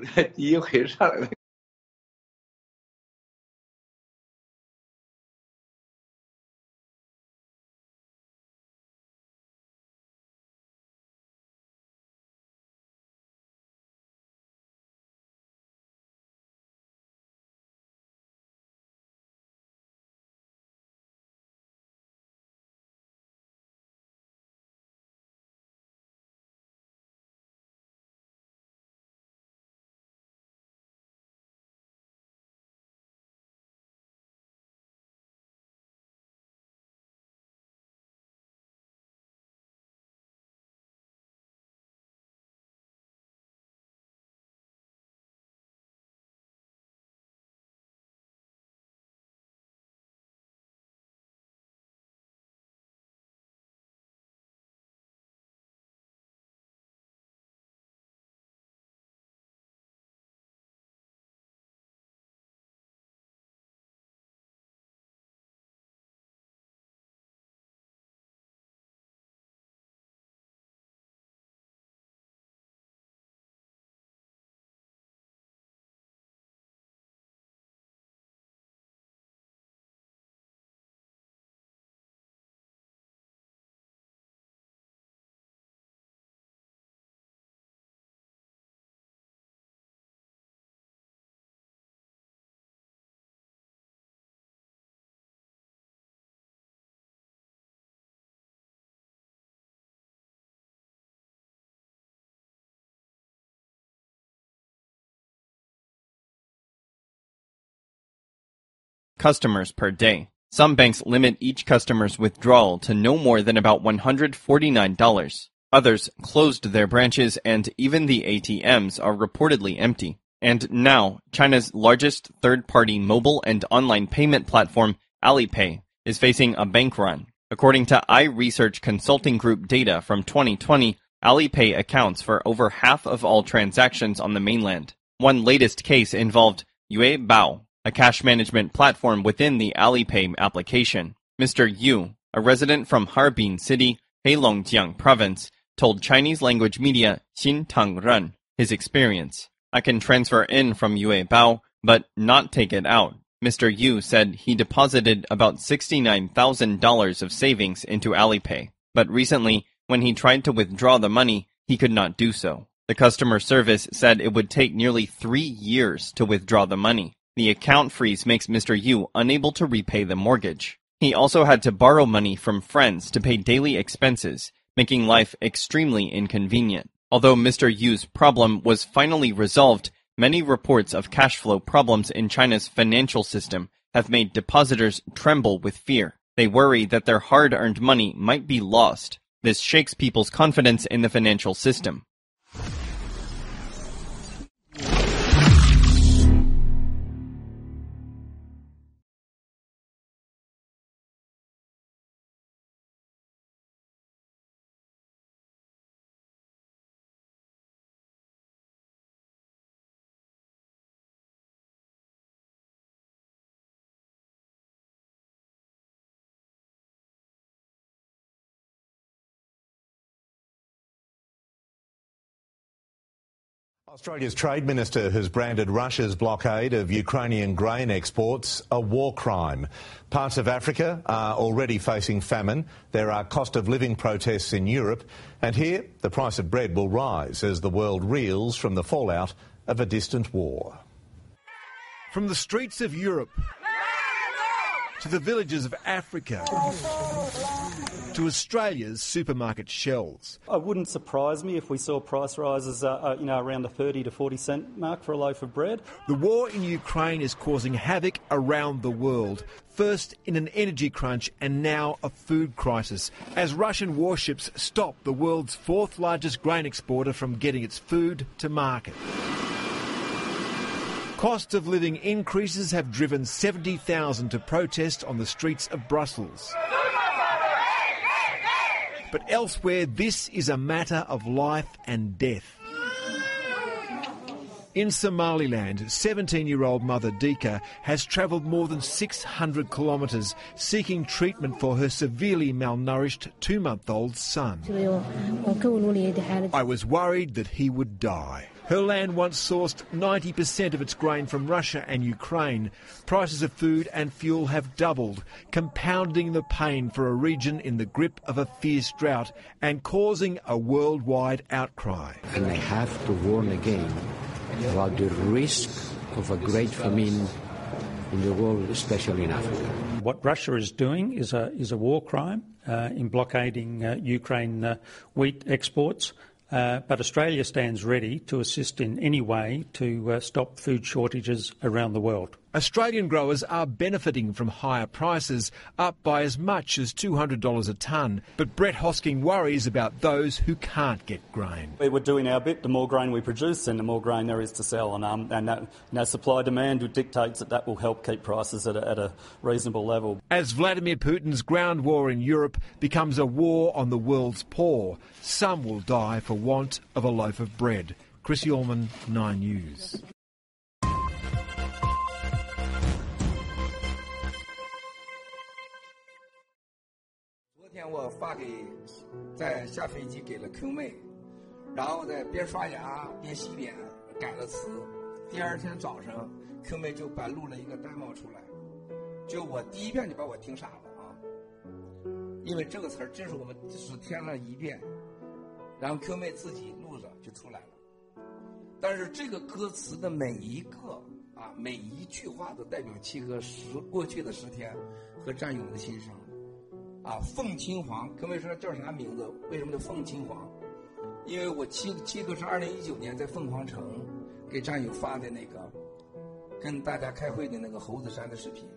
第一回上来的。Customers per day. Some banks limit each customer's withdrawal to no more than about $149. Others closed their branches and even the ATMs are reportedly empty. And now, China's largest third-party mobile and online payment platform, Alipay, is facing a bank run. According to iResearch Consulting Group data from 2020, Alipay accounts for over half of all transactions on the mainland. One latest case involved Yue Bao, a cash management platform within the Alipay application. Mr. Yu, a resident from Harbin City, Heilongjiang Province, told Chinese language media Xin Tang Ren his experience. I can transfer in from Yue Bao, but not take it out. Mr. Yu said he deposited about $69,000 of savings into Alipay, but recently, when he tried to withdraw the money, he could not do so. The customer service said it would take nearly three years to withdraw the money. The account freeze makes Mr. Yu unable to repay the mortgage. He also had to borrow money from friends to pay daily expenses, making life extremely inconvenient. Although Mr. Yu's problem was finally resolved, many reports of cash flow problems in China's financial system have made depositors tremble with fear. They worry that their hard-earned money might be lost. This shakes people's confidence in the financial system. Australia's Trade Minister has branded Russia's blockade of Ukrainian grain exports a war crime. Parts of Africa are already facing famine. There are cost of living protests in Europe. And here, the price of bread will rise as the world reels from the fallout of a distant war. From the streets of Europe to the villages of Africa to Australia's supermarket shelves. It wouldn't surprise me if we saw price rises, uh, uh, you know, around the 30 to 40 cent mark for a loaf of bread. The war in Ukraine is causing havoc around the world. First in an energy crunch and now a food crisis as Russian warships stop the world's fourth largest grain exporter from getting its food to market. Cost of living increases have driven 70,000 to protest on the streets of Brussels. But elsewhere, this is a matter of life and death. In Somaliland, 17 year old mother Dika has travelled more than 600 kilometres seeking treatment for her severely malnourished two month old son. I was worried that he would die. Her land once sourced 90% of its grain from Russia and Ukraine. Prices of food and fuel have doubled, compounding the pain for a region in the grip of a fierce drought and causing a worldwide outcry. And I have to warn again about the risk of a great famine in the world, especially in Africa. What Russia is doing is a, is a war crime uh, in blockading uh, Ukraine uh, wheat exports. Uh, but Australia stands ready to assist in any way to uh, stop food shortages around the world. Australian growers are benefiting from higher prices, up by as much as $200 a tonne. But Brett Hosking worries about those who can't get grain. We are doing our bit. The more grain we produce, then the more grain there is to sell. And, um, and that, that supply demand dictates that that will help keep prices at a, at a reasonable level. As Vladimir Putin's ground war in Europe becomes a war on the world's poor, some will die for want of a loaf of bread. Chris Ullman, 9 News. 我发给在下飞机给了 Q 妹，然后在边刷牙边洗脸改了词。第二天早上，Q 妹就把录了一个 demo 出来，就我第一遍就把我听傻了啊！因为这个词儿真是我们只填了一遍，然后 Q 妹自己录着就出来了。但是这个歌词的每一个啊，每一句话都代表七哥十过去的十天和战友的心声。啊，凤青黄，各位说叫啥名字？为什么叫凤青黄？因为我七七哥是二零一九年在凤凰城给战友发的那个跟大家开会的那个猴子山的视频。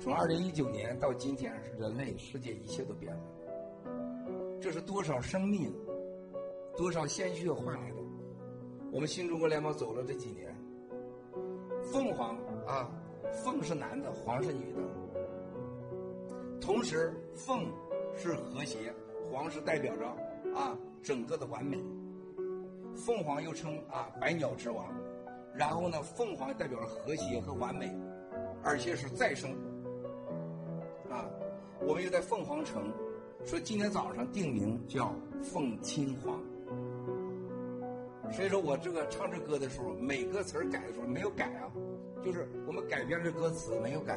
从二零一九年到今天，人类世界一切都变了。这是多少生命，多少鲜血换来的？我们新中国联邦走了这几年，凤凰啊，凤是男的，凰是女的。同时，凤是和谐，凰是代表着啊整个的完美。凤凰又称啊百鸟之王，然后呢，凤凰代表着和谐和完美，而且是再生。啊，我们又在凤凰城说今天早上定名叫凤亲黄。所以说我这个唱这歌的时候，每个词儿改的时候没有改啊，就是我们改编这歌词没有改。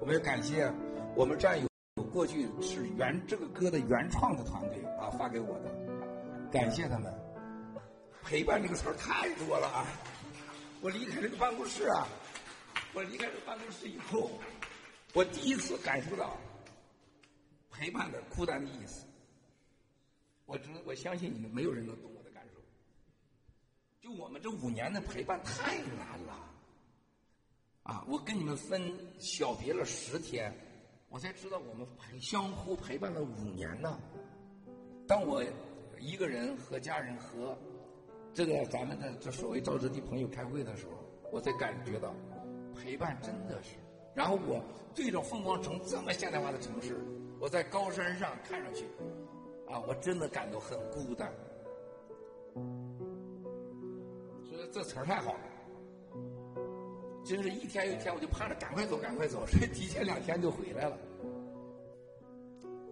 我们要感谢我们战友。过去是原这个歌的原创的团队啊发给我的，感谢他们。陪伴这个词儿太多了啊！我离开这个办公室啊，我离开这个办公室以后，我第一次感受到陪伴的孤单的意思。我只我相信你们没有人能懂我的感受。就我们这五年的陪伴太难了啊！我跟你们分小别了十天。我才知道我们陪相互陪伴了五年呢。当我一个人和家人和这个咱们的这所谓赵志地朋友开会的时候，我才感觉到陪伴真的是。然后我对着凤凰城这么现代化的城市，我在高山上看上去，啊，我真的感到很孤单。所以这词儿太好了。真是一天又一天，我就盼着赶快走，赶快走，所以提前两天就回来了。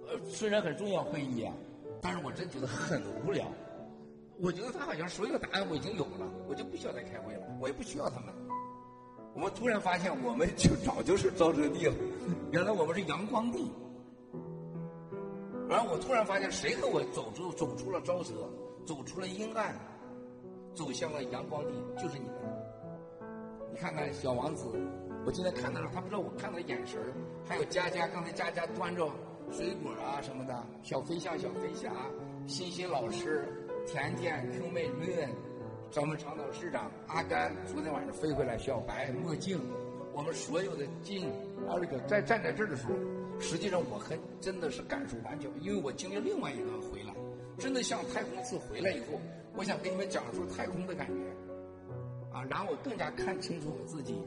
呃，虽然很重要会议啊，但是我真觉得很无聊。我觉得他好像所有的答案我已经有了，我就不需要再开会了，我也不需要他们。我们突然发现，我们就早就是沼泽地了。原来我们是阳光地。然后我突然发现，谁和我走出走出了沼泽，走出了阴暗，走向了阳光地，就是你们。你看看小王子，我今天看到了，他不知道我看他的眼神还有佳佳，刚才佳佳端着水果啊什么的，小飞象、小飞侠，欣欣老师，甜甜、Q 妹、瑞恩，咱们长岛市长阿甘，昨天晚上飞回来，小白、墨镜，我们所有的。进啊这个在站在这儿的。时候，实际上我很真的。是感受完全，因为我经历另外一个回来，真的。像太空次回来以后，我想跟你们讲述太空的。感觉。啊，然后我更加看清楚我自己，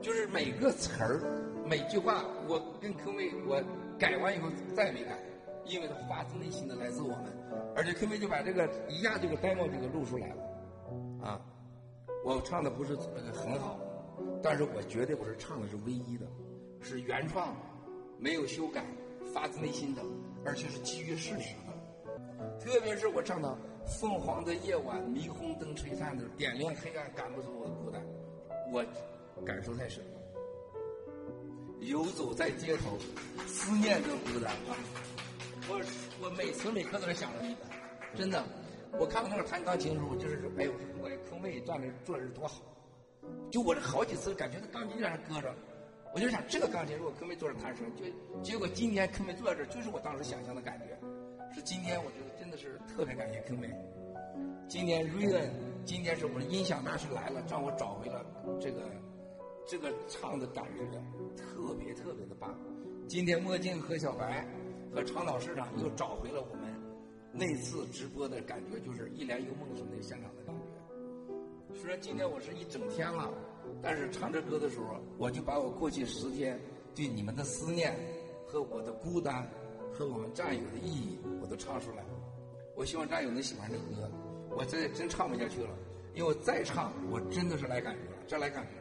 就是每个词儿、每句话，我跟科妹我改完以后再也没改，因为它发自内心的来自我们，而且科妹就把这个一下这个 demo 这个录出来了，啊，我唱的不是很好，但是我绝对不是唱的是唯一的，是原创，没有修改，发自内心的，而且是基于事实的。特别是我唱的《凤凰的夜晚，霓虹灯璀璨的点亮黑暗，赶不走我的孤单》，我感受太深了。游走在街头，思念着孤单。我我每时每刻都在想着你们，真的。我看到那个弹钢琴的时候，就是哎呦，我空妹站着坐着多好。就我这好几次感觉那钢琴在那搁着，我就想这个钢琴如果坑妹坐着弹声，就结果今天坑妹坐在这，就是我当时想象的感觉。是今天我觉得真的是特别感谢空妹。今年瑞恩，今天是我们音响大师来了，让我找回了这个这个唱的感觉，特别特别的棒。今天墨镜和小白和长岛市长又找回了我们。那次直播的感觉就是一帘幽梦的时候那个现场的感觉。虽然今天我是一整天了，但是唱这歌的时候，我就把我过去十天对你们的思念和我的孤单和我们战友的意义，我都唱出来了。我希望战友能喜欢这歌。我再真唱不下去了，因为我再唱，我真的是来感觉了，这来感觉。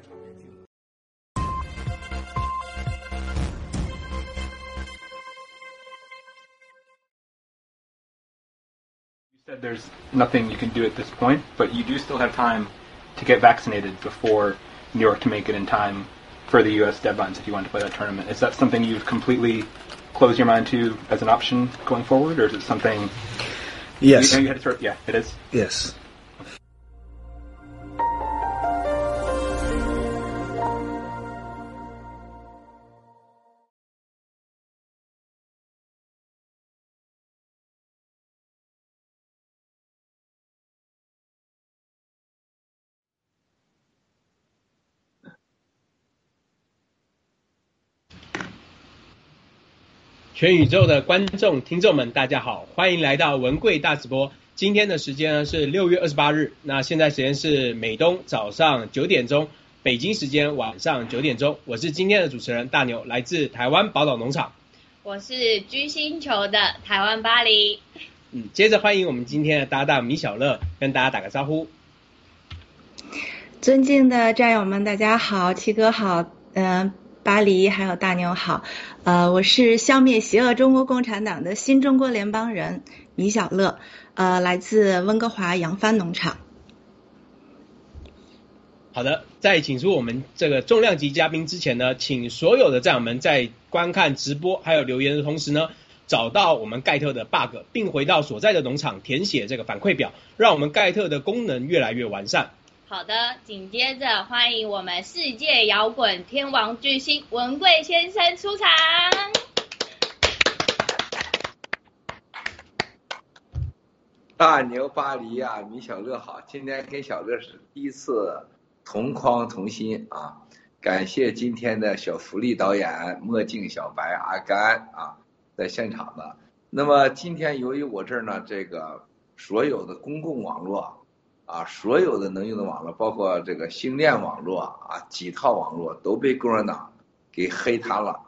said there's nothing you can do at this point, but you do still have time to get vaccinated before New York to make it in time for the U.S. deadlines if you want to play that tournament. Is that something you've completely closed your mind to as an option going forward, or is it something? Yes. You, you had to sort of, yeah, it is. Yes. 全宇宙的观众、听众们，大家好，欢迎来到文贵大直播。今天的时间呢是六月二十八日，那现在时间是美东早上九点钟，北京时间晚上九点钟。我是今天的主持人大牛，来自台湾宝岛农场。我是居星球的台湾巴黎。嗯，接着欢迎我们今天的搭档米小乐，跟大家打个招呼。尊敬的战友们，大家好，七哥好，嗯、巴黎还有大牛好，呃，我是消灭邪恶中国共产党的新中国联邦人米小乐，呃，来自温哥华扬帆农场。好的，在请出我们这个重量级嘉宾之前呢，请所有的战友们在观看直播还有留言的同时呢，找到我们盖特的 bug，并回到所在的农场填写这个反馈表，让我们盖特的功能越来越完善。好的，紧接着欢迎我们世界摇滚天王巨星文贵先生出场。大牛巴黎呀、米小乐好，今天跟小乐是第一次同框同心啊！感谢今天的小福利导演墨镜小白阿甘啊，在现场的。那么今天由于我这儿呢，这个所有的公共网络啊，所有的能用的网络，包括这个星链网络啊，几套网络都被共产党给黑瘫了，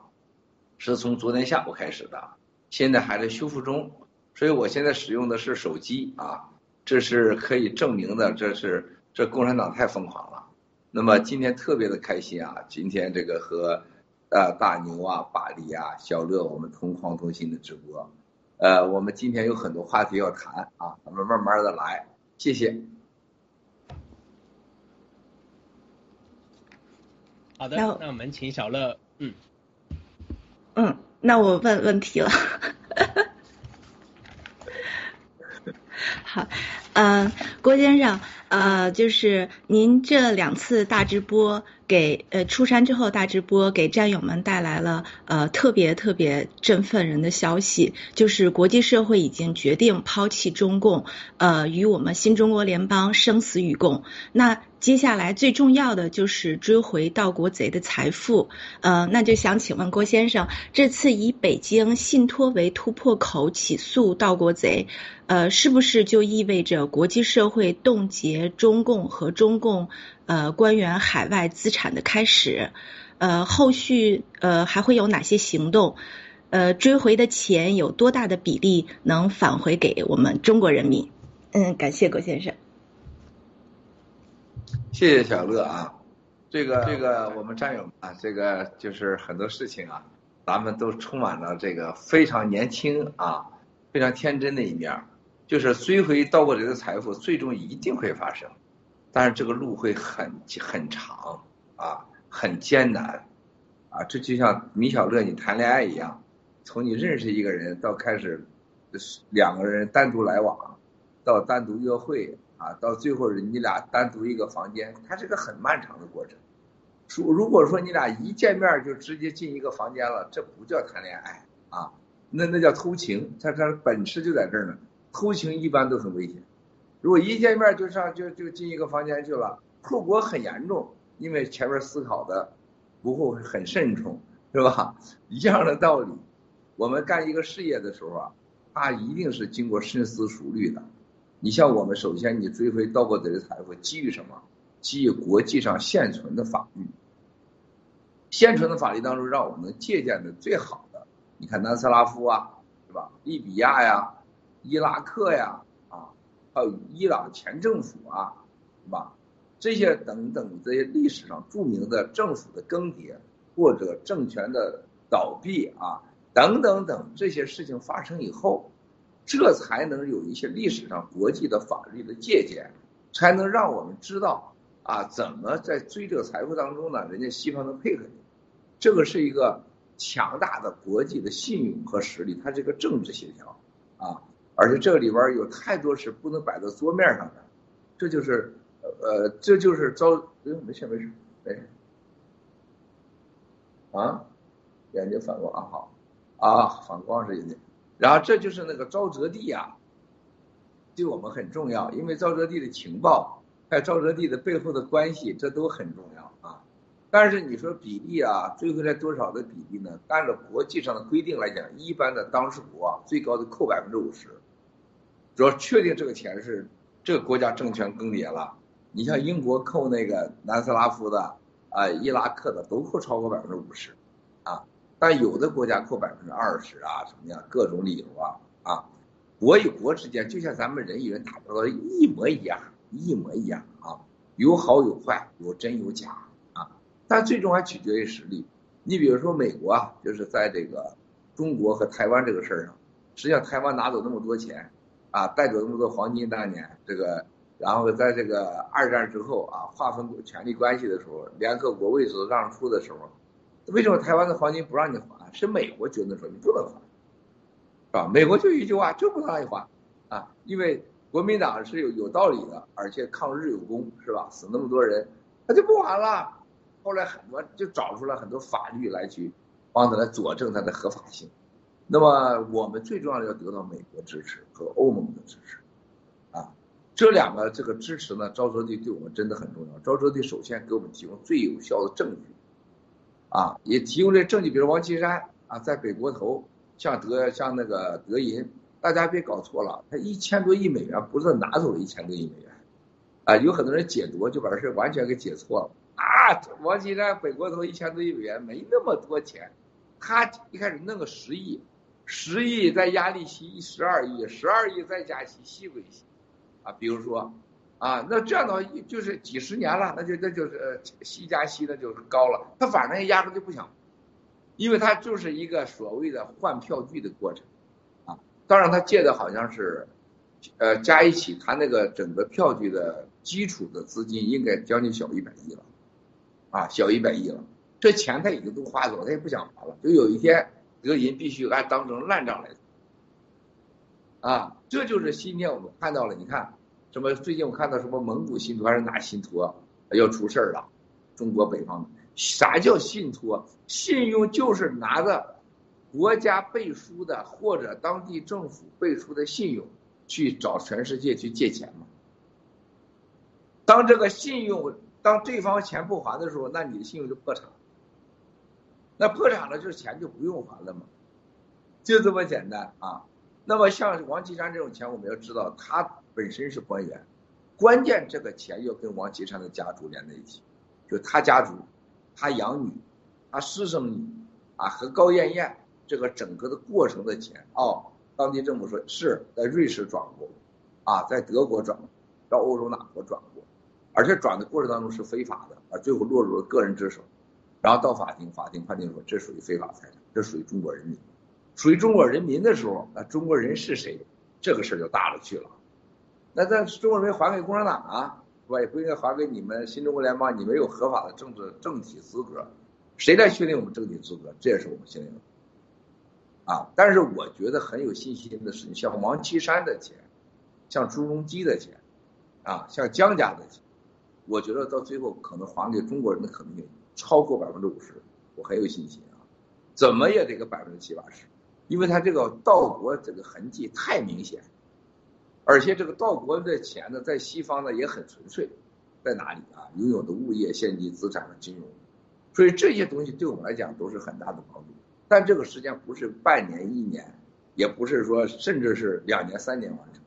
是从昨天下午开始的，现在还在修复中。所以我现在使用的是手机啊，这是可以证明的，这是这共产党太疯狂了。那么今天特别的开心啊，今天这个和呃大牛啊、巴黎啊、小乐我们同框同心的直播，呃，我们今天有很多话题要谈啊，咱们慢慢的来，谢谢。好的，那那我们请小乐，嗯，嗯，那我问问题了。好，呃，郭先生，呃，就是您这两次大直播给呃出山之后大直播给战友们带来了呃特别特别振奋人的消息，就是国际社会已经决定抛弃中共，呃，与我们新中国联邦生死与共。那接下来最重要的就是追回盗国贼的财富，呃，那就想请问郭先生，这次以北京信托为突破口起诉盗国贼，呃，是不是就意味着国际社会冻结中共和中共呃官员海外资产的开始？呃，后续呃还会有哪些行动？呃，追回的钱有多大的比例能返回给我们中国人民？嗯，感谢郭先生。谢谢小乐啊，这个这个我们战友啊，这个就是很多事情啊，咱们都充满了这个非常年轻啊，非常天真的一面，就是追回盗过贼的财富，最终一定会发生，但是这个路会很很长啊，很艰难。啊，这就像米小乐你谈恋爱一样，从你认识一个人到开始两个人单独来往，到单独约会。啊，到最后你俩单独一个房间，它是个很漫长的过程。如如果说你俩一见面就直接进一个房间了，这不叫谈恋爱啊，那那叫偷情。它它本质就在这儿呢。偷情一般都很危险。如果一见面就上就就进一个房间去了，后果很严重，因为前面思考的不会很慎重，是吧？一样的道理，我们干一个事业的时候啊，它一定是经过深思熟虑的。你像我们，首先你追回盗过贼的财富，基于什么？基于国际上现存的法律。现存的法律当中，让我们能借鉴的最好的，你看南斯拉夫啊，是吧？利比亚呀，伊拉克呀，啊，还有伊朗前政府啊，是吧？这些等等这些历史上著名的政府的更迭或者政权的倒闭啊，等等等这些事情发生以后。这才能有一些历史上国际的法律的借鉴，才能让我们知道啊，怎么在追这个财富当中呢？人家西方能配合你，这个是一个强大的国际的信用和实力，它是一个政治协调啊，而且这里边有太多是不能摆在桌面上的，这就是呃，这就是招，没事没事没事，啊，眼睛反光啊好啊，反光是眼睛。然后这就是那个沼泽地啊，对我们很重要，因为沼泽地的情报，还有沼泽地的背后的关系，这都很重要啊。但是你说比例啊，追回来多少的比例呢？按照国际上的规定来讲，一般的当事国，最高的扣百分之五十。主要确定这个钱是这个国家政权更迭了，你像英国扣那个南斯拉夫的啊、伊拉克的，都扣超过百分之五十。啊但有的国家扣百分之二十啊，什么样各种理由啊啊，国与国之间就像咱们人与人打交道一模一样，一模一样啊，有好有坏，有真有假啊，但最终还取决于实力。你比如说美国啊，就是在这个中国和台湾这个事儿上，实际上台湾拿走那么多钱啊，带走那么多黄金，当年这个，然后在这个二战之后啊，划分权力关系的时候，联合国为此让出的时候。为什么台湾的黄金不让你还？是美国觉得说你不能还，是吧？美国就一句话，就不让你还，啊，因为国民党是有有道理的，而且抗日有功，是吧？死那么多人，他就不还了。后来很多就找出了很多法律来去帮他来佐证它的合法性。那么我们最重要的要得到美国支持和欧盟的支持，啊，这两个这个支持呢，沼泽地对我们真的很重要。沼泽地首先给我们提供最有效的证据。啊，也提供这证据，比如王岐山啊，在北国投，像德像那个德银，大家别搞错了，他一千多亿美元不是拿走了一千多亿美元，啊，有很多人解读就把这事完全给解错了啊，王岐山北国投一千多亿美元没那么多钱，他一开始弄个十亿，十亿再压利息十二亿，十二亿再加息，息归息，啊，比如说。啊，那这样的话就是几十年了，那就那就是息加息，那就是高了。他反正压根就不想，因为他就是一个所谓的换票据的过程，啊，当然他借的好像是，呃，加一起他那个整个票据的基础的资金应该将近小一百亿了，啊，小一百亿了。这钱他已经都花走，他也不想还了。就有一天德银必须按当成烂账来，啊，这就是今天我们看到了，你看。什么？最近我看到什么蒙古信托还是哪信托要出事儿了？中国北方的啥叫信托？信用就是拿着国家背书的或者当地政府背书的信用去找全世界去借钱嘛。当这个信用当对方钱不还的时候，那你的信用就破产。那破产了，就是钱就不用还了嘛，就这么简单啊。那么像王岐山这种钱，我们要知道他。本身是官员，关键这个钱要跟王岐山的家族连在一起，就他家族，他养女，他私生女，啊和高艳艳这个整个的过程的钱哦，当地政府说是在瑞士转过，啊在德国转过，到欧洲哪国转过，而且转的过程当中是非法的，啊最后落入了个人之手，然后到法庭，法庭判定说这属于非法财产，这属于中国人民，属于中国人民的时候，那中国人是谁？这个事儿就大了去了。那咱中国人民还给共产党啊，是吧？也不应该还给你们新中国联邦，你们有合法的政治政体资格，谁来确定我们政体资格？这也是我们心里啊。但是我觉得很有信心的是，像王岐山的钱，像朱镕基的钱，啊，像江家的钱，我觉得到最后可能还给中国人的可能性超过百分之五十，我很有信心啊。怎么也得个百分之七八十。因为他这个盗国这个痕迹太明显，而且这个盗国的钱呢，在西方呢也很纯粹，在哪里啊？拥有的物业、现金、资产和金融，所以这些东西对我们来讲都是很大的帮助。但这个时间不是半年、一年，也不是说甚至是两年、三年完成，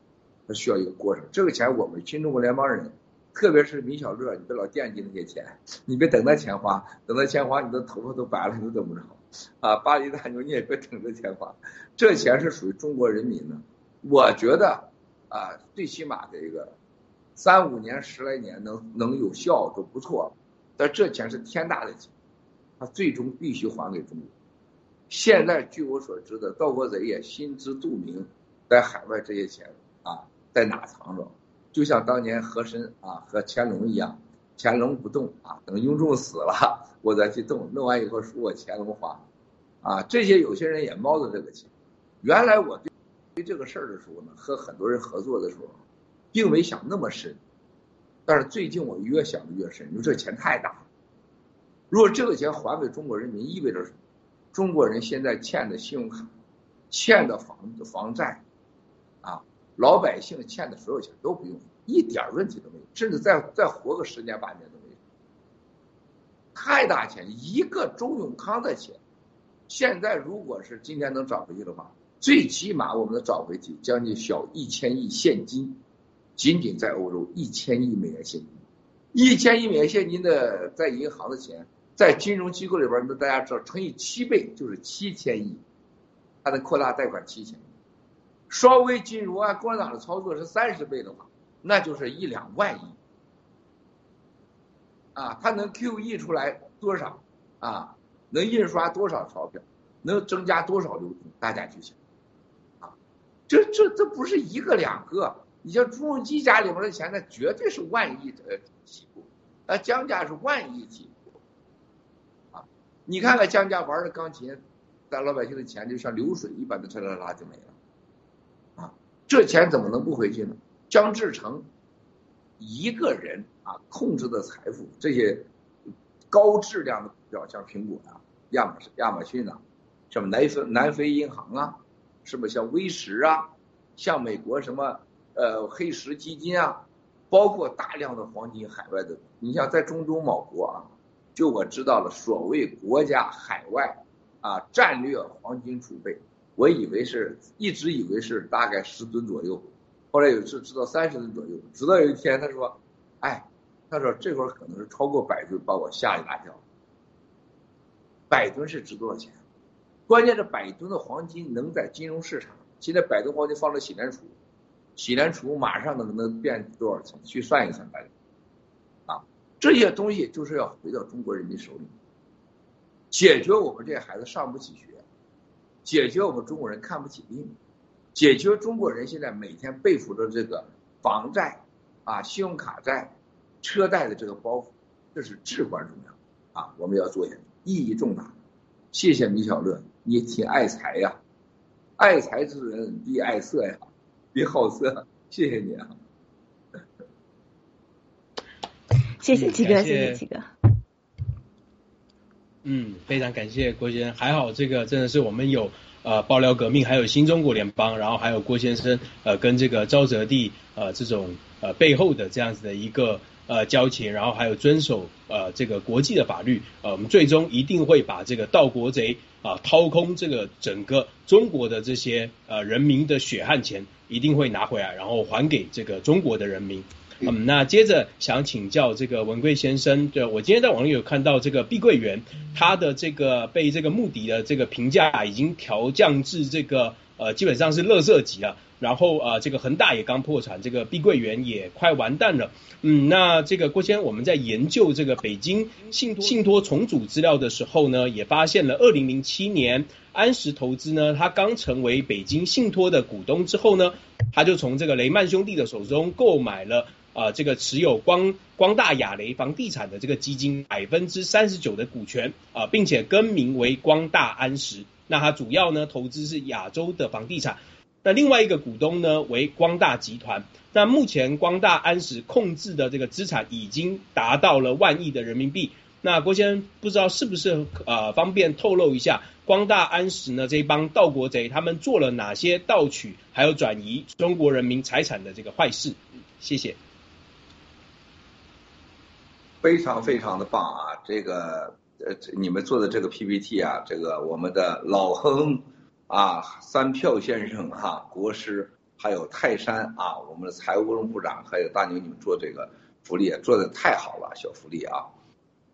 它需要一个过程。这个钱我们新中国联邦人，特别是米小乐，你别老惦记那些钱，你别等那钱花，等那钱花，你的头发都白了，你都等不着。啊，巴黎大牛，你也别等着钱花，这钱是属于中国人民的。我觉得啊，最起码的一个三五年、十来年能能有效都不错。但这钱是天大的钱，他最终必须还给中国。现在据我所知的，盗国贼也心知肚明，在海外这些钱啊在哪藏着，就像当年和珅啊和乾隆一样。乾隆不动啊，等雍正死了，我再去动。弄完以后属我乾隆花，啊，这些有些人也猫着这个钱。原来我对对这个事儿的时候呢，和很多人合作的时候，并没想那么深。但是最近我越想越深，你说这钱太大了。如果这个钱还给中国人民，意味着什么？中国人现在欠的信用卡、欠的房房债，啊，老百姓欠的所有钱都不用。一点问题都没有，甚至再再活个十年八年都没有。太大钱，一个周永康的钱，现在如果是今天能找回去的话，最起码我们能找回去将近小一千亿现金，仅仅在欧洲一千亿美元现金，一千亿美元现金的在银行的钱，在金融机构里边，那大家知道乘以七倍就是七千亿，它能扩大贷款七千亿。稍微金融按共产党的操作是三十倍的话。那就是一两万亿，啊，它能 QE 出来多少？啊，能印刷多少钞票？能增加多少流通？大家去想，这这这不是一个两个，你像朱镕基家里面的钱，那绝对是万亿的起步，啊，江家是万亿起步，啊，你看看江家玩的钢琴，咱老百姓的钱就像流水一般的唰啦啦就没了，啊，这钱怎么能不回去呢？江志成一个人啊控制的财富，这些高质量的股票，像苹果啊、亚马逊、亚马逊啊，什么南非南非银行啊，是不是像威石啊，像美国什么呃黑石基金啊，包括大量的黄金海外的，你像在中东某国啊，就我知道了，所谓国家海外啊战略黄金储备，我以为是一直以为是大概十吨左右。后来有一次知道三十吨左右，直到有一天他说：“哎，他说这会儿可能是超过百吨，把我吓一大跳。百吨是值多少钱？关键是百吨的黄金能在金融市场，现在百吨黄金放在洗联储，洗联储马上能能变多少钱？去算一算，大家啊，这些东西就是要回到中国人民手里，解决我们这些孩子上不起学，解决我们中国人看不起病。”解决中国人现在每天背负着这个房债、啊信用卡债、车贷的这个包袱，这是至关重要啊！我们要做下去，意义重大。谢谢米小乐，你挺爱财呀，爱财之人必爱色呀，必好色。谢谢你啊！谢谢七哥，谢谢七哥。嗯，非常感谢郭先生，还好这个真的是我们有。呃，爆料革命，还有新中国联邦，然后还有郭先生，呃，跟这个沼泽地，呃，这种呃背后的这样子的一个呃交钱，然后还有遵守呃这个国际的法律，呃，我们最终一定会把这个盗国贼啊掏空这个整个中国的这些呃人民的血汗钱，一定会拿回来，然后还给这个中国的人民。嗯，那接着想请教这个文贵先生，对我今天在网里有看到这个碧桂园，它的这个被这个穆迪的这个评价已经调降至这个呃，基本上是垃圾级啊。然后啊，这个恒大也刚破产，这个碧桂园也快完蛋了。嗯，那这个郭先我们在研究这个北京信托信托重组资料的时候呢，也发现了二零零七年安石投资呢，他刚成为北京信托的股东之后呢，他就从这个雷曼兄弟的手中购买了啊这个持有光光大亚雷房地产的这个基金百分之三十九的股权啊，并且更名为光大安石。那它主要呢投资是亚洲的房地产。那另外一个股东呢为光大集团。那目前光大安石控制的这个资产已经达到了万亿的人民币。那郭先生不知道是不是呃方便透露一下，光大安石呢这一帮盗国贼他们做了哪些盗取还有转移中国人民财产的这个坏事？谢谢。非常非常的棒啊！这个呃你们做的这个 PPT 啊，这个我们的老亨。啊，三票先生哈，国师，还有泰山啊，我们的财务部长，还有大牛，你们做这个福利做的太好了，小福利啊。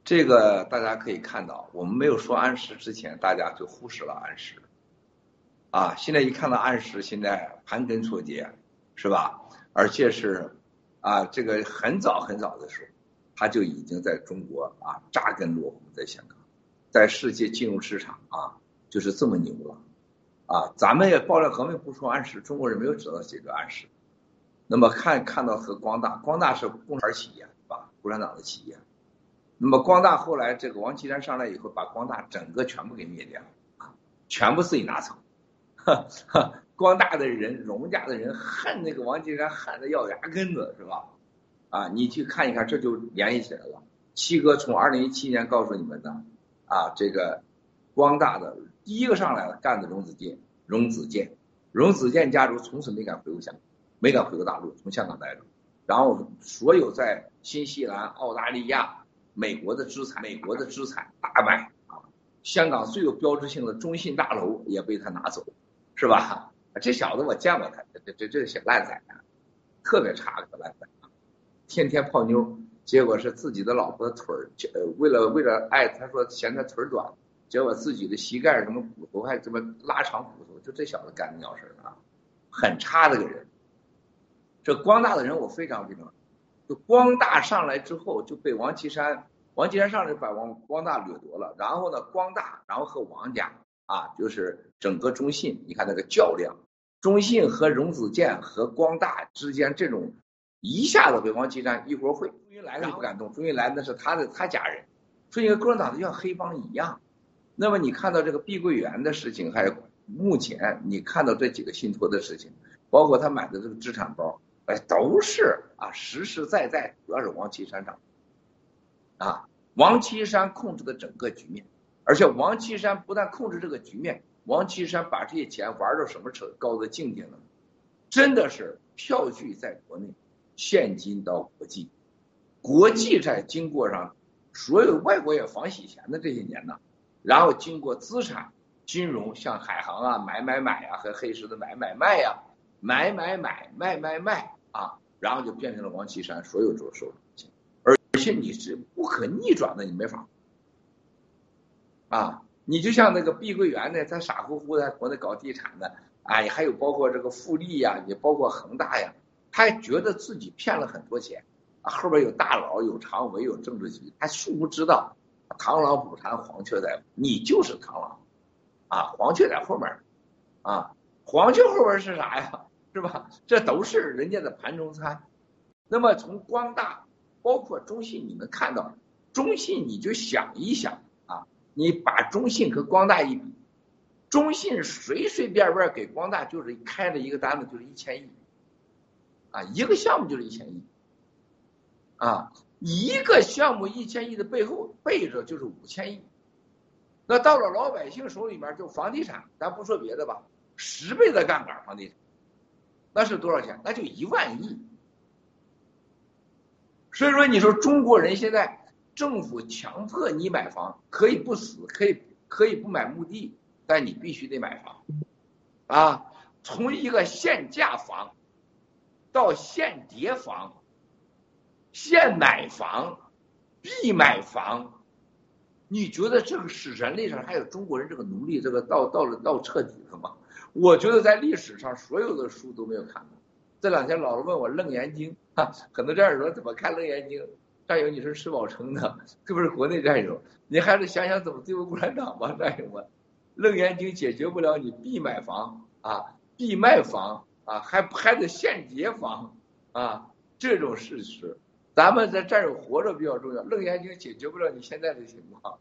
这个大家可以看到，我们没有说安石之前，大家就忽视了安石。啊，现在一看到安石，现在盘根错节，是吧？而且是啊，这个很早很早的时候，他就已经在中国啊扎根落户在香港，在世界金融市场啊就是这么牛了。啊，咱们也爆料革命不出安石，中国人没有知道这个安石。那么看看到和光大，光大是共产企业，是吧？共产党的企业。那么光大后来这个王岐山上来以后，把光大整个全部给灭掉，啊，全部自己拿走。光大的人，荣家的人恨那个王岐山恨的要牙根子，是吧？啊，你去看一看，这就联系起来了。七哥从二零一七年告诉你们的，啊，这个光大的。第一个上来了，干的荣子健，荣子健，荣子健家族从此没敢回过香港，没敢回过大陆，从香港待着。然后所有在新西兰、澳大利亚、美国的资产，美国的资产大卖啊！香港最有标志性的中信大楼也被他拿走，是吧？这小子我见过他，这这这小烂仔啊，特别差个烂仔，天天泡妞，结果是自己的老婆腿儿，呃，为了为了爱，他说嫌他腿儿短。结果自己的膝盖什么骨头还这么拉长骨头，就这小子干的鸟事儿啊，很差的个人。这光大的人我非常非常，就光大上来之后就被王岐山，王岐山上来把王光大掠夺了，然后呢光大，然后和王家啊，就是整个中信，你看那个较量，中信和荣子健和光大之间这种一下子被王岐山一锅烩，朱云来了不敢动，朱云来那是他的他家人，所以共产党就像黑帮一样。那么你看到这个碧桂园的事情，还有目前你看到这几个信托的事情，包括他买的这个资产包，哎，都是啊实实在在，主要是王岐山掌，啊，王岐山控制的整个局面，而且王岐山不但控制这个局面，王岐山把这些钱玩到什么程高的境界呢？真的是票据在国内，现金到国际，国际在经过上，所有外国也防洗钱的这些年呢。然后经过资产金融，像海航啊，买买买啊，和黑石的买买卖呀，买买买卖卖卖啊，然后就变成了王岐山所有做收入，而且你是不可逆转的，你没法啊，你就像那个碧桂园呢，他傻乎乎在国内搞地产的，哎，还有包括这个富力呀，也包括恒大呀，他觉得自己骗了很多钱，后边有大佬，有常委，有政治局，他殊不知道。螳螂捕蝉，黄雀在，你就是螳螂，啊，黄雀在后面，啊，黄雀后边是啥呀？是吧？这都是人家的盘中餐。那么从光大，包括中信，你们看到中信，你就想一想啊，你把中信和光大一比，中信随随便便给光大就是开了一个单子就是一千亿，啊，一个项目就是一千亿，啊。一个项目一千亿的背后背着就是五千亿，那到了老百姓手里面就房地产，咱不说别的吧，十倍的杠杆房地产，那是多少钱？那就一万亿。所以说，你说中国人现在政府强迫你买房，可以不死，可以可以不买墓地，但你必须得买房，啊，从一个限价房到限叠房。现买房，必买房，你觉得这个是人类上还有中国人这个奴隶这个到到了到彻底了吗？我觉得在历史上所有的书都没有看过。这两天老是问我《楞严经》啊，很多战友说怎么看《楞严经》？战友你是吃饱撑的，特别是国内战友，你还是想想怎么对付共产党吧，战友们。《楞严经》解决不了你必买房啊、必卖房啊，还还得现结房啊这种事实。咱们在战友活着比较重要，《楞严经》解决不了你现在的情况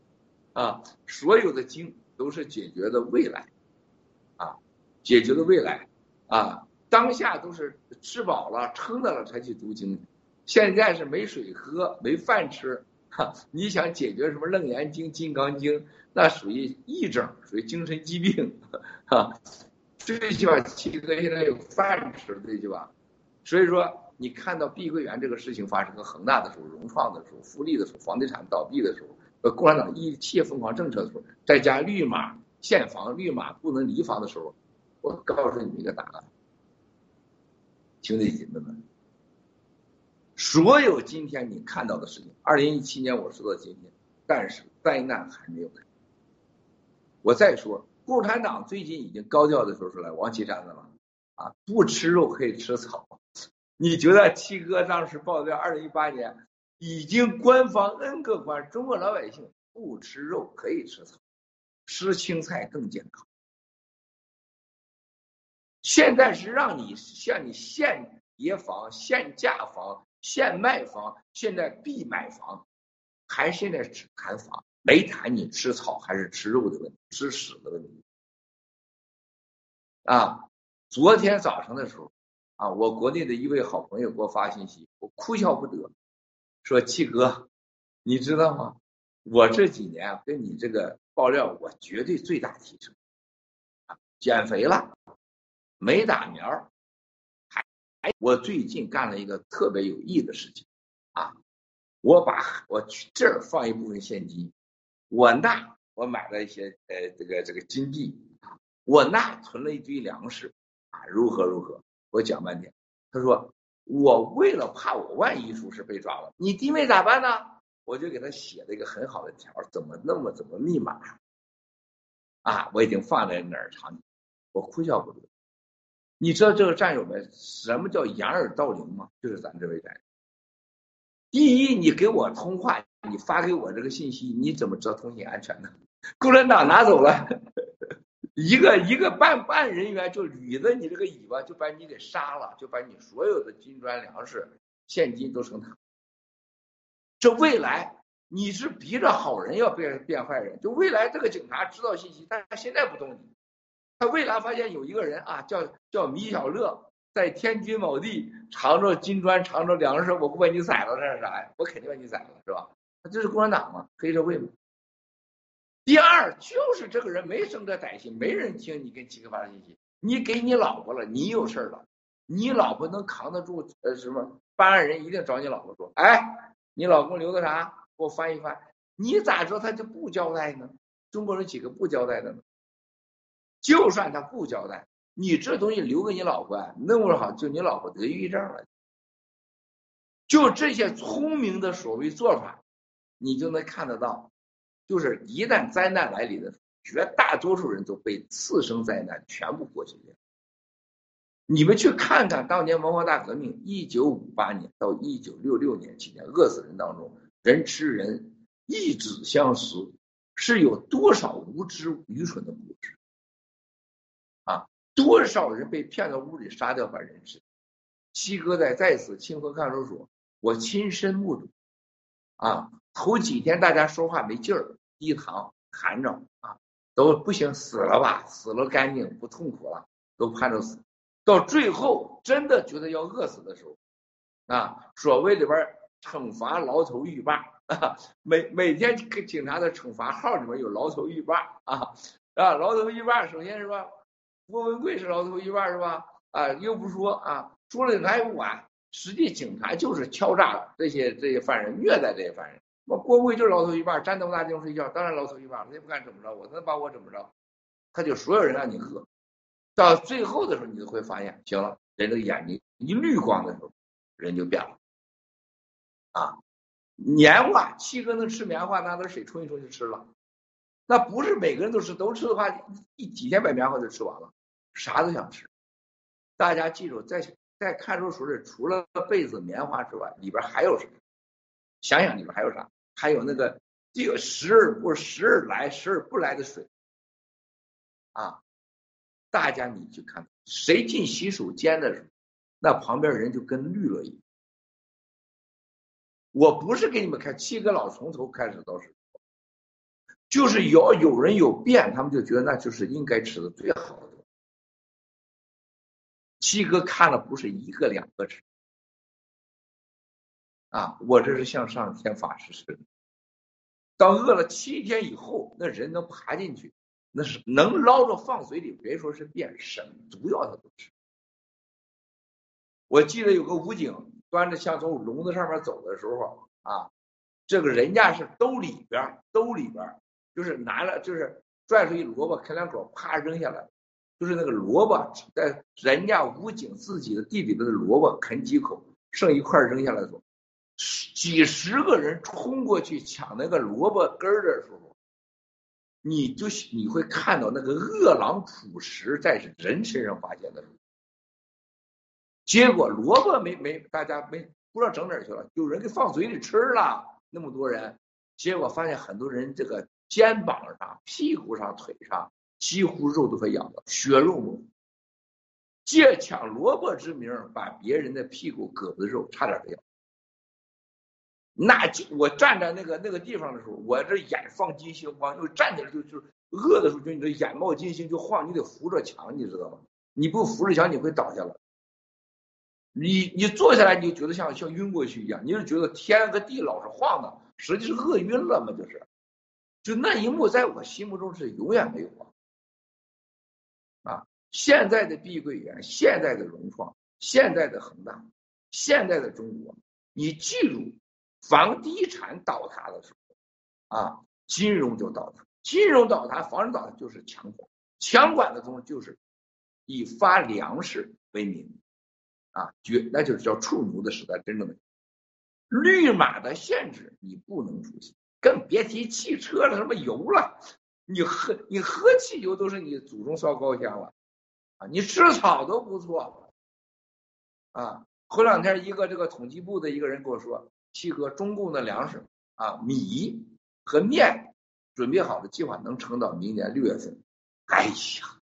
啊，所有的经都是解决的未来啊，解决的未来啊。当下都是吃饱了、撑的了才去读经，现在是没水喝、没饭吃，哈！你想解决什么《楞严经》《金刚经》，那属于癔症，属于精神疾病，哈！最起码七哥现在有饭吃，对吧？所以说，你看到碧桂园这个事情发生，和恒大的时候、融创的时候、富力的时候、房地产倒闭的时候，呃，共产党一切疯狂政策的时候，再加绿码限房、绿码不能离房的时候，我告诉你们一个答案。兄弟姐妹们，所有今天你看到的事情，二零一七年我说到今天，但是灾难还没有来。我再说，共产党最近已经高调的说出来，王岐山的了啊，不吃肉可以吃草。你觉得七哥当时爆料二零一八年，已经官方 N 个官，中国老百姓不吃肉可以吃草，吃青菜更健康。现在是让你向你限跌房、限价房、限卖房，现在必买房，还现在只谈房，没谈你吃草还是吃肉的问题、吃屎的问题。啊，昨天早上的时候，啊，我国内的一位好朋友给我发信息，我哭笑不得，说七哥，你知道吗？我这几年跟你这个爆料，我绝对最大提升，啊，减肥了。没打苗还我最近干了一个特别有意义的事情啊！我把我这儿放一部分现金，我那我买了一些呃这个这个金币，我那存了一堆粮食啊，如何如何？我讲半天，他说我为了怕我万一出事被抓了，你弟妹咋办呢？我就给他写了一个很好的条，怎么那么怎么密码啊？我已经放在哪儿藏？我哭笑不得。你知道这个战友们什么叫掩耳盗铃吗？就是咱这位战友。第一，你给我通话，你发给我这个信息，你怎么知道通信安全呢？共产党拿走了一个一个办办人员，就捋着你这个尾巴，就把你给杀了，就把你所有的金砖粮食、现金都成他。这未来你是逼着好人要变变坏人，就未来这个警察知道信息，但他现在不动你。他未来发现有一个人啊，叫叫米小乐，在天津某地藏着金砖，藏着粮食，我不把你宰了，这是啥呀？我肯定把你宰了，是吧？他这是共产党吗？黑社会吗？第二就是这个人没生这歹心，没人听你跟七哥发的信息，你给你老婆了，你有事儿了，你老婆能扛得住？呃，什么办案人一定找你老婆说，哎，你老公留的啥？给我翻一翻。你咋知道他就不交代呢？中国人几个不交代的呢？就算他不交代，你这东西留给你老婆，弄不好就你老婆得抑郁症了。就这些聪明的所谓做法，你就能看得到，就是一旦灾难来临的时候，绝大多数人都被次生灾难全部过去掉。你们去看看当年文化大革命，一九五八年到一九六六年期间，饿死人当中，人吃人，一指相识，是有多少无知愚蠢的故事？多少人被骗到屋里杀掉把人质？七哥在在此清河看守所，我亲身目睹。啊，头几天大家说话没劲儿，低糖含着啊，都不行，死了吧，死了干净，不痛苦了，都盼着死。到最后真的觉得要饿死的时候，啊，所谓里边惩罚牢头狱霸啊，每每天警察的惩罚号里面有牢头狱霸啊啊，牢头狱霸首先是吧？郭文贵是牢头一半是吧？啊，又不说啊，说了他也不管。实际警察就是敲诈这些这些犯人，虐待这些犯人。那郭文贵就是牢头一半，站这么大地方睡觉，当然牢头一半了。他也不敢怎么着，我能把我怎么着？他就所有人让你喝，到最后的时候，你就会发现，行了，人的眼睛一绿光的时候，人就变了。啊，棉花，七哥能吃棉花，拿点水冲一冲就吃了。那不是每个人都吃，都吃的话，一几天把棉花就吃完了。啥都想吃。大家记住，在在看守所里，除了被子、棉花之外，里边还有什么？想想里边还有啥？还有那个这个时而不时而来、时而不来的水啊！大家你去看，谁进洗手间的时候，那旁边人就跟绿了一样。我不是给你们看七哥老从头开始到是，就是有有人有变，他们就觉得那就是应该吃的最好的。七哥看了不是一个两个吃。啊，我这是向上天发誓似的。当饿了七天以后，那人能爬进去，那是能捞着放嘴里，别说是变什么毒药他都吃。我记得有个武警端着枪从笼子上面走的时候啊，这个人家是兜里边兜里边就是拿了就是拽出一萝卜，开两口，啪扔下来，就是那个萝卜在人家武警自己的地里的萝卜啃几口，剩一块扔下来走。几十个人冲过去抢那个萝卜根儿的时候，你就你会看到那个饿狼捕食在人身上发现的时候，结果萝卜没没大家没不知道整哪去了，有人给放嘴里吃了，那么多人，结果发现很多人这个肩膀上、屁股上、腿上几乎肉都快痒了，血肉模糊，借抢萝卜之名把别人的屁股、胳膊的肉差点都咬。那就我站在那个那个地方的时候，我这眼放金星光，就站起来就就饿的时候，就你这眼冒金星就晃，你得扶着墙，你知道吗？你不扶着墙，你会倒下来。你你坐下来，你就觉得像像晕过去一样，你就觉得天和地老是晃的，实际是饿晕了嘛，就是。就那一幕，在我心目中是永远没有啊。啊，现在的碧桂园，现在的融创，现在的恒大，现在的中国，你记住。房地产倒塌的时候，啊，金融就倒塌。金融倒塌，房子倒塌就是强管，强管的东西就是以发粮食为名，啊，绝那就是叫畜奴的时代，真正的绿码的限制你不能出现，更别提汽车了，什么油了，你喝你喝汽油都是你祖宗烧高香了，啊，你吃草都不错，啊，后两天一个这个统计部的一个人跟我说。七哥，中共的粮食啊，米和面准备好的计划能撑到明年六月份。哎呀，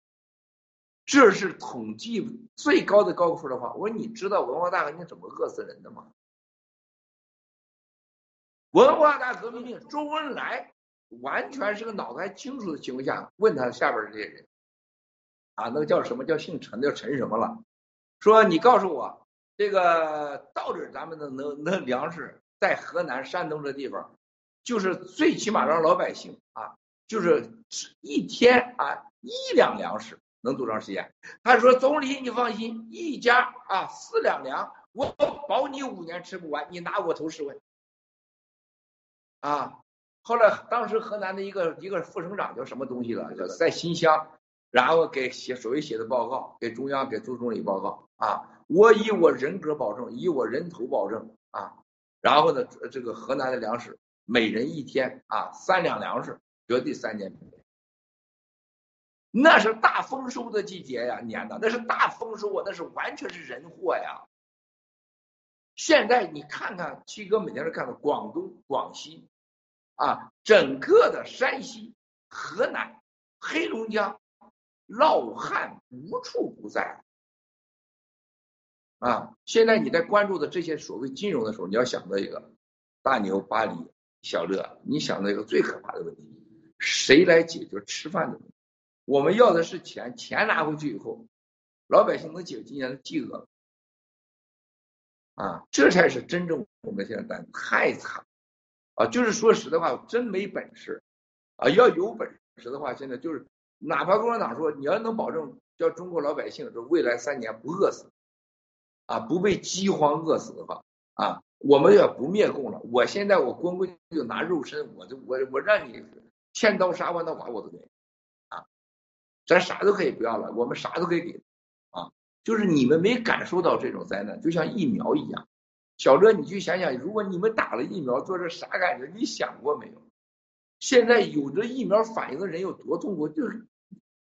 这是统计最高的高分的话。我说，你知道文化大革命怎么饿死人的吗？文化大革命，周恩来完全是个脑子还清楚的情况下，问他下边这些人啊，那个叫什么叫姓陈的叫陈什么了？说你告诉我。这个到底咱们的那那粮食在河南、山东这地方，就是最起码让老百姓啊，就是一天啊一两粮食能多长时间？他说：“总理，你放心，一家啊四两粮，我保你五年吃不完，你拿我头试问。”啊，后来当时河南的一个一个副省长叫什么东西了？叫在新乡，然后给写所谓写的报告，给中央给周总理报告啊。我以我人格保证，以我人头保证啊，然后呢，这个河南的粮食，每人一天啊三两粮食，绝对三年。那是大丰收的季节呀，年的那是大丰收啊，那是完全是人祸呀。现在你看看七哥每天都看到广东、广西啊，整个的山西、河南、黑龙江，涝旱无处不在。啊，现在你在关注的这些所谓金融的时候，你要想到一个大牛、巴黎、小乐，你想到一个最可怕的问题：谁来解决吃饭的问题？我们要的是钱，钱拿回去以后，老百姓能解决今年的饥饿啊，这才是真正我们现在太惨啊！就是说实在话，真没本事啊！要有本事的话，现在就是哪怕共产党说你要能保证叫中国老百姓这未来三年不饿死。啊，不被饥荒饿死的话，啊，我们要不灭共了。我现在我光棍就拿肉身，我就我我让你千刀杀万刀剐我都给，啊，咱啥都可以不要了，我们啥都可以给，啊，就是你们没感受到这种灾难，就像疫苗一样。小乐，你去想想，如果你们打了疫苗，做这啥感觉？你想过没有？现在有着疫苗反应的人有多痛苦？就是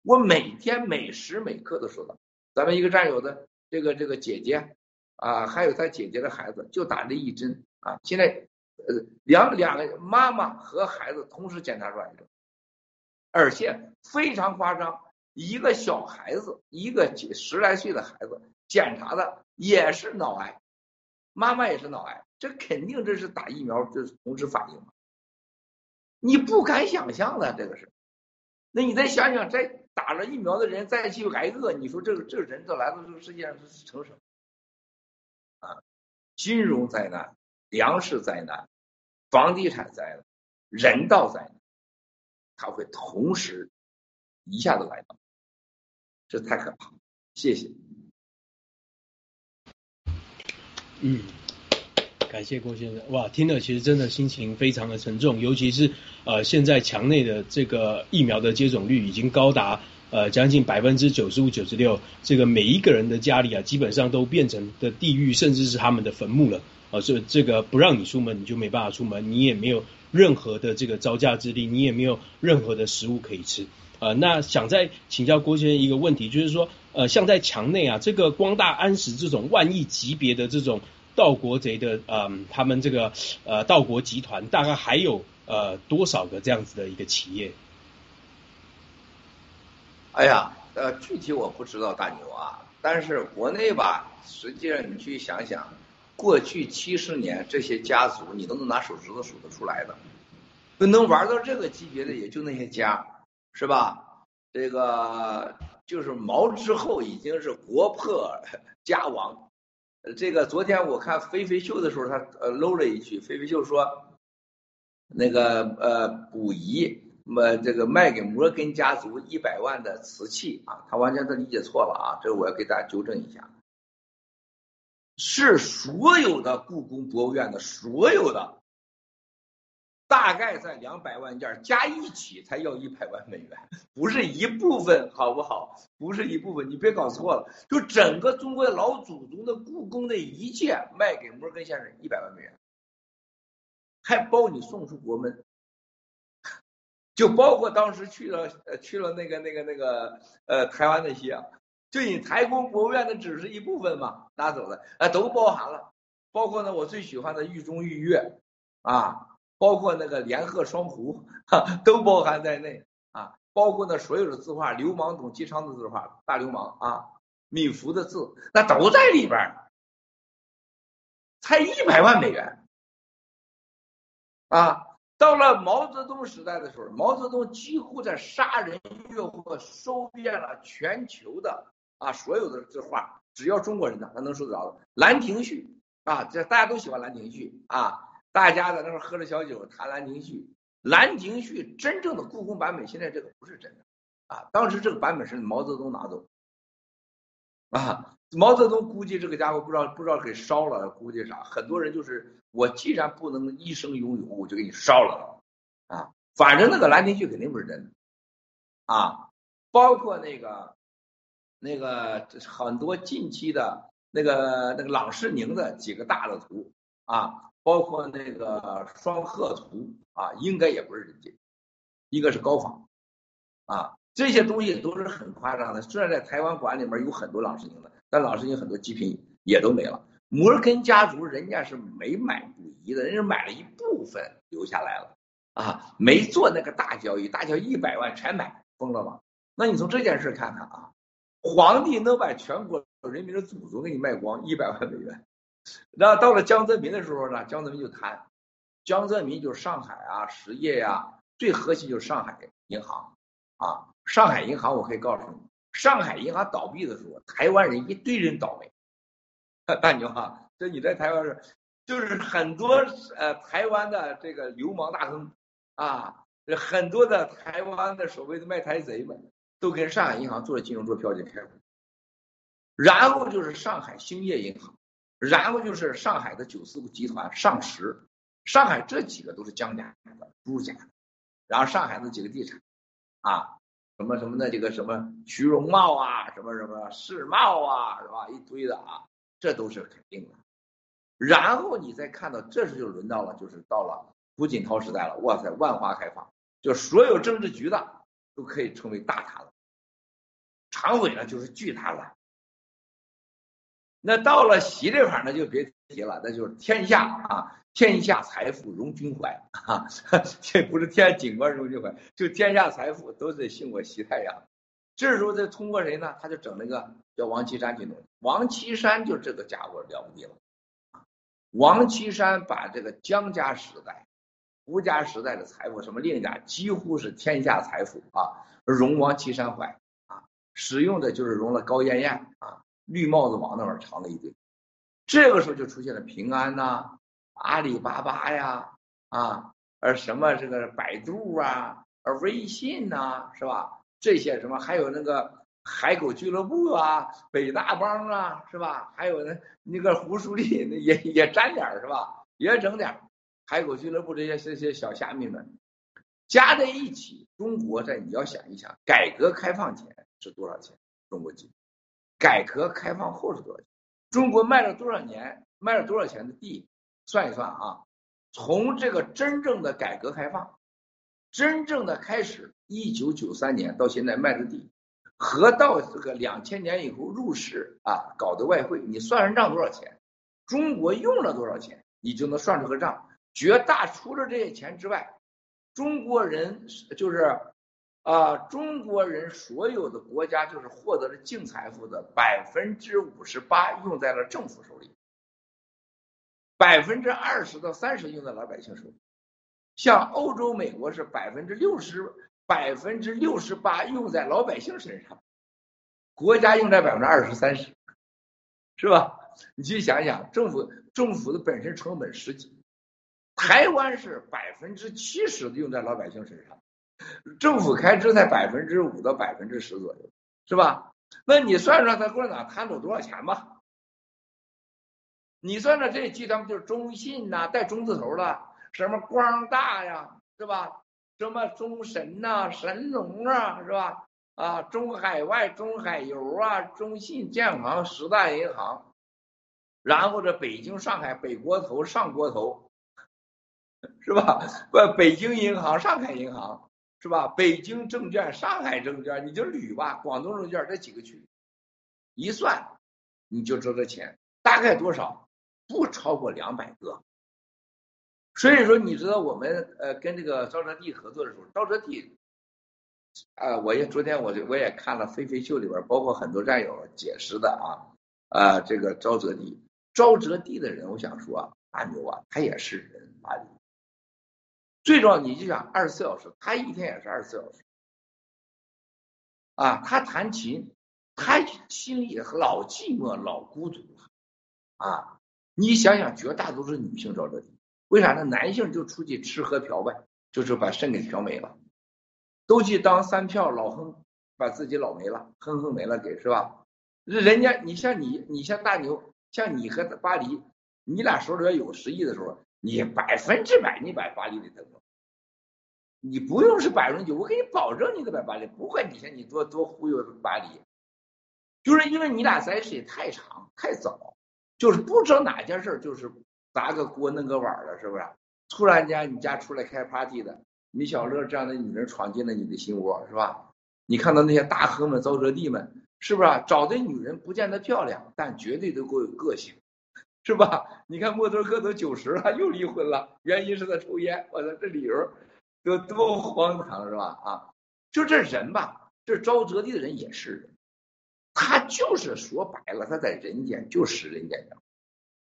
我每天每时每刻都说到。咱们一个战友的这个这个姐姐啊，还有他姐姐的孩子就打这一针啊，现在呃两两个妈妈和孩子同时检查出来的，而且非常夸张，一个小孩子一个几十来岁的孩子检查的也是脑癌，妈妈也是脑癌，这肯定这是打疫苗这是同时反应你不敢想象的这个是，那你再想想，在打了疫苗的人再去挨饿，你说这个这个人这来到这个世界上是成什么？啊，金融灾难、粮食灾难、房地产灾难、人道灾难，它会同时一下子来到，这太可怕了。谢谢。嗯。感谢郭先生，哇，听了其实真的心情非常的沉重，尤其是呃，现在墙内的这个疫苗的接种率已经高达呃将近百分之九十五、九十六，这个每一个人的家里啊，基本上都变成的地狱，甚至是他们的坟墓了啊！所以这个不让你出门，你就没办法出门，你也没有任何的这个招架之力，你也没有任何的食物可以吃啊！那想再请教郭先生一个问题，就是说呃，像在墙内啊，这个光大安石这种万亿级别的这种。盗国贼的，嗯，他们这个呃盗国集团大概还有呃多少个这样子的一个企业？哎呀，呃，具体我不知道大牛啊，但是国内吧，实际上你去想想，过去七十年这些家族，你都能拿手指头数得出来的，能玩到这个级别的也就那些家，是吧？这个就是毛之后已经是国破家亡。这个昨天我看飞飞秀的时候，他呃搂了一句，飞飞秀说，那个呃溥仪么这个卖给摩根家族一百万的瓷器啊，他完全是理解错了啊，这我要给大家纠正一下，是所有的故宫博物院的所有的。大概在两百万件加一起才要一百万美元，不是一部分，好不好？不是一部分，你别搞错了。就整个中国老祖宗的故宫的一切卖给摩根先生一百万美元，还包你送出国门，就包括当时去了呃去了那个那个那个呃台湾那些啊，就你台工博物院的只是一部分嘛，拿走的啊都包含了，包括呢我最喜欢的玉中玉月啊。包括那个连鹤双壶，哈，都包含在内啊。包括那所有的字画，流氓董其昌的字画，大流氓啊，米芾的字，那都在里边才一百万美元啊。到了毛泽东时代的时候，毛泽东几乎在杀人越货，收遍了全球的啊所有的字画，只要中国人的，他能收得着的。兰亭序啊，这大家都喜欢兰亭序啊。大家在那儿喝着小酒谈《兰亭序》，《兰亭序》真正的故宫版本，现在这个不是真的啊！当时这个版本是毛泽东拿走啊，毛泽东估计这个家伙不知道不知道给烧了，估计啥？很多人就是我既然不能一生拥有，我就给你烧了啊！反正那个《兰亭序》肯定不是真的啊，包括那个那个很多近期的那个那个郎世宁的几个大的图啊。包括那个双鹤图啊，应该也不是人家，一个是高仿啊，这些东西都是很夸张的。虽然在台湾馆里面有很多老世宁的，但老世宁很多极品也都没了。摩根家族人家是没买溥仪的，人家买了一部分留下来了啊，没做那个大交易，大交易一百万全买，疯了吗？那你从这件事看看啊，皇帝能把全国人民的祖宗给你卖光一百万美元？那到了江泽民的时候呢？江泽民就谈，江泽民就是上海啊，实业呀，最核心就是上海银行啊。上海银行我可以告诉你，上海银行倒闭的时候，台湾人一堆人倒霉。大牛哈，这你在台湾是，就是很多呃台湾的这个流氓大亨啊，很多的台湾的所谓的卖台贼们，都跟上海银行做了金融做票据开户，然后就是上海兴业银行。然后就是上海的九四集团上实，上海这几个都是江家的、朱家的，然后上海的几个地产啊，什么什么的这个什么徐荣茂啊，什么什么世茂啊，是吧？一堆的啊，这都是肯定的。然后你再看到，这时就轮到了，就是到了胡锦涛时代了。哇塞，万花开放，就所有政治局的都可以成为大咖了常委呢就是巨大了。那到了习这块儿呢，就别提了，那就是天下啊，天下财富荣君怀啊，这不是天景观荣君怀，就天下财富都得信我习太阳。这时候再通过谁呢？他就整那个叫王岐山去弄，王岐山就这个家伙了不得了。王岐山把这个江家时代、吴家时代的财富，什么令家，几乎是天下财富啊，容王岐山怀啊，使用的就是容了高艳艳啊，绿帽子王那儿藏了一堆。这个时候就出现了平安呐、阿里巴巴呀啊，而什么这个百度啊、而微信呐，是吧？这些什么还有那个。海狗俱乐部啊，北大帮啊，是吧？还有那那个胡舒立也也沾点是吧？也整点海狗俱乐部这些这些小虾米们加在一起，中国在你要想一想，改革开放前是多少钱？中国几改革开放后是多少钱？中国卖了多少年？卖了多少钱的地？算一算啊，从这个真正的改革开放，真正的开始，一九九三年到现在卖的地。和到这个两千年以后入市啊，搞的外汇，你算算账多少钱？中国用了多少钱？你就能算出个账。绝大除了这些钱之外，中国人就是啊，中国人所有的国家就是获得了净财富的百分之五十八用在了政府手里，百分之二十到三十用在老百姓手里。像欧洲、美国是百分之六十。百分之六十八用在老百姓身上，国家用在百分之二十三十，是吧？你去想想，政府政府的本身成本十几，台湾是百分之七十用在老百姓身上，政府开支在百分之五到百分之十左右，是吧？那你算算他共产党贪走多少钱吧？你算算这集团就是中信呐，带中字头的，什么光大呀，是吧？什么中神呐、神农啊，是吧？啊，中海外、中海油啊、中信建行十大银行，然后这北京、上海北国投、上国投，是吧？不，北京银行、上海银行，是吧？北京证券、上海证券，你就捋吧，广东证券这几个区，一算你就知道这钱大概多少，不超过两百个。所以说，你知道我们呃跟这个赵哲地合作的时候，赵哲地，啊，我也昨天我就我也看了《飞飞秀》里边，包括很多战友解释的啊，啊，这个赵哲地，赵哲地的人，我想说啊，大牛啊，他也是人，阿里，最重要你就想二十四小时，他一天也是二十四小时，啊，他弹琴，他心里老寂寞老孤独了，啊，你想想，绝大多数女性找这地。为啥呢？男性就出去吃喝嫖呗，就是把肾给嫖没了，都去当三票老哼，把自己老没了，哼哼没了给是吧？人家你像你，你像大牛，像你和巴黎，你俩手里边有十亿的时候，你百分之百你把巴黎给登了，你不用是百分之九，我给你保证你得把巴黎，不管你像你多多忽悠巴黎，就是因为你俩在一起太长太早，就是不知道哪件事就是。砸个锅弄个碗了，是不是？突然间你家出来开 party 的，米小乐这样的女人闯进了你的心窝，是吧？你看到那些大亨们、沼泽地们，是不是？找的女人不见得漂亮，但绝对都够有个性，是吧？你看默多克都九十了，又离婚了，原因是他抽烟。我操，这理由多多荒唐，是吧？啊，就这人吧，这沼泽地的人也是人，他就是说白了，他在人间就使人间的，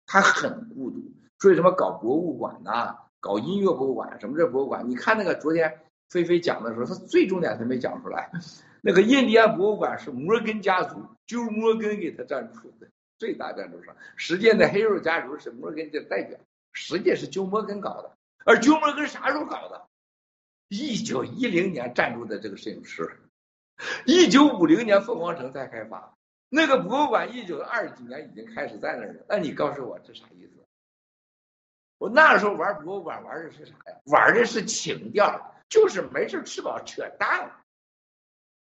他很孤独。所以什么搞博物馆呐，搞音乐博物馆，什么这博物馆？你看那个昨天菲菲讲的时候，他最重点他没讲出来。那个印第安博物馆是摩根家族，就是摩根给他赞助的，最大赞助商。实际的黑肉家族是摩根的代表，实际是鸠摩根搞的。而鸠摩根啥时候搞的？一九一零年赞助的这个摄影师，一九五零年凤凰城才开发。那个博物馆一九二几年已经开始在那儿了。那你告诉我这啥意思？我那时候玩博物馆玩的是啥呀？玩的是情调，就是没事吃饱扯淡，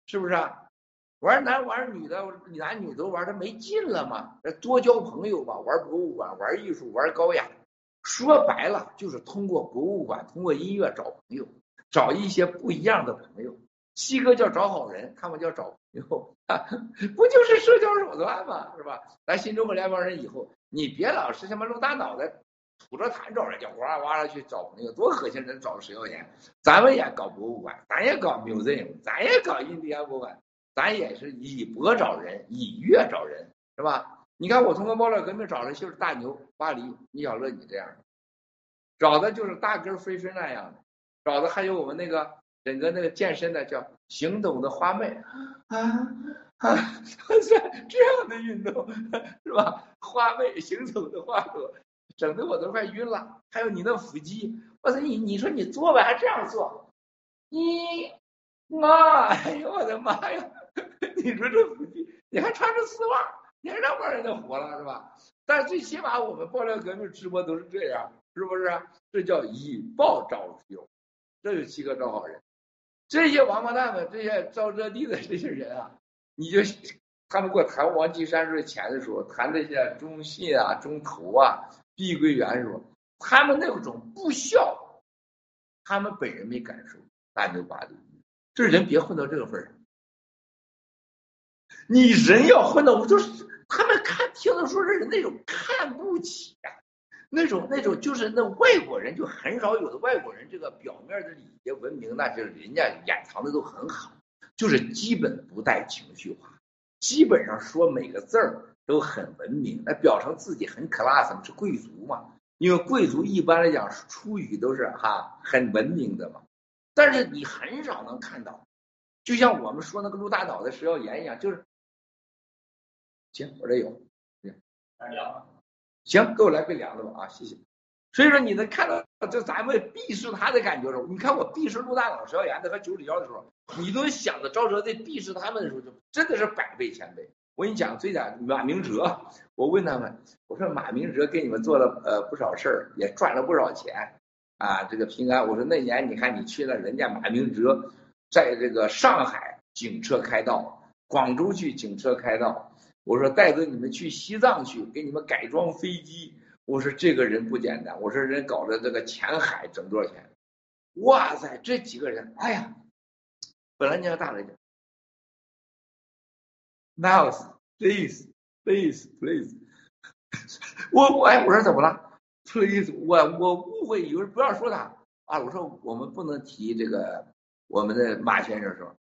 是不是？玩男玩女的，男女都玩的没劲了嘛？多交朋友吧，玩博物馆，玩艺术，玩高雅。说白了，就是通过博物馆，通过音乐找朋友，找一些不一样的朋友。西哥叫找好人，他们叫找朋友，不就是社交手段吗？是吧？咱新中国联邦人以后，你别老是他妈露大脑袋，吐着痰找人家哇哇的去找朋友，多恶心！人找谁要钱？咱们也搞博物馆，咱也搞 museum，咱也搞印第安博物馆，咱也是以博找人，以乐找人，是吧？你看我通过爆料革命找的就是大牛巴黎，李小乐你这样的，找的就是大根飞飞那样的，找的还有我们那个整个那个健身的叫行走的花妹啊 啊，这这样的运动是吧？花妹行走的花朵，整的我都快晕了。还有你那腹肌，我操你你说你做吧还这样做，你妈，哎呦我的妈呀！你说这，你还穿着丝袜。你还让帮人家活了是吧？但最起码我们爆料革命直播都是这样，是不是？这叫以暴招友，这就七个招好人。这些王八蛋们，这些招这地的这些人啊，你就他们给我谈王岐山这钱的时候，谈这些中信啊、中投啊、碧桂园的时候，他们那种不孝，他们本人没感受，大牛八的，这人别混到这个份上。你人要混到，我就是。他们看听的说是那种看不起呀，那种那种就是那外国人就很少有的外国人，这个表面的礼节文明，那就是人家掩藏的都很好，就是基本不带情绪化，基本上说每个字儿都很文明，那表成自己很 class 嘛，是贵族嘛，因为贵族一般来讲出语都是哈很文明的嘛，但是你很少能看到，就像我们说那个陆大脑的食药岩一样，就是。行，我这有，凉行，给我来杯凉的吧啊，谢谢。所以说你能看到这咱们鄙视他的感觉时候，你看我鄙视陆大脑、石耀岩的和九里妖的时候，你都想着赵哲在鄙视他们的时候，就真的是百倍千倍。我跟你讲，最讲马明哲，我问他们，我说马明哲给你们做了呃不少事儿，也赚了不少钱啊，这个平安。我说那年你看你去了，人家马明哲在这个上海警车开道，广州去警车开道。我说带着你们去西藏去，给你们改装飞机。我说这个人不简单。我说人搞的这个前海挣多少钱？哇塞，这几个人，哎呀，本来你要大人家，Mouse，please，please，please，我我哎，我说怎么了？Please，我我误会，以为不要说他啊。我说我们不能提这个我们的马先生说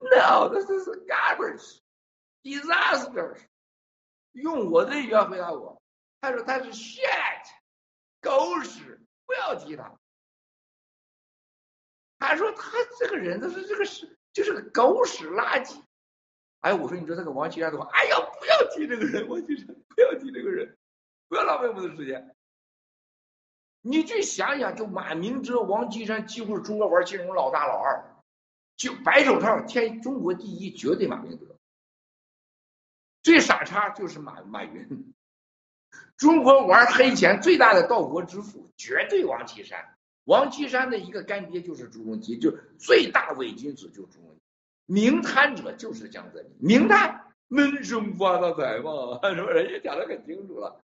，No，this is garbage。disaster，用我的语言回答我，他说他是 shit，狗屎，不要提他。他说他这个人，他说这个是就是个狗屎垃圾。哎，我说你说这个王岐山的话，哎呀，不要提这个人，王岐山，不要提这个人，不要浪费我们的时间。你去想想，就马明哲、王岐山几乎是中国玩金融老大老二，就白手套天中国第一，绝对马明哲。最傻叉就是马马云，中国玩黑钱最大的盗国之父绝对王岐山，王岐山的一个干爹就是朱镕基，就最大伪君子就是朱镕基，明贪者就是江泽民，明贪闷声发大财嘛，是不？人家讲的很清楚了，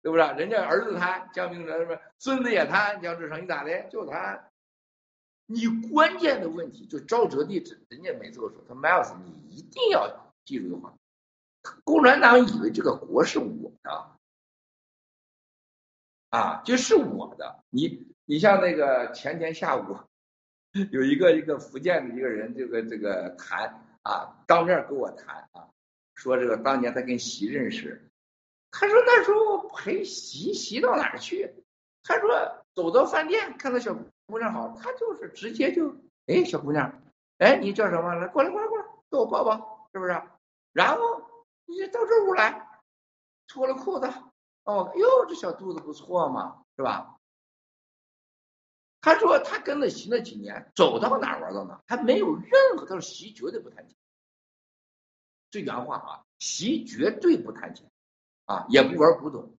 对不是？人家儿子贪，江明哲是不是？孙子也贪，江志成你咋的？就贪。你关键的问题就沼泽地址，人家每次都说他 Miles，你一定要记住一句话。共产党以为这个国是我的，啊，就是我的。你你像那个前天下午，有一个一个福建的一个人，这个这个谈啊，当面跟我谈啊，说这个当年他跟习认识，他说那时候陪习习到哪儿去？他说走到饭店看到小姑娘好，他就是直接就哎小姑娘，哎你叫什么？来过来过来过来，给我抱抱，是不是？然后。你到这屋来，脱了裤子，哦，哟，这小肚子不错嘛，是吧？他说他跟了习那几年，走到哪玩到哪，他没有任何，他说习绝对不谈钱，这原话啊，习绝对不谈钱，啊，也不玩古董，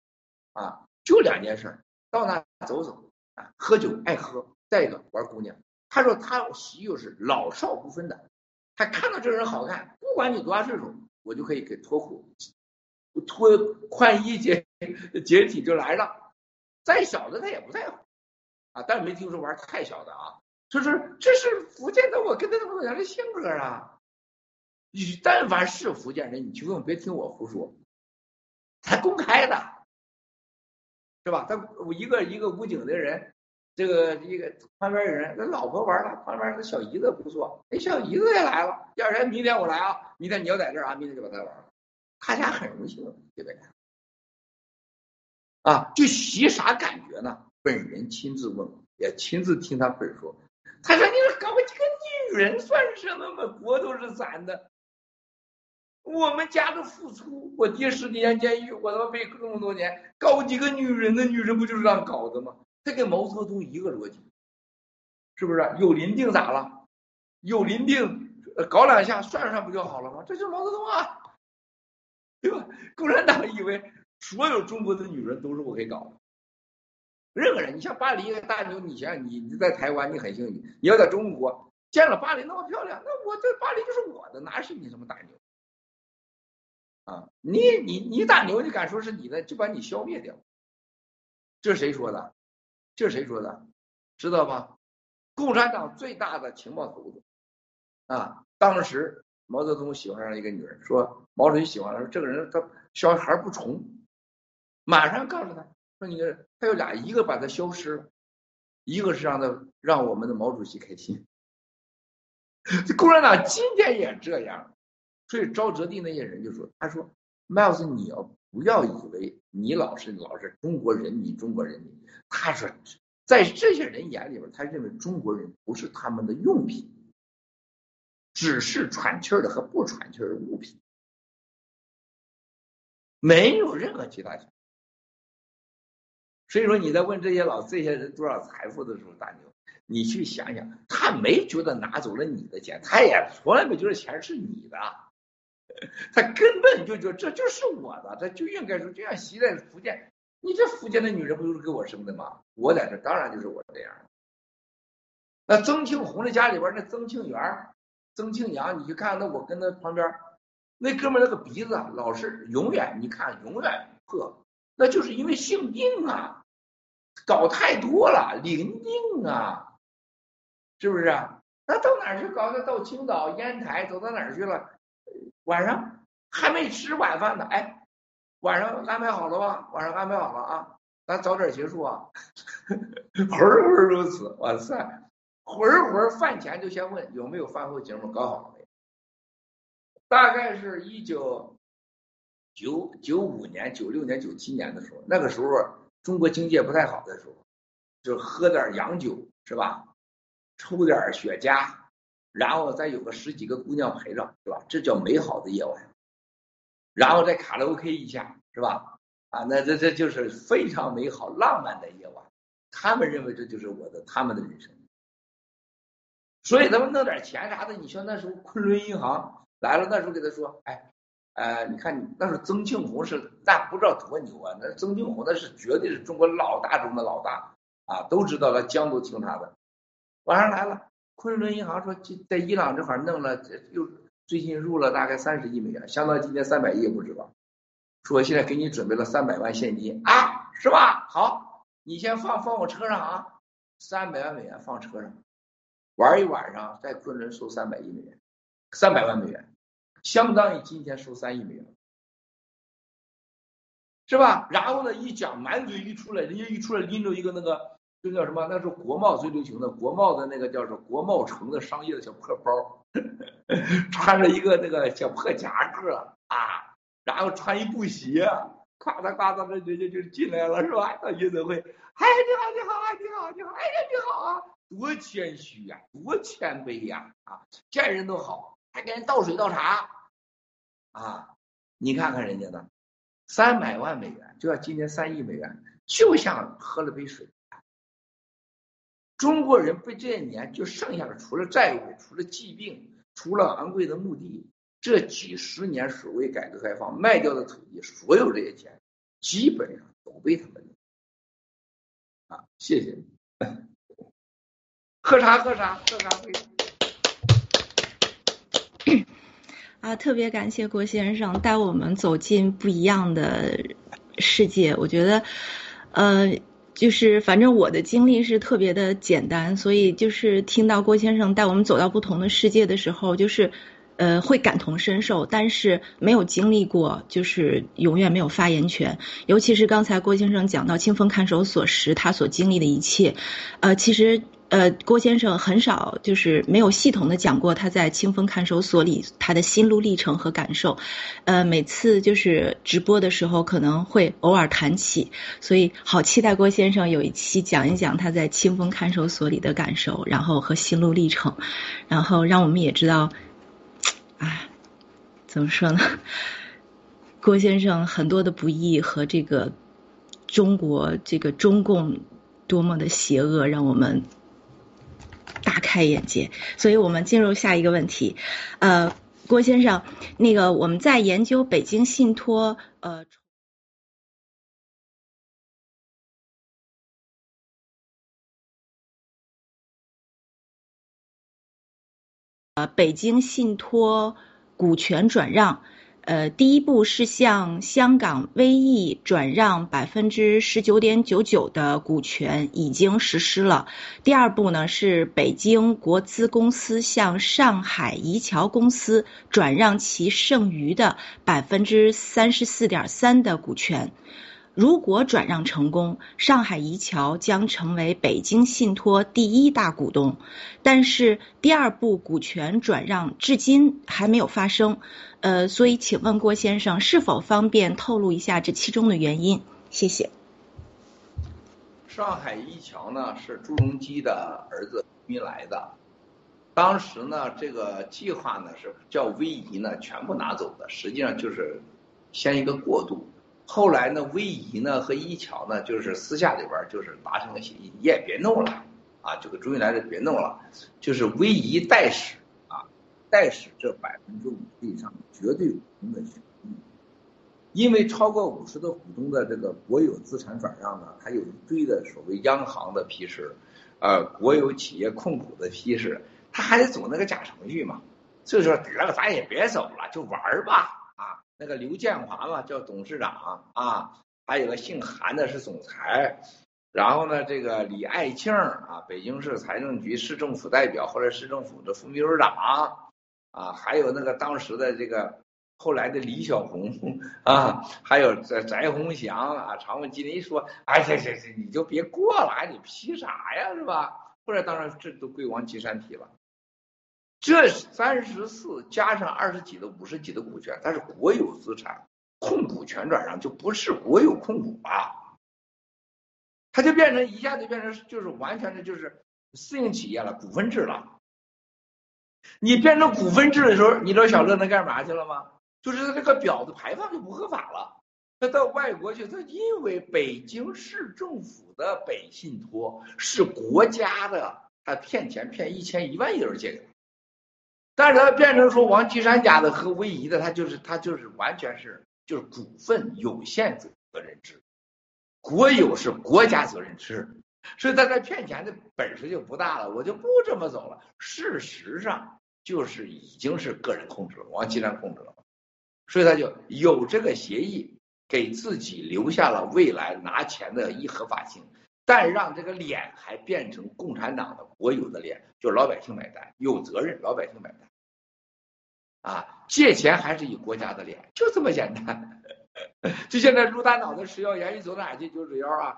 啊，就两件事，到那走走，啊，喝酒爱喝，再一个玩姑娘。他说他习又是老少不分的，他看到这人好看，不管你多大岁数。我就可以给脱裤，脱宽衣解解体就来了。再小的他也不在乎啊，但是没听说玩太小的啊。就是这是福建的，我跟他那么多的性格啊。你但凡是福建人，你去问，别听我胡说，他公开的，是吧？他我一个一个武警的人，这个一个旁边有人，他老婆玩了，旁边那小姨子不错，哎，小姨子也来了，要不然明天我来啊，明天你要在这儿啊，明天就把他玩了，他家很荣幸，对不对？啊，就习啥感觉呢？本人亲自问，也亲自听他本说。他说：“你搞个几个女人算什么嘛？国都是咱的，我们家的付出，我爹十几年监狱，我他妈背这么多年，搞几个女人的女人不就是这样搞的吗？他跟毛泽东一个逻辑，是不是？有林定咋了？有林定搞两下算算不就好了吗？这就是毛泽东啊，对吧？共产党以为。”所有中国的女人都是我给搞的，任何人，你像巴黎大牛，你想想，你你在台湾你很幸运，你要在中国见了巴黎那么漂亮，那我这巴黎就是我的，哪是你什么大牛？啊，你你你大牛，你敢说是你的，就把你消灭掉。这谁说的？这是谁说的？知道吗？共产党最大的情报头子啊，当时毛泽东喜欢上一个女人，说毛主席喜欢了，说这个人他小孩不重。马上告诉他说：“你他有俩，一个把他消失了，一个是让他让我们的毛主席开心。共产党今天也这样，所以沼泽地那些人就说：‘他说，Miles，你要不要以为你老是老是中国人民，中国人民？’他说，在这些人眼里边，他认为中国人不是他们的用品，只是喘气儿的和不喘气儿的物品，没有任何其他。”所以说你在问这些老这些人多少财富的时候，大牛，你去想想，他没觉得拿走了你的钱，他也从来没觉得钱是你的，他根本就觉得这就是我的，他就应该说，就像习在福建，你这福建的女人不就是给我生的吗？我在这当然就是我这样。那曾庆红的家里边那曾庆元、曾庆阳，你去看那我跟他旁边那哥们那个鼻子老是永远，你看永远破，那就是因为性病啊。搞太多了，淋病啊，是不是？那到哪去搞？那到青岛、烟台，走到哪去了？晚上还没吃晚饭呢，哎，晚上安排好了吧？晚上安排好了啊，咱早点结束啊。会儿会儿如此，哇塞，会儿会儿饭前就先问有没有饭后节目，搞好了没？大概是一九九九五年、九六年、九七年的时候，那个时候。中国经济不太好的时候，就喝点洋酒是吧？抽点雪茄，然后再有个十几个姑娘陪着是吧？这叫美好的夜晚。然后再卡拉 OK 一下是吧？啊，那这这就是非常美好浪漫的夜晚。他们认为这就是我的他们的人生。所以他们弄点钱啥的，你像那时候昆仑银行来了，那时候给他说，哎。呃，你看，那时候曾庆红是，那不知道多牛啊！那曾庆红那是绝对是中国老大中的老大啊，都知道了，江都听他的。晚上来了，昆仑银行说，在伊朗这块弄了，又最近入了大概三十亿美元，相当于今天三百亿不止吧？说现在给你准备了三百万现金啊，是吧？好，你先放放我车上啊，三百万美元放车上，玩一晚上，在昆仑收三百亿美元，三百万美元。相当于今天收三亿美元，是吧？然后呢，一讲满嘴一出来，人家一出来拎着一个那个，就叫什么？那时候国贸最流行的国贸的那个叫做国贸城的商业的小破包，穿着一个那个小破夹克啊，然后穿一布鞋，夸嚓夸嚓的，人家就进来了，是吧？到运动会，哎，你好，你好，你好，你好，哎呀，你好啊，多谦虚呀，多谦卑呀，啊，见人都好。还给人倒水倒茶，啊！你看看人家的三百万美元，就要今年三亿美元，就像喝了杯水。中国人被这些年就剩下的，除了债务，除了疾病，除了昂贵的墓地，这几十年所谓改革开放卖掉的土地，所有这些钱，基本上都被他们啊！谢谢你，喝茶喝茶喝茶。啊，特别感谢郭先生带我们走进不一样的世界。我觉得，呃，就是反正我的经历是特别的简单，所以就是听到郭先生带我们走到不同的世界的时候，就是呃会感同身受，但是没有经历过，就是永远没有发言权。尤其是刚才郭先生讲到清风看守所时他所经历的一切，呃，其实。呃，郭先生很少就是没有系统的讲过他在清风看守所里他的心路历程和感受，呃，每次就是直播的时候可能会偶尔谈起，所以好期待郭先生有一期讲一讲他在清风看守所里的感受，然后和心路历程，然后让我们也知道，啊，怎么说呢？郭先生很多的不易和这个中国这个中共多么的邪恶，让我们。大开眼界，所以我们进入下一个问题。呃，郭先生，那个我们在研究北京信托，呃，呃，北京信托股权转让。呃，第一步是向香港威易转让百分之十九点九九的股权，已经实施了。第二步呢是北京国资公司向上海怡桥公司转让其剩余的百分之三十四点三的股权。如果转让成功，上海怡桥将成为北京信托第一大股东。但是第二步股权转让至今还没有发生，呃，所以请问郭先生是否方便透露一下这其中的原因？谢谢。上海一桥呢是朱镕基的儿子朱运来的，当时呢这个计划呢是叫威仪呢全部拿走的，实际上就是先一个过渡。后来呢，威仪呢和一桥呢，就是私下里边就是达成了协议，你也别弄了啊，这个朱云来的别弄了，就是威仪代使，代使这百分之五以上绝对股东的权益，因为超过五十的股东的这个国有资产转让呢，它有一堆的所谓央行的批示，呃，国有企业控股的批示，他还得走那个假程序嘛，所以说得了，咱也别走了，就玩儿吧。啊。那个刘建华嘛，叫董事长啊，还有个姓韩的是总裁，然后呢，这个李爱庆啊，北京市财政局市政府代表或者市政府的副秘书长啊，还有那个当时的这个后来的李小红啊，还有翟翟鸿祥啊，常务经理说，哎，行行行，你就别过了，你批啥呀，是吧？后来当然这都归王岐山提了。这三十四加上二十几的五十几的股权，它是国有资产，控股权转让就不是国有控股了，它就变成一下就变成就是完全的就是私营企业了，股份制了。你变成股份制的时候，你知道小乐能干嘛去了吗？就是他这个表的排放就不合法了，他到外国去，他因为北京市政府的北信托是国家的，他骗钱骗一千一万亿人借给他。但是他变成说王岐山家的和威仪的，他就是他就是完全是就是股份有限责任制，国有是国家责任制，所以他在骗钱的本事就不大了。我就不这么走了。事实上就是已经是个人控制了，王岐山控制了，所以他就有这个协议，给自己留下了未来拿钱的一合法性，但让这个脸还变成共产党的国有的脸，就老百姓买单，有责任，老百姓买单。啊，借钱还是以国家的脸，就这么简单。就现在陆大脑的食药盐，一走哪去九指腰啊！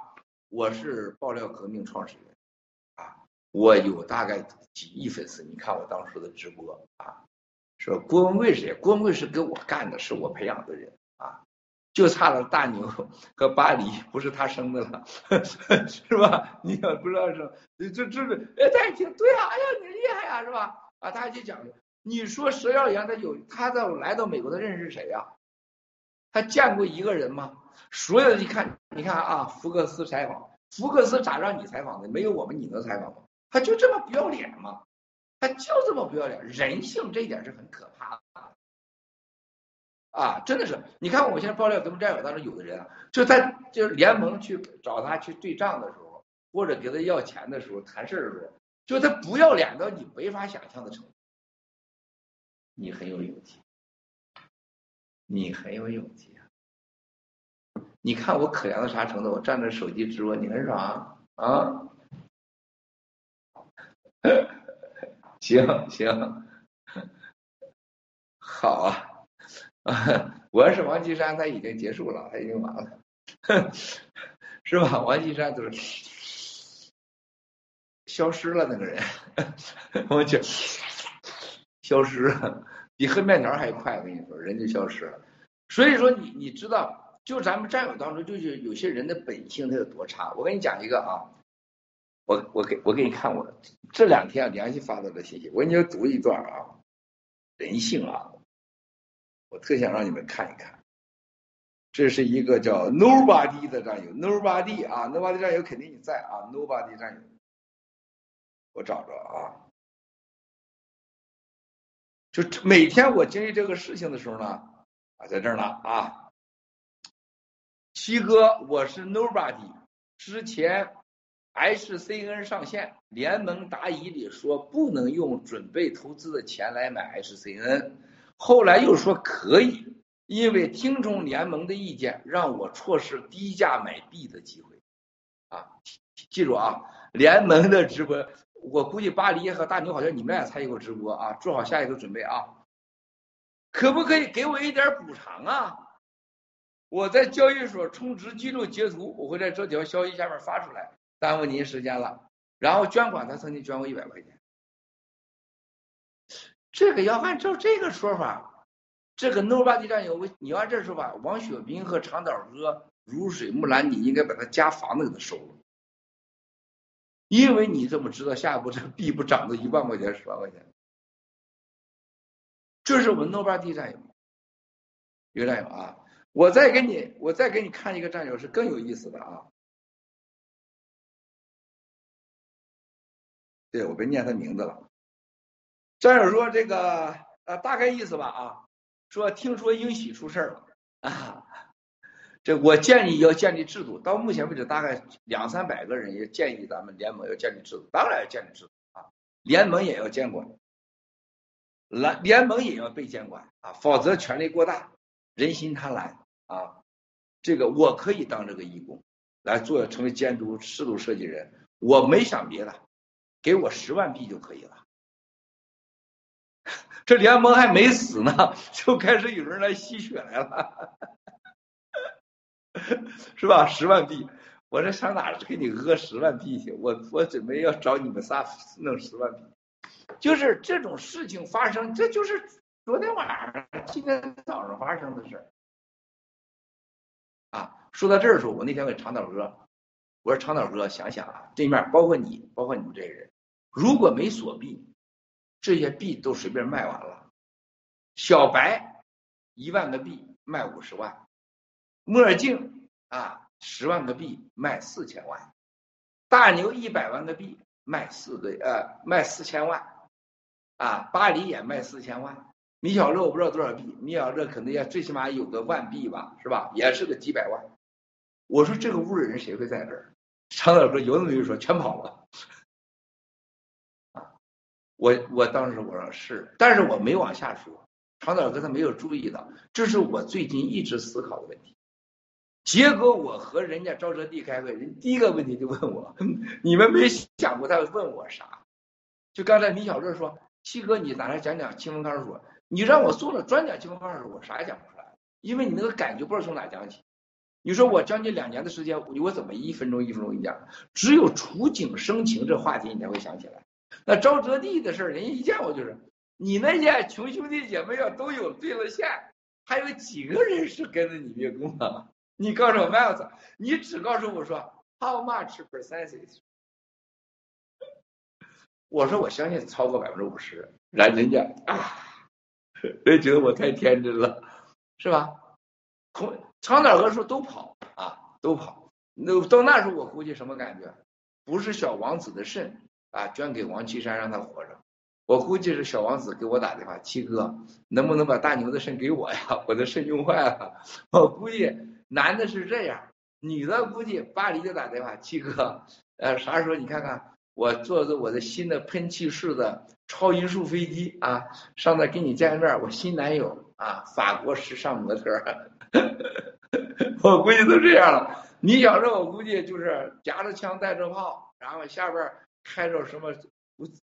我是爆料革命创始人啊，我有大概几亿粉丝。你看我当时的直播啊，说郭文贵是谁？郭文贵是跟我干的，是我培养的人啊，就差了大牛 和巴黎，不是他生的了，是吧？你也不知道是，这这是哎，他一听对啊，哎呀，你厉害呀，是吧？啊，他就讲。你说佘耀阳他有他到来到美国他认识谁呀？他见过一个人吗？所有的一看你看啊，福克斯采访，福克斯咋让你采访的？没有我们你能采访吗？他就这么不要脸吗？他就这么不要脸，人性这一点是很可怕的啊！真的是，你看我现在爆料咱们战友当中有的人啊，就在就是联盟去找他去对账的时候，或者给他要钱的时候谈事儿的时候，就他不要脸到你没法想象的程度。你很有勇气，你很有勇气！你看我可怜到啥程度？我站着手机直播，你很爽啊？啊 行行，好啊！我要是王岐山，他已经结束了，他已经完了，是吧？王岐山就是消失了，那个人，我去，消失了，比喝面条还快。我跟你说，人就消失了。所以说，你你知道，就咱们战友当中，就是有些人的本性他有多差。我跟你讲一个啊。我我给我给你看我这两天联系发到的信息，我给你读一段啊，人性啊，我特想让你们看一看。这是一个叫 Nobody 的战友，Nobody 啊，Nobody 战友肯定你在啊，Nobody 战友，我找着啊，就每天我经历这个事情的时候呢，啊，在这儿呢啊，七哥，我是 Nobody，之前。HCN 上线，联盟答疑里说不能用准备投资的钱来买 HCN，后来又说可以，因为听从联盟的意见，让我错失低价买币的机会。啊，记住啊，联盟的直播，我估计巴黎和大牛好像你们俩参与过直播啊，做好下一个准备啊，可不可以给我一点补偿啊？我在交易所充值记录截图，我会在这条消息下面发出来。耽误您时间了，然后捐款，他曾经捐过一百块钱。这个要按照这个说法，这个 Nobody 战友，你要按这说法，王雪冰和长岛哥、如水木兰，你应该把他家房子给他收了，因为你怎么知道下一步这个币不涨到一万块钱、十万块钱？这是我们 Nobody 战友，一个战友啊！我再给你，我再给你看一个战友是更有意思的啊。对，我别念他名字了。战友说这个呃，大概意思吧啊，说听说英喜出事了啊，这我建议要建立制度。到目前为止，大概两三百个人也建议咱们联盟要建立制度，当然要建立制度啊，联盟也要监管，联联盟也要被监管啊，否则权力过大，人心贪婪啊。这个我可以当这个义工来做，成为监督制度设计人，我没想别的。给我十万币就可以了，这联盟还没死呢，就开始有人来吸血来了，是吧？十万币，我这上哪给你讹十万币去？我我准备要找你们仨弄十万币，就是这种事情发生，这就是昨天晚上、今天早上发生的事啊，说到这儿的时候，我那天问长岛哥，我说长岛哥，想想啊，对面包括你，包括你们这些人。如果没锁币，这些币都随便卖完了。小白一万个币卖五十万，墨镜啊十万个币卖四千万，大牛一百万个币卖四个呃卖四千万，啊巴黎也卖四千万，米小乐我不知道多少币，米小乐可能也最起码有个万币吧，是吧？也是个几百万。我说这个屋的人谁会在这儿？常导说有那么一说，全跑了。我我当时我说是，但是我没往下说。长岛哥他没有注意到，这是我最近一直思考的问题。结果我和人家赵哲地开会，人第一个问题就问我：你们没想过他问我啥？就刚才米小乐说，七哥你咋来讲讲清风看守所？你让我做了专讲清风看守所，我啥也讲不出来，因为你那个感觉不知道从哪讲起。你说我将近两年的时间，我怎么一分钟一分钟一讲？只有触景生情这话题你才会想起来。那招泽地的事儿，人家一见我就是，你那些穷兄弟姐妹要都有对了线，还有几个人是跟着你灭工的？你告诉我 Miles，你只告诉我说 How much percentage？我说我相信超过百分之五十，然人家啊，人觉得我太天真了，是吧？从长岛哥说都跑啊，都跑。那到那时候我估计什么感觉？不是小王子的肾。啊，捐给王岐山让他活着。我估计是小王子给我打电话，七哥能不能把大牛的肾给我呀？我的肾用坏了。我估计男的是这样，女的估计巴黎就打电话，七哥，呃，啥时候你看看我坐着我的新的喷气式的超音速飞机啊，上那给你见个面，我新男友啊，法国时尚模特。我估计都这样了。米小乐，我估计就是夹着枪带着炮，然后下边开着什么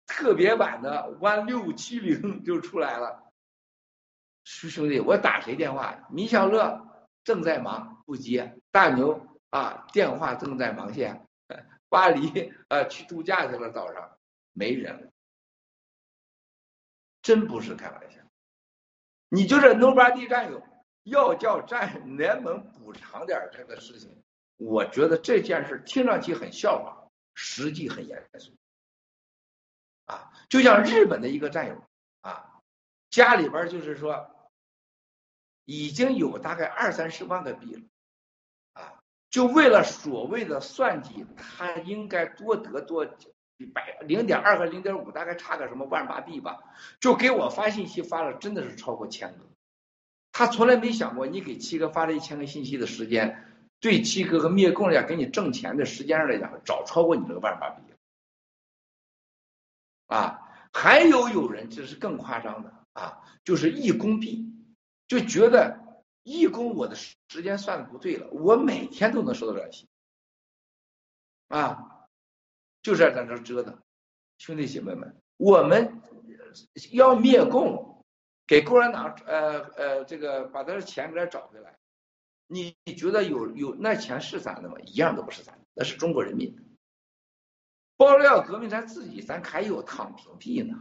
特别版的弯六七零就出来了。师兄弟，我打谁电话？米小乐正在忙，不接。大牛啊，电话正在忙线。巴黎啊，去度假去了，早上没人了，真不是开玩笑。你就是 nobody 战友，要叫战联盟补偿点这个事情，我觉得这件事听上去很笑话，实际很严肃。啊，就像日本的一个战友啊，家里边就是说。已经有大概二三十万个币了，就为了所谓的算计，他应该多得多百零点二和零点五，大概差个什么万八币吧，就给我发信息发了，真的是超过千个。他从来没想过，你给七哥发了一千个信息的时间，对七哥和灭共来讲，给你挣钱的时间上来讲，早超过你这个万八币。啊，还有有人这是更夸张的啊，就是一工币。就觉得义工我的时间算的不对了，我每天都能收到短信，啊，就是在这折腾，兄弟姐妹们，我们要灭共，给共产党呃呃这个把他的钱给他找回来，你你觉得有有那钱是咱的吗？一样都不是咱的，那是中国人民。爆料革命咱自己咱还有躺平币呢，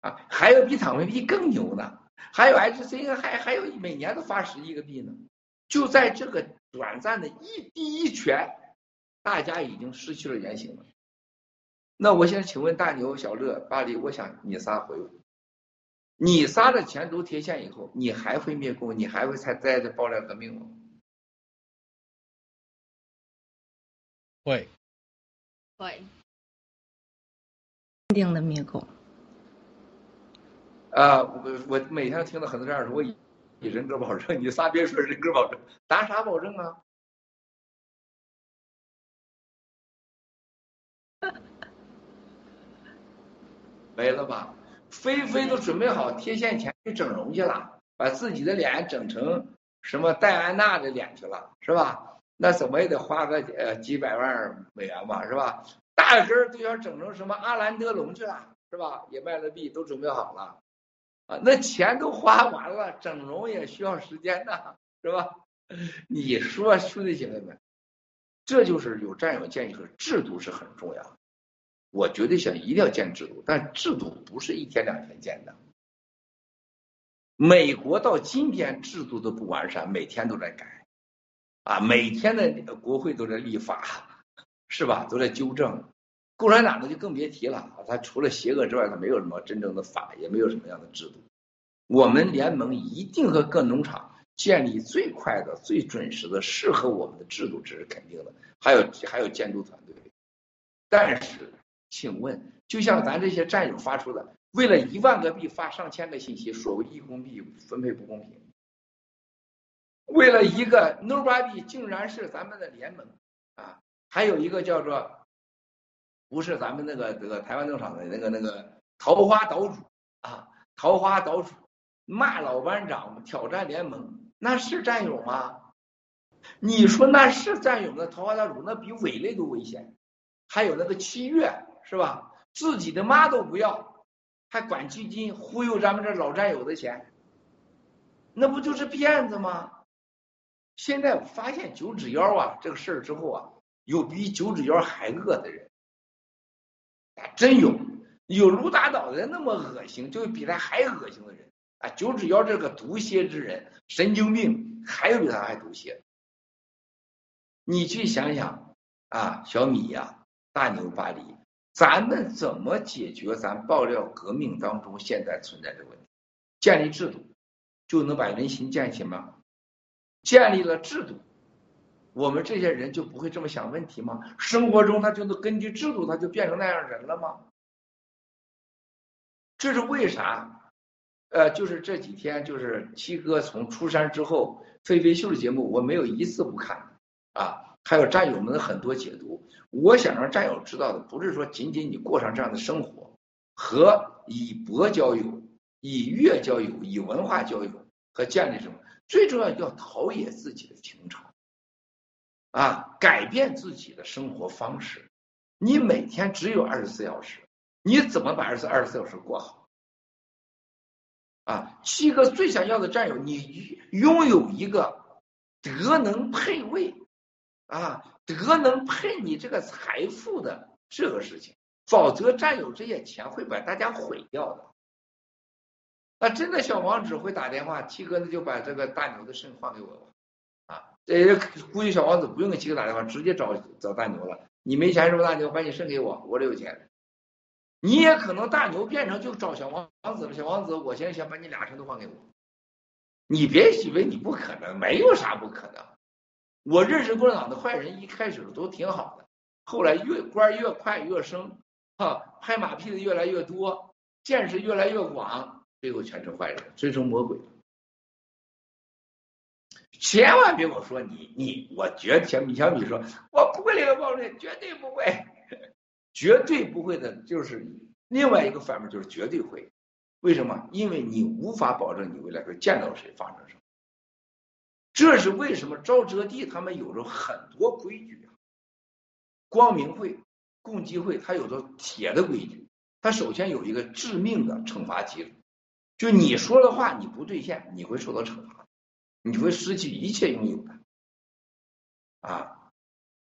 啊，还有比躺平币更牛呢。还有 H C 还还有每年都发十亿个币呢，就在这个短暂的一第一拳，大家已经失去了原形了。那我想请问大牛、小乐、巴黎，我想你仨回我，你仨的钱都贴现以后，你还会灭共？你还会再再这爆料革命吗？会，会，坚定的灭共。啊，我我每天听到很多这样说，我以人格保证，你仨别说人格保证，打啥保证啊？没了吧？菲菲都准备好贴现钱去整容去了，把自己的脸整成什么戴安娜的脸去了，是吧？那怎么也得花个呃几百万美元吧，是吧？大根儿都想整成什么阿兰德龙去了，是吧？也卖了币，都准备好了。啊，那钱都花完了，整容也需要时间呐，是吧？你说兄弟姐妹们，这就是有战友建议说制度是很重要。我绝对想一定要建制度，但制度不是一天两天建的。美国到今天制度都不完善，每天都在改，啊，每天的国会都在立法，是吧？都在纠正。共产党呢就更别提了，他除了邪恶之外，他没有什么真正的法，也没有什么样的制度。我们联盟一定和各农场建立最快的、最准时的、适合我们的制度，这是肯定的。还有还有监督团队。但是，请问，就像咱这些战友发出的，为了一万个币发上千个信息，所谓义工币分配不公平。为了一个 nobody，竟然是咱们的联盟啊！还有一个叫做。不是咱们那个这个台湾农场的那个那个桃花岛主啊，桃花岛主骂老班长挑战联盟，那是战友吗？你说那是战友？那桃花岛主那比伪类都危险。还有那个七月是吧？自己的妈都不要，还管基金忽悠咱们这老战友的钱，那不就是骗子吗？现在发现九指妖啊这个事儿之后啊，有比九指妖还恶的人。啊真有有卢大岛的那么恶心，就比他还恶心的人啊！九指妖这个毒蝎之人，神经病，还有比他还毒蝎。你去想想啊，小米呀，大牛巴黎，咱们怎么解决咱爆料革命当中现在存在的问题？建立制度就能把人心建起吗？建立了制度。我们这些人就不会这么想问题吗？生活中他就能根据制度，他就变成那样人了吗？这是为啥？呃，就是这几天，就是七哥从出山之后，飞飞秀的节目我没有一次不看啊。还有战友们的很多解读，我想让战友知道的，不是说仅仅你过上这样的生活，和以博交友、以乐交友、以文化交友和建立什么，最重要要陶冶自己的情操，啊，改变自己的生活方式。你每天只有二十四小时，你怎么把二十二十四小时过好？啊，七哥最想要的战友，你拥有一个德能配位，啊，德能配你这个财富的这个事情，否则战友这些钱会把大家毁掉的。那真的小王只会打电话，七哥那就把这个大牛的肾换给我吧，啊，这估计小王子不用给七哥打电话，直接找找大牛了。你没钱是不大牛？把你肾给我，我这有钱。你也可能大牛变成就找小王王子了。小王子，我现在想把你俩肾都换给我。你别以为你不可能，没有啥不可能。我认识共产党的坏人，一开始都挺好的，后来越官越快越升，哈，拍马屁的越来越多，见识越来越广，最后全成坏人，最终魔鬼。千万别跟我说你你，我绝小米小米说，我不会领导暴力，绝对不会，绝对不会的。就是另外一个反面，就是绝对会。为什么？因为你无法保证你未来会见到谁，发生什么。这是为什么？赵哲地他们有着很多规矩啊。光明会、共济会，他有着铁的规矩。他首先有一个致命的惩罚机制，就你说的话你不兑现，你会受到惩罚。你会失去一切拥有的，啊，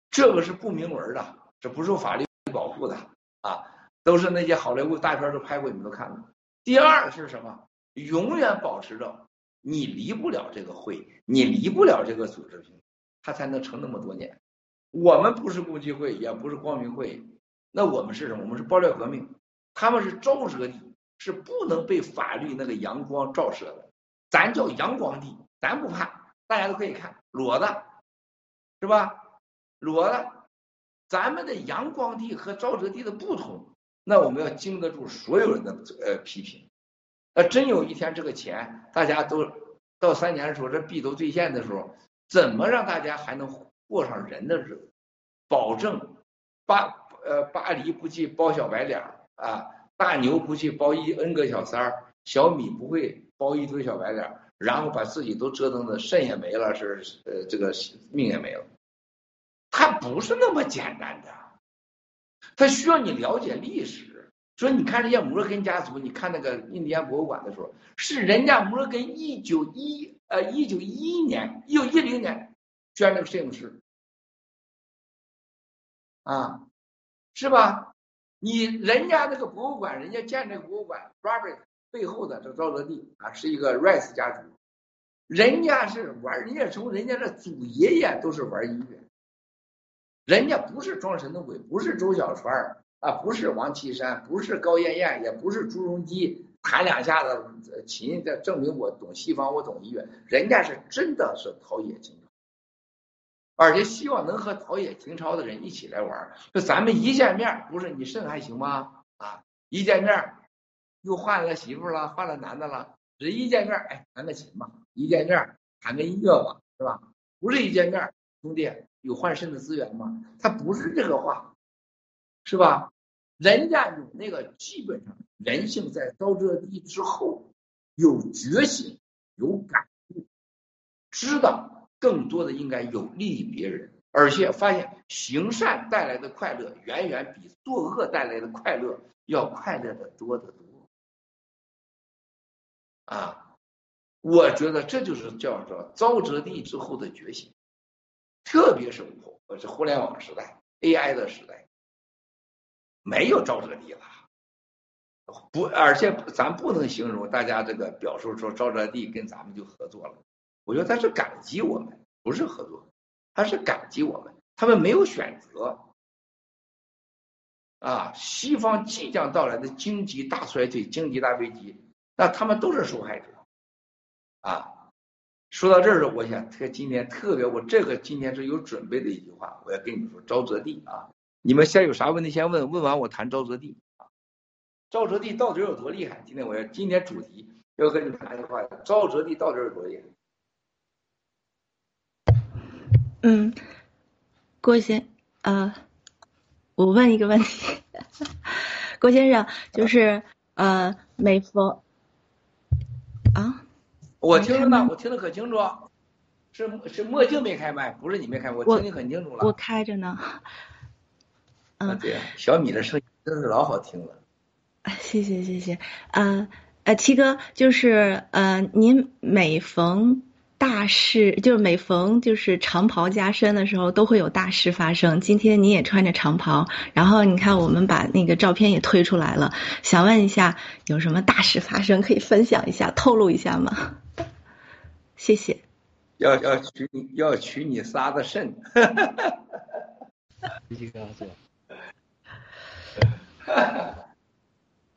这个是不明文的，这不受法律保护的啊，都是那些好莱坞大片都拍过，你们都看过。第二是什么？永远保持着你离不了这个会，你离不了这个组织性，它才能成那么多年。我们不是共济会，也不是光明会，那我们是什么？我们是爆料革命，他们是沼泽地，是不能被法律那个阳光照射的，咱叫阳光地。咱不怕，大家都可以看裸的，是吧？裸的，咱们的阳光地和沼泽地的不同，那我们要经得住所有人的呃批评。那真有一天这个钱大家都到三年的时候，这币都兑现的时候，怎么让大家还能过上人的日子？保证巴呃巴黎不去包小白脸啊，大牛不去包一 N 个小三儿，小米不会包一堆小白脸儿。然后把自己都折腾的肾也没了，是呃这个命也没了，他不是那么简单的，他需要你了解历史。所以你看这些摩根家族，你看那个印第安博物馆的时候，是人家摩根一九一呃一九一一年一九一零年捐那个摄影师啊，是吧？你人家那个博物馆，人家建这个博物馆，Robert。背后的这沼泽地啊，是一个 Rice 家族，人家是玩，人家从人家的祖爷爷都是玩音乐，人家不是装神弄鬼，不是周小川啊，不是王岐山，不是高艳艳，也不是朱镕基，弹两下子琴，这证明我懂西方，我懂音乐，人家是真的是陶冶情操，而且希望能和陶冶情操的人一起来玩，就咱们一见面，不是你肾还行吗？啊，一见面。又换了媳妇了，换了男的了。人一见面，哎，弹个琴吧；一见面，弹个音乐吧，是吧？不是一见面，兄弟，有换肾的资源吗？他不是这个话，是吧？人家有那个，基本上人性在遭这地之后有觉醒、有感悟，知道更多的应该有利于别人，而且发现行善带来的快乐远远比作恶带来的快乐要快乐的多得多。啊，我觉得这就是叫做沼泽地之后的觉醒，特别是我我是互联网时代、AI 的时代，没有沼泽地了。不，而且咱不能形容大家这个表述说沼泽地跟咱们就合作了。我觉得他是感激我们，不是合作，他是感激我们，他们没有选择。啊，西方即将到来的经济大衰退、经济大危机。那他们都是受害者，啊！说到这儿，我想特今天特别，我这个今天是有准备的一句话，我要跟你们说沼泽地啊！你们先有啥问题先问，问完我谈沼泽地啊！沼泽地到底有多厉害？今天我要今天主题要跟你们谈的话，沼泽地到底有多厉害？嗯，郭先呃，我问一个问题，郭先生，就是呃，美佛。啊，我听着呢，我听得可清楚。是是墨镜没开麦，不是你没开，我听得很清楚了。我开着呢。嗯，对，小米的声音真是老好听了。谢谢谢谢，呃呃，七哥，就是呃，您每逢大事，就是每逢就是长袍加身的时候，都会有大事发生。今天你也穿着长袍，然后你看我们把那个照片也推出来了，想问一下，有什么大事发生可以分享一下，透露一下吗？谢谢。要要取你要取你仨的肾。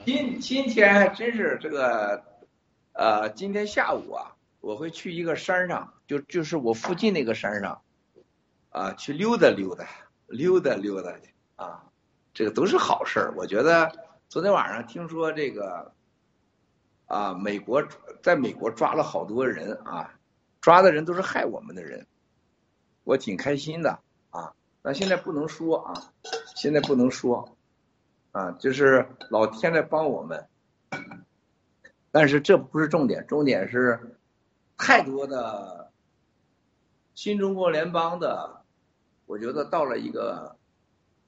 今今天真是这个，呃，今天下午啊，我会去一个山上，就就是我附近那个山上，啊，去溜达溜达，溜达溜达去啊，这个都是好事儿。我觉得昨天晚上听说这个，啊，美国在美国抓了好多人啊。抓的人都是害我们的人，我挺开心的啊！但现在不能说啊，现在不能说啊，就是老天在帮我们，但是这不是重点，重点是太多的新中国联邦的，我觉得到了一个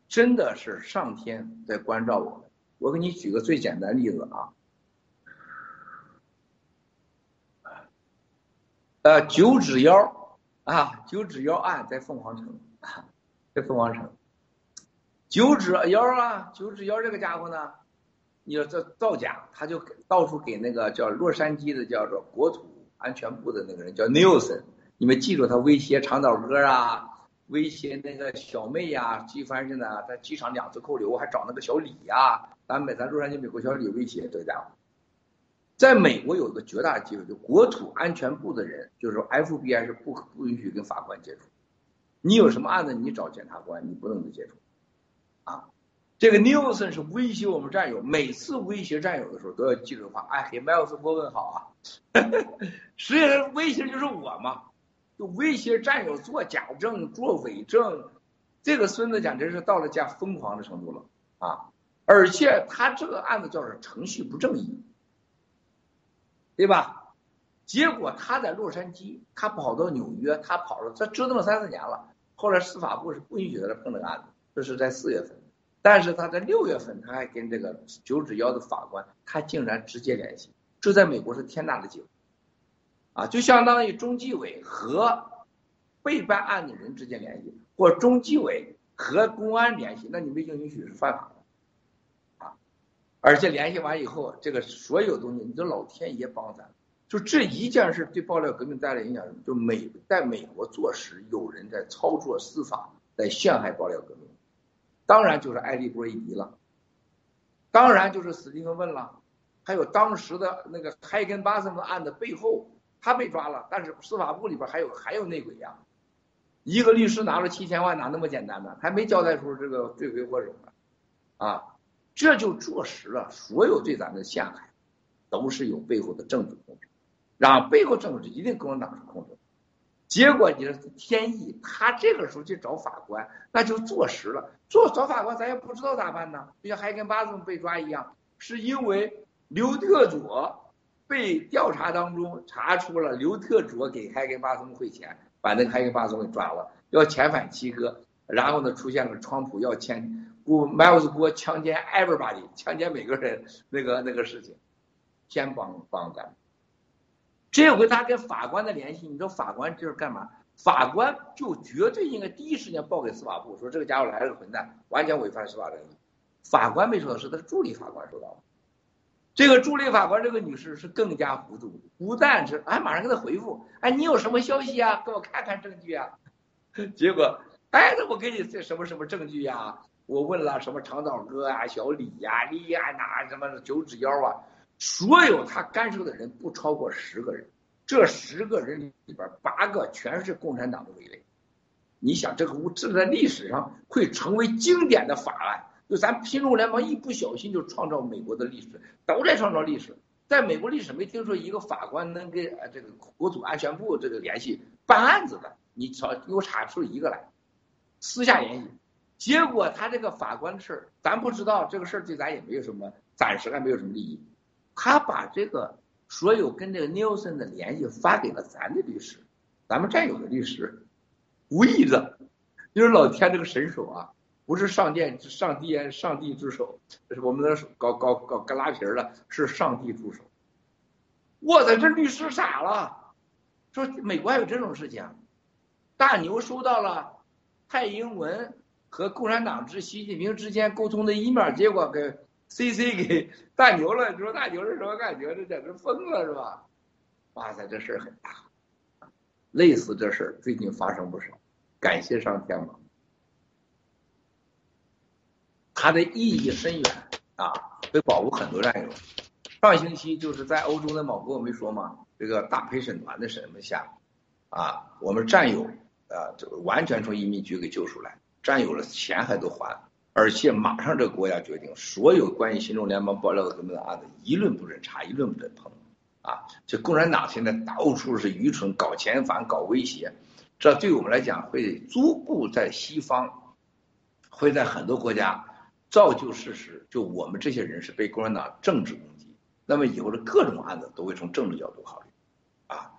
真的是上天在关照我们。我给你举个最简单例子啊。呃，九指妖啊，九指妖案在凤凰城，在凤凰城，九指妖啊，九指妖这个家伙呢，你说这造假，他就到处给那个叫洛杉矶的叫做国土安全部的那个人叫 Nelson，你们记住他威胁长岛哥啊，威胁那个小妹呀，机翻是呢，在机场两次扣留，还找那个小李呀，咱美咱洛杉矶美国小李威胁这个家伙。在美国有一个绝大机会，就国土安全部的人，就是说 FBI 是不不允许跟法官接触。你有什么案子，你找检察官，你不能接触。啊，这个 Nelson 是威胁我们战友，每次威胁战友的时候都要记住话，哎，给麦尔斯波问好啊。实际上威胁就是我嘛，就威胁战友做假证、做伪证。这个孙子简直是到了家疯狂的程度了啊！而且他这个案子叫做程序不正义。对吧？结果他在洛杉矶，他跑到纽约，他跑了，他折腾了三四年了。后来司法部是不允许他碰这个案子，这是在四月份。但是他在六月份，他还跟这个九指妖的法官，他竟然直接联系，这在美国是天大的机会啊！就相当于中纪委和被办案的人之间联系，或中纪委和公安联系，那你未经允许是犯法的。而且联系完以后，这个所有东西，你的老天爷帮咱，就这一件事对爆料革命带来影响？就美在美国做实，有人在操作司法，在陷害爆料革命，当然就是艾利波伊迪了，当然就是史蒂芬问了，还有当时的那个海根巴森的案的背后，他被抓了，但是司法部里边还有还有内鬼呀，一个律师拿了七千万，哪那么简单呢？还没交代出这个罪魁祸首呢，啊。这就坐实了，所有对咱们的陷害，都是有背后的政治控制，让背后政治一定共产党是控制。结果你说天意，他这个时候去找法官，那就坐实了。做找法官，咱也不知道咋办呢？就像海根巴松被抓一样，是因为刘特佐被调查当中查出了刘特佐给海根巴松汇钱，把那个海根巴松给抓了，要遣返七哥，然后呢出现了川普要签。我，Miles 波强奸 everybody，强奸每个人那个那个事情，先帮帮咱。这回他跟法官的联系，你知道法官这是干嘛？法官就绝对应该第一时间报给司法部，说这个家伙来了个混蛋，完全违反司法正义。法官没收到，是他的助理法官收到。这个助理法官这个女士是更加糊涂，不但是哎马上给他回复，哎，你有什么消息啊？给我看看证据啊。结果，哎，那我给你这什么什么证据呀？我问了什么长岛哥啊、小李呀、李安呐、什么九指妖啊，所有他干涉的人不超过十个人，这十个人里边八个全是共产党的傀儡。你想这个这在历史上会成为经典的法案，就咱新中国联盟一不小心就创造美国的历史，都在创造历史。在美国历史没听说一个法官能跟这个国土安全部这个联系办案子的，你瞧给我查出一个来，私下联系。结果他这个法官的事儿，咱不知道这个事儿对咱也没有什么，暂时还没有什么利益。他把这个所有跟这个 Nielsen 的联系发给了咱的律师，咱们战友的律师，无意的，就是老天这个神手啊，不是上殿上帝上帝之手，是我们的搞搞搞干拉皮的，是上帝助手。哇塞，这律师傻了，说美国还有这种事情？大牛收到了蔡英文和共产党之习近平之间沟通的一面结果给 CC 给大牛了。你说大牛是什么感觉？这简直疯了是吧？哇塞，这事儿很大，类似这事儿最近发生不少，感谢上天嘛。它的意义深远啊，会保护很多战友。上星期就是在欧洲的某个我没说吗？这个大陪审团的审问下，啊，我们战友啊，这个完全从移民局给救出来，占有了钱还都还，而且马上这国家决定，所有关于新中联邦爆料的的案子一论不准查，一论不准碰，啊，这共产党现在到处是愚蠢，搞遣返，搞威胁，这对我们来讲会逐步在西方，会在很多国家造就事实，就我们这些人是被共产党政治攻击。那么以后的各种案子都会从政治角度考虑，啊，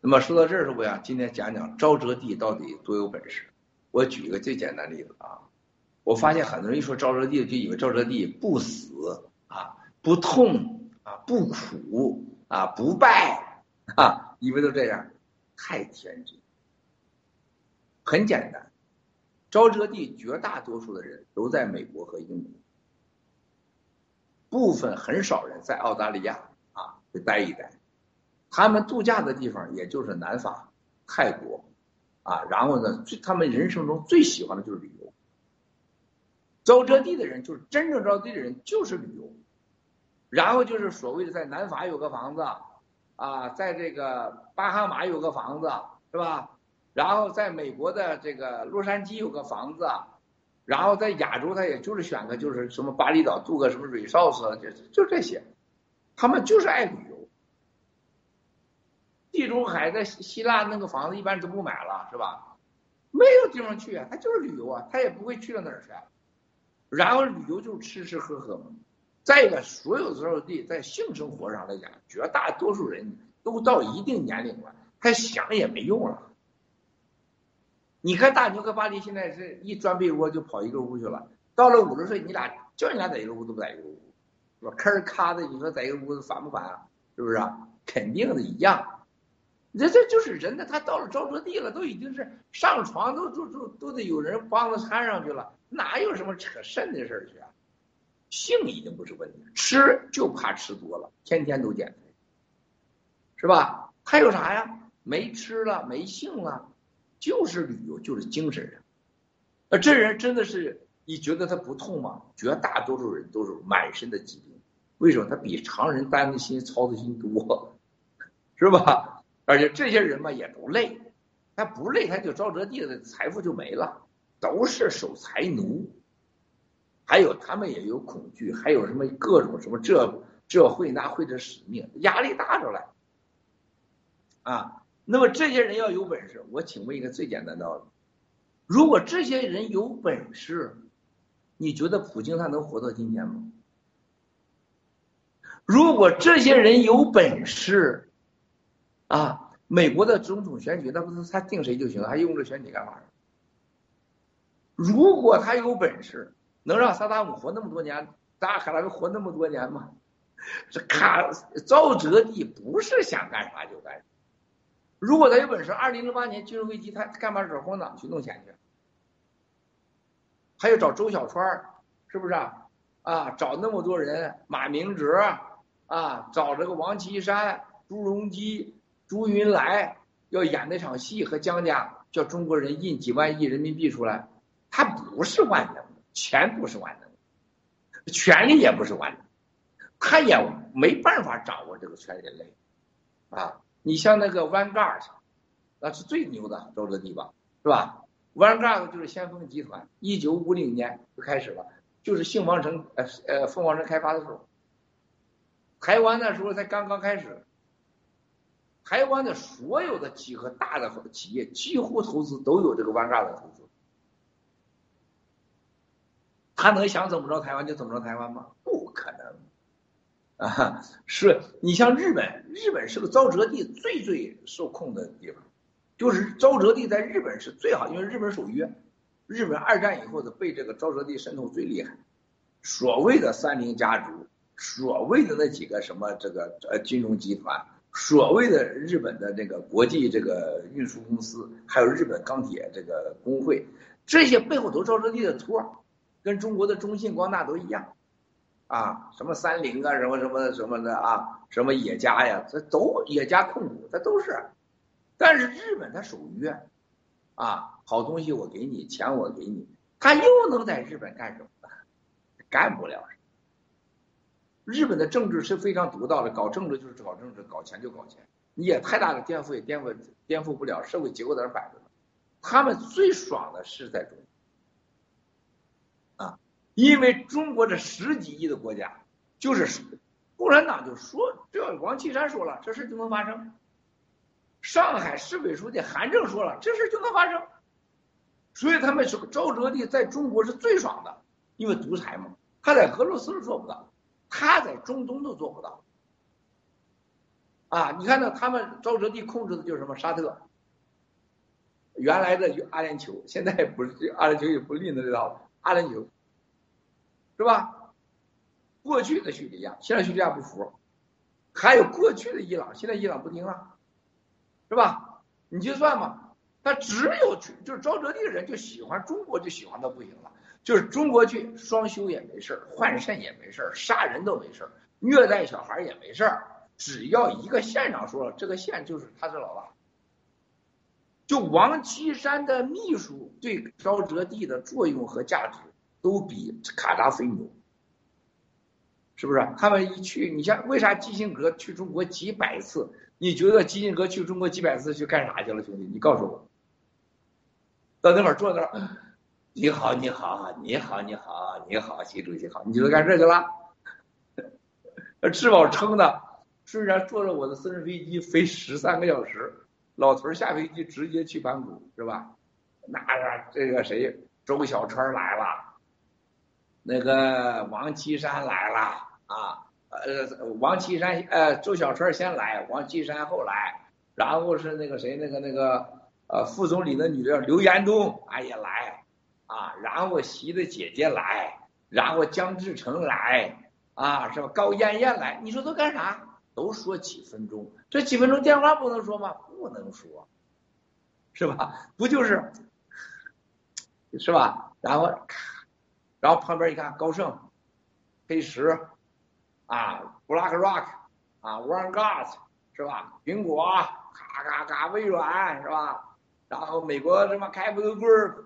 那么说到这儿是不呀？今天讲讲赵哲地到底多有本事。我举一个最简单的例子啊，我发现很多人一说沼泽地就以为沼泽地不死啊、不痛啊、不苦啊、不败啊，以为都这样，太天真。很简单，沼泽地绝大多数的人都在美国和英国。部分很少人在澳大利亚啊会待一待，他们度假的地方也就是南法、泰国，啊，然后呢，最他们人生中最喜欢的就是旅游。招这地的人就是真正招地的人就是旅游，然后就是所谓的在南法有个房子，啊，在这个巴哈马有个房子是吧？然后在美国的这个洛杉矶有个房子。然后在亚洲，他也就是选个就是什么巴厘岛住个什么 resort，就就这些，他们就是爱旅游。地中海在希腊那个房子一般都不买了，是吧？没有地方去啊，他就是旅游啊，他也不会去到哪儿去。然后旅游就是吃吃喝喝嘛。再一个，所有所有地在性生活上来讲，绝大多数人都到一定年龄了，他想也没用了。你看大牛和巴黎现在是一钻被窝就跑一个屋去了，到了五十岁，你俩叫你俩在一个屋都不在一个屋，是吧？吭咔的，你说在一个屋子烦不烦啊？是不是？肯定的一样。这这就是人呢，他到了着着地了，都已经是上床都都都都得有人帮着搀上去了，哪有什么扯肾的事儿去啊？性已经不是问题，吃就怕吃多了，天天都减肥，是吧？还有啥呀？没吃了，没性了。就是旅游，就是精神上，啊，这人真的是，你觉得他不痛吗？绝大多数人都是满身的疾病，为什么？他比常人担的心、操的心多，是吧？而且这些人嘛也不累，他不累他就招折地的财富就没了，都是守财奴，还有他们也有恐惧，还有什么各种什么这这会那会的使命，压力大着来，啊。那么这些人要有本事，我请问一个最简单的道理：如果这些人有本事，你觉得普京他能活到今天吗？如果这些人有本事，啊，美国的总统选举那不是他定谁就行，还用这选举干嘛？如果他有本事，能让萨达姆活那么多年，扎卡拉维活那么多年吗？这卡赵哲地不是想干啥就干啥。如果他有本事，二零零八年金融危机，他干嘛找共产党去弄钱去？还要找周小川是不是啊？啊，找那么多人，马明哲啊，找这个王岐山、朱镕基、朱云来，要演那场戏和江家，叫中国人印几万亿人民币出来，他不是万能的，钱不是万能的，权力也不是万能，他也没办法掌握这个全人类，啊。你像那个 Vanguard，那是最牛的招这地方，是吧？Vanguard 就是先锋集团，一九五零年就开始了，就是杏王城呃呃凤凰城开发的时候，台湾那时候才刚刚开始，台湾的所有的几个大的企业几乎投资都有这个 Vanguard 的投资，他能想怎么着台湾就怎么着台湾吗？不可能，啊，是你像日本，日本是个沼泽地最最受控的地方，就是沼泽地在日本是最好，因为日本守约，日本二战以后的被这个沼泽地渗透最厉害，所谓的三菱家族，所谓的那几个什么这个呃金融集团，所谓的日本的这个国际这个运输公司，还有日本钢铁这个工会，这些背后都沼泽地的托，跟中国的中信光大都一样。啊，什么三菱啊，什么什么什么的啊，什么野家呀，这都野家控股，这都是。但是日本它守约，啊，好东西我给你，钱我给你，他又能在日本干什么呢？干不了。日本的政治是非常独到的，搞政治就是搞政治，搞钱就搞钱，你也太大的颠覆也颠覆颠覆不了社会结构在那摆着呢。他们最爽的是在中国，啊。因为中国这十几亿的国家，就是共产党就说，只要王岐山说了，这事就能发生。上海市委书记韩正说了，这事就能发生。所以他们说赵哲地在中国是最爽的，因为独裁嘛，他在俄罗斯是做不到，他在中东都做不到。啊，你看到他们赵哲地控制的就是什么沙特，原来的阿联酋，现在不是阿联酋也不吝的这套阿联酋。是吧？过去的叙利亚，现在叙利亚不服，还有过去的伊朗，现在伊朗不听了，是吧？你就算嘛，他只有去，就是沼泽地的人就喜欢中国，就喜欢到不行了。就是中国去双休也没事换肾也没事杀人都没事虐待小孩也没事只要一个县长说了，这个县就是他是老大。就王岐山的秘书对沼泽地的作用和价值。都比卡扎菲牛，是不是？他们一去，你像为啥基辛格去中国几百次？你觉得基辛格去中国几百次去干啥去了，兄弟？你告诉我。到那会儿坐那儿，你好，你好，你好，你好，你好，习主席好，你就干这去了？吃饱撑的，虽然坐着我的私人飞机飞十三个小时，老头下飞机直接去盘古，是吧？那个这个谁，周小川来了。那个王岐山来了啊，呃，王岐山呃，周小川先来，王岐山后来，然后是那个谁，那个那个呃，副总理的女儿刘延东，哎也来啊，然后习的姐姐来，然后江志成来啊，是吧？高艳艳来，你说都干啥？都说几分钟，这几分钟电话不能说吗？不能说，是吧？不就是，是吧？然后。然后旁边一看，高盛、黑石，啊，Black Rock，啊，Warren Gas，是吧？苹果，咔咔咔，微软，是吧？然后美国什么 Capital Group，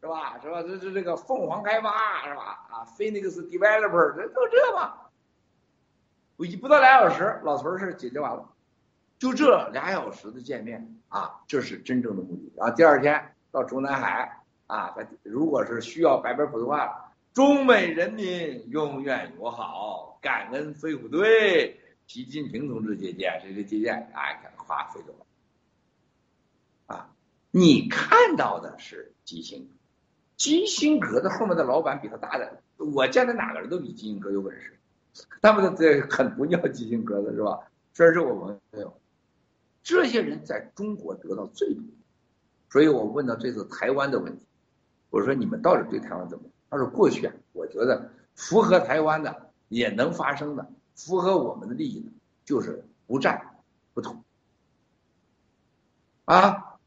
是吧？是吧？这这这个凤凰开发，是吧？啊，Phoenix Developer，这都这嘛？不不到俩小时，老头儿事解决完了，就这俩小时的见面啊，这是真正的目的。然后第二天到中南海啊，他如果是需要白板普通话。中美人民永远友好，感恩飞虎队，习近平同志接见，谁谁接见？哎，看夸飞走了。啊，你看到的是基辛，基辛格的后面的老板比他大的，我见的哪个人都比基辛格有本事，他们这很不叫基辛格的是吧？这是我朋友，这些人在中国得到最多，所以我问到这次台湾的问题，我说你们到底对台湾怎么？他说：“过去啊，我觉得符合台湾的也能发生的，符合我们的利益的，就是不战不统。啊，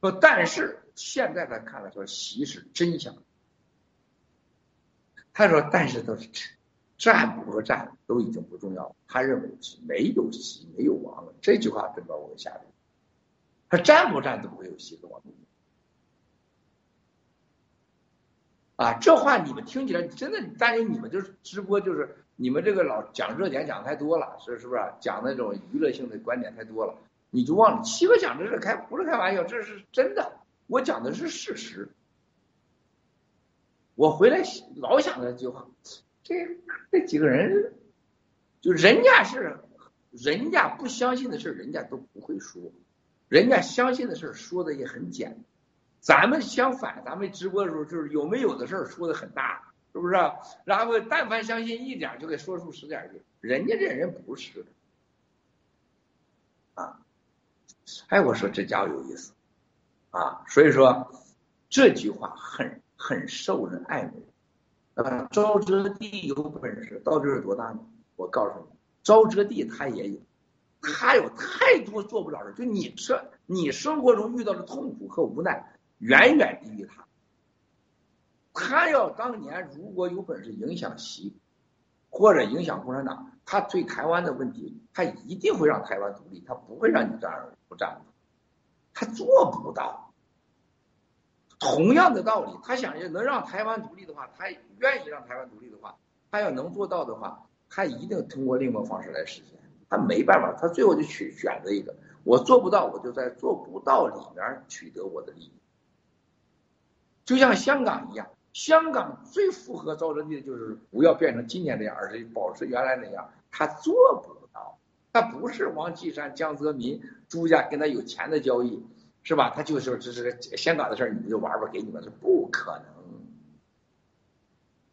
说但是现在他看来说，习是真相。他说，但是都是战不和战都已经不重要了。他认为是没有习没有王了。这句话真把我给吓住。他战不战都不会有习和王。”啊，这话你们听起来真的，但是你们就是直播，就是你们这个老讲热点讲太多了，是是不是？讲那种娱乐性的观点太多了，你就忘了，七哥讲的是开不是开玩笑，这是真的，我讲的是事实。我回来老想着句话，这这几个人，就人家是人家不相信的事人家都不会说，人家相信的事说的也很简单。咱们相反，咱们直播的时候就是有没有的事儿说的很大，是不是？然后但凡相信一点，就给说出十点去。人家这人不是啊。哎，我说这家伙有意思啊，所以说这句话很很受人爱慕。啊，赵哲地有本事，到底有多大呢？我告诉你，赵哲地他也有，他有太多做不了的。就你这，你生活中遇到的痛苦和无奈，远远低于他。他要当年如果有本事影响习，或者影响共产党，他对台湾的问题，他一定会让台湾独立，他不会让你这样不站他做不到。同样的道理，他想要能让台湾独立的话，他愿意让台湾独立的话，他要能做到的话，他一定通过另一种方式来实现。他没办法，他最后就去选择一个，我做不到，我就在做不到里面取得我的利益。就像香港一样。香港最符合赵哲地的就是不要变成今天这样，而是保持原来那样。他做不到，他不是王岐山、江泽民、朱家跟他有钱的交易，是吧？他就是这是香港的事儿，你们就玩玩，给你们是不可能。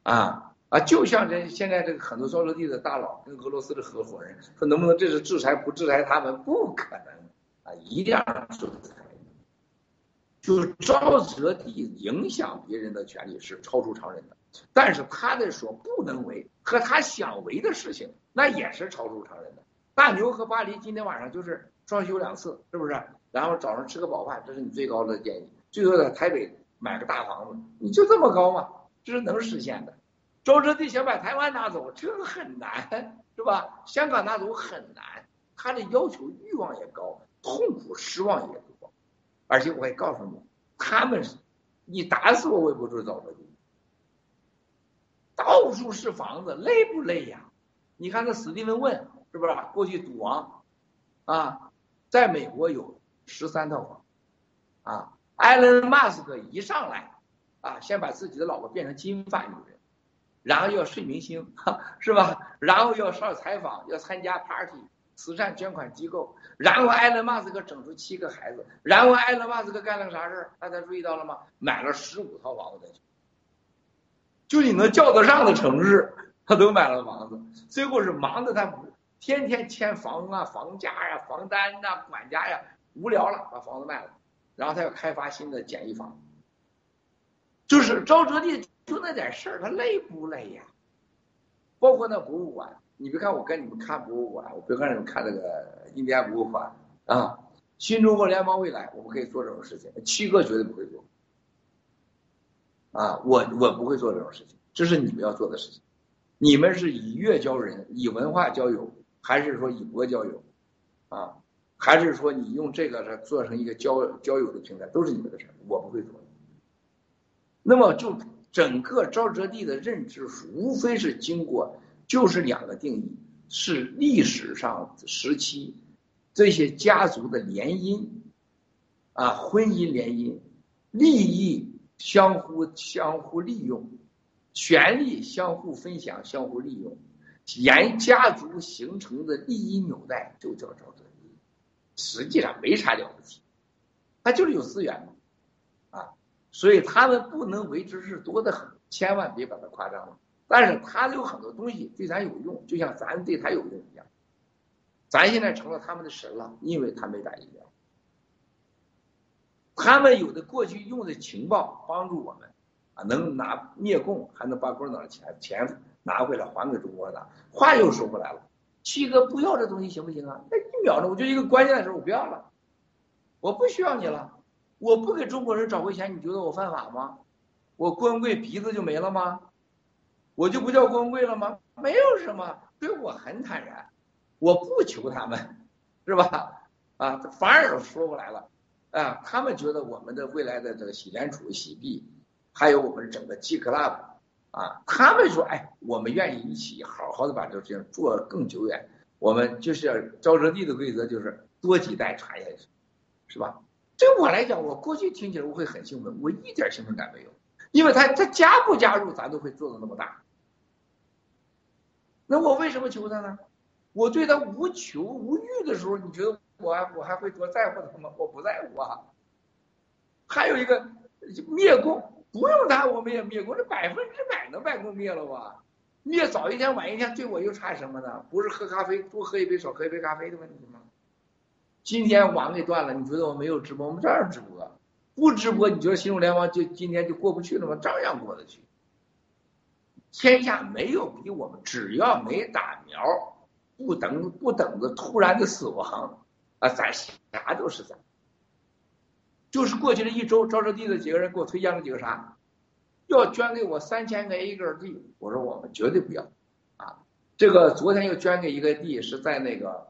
啊啊！就像这现在这个很多赵哲地的大佬跟俄罗斯的合伙人说，能不能这是制裁不制裁他们？不可能啊！一定要制裁。就是赵哲地影响别人的权利是超出常人的，但是他的说不能为和他想为的事情，那也是超出常人的。大牛和巴黎今天晚上就是双休两次，是不是？然后早上吃个饱饭，这是你最高的建议。最后在台北买个大房子，你就这么高吗？这是能实现的。周哲地想把台湾拿走，这个很难，是吧？香港拿走很难，他的要求欲望也高，痛苦失望也多。而且我也告诉你，他们，你打死我我也不住周哲地。到处是房子，累不累呀？你看那史蒂文问是不是？过去赌王，啊，在美国有十三套房，啊，埃隆马斯克一上来，啊，先把自己的老婆变成金发女人，然后要睡明星，是吧？然后要上采访，要参加 party。慈善捐款机构，然后埃隆·马斯克整出七个孩子，然后埃隆·马斯克干了个啥事儿？大家注意到了吗？买了十五套房子，就你能叫得上的城市，他都买了房子。最后是忙的他天天签房啊、房价呀、房单呐、管家呀，无聊了把房子卖了，然后他要开发新的简易房。就是赵哲地就那点事儿，他累不累呀？包括那博物馆。你别看我跟你们看博物馆，我别看你们看那个印第安博物馆啊，新中国联邦未来，我们可以做这种事情。七哥绝对不会做，啊，我我不会做这种事情，这是你们要做的事情。你们是以乐交人，以文化交友，还是说以博交友？啊，还是说你用这个来做成一个交交友的平台，都是你们的事我不会做。那么就整个赵哲地的认知，无非是经过。就是两个定义，是历史上时期这些家族的联姻，啊，婚姻联姻，利益相互相互利用，权力相互分享相互利用，沿家族形成的利益纽带就叫赵哲，实际上没啥了不起，他就是有资源嘛，啊，所以他们不能为之是多的很，千万别把它夸张了。但是他有很多东西对咱有用，就像咱对他有用一样。咱现在成了他们的神了，因为他没打疫苗。他们有的过去用的情报帮助我们，啊，能拿灭共，还能把共产党的钱钱拿回来还给中国的。话又说回来了，七哥不要这东西行不行啊？那一秒钟，我就一个关键的时候我不要了，我不需要你了，我不给中国人找回钱，你觉得我犯法吗？我郭文贵鼻子就没了吗？我就不叫光棍了吗？没有什么，对我很坦然，我不求他们，是吧？啊，反而说过来了，啊，他们觉得我们的未来的这个洗联储、洗币，还有我们整个 G Club，啊，他们说，哎，我们愿意一起好好的把这个事情做更久远。我们就是要招哲地的规则，就是多几代传下去，是吧？对我来讲，我过去听起来我会很兴奋，我一点兴奋感没有，因为他他加不加入，咱都会做的那么大。那我为什么求他呢？我对他无求无欲的时候，你觉得我我还会多在乎他吗？我不在乎啊。还有一个灭共，不用他我们也灭国，这百分之百能把共灭了吧？灭早一天晚一天对我又差什么呢？不是喝咖啡多喝一杯少喝一杯咖啡的问题吗？今天网给断了，你觉得我没有直播？我们照样直播。不直播，你觉得新中联网就今天就过不去了吗？照样过得去。天下没有比我们，只要没打苗，不等不等着突然的死亡，啊，咱啥都是咱。就是过去的一周，招招地的几个人给我推荐了几个啥，要捐给我三千个 A 个地，我说我们绝对不要，啊，这个昨天又捐给一个地，是在那个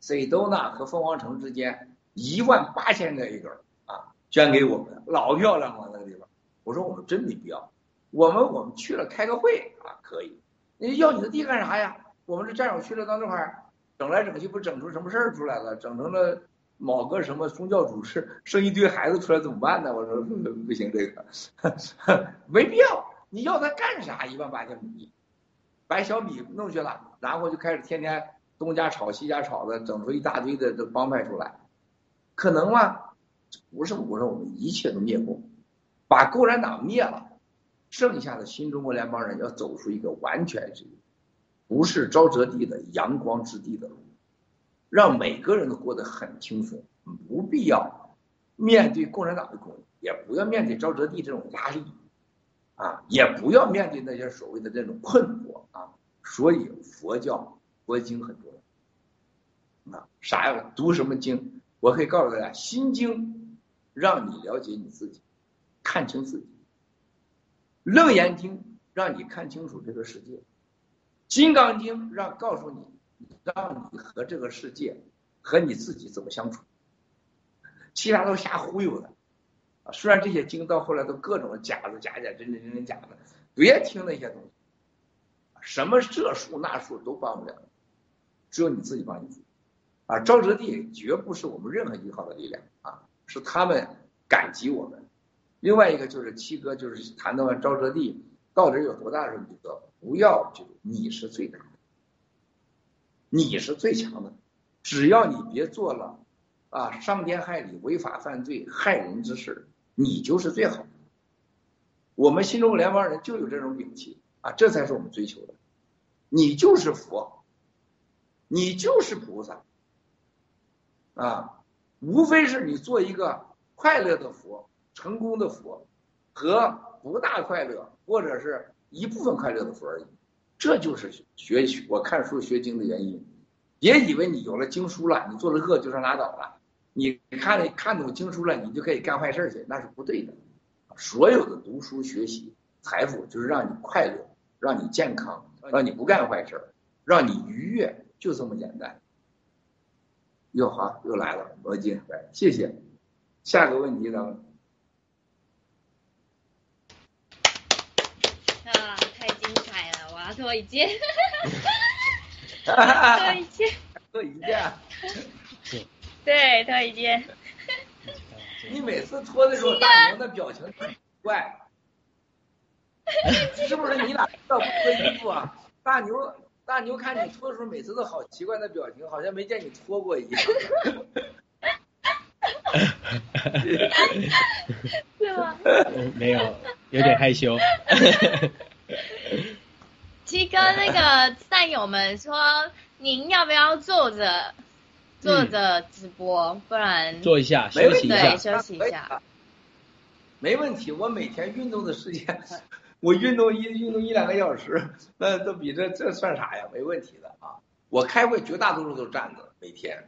塞多纳和凤凰城之间，一万八千个 A 个。捐给我们，老漂亮了那个地方。我说我们真没必要，我们我们去了开个会啊，可以。你要你的地干啥呀？我们这战友去了到那块儿，整来整去不整出什么事儿出来了？整成了某个什么宗教主事，生一堆孩子出来怎么办呢？我说不行，这个没必要。你要他干啥？一万八千米，白小米弄去了，然后就开始天天东家吵西家吵的，整出一大堆的这帮派出来，可能吗？不是我说我们一切都灭共，把共产党灭了，剩下的新中国联邦人要走出一个完全是不是沼泽地的阳光之地的路，让每个人都过得很轻松，不必要面对共产党的攻击，也不要面对沼泽地这种压力，啊，也不要面对那些所谓的这种困惑啊。所以佛教佛经很重要，啊，啥呀？读什么经？我可以告诉大家，《心经》。让你了解你自己，看清自己。楞严经让你看清楚这个世界，金刚经让告诉你，让你和这个世界和你自己怎么相处。其他都瞎忽悠的，啊，虽然这些经到后来都各种假的假假，真真真真假的，别听那些东西，什么这术那术都帮不了，只有你自己帮你自己。啊，沼泽地绝不是我们任何一方的力量啊。是他们感激我们，另外一个就是七哥，就是谈到了沼泽地到底有多大的一个，不要就你是最大，你是最强的，只要你别做了啊伤天害理、违法犯罪、害人之事，你就是最好的。我们新中国联邦人就有这种勇气啊，这才是我们追求的。你就是佛，你就是菩萨啊。无非是你做一个快乐的佛、成功的佛，和不大快乐或者是一部分快乐的佛而已。这就是学我看书学经的原因。别以为你有了经书了，你做了恶就算拉倒了。你看了看懂经书了，你就可以干坏事去，那是不对的。所有的读书学习、财富，就是让你快乐，让你健康，让你不干坏事，让你愉悦，就这么简单。又好，又来了，罗金，来，谢谢。下个问题呢？啊，太精脱一件，脱一件，脱一件。对，脱一件。你每次脱的时候，大牛的表情很怪，是不是你俩要不脱衣服啊？大牛。大牛看你脱的时候，每次都好奇怪的表情，好像没见你脱过一样。是吗？没有，有点害羞。七哥，那个战友们说，您要不要坐着坐着直播？不然坐一下，休息一下，休息一下。没问题，我每天运动的时间。我运动一运动一两个小时，那都比这这算啥呀？没问题的啊！我开会绝大多数都站着，每天。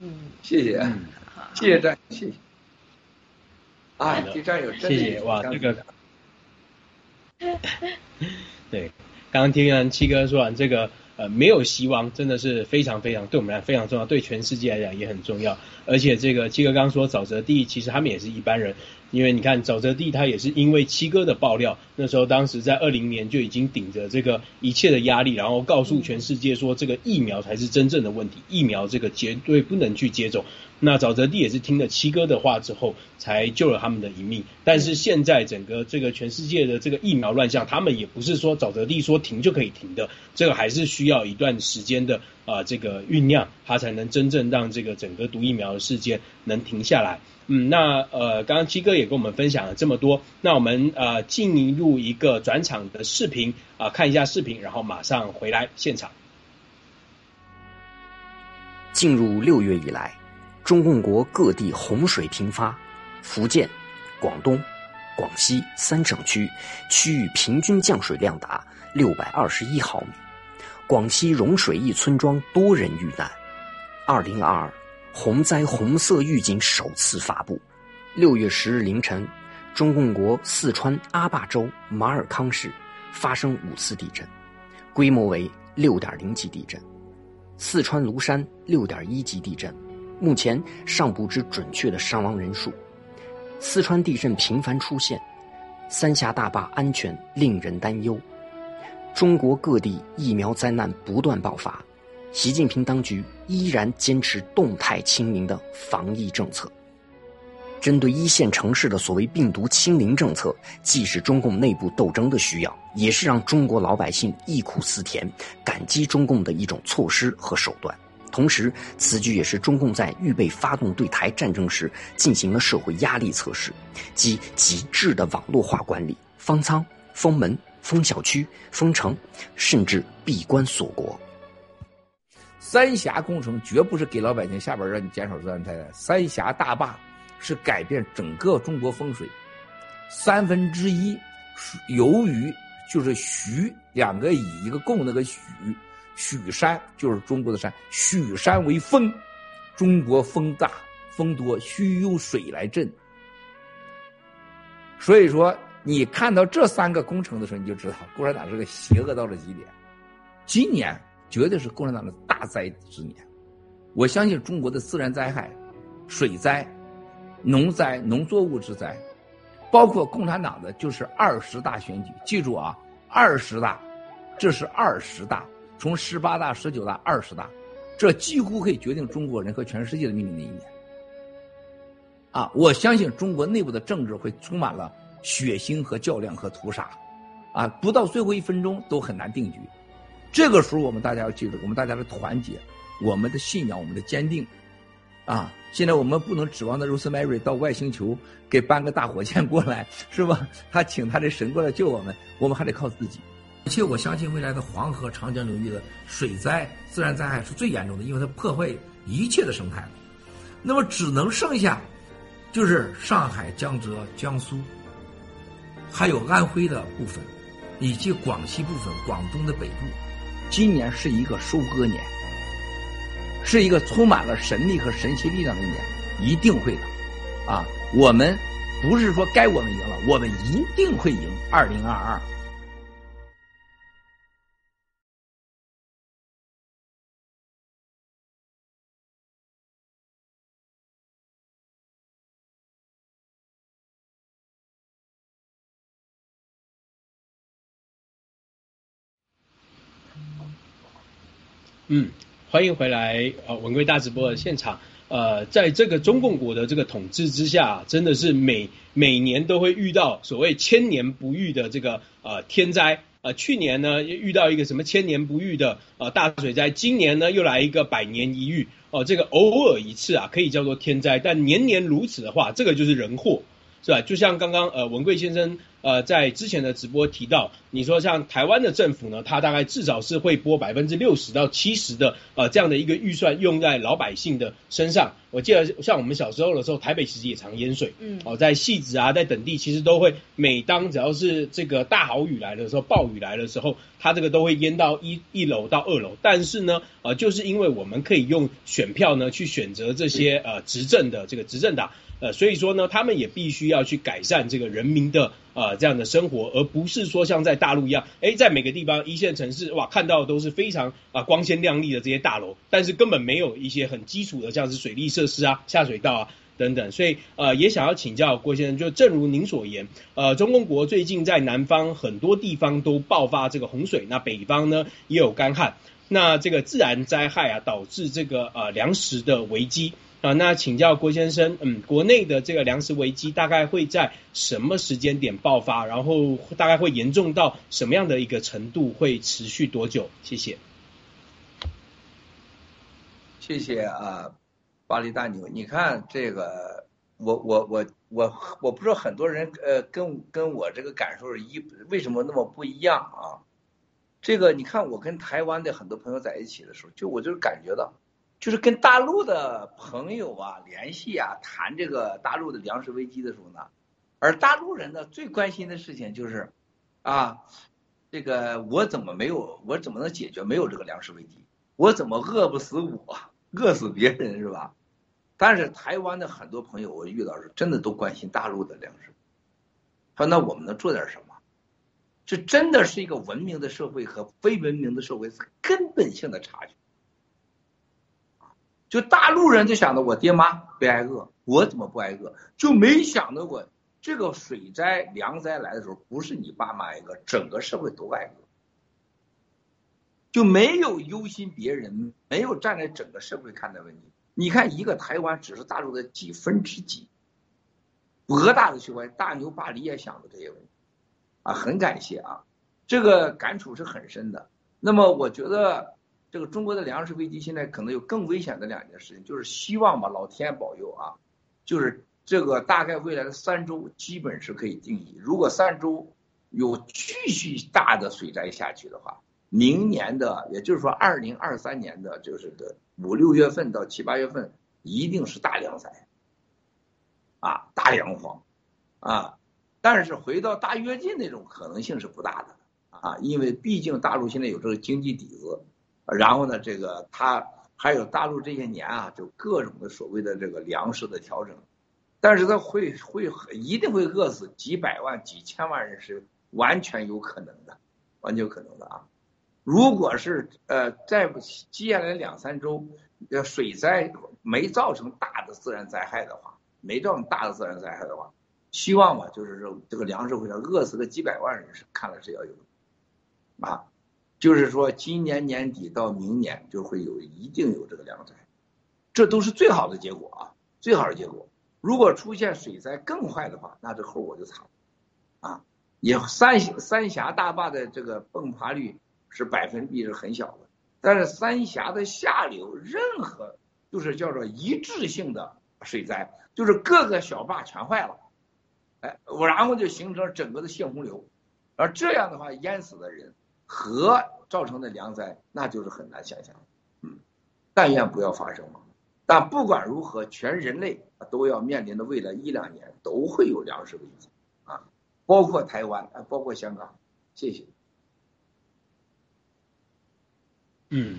嗯，谢谢，谢谢战，谢谢。啊，这战友真谢谢哇，这个。对，刚刚听完七哥说完这个，呃，没有希望，真的是非常非常对我们来非常重要，对全世界来讲也很重要。而且这个七哥刚刚说沼泽地，其实他们也是一般人。因为你看沼泽地，他也是因为七哥的爆料，那时候当时在二零年就已经顶着这个一切的压力，然后告诉全世界说这个疫苗才是真正的问题，疫苗这个绝对不能去接种。那沼泽地也是听了七哥的话之后，才救了他们的一命。但是现在整个这个全世界的这个疫苗乱象，他们也不是说沼泽地说停就可以停的，这个还是需要一段时间的啊这个酝酿，它才能真正让这个整个毒疫苗的事件能停下来。嗯，那呃，刚刚七哥也跟我们分享了这么多，那我们呃进入一个转场的视频啊、看一下视频，然后马上回来现场。进入六月以来，中共国各地洪水频发，福建、广东、广西三省区区域平均降水量达六百二十一毫米，广西融水一村庄多人遇难。二零二二洪灾红色预警首次发布。六月十日凌晨，中共国四川阿坝州马尔康市发生五次地震，规模为六点零级地震。四川芦山六点一级地震，目前尚不知准确的伤亡人数。四川地震频繁出现，三峡大坝安全令人担忧。中国各地疫苗灾难不断爆发，习近平当局依然坚持动态清零的防疫政策。针对一线城市的所谓病毒清零政策，既是中共内部斗争的需要，也是让中国老百姓忆苦思甜、感激中共的一种措施和手段。同时，此举也是中共在预备发动对台战争时进行了社会压力测试，即极致的网络化管理，封仓、封门、封小区、封城，甚至闭关锁国。三峡工程绝不是给老百姓下边让你减少自然灾害，三峡大坝是改变整个中国风水。三分之一由于就是徐两个以一个共那个许，许山就是中国的山，许山为风，中国风大风多，需用水来镇。所以说，你看到这三个工程的时候，你就知道共产党是个邪恶到了极点。今年绝对是共产党的大灾之年，我相信中国的自然灾害、水灾、农灾、农作物之灾，包括共产党的就是二十大选举，记住啊，二十大，这是二十大，从十八大、十九大、二十大，这几乎可以决定中国人和全世界的命运的一年。啊，我相信中国内部的政治会充满了血腥和较量和屠杀，啊，不到最后一分钟都很难定局。这个时候，我们大家要记住，我们大家的团结，我们的信仰，我们的坚定，啊！现在我们不能指望那 Rosemary 到外星球给搬个大火箭过来，是吧？他请他的神过来救我们，我们还得靠自己。而且我相信未来的黄河、长江流域的水灾、自然灾害是最严重的，因为它破坏一切的生态。那么只能剩下，就是上海、江浙、江苏，还有安徽的部分，以及广西部分、广东的北部。今年是一个收割年，是一个充满了神力和神奇力量的一年，一定会的，啊！我们不是说该我们赢了，我们一定会赢。二零二二。嗯，欢迎回来呃，文贵大直播的现场。呃，在这个中共国的这个统治之下，真的是每每年都会遇到所谓千年不遇的这个呃天灾。呃，去年呢遇到一个什么千年不遇的呃大水灾，今年呢又来一个百年一遇。哦，这个偶尔一次啊，可以叫做天灾，但年年如此的话，这个就是人祸。是吧？就像刚刚呃文贵先生呃在之前的直播提到，你说像台湾的政府呢，它大概至少是会拨百分之六十到七十的呃这样的一个预算用在老百姓的身上。我记得像我们小时候的时候，台北其实也常淹水，嗯，哦，在戏子啊，在等地其实都会，每当只要是这个大豪雨来的时候，暴雨来的时候，它这个都会淹到一一楼到二楼。但是呢，呃，就是因为我们可以用选票呢去选择这些呃执政的这个执政党。呃，所以说呢，他们也必须要去改善这个人民的呃这样的生活，而不是说像在大陆一样，哎，在每个地方一线城市哇，看到都是非常啊光鲜亮丽的这些大楼，但是根本没有一些很基础的像是水利设施啊、下水道啊等等。所以呃，也想要请教郭先生，就正如您所言，呃，中共国最近在南方很多地方都爆发这个洪水，那北方呢也有干旱，那这个自然灾害啊，导致这个呃粮食的危机。啊，那请教郭先生，嗯，国内的这个粮食危机大概会在什么时间点爆发？然后大概会严重到什么样的一个程度？会持续多久？谢谢。谢谢啊，巴黎大牛，你看这个，我我我我我不知道很多人呃跟跟我这个感受是一为什么那么不一样啊？这个你看我跟台湾的很多朋友在一起的时候，就我就是感觉到，就是跟大陆的朋友啊联系啊谈这个大陆的粮食危机的时候呢，而大陆人呢最关心的事情就是啊，这个我怎么没有我怎么能解决没有这个粮食危机？我怎么饿不死我，饿死别人是吧？但是台湾的很多朋友，我遇到是真的都关心大陆的粮食。说那我们能做点什么？这真的是一个文明的社会和非文明的社会根本性的差距。就大陆人就想着我爹妈别挨饿，我怎么不挨饿？就没想到过这个水灾、粮灾来的时候，不是你爸妈挨饿，整个社会都挨饿。就没有忧心别人，没有站在整个社会看待问题。你看，一个台湾只是大陆的几分之几，博大的胸怀，大牛巴黎也想着这些问题，啊，很感谢啊，这个感触是很深的。那么，我觉得这个中国的粮食危机现在可能有更危险的两件事情，就是希望吧，老天保佑啊，就是这个大概未来的三周基本是可以定义，如果三周有继续大的水灾下去的话。明年的，也就是说，二零二三年的，就是的五六月份到七八月份，一定是大凉灾，啊，大粮荒，啊，但是回到大跃进那种可能性是不大的，啊，因为毕竟大陆现在有这个经济底子，然后呢，这个他还有大陆这些年啊，就各种的所谓的这个粮食的调整，但是他会会一定会饿死几百万、几千万人是完全有可能的，完全有可能的啊。如果是呃，在接下来两三周，呃，水灾没造成大的自然灾害的话，没造成大的自然灾害的话，希望吧，就是说这个粮食会饿死个几百万人是看来是要有，啊，就是说今年年底到明年就会有一定有这个粮灾，这都是最好的结果啊，最好的结果。如果出现水灾更坏的话，那这后果就惨了，啊，也三三峡大坝的这个崩塌率。是百分比是很小的，但是三峡的下流任何就是叫做一致性的水灾，就是各个小坝全坏了，哎，我然后就形成整个的泄洪流，而这样的话淹死的人核造成的粮灾，那就是很难想象，嗯，但愿不要发生嘛。但不管如何，全人类都要面临的未来一两年都会有粮食危机啊，包括台湾啊，包括香港，谢谢。嗯，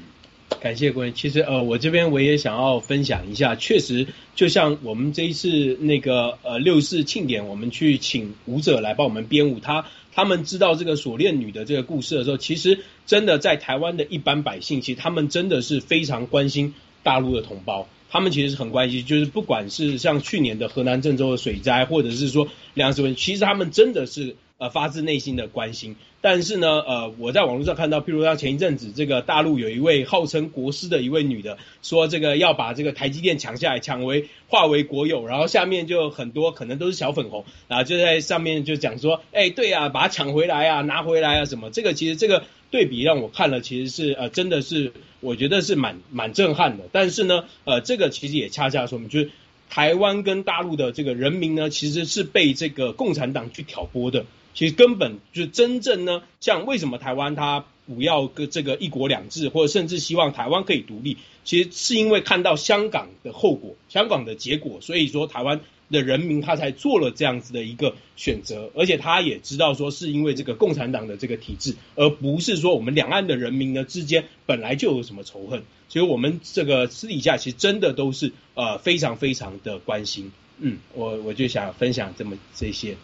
感谢各位。其实呃，我这边我也想要分享一下，确实就像我们这一次那个呃六四庆典，我们去请舞者来帮我们编舞，他他们知道这个锁链女的这个故事的时候，其实真的在台湾的一般百姓，其实他们真的是非常关心大陆的同胞，他们其实是很关心，就是不管是像去年的河南郑州的水灾，或者是说粮食问题，其实他们真的是。呃，发自内心的关心，但是呢，呃，我在网络上看到，譬如像前一阵子，这个大陆有一位号称国师的一位女的，说这个要把这个台积电抢下来，抢为化为国有，然后下面就很多可能都是小粉红，然后就在上面就讲说，哎，对啊，把它抢回来啊，拿回来啊，什么？这个其实这个对比让我看了，其实是呃，真的是我觉得是蛮蛮震撼的。但是呢，呃，这个其实也恰恰说明，就是台湾跟大陆的这个人民呢，其实是被这个共产党去挑拨的。其实根本就真正呢，像为什么台湾它不要个这个一国两制，或者甚至希望台湾可以独立，其实是因为看到香港的后果，香港的结果，所以说台湾的人民他才做了这样子的一个选择，而且他也知道说是因为这个共产党的这个体制，而不是说我们两岸的人民呢之间本来就有什么仇恨，所以我们这个私底下其实真的都是呃非常非常的关心，嗯，我我就想分享这么这些。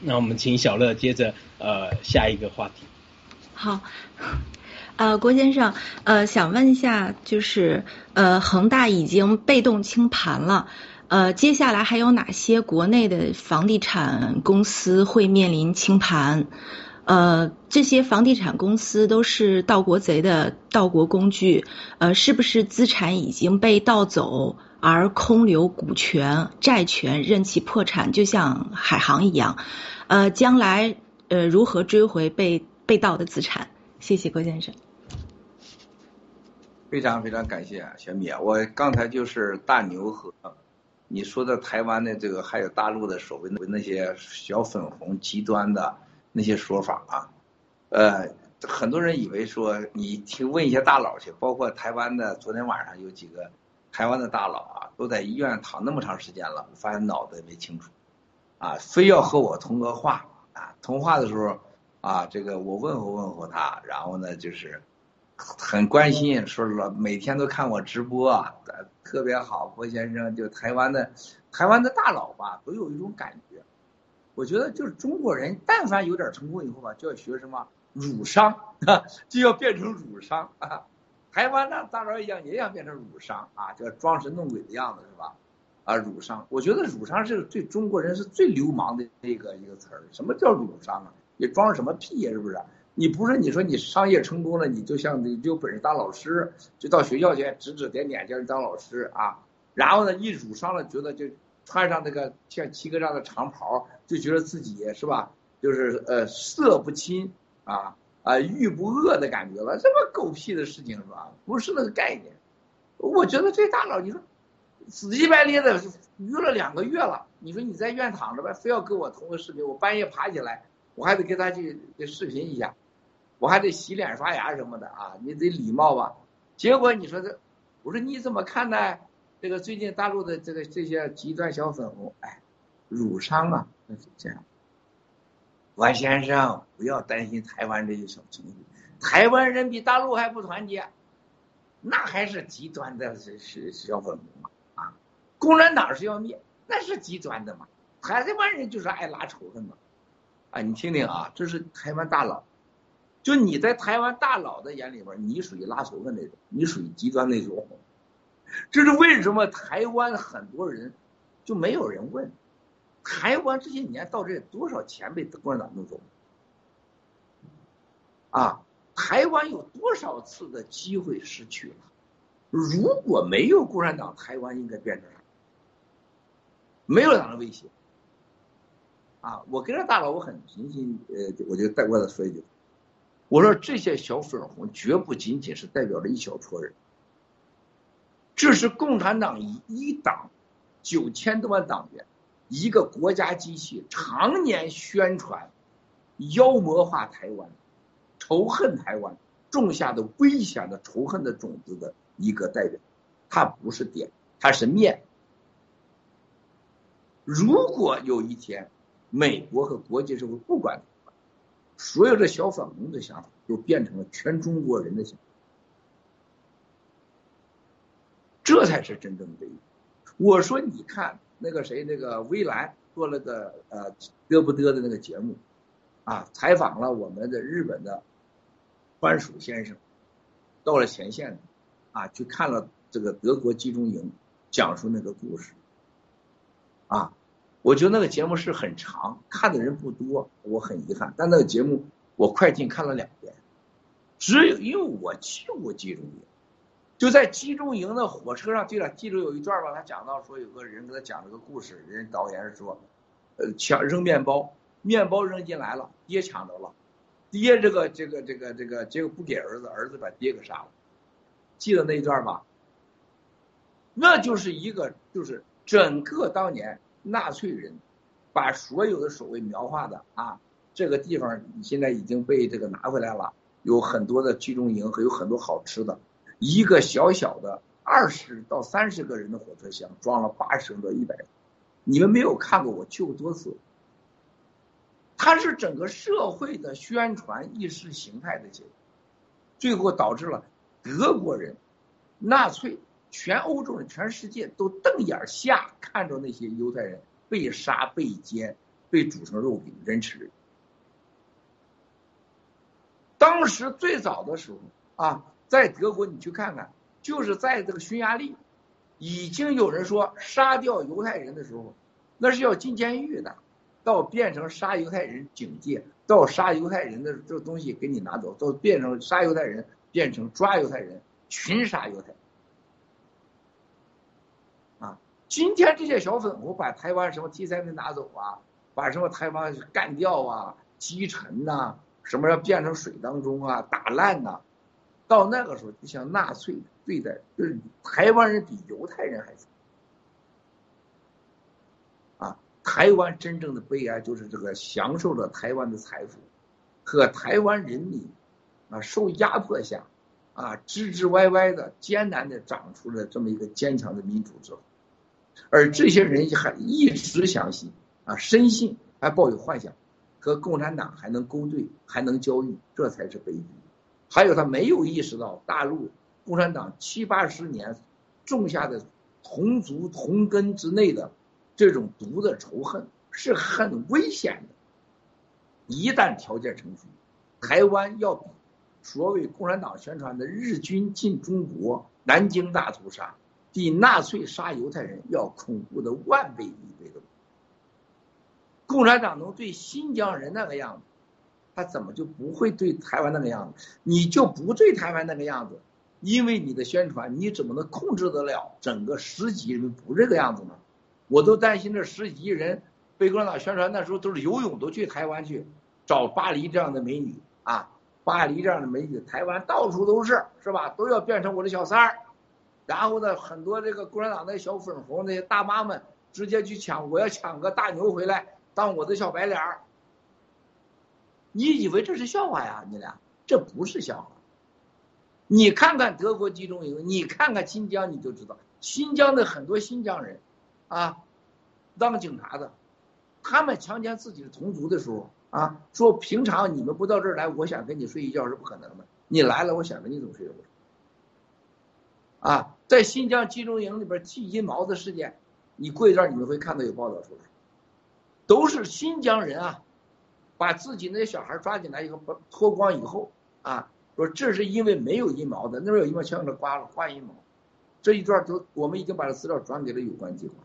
那我们请小乐接着呃下一个话题。好，呃郭先生，呃想问一下，就是呃恒大已经被动清盘了，呃接下来还有哪些国内的房地产公司会面临清盘？呃这些房地产公司都是盗国贼的盗国工具，呃是不是资产已经被盗走？而空留股权、债权，任其破产，就像海航一样。呃，将来呃如何追回被被盗的资产？谢谢郭先生。非常非常感谢啊，小米啊，我刚才就是大牛和你说的台湾的这个，还有大陆的所谓的那些小粉红极端的那些说法啊，呃，很多人以为说你去问一些大佬去，包括台湾的，昨天晚上有几个台湾的大佬啊，都在医院躺那么长时间了，发现脑子也没清楚，啊，非要和我通个话啊，通话的时候啊，这个我问候问候他，然后呢就是。很关心，说了每天都看我直播，啊特别好。郭先生，就台湾的台湾的大佬吧，都有一种感觉。我觉得就是中国人，但凡有点成功以后吧，就要学什么儒商，就要变成儒商啊。台湾那大佬一样，也想变成儒商啊，就装神弄鬼的样子，是吧？啊，儒商，我觉得儒商是对中国人是最流氓的一个一个词儿。什么叫儒商啊？你装什么屁呀？是不是？你不是你说你商业成功了，你就像你就本事当老师，就到学校去指指点点叫人当老师啊。然后呢，一儒商了，觉得就穿上那个像七哥这样的长袍，就觉得自己是吧？就是呃色不侵啊啊欲不饿的感觉了，这么狗屁的事情是吧？不是那个概念。我觉得这大佬，你说死乞白赖的约了两个月了，你说你在院躺着呗，非要跟我通个视频，我半夜爬起来，我还得跟他去视频一下。我还得洗脸刷牙什么的啊，你得礼貌吧？结果你说这，我说你怎么看待这个最近大陆的这个这些极端小粉红？哎，辱商啊，那是这样。王先生不要担心台湾这些小情绪，台湾人比大陆还不团结，那还是极端的是是小粉红啊！共产党是要灭，那是极端的嘛？台湾人就是爱拉仇恨嘛？啊，你听听啊，这是台湾大佬。就你在台湾大佬的眼里边，你属于拉仇恨那种，你属于极端那种。这是为什么？台湾很多人就没有人问，台湾这些年到这多少钱被共产党弄走？啊，台湾有多少次的机会失去了？如果没有共产党，台湾应该变成啥？没有党的威胁。啊，我跟着大佬，我很平心，呃，我就带过来说一句。我说这些小粉红绝不仅仅是代表着一小撮人，这是共产党一一党九千多万党员，一个国家机器常年宣传妖魔化台湾、仇恨台湾，种下的危险的仇恨的种子的一个代表。它不是点，它是面。如果有一天美国和国际社会不管。所有的小粉红的想法，就变成了全中国人的想法，这才是真正的。我说，你看那个谁，那个微蓝做了个呃嘚不嘚的那个节目，啊，采访了我们的日本的番薯先生，到了前线，啊，去看了这个德国集中营，讲述那个故事，啊。我觉得那个节目是很长，看的人不多，我很遗憾。但那个节目我快进看了两遍，只有因为我去过集中营，就在集中营的火车上。对了，记住有一段吧，他讲到说有个人给他讲了个故事，人导演说，呃，抢扔面包，面包扔进来了，爹抢着了，爹这个这个这个这个结果不给儿子，儿子把爹给杀了，记得那一段吧？那就是一个就是整个当年。纳粹人把所有的所谓描画的啊，这个地方现在已经被这个拿回来了，有很多的集中营和有很多好吃的。一个小小的二十到三十个人的火车厢装了八十到一百，你们没有看过，我去过多次。它是整个社会的宣传意识形态的结果，最后导致了德国人、纳粹。全欧洲人、全世界都瞪眼瞎看着那些犹太人被杀、被奸、被煮成肉饼，人吃人。当时最早的时候啊，在德国你去看看，就是在这个匈牙利，已经有人说杀掉犹太人的时候，那是要进监狱的，到变成杀犹太人警戒，到杀犹太人的这东西给你拿走，到变成杀犹太人，变成抓犹太人，群杀犹太。今天这些小粉红把台湾什么题材的拿走啊，把什么台湾干掉啊、击沉呐，什么要变成水当中啊、打烂呐，到那个时候就像纳粹对待，就是台湾人比犹太人还惨啊台湾真正的悲哀就是这个享受着台湾的财富，和台湾人民啊受压迫下啊吱吱歪歪的艰难的长出了这么一个坚强的民主之后，而这些人还一直相信啊深信还抱有幻想，和共产党还能勾兑还能交易，这才是悲剧。还有他没有意识到大陆共产党七八十年种下的同族同根之内的。这种毒的仇恨是很危险的。一旦条件成熟，台湾要比所谓共产党宣传的日军进中国、南京大屠杀、比纳粹杀犹太人要恐怖的万倍一倍的。共产党能对新疆人那个样子，他怎么就不会对台湾那个样子？你就不对台湾那个样子，因为你的宣传，你怎么能控制得了整个十几人不这个样子呢？我都担心这十几亿人被共产党宣传，那时候都是游泳都去台湾去找巴黎这样的美女啊，巴黎这样的美女，台湾到处都是，是吧？都要变成我的小三儿。然后呢，很多这个共产党那小粉红那些大妈们直接去抢，我要抢个大牛回来当我的小白脸儿。你以为这是笑话呀？你俩这不是笑话。你看看德国集中营，你看看新疆，你就知道新疆的很多新疆人。啊，当警察的，他们强奸自己的同族的时候啊，说平常你们不到这儿来，我想跟你睡一觉是不可能的。你来了，我想跟你怎么睡？啊，在新疆集中营里边剃阴毛的事件，你过一段你们会看到有报道出来，都是新疆人啊，把自己那些小孩抓进来以后脱光以后啊，说这是因为没有阴毛的，那边有阴毛，全给他刮了，刮阴毛。这一段都我们已经把这资料转给了有关机关。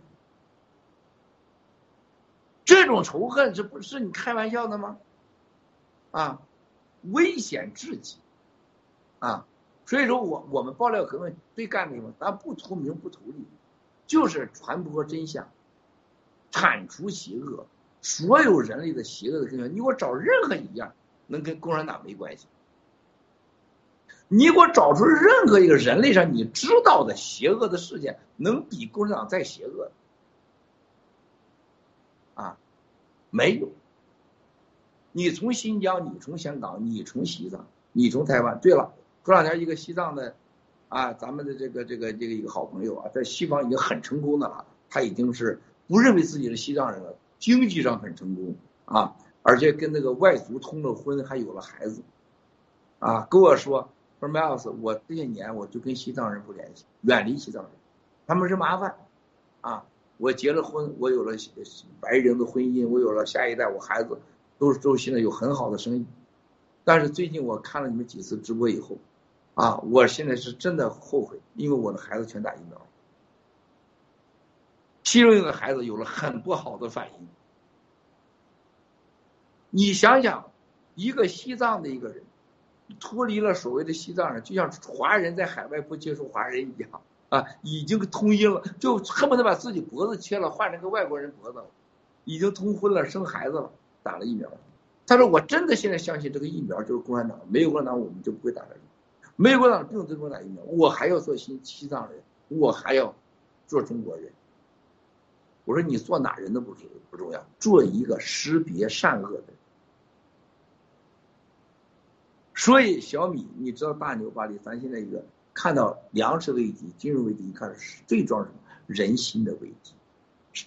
这种仇恨这不是你开玩笑的吗？啊，危险至极，啊，所以说我我们爆料革命最干的什么？咱不图名不图利，就是传播真相，铲除邪恶，所有人类的邪恶的根源。你给我找任何一样能跟共产党没关系，你给我找出任何一个人类上你知道的邪恶的事件，能比共产党再邪恶啊？没有，你从新疆，你从香港，你从西藏，你从台湾。对了，过两天一个西藏的，啊，咱们的这个这个这个一个好朋友啊，在西方已经很成功的了，他已经是不认为自己是西藏人了，经济上很成功啊，而且跟那个外族通了婚，还有了孩子，啊，跟我说说 Miles，我这些年我就跟西藏人不联系，远离西藏人，他们是麻烦，啊。我结了婚，我有了白人的婚姻，我有了下一代，我孩子都是都现在有很好的生意。但是最近我看了你们几次直播以后，啊，我现在是真的后悔，因为我的孩子全打疫苗，其中一个孩子有了很不好的反应。你想想，一个西藏的一个人，脱离了所谓的西藏人，就像华人在海外不接受华人一样。啊，已经通音了，就恨不得把自己脖子切了，换成个外国人脖子。已经通婚了，生孩子了，打了疫苗。他说：“我真的现在相信这个疫苗就是共产党，没有共产党我们就不会打这个。没有共产党不用打疫苗，我还要做西西藏人，我还要做中国人。”我说：“你做哪人都不是不重要，做一个识别善恶的。”所以小米，你知道大牛巴黎，咱现在一个。看到粮食危机、金融危机，一看是最重要什么？人心的危机。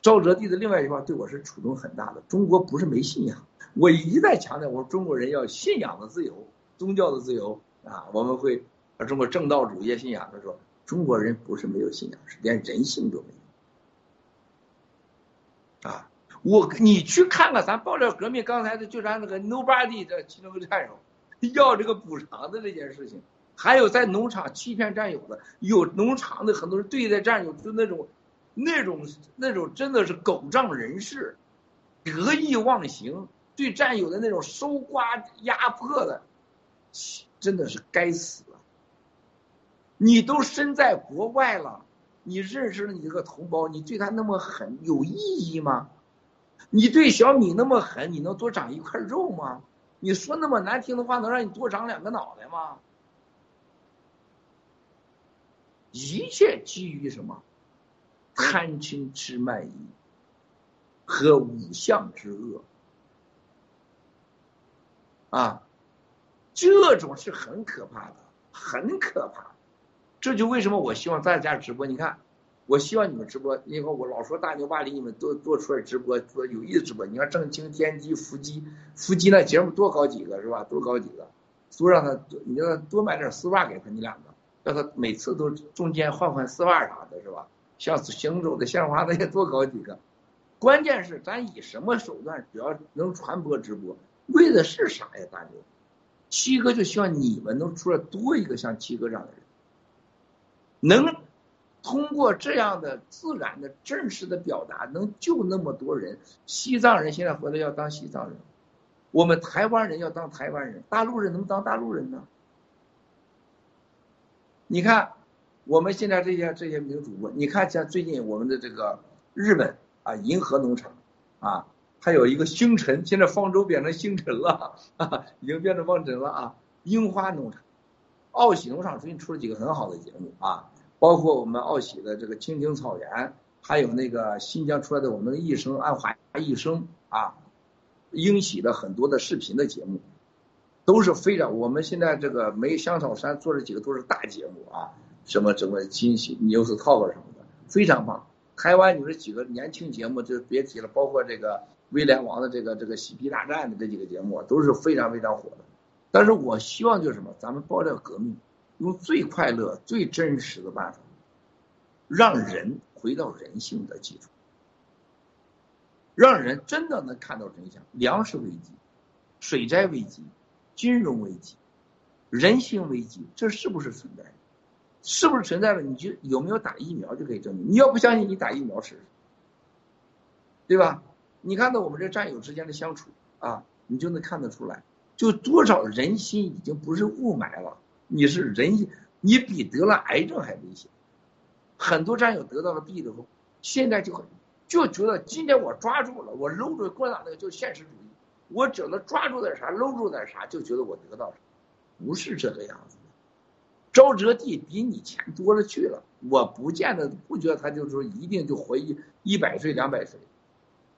赵哲地的另外一句话对我是触动很大的。中国不是没信仰，我一再强调，我说中国人要信仰的自由，宗教的自由啊，我们会中国正道主义信仰。他说，中国人不是没有信仰，是连人性都没有。啊，我你去看看咱爆料革命刚才的，就咱那个 Nobody 的其中一个战友要这个补偿的这件事情。还有在农场欺骗战友的，有农场的很多人对待战友就那种，那种那种真的是狗仗人势，得意忘形，对战友的那种搜刮压迫的，真的是该死了。你都身在国外了，你认识了你这个同胞，你对他那么狠有意义吗？你对小米那么狠，你能多长一块肉吗？你说那么难听的话，能让你多长两个脑袋吗？一切基于什么？贪嗔痴慢疑，和五项之恶。啊，这种是很可怕的，很可怕。这就为什么我希望大家直播。你看，我希望你们直播。你看我老说大牛巴黎，你们多多出来直播，做有意思直播。你看正清、天机、伏击、伏击那节目多搞几个是吧？多搞几个，多让他，你让他多买点丝袜给他，你两个，让他每次都中间换换丝袜啥的，是吧？像行走的鲜花那些多搞几个。关键是咱以什么手段，只要能传播直播。为的是啥呀，大牛？七哥就希望你们能出来多一个像七哥这样的人，能通过这样的自然的、正式的表达，能救那么多人。西藏人现在回来要当西藏人，我们台湾人要当台湾人，大陆人能当大陆人呢？你看，我们现在这些这些名主播，你看像最近我们的这个日本啊，银河农场啊。还有一个星辰，现在方舟变成星辰了，啊，已经变成方辰了啊！樱花农场，奥喜农场最近出了几个很好的节目啊，包括我们奥喜的这个青青草原，还有那个新疆出来的我们的一生安华一生啊，英喜的很多的视频的节目，都是非常。我们现在这个梅香草山做这几个都是大节目啊，什么什么惊喜 news talk 什么的，非常棒。台湾有这几个年轻节目就别提了，包括这个。威廉王的这个这个嬉皮大战的这几个节目都是非常非常火的，但是我希望就是什么，咱们爆料革命，用最快乐、最真实的办法，让人回到人性的基础，让人真的能看到真相。粮食危机、水灾危机、金融危机、人性危机，这是不是存在？是不是存在了？你就有没有打疫苗就可以证明。你要不相信，你打疫苗试试，对吧？你看到我们这战友之间的相处啊，你就能看得出来，就多少人心已经不是雾霾了，你是人，你比得了癌症还危险。很多战友得到了病以后，现在就很就觉得今天我抓住了，我搂住共产党那个就现实主义，我只能抓住点啥，搂住点啥，就觉得我得到了，不是这个样子的。赵哲地比你钱多了去了，我不见得不觉得他就说一定就活一一百岁两百岁。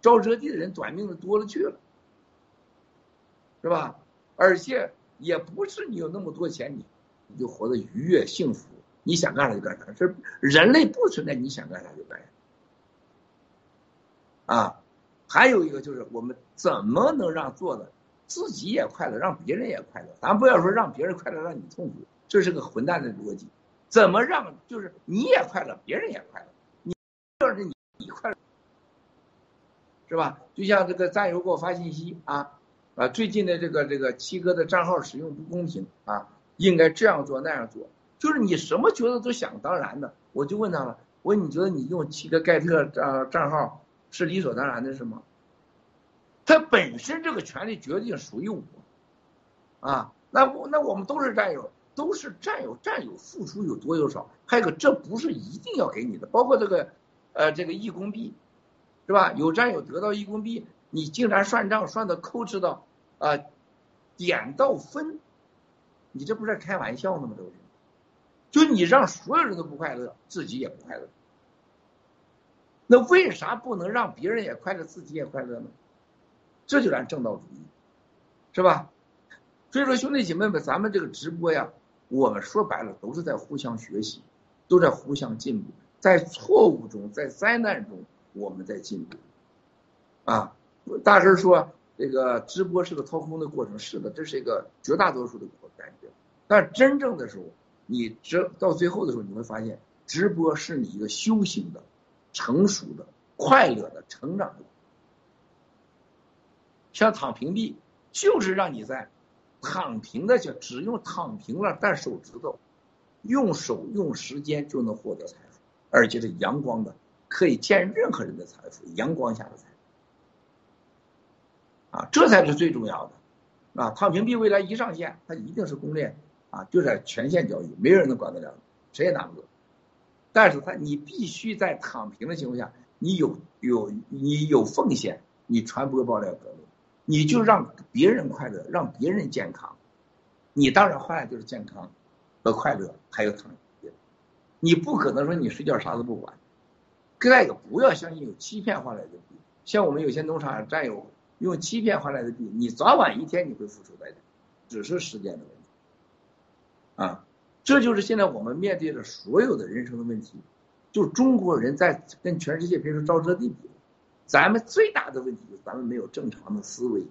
招折地的人短命的多了去了，是吧？而且也不是你有那么多钱，你你就活得愉悦幸福，你想干啥就干啥。这人类不存在你想干啥就干啥。啊，还有一个就是我们怎么能让做的自己也快乐，让别人也快乐？咱不要说让别人快乐，让你痛苦，这是个混蛋的逻辑。怎么让就是你也快乐，别人也快乐？你要是你你快乐。是吧？就像这个战友给我发信息啊，啊，最近的这个这个七哥的账号使用不公平啊，应该这样做那样做，就是你什么觉得都想当然的，我就问他了，我说你觉得你用七哥盖特账账号是理所当然的是吗？他本身这个权利决定属于我，啊，那我那我们都是战友，都是战友，战友付出有多有少，还有个这不是一定要给你的，包括这个呃这个义工币。是吧？有战友得到义工币，你竟然算账算的抠哧到，啊，点到分，你这不是开玩笑呢吗？这不是，就你让所有人都不快乐，自己也不快乐。那为啥不能让别人也快乐，自己也快乐呢？这就咱正道主义，是吧？所以说，兄弟姐妹们，咱们这个直播呀，我们说白了都是在互相学习，都在互相进步，在错误中，在灾难中。我们在进步，啊，大师说这个直播是个掏空的过程，是的，这是一个绝大多数的感觉。但真正的时候，你直到最后的时候，你会发现，直播是你一个修行的、成熟的、快乐的成长的。像躺平币，就是让你在躺平的就只用躺平了，但手指头用手用时间就能获得财富，而且是阳光的。可以见任何人的财富，阳光下的财富，啊，这才是最重要的，啊，躺平币未来一上线，它一定是公链，啊，就在全线交易，没有人能管得了，谁也拿不住。但是它你必须在躺平的情况下，你有有你有奉献，你传播爆料革命，你就让别人快乐，让别人健康，你当然换来就是健康和快乐，还有躺平，你不可能说你睡觉啥都不管。再一个，不要相信有欺骗换来的币，像我们有些农场战友用欺骗换来的币，你早晚一天你会付出代价，只是时间的问题。啊，这就是现在我们面对的所有的人生的问题，就中国人在跟全世界别说沼泽地比，咱们最大的问题就是咱们没有正常的思维，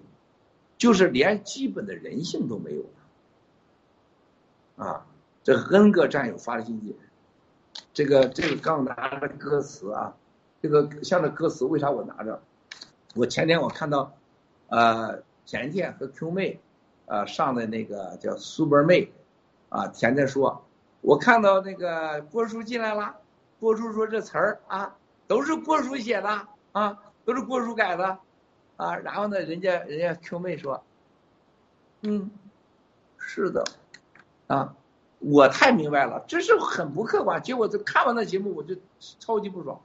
就是连基本的人性都没有啊，这 N 个战友发的信息，这个这个刚拿的歌词啊，这个像这歌词为啥我拿着？我前天我看到，呃，甜甜和 Q 妹，呃上的那个叫 Super 妹。啊，甜甜说，我看到那个郭叔进来了，郭叔说这词儿啊，都是郭叔写的啊，都是郭叔改的，啊，然后呢，人家人家 Q 妹说，嗯，是的，啊，我太明白了，这是很不客观。结果就看完那节目，我就超级不爽，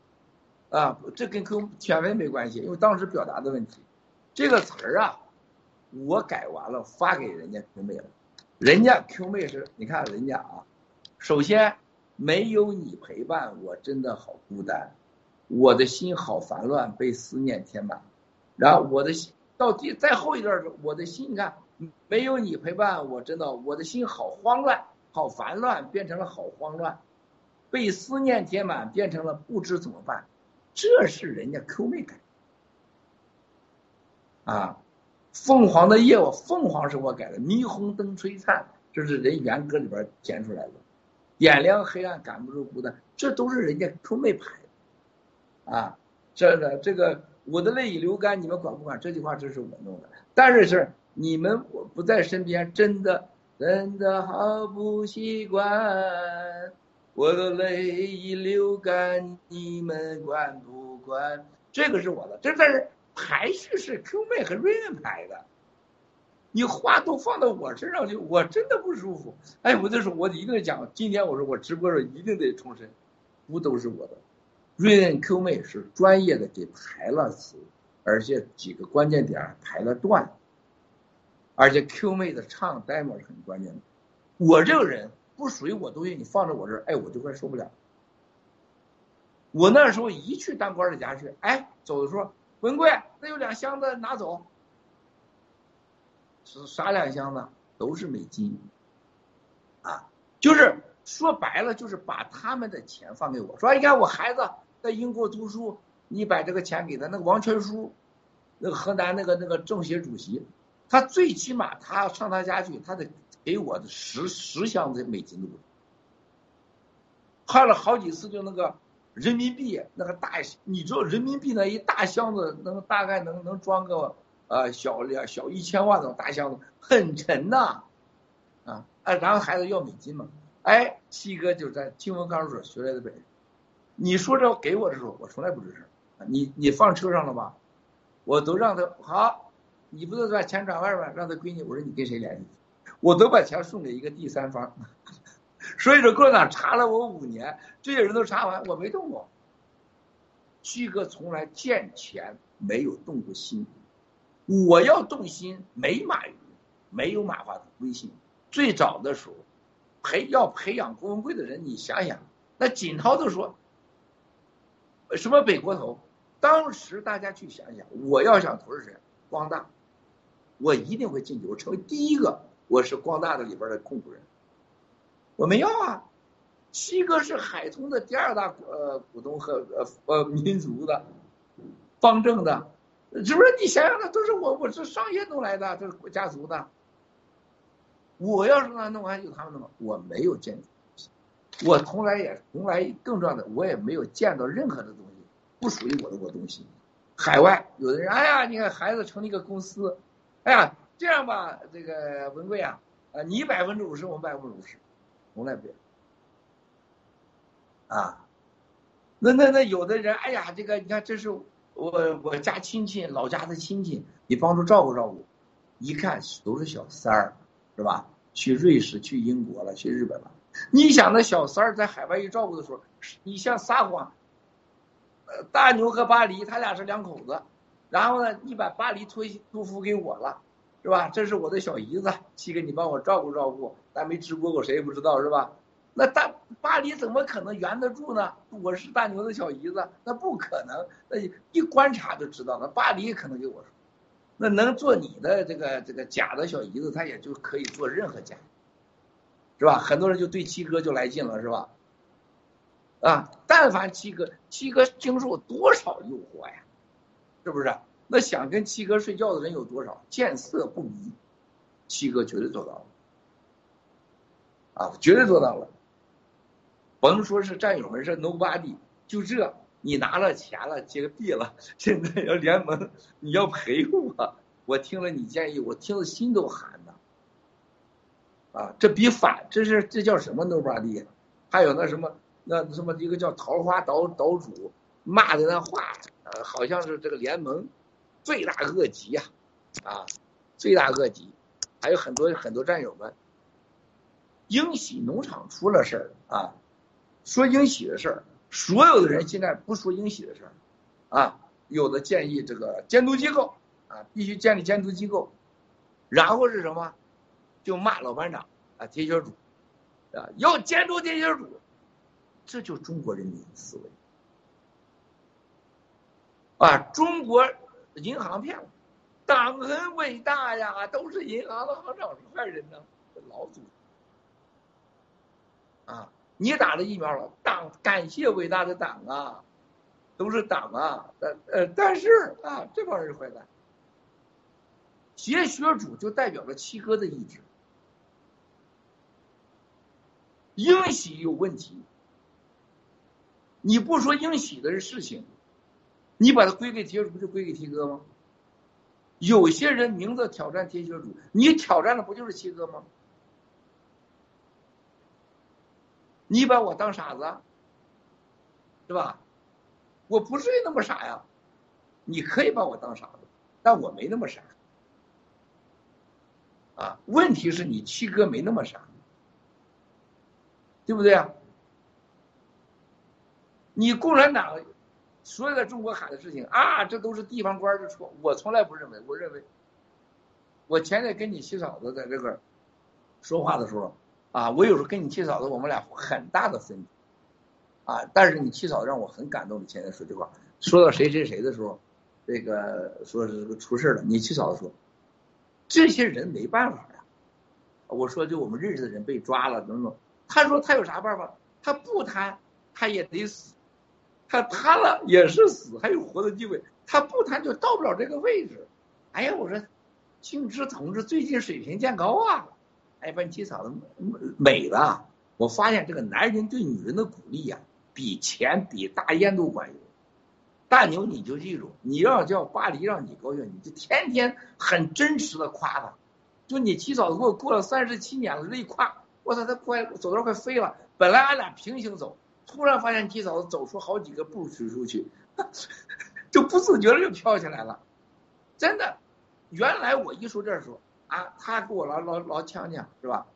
啊，这跟 Q 甜妹没关系，因为当时表达的问题，这个词儿啊，我改完了发给人家 Q 妹了。人家 Q 妹是，你看人家啊，首先没有你陪伴，我真的好孤单，我的心好烦乱，被思念填满。然后我的心到第再后一段时候，我的心你看没有你陪伴，我真的我的心好慌乱，好烦乱，变成了好慌乱，被思念填满，变成了不知怎么办。这是人家 Q 妹改啊。凤凰的夜，我凤凰是我改的。霓虹灯璀璨，这是人原歌里边填出来的。点亮黑暗，赶不住孤单，这都是人家 Q 妹排的。啊，这个这个，我的泪已流干，你们管不管？这句话这是我弄的。但是是你们我不在身边，真的真的好不习惯。我的泪已流干，你们管不管？这个是我的，这是。排序是 Q 妹和瑞恩排的，你话都放到我身上去，我真的不舒服。哎，我就说，我一定讲，今天我说我直播时候一定得重申，不都是我的。瑞恩 Q 妹是专业的给排了词，而且几个关键点排了段，而且 Q 妹的唱 demo 是很关键的。我这个人不属于我东西，你放在我这儿，哎，我就快受不了。我那时候一去当官的家去，哎，走的时候。文贵，那有两箱子拿走。是啥两箱子？都是美金。啊，就是说白了，就是把他们的钱放给我，说你看我孩子在英国读书，你把这个钱给他。那个王全书，那个河南那个那个政协主席，他最起码他上他家去，他得给我的十十箱子美金都不换了好几次，就那个。人民币那个大，你知道人民币那一大箱子能大概能能装个呃小两小一千万的大箱子，很沉呐，啊哎，然后孩子要美金嘛，哎，七哥就在金文康所学来的本事，你说这给我的时候，我从来不吱声，你你放车上了吧，我都让他好，你不是把钱转外边让他闺女，我说你跟谁联系，我都把钱送给一个第三方。所以说，共产党查了我五年，这些人都查完，我没动过。旭哥从来见钱没有动过心，我要动心没马云，没有马化腾微信。最早的时候，培要培养郭文贵的人，你想想，那锦涛都说什么北国投，当时大家去想想，我要想投是谁？光大，我一定会进去，我成为第一个，我是光大的里边的控股人。我们要啊，七哥是海通的第二大呃股东和呃呃民族的方正的，是不是？你想想，那都是我，我是商业弄来的，这是家族的。我要是那弄完，有他们弄，我没有见，我从来也从来更重要的，我也没有见到任何的东西不属于我的我东西。海外有的人，哎呀，你看孩子成立一个公司，哎呀，这样吧，这个文贵啊，啊，你百分之五十，我百分之五十。从来不要啊！那那那有的人，哎呀，这个你看，这是我我家亲戚，老家的亲戚，你帮助照顾照顾。一看都是小三儿，是吧？去瑞士、去英国了，去日本了。你想那小三儿在海外一照顾的时候，你像撒谎。大牛和巴黎，他俩是两口子。然后呢，你把巴黎托托付给我了。是吧？这是我的小姨子，七哥，你帮我照顾照顾。咱没直播过，谁也不知道，是吧？那大巴黎怎么可能圆得住呢？我是大牛的小姨子，那不可能。那一观察就知道了，巴黎可能给我说，那能做你的这个这个假的小姨子，他也就可以做任何假，是吧？很多人就对七哥就来劲了，是吧？啊，但凡七哥，七哥经受多少诱惑呀，是不是？那想跟七哥睡觉的人有多少？见色不迷，七哥绝对做到了，啊，绝对做到了。甭说是战友们，是 nobody，就这，你拿了钱了，接个币了，现在要联盟，你要陪我，我听了你建议，我听了心都寒呐。啊，这比反，这是这叫什么 nobody？还有那什么？那什么一个叫桃花岛岛主骂的那话，好像是这个联盟罪大恶极呀，啊，罪大恶极，还有很多很多战友们，英喜农场出了事儿啊，说英喜的事儿，所有的人现在不说英喜的事儿，啊，有的建议这个监督机构啊，必须建立监督机构，然后是什么，就骂老班长啊，铁血主啊，要监督铁血主。这就中国人民思维啊！中国银行骗了，党很伟大呀，都是银行的行长是坏人呢，老祖啊！你打了疫苗了，党感谢伟大的党啊，都是党啊，呃呃，但是啊，这帮人坏蛋，邪学主就代表了七哥的意志，英喜有问题。你不说英喜的事情，你把它归给铁血主，不就归给七哥吗？有些人明着挑战铁血主，你挑战的不就是七哥吗？你把我当傻子，是吧？我不至于那么傻呀，你可以把我当傻子，但我没那么傻。啊，问题是你七哥没那么傻，对不对啊？你共产党所有在中国喊的事情啊，这都是地方官的错。我从来不认为，我认为，我前天跟你七嫂子在这个说话的时候啊，我有时候跟你七嫂子，我们俩很大的分歧啊。但是你七嫂子让我很感动你，前天说这话，说到谁谁谁的时候，这个说是出事了。你七嫂子说，这些人没办法呀。我说就我们认识的人被抓了等等，他说他有啥办法？他不贪，他也得死。他贪了也是死，还有活的机会。他不贪就到不了这个位置。哎呀，我说，敬之同志最近水平见高啊！哎，把你七嫂子美了。我发现这个男人对女人的鼓励呀，比钱比大烟都管用。大牛，你就记住，你要叫巴黎让你高兴，你就天天很真实的夸他。就你七嫂子给我过了三十七年了，这一夸，我操，他快走道快飞了。本来俺俩平行走。突然发现鸡嫂子走出好几个步水出去，就不自觉的就飘起来了。真的，原来我一说这说啊，他给我老老老呛呛是吧？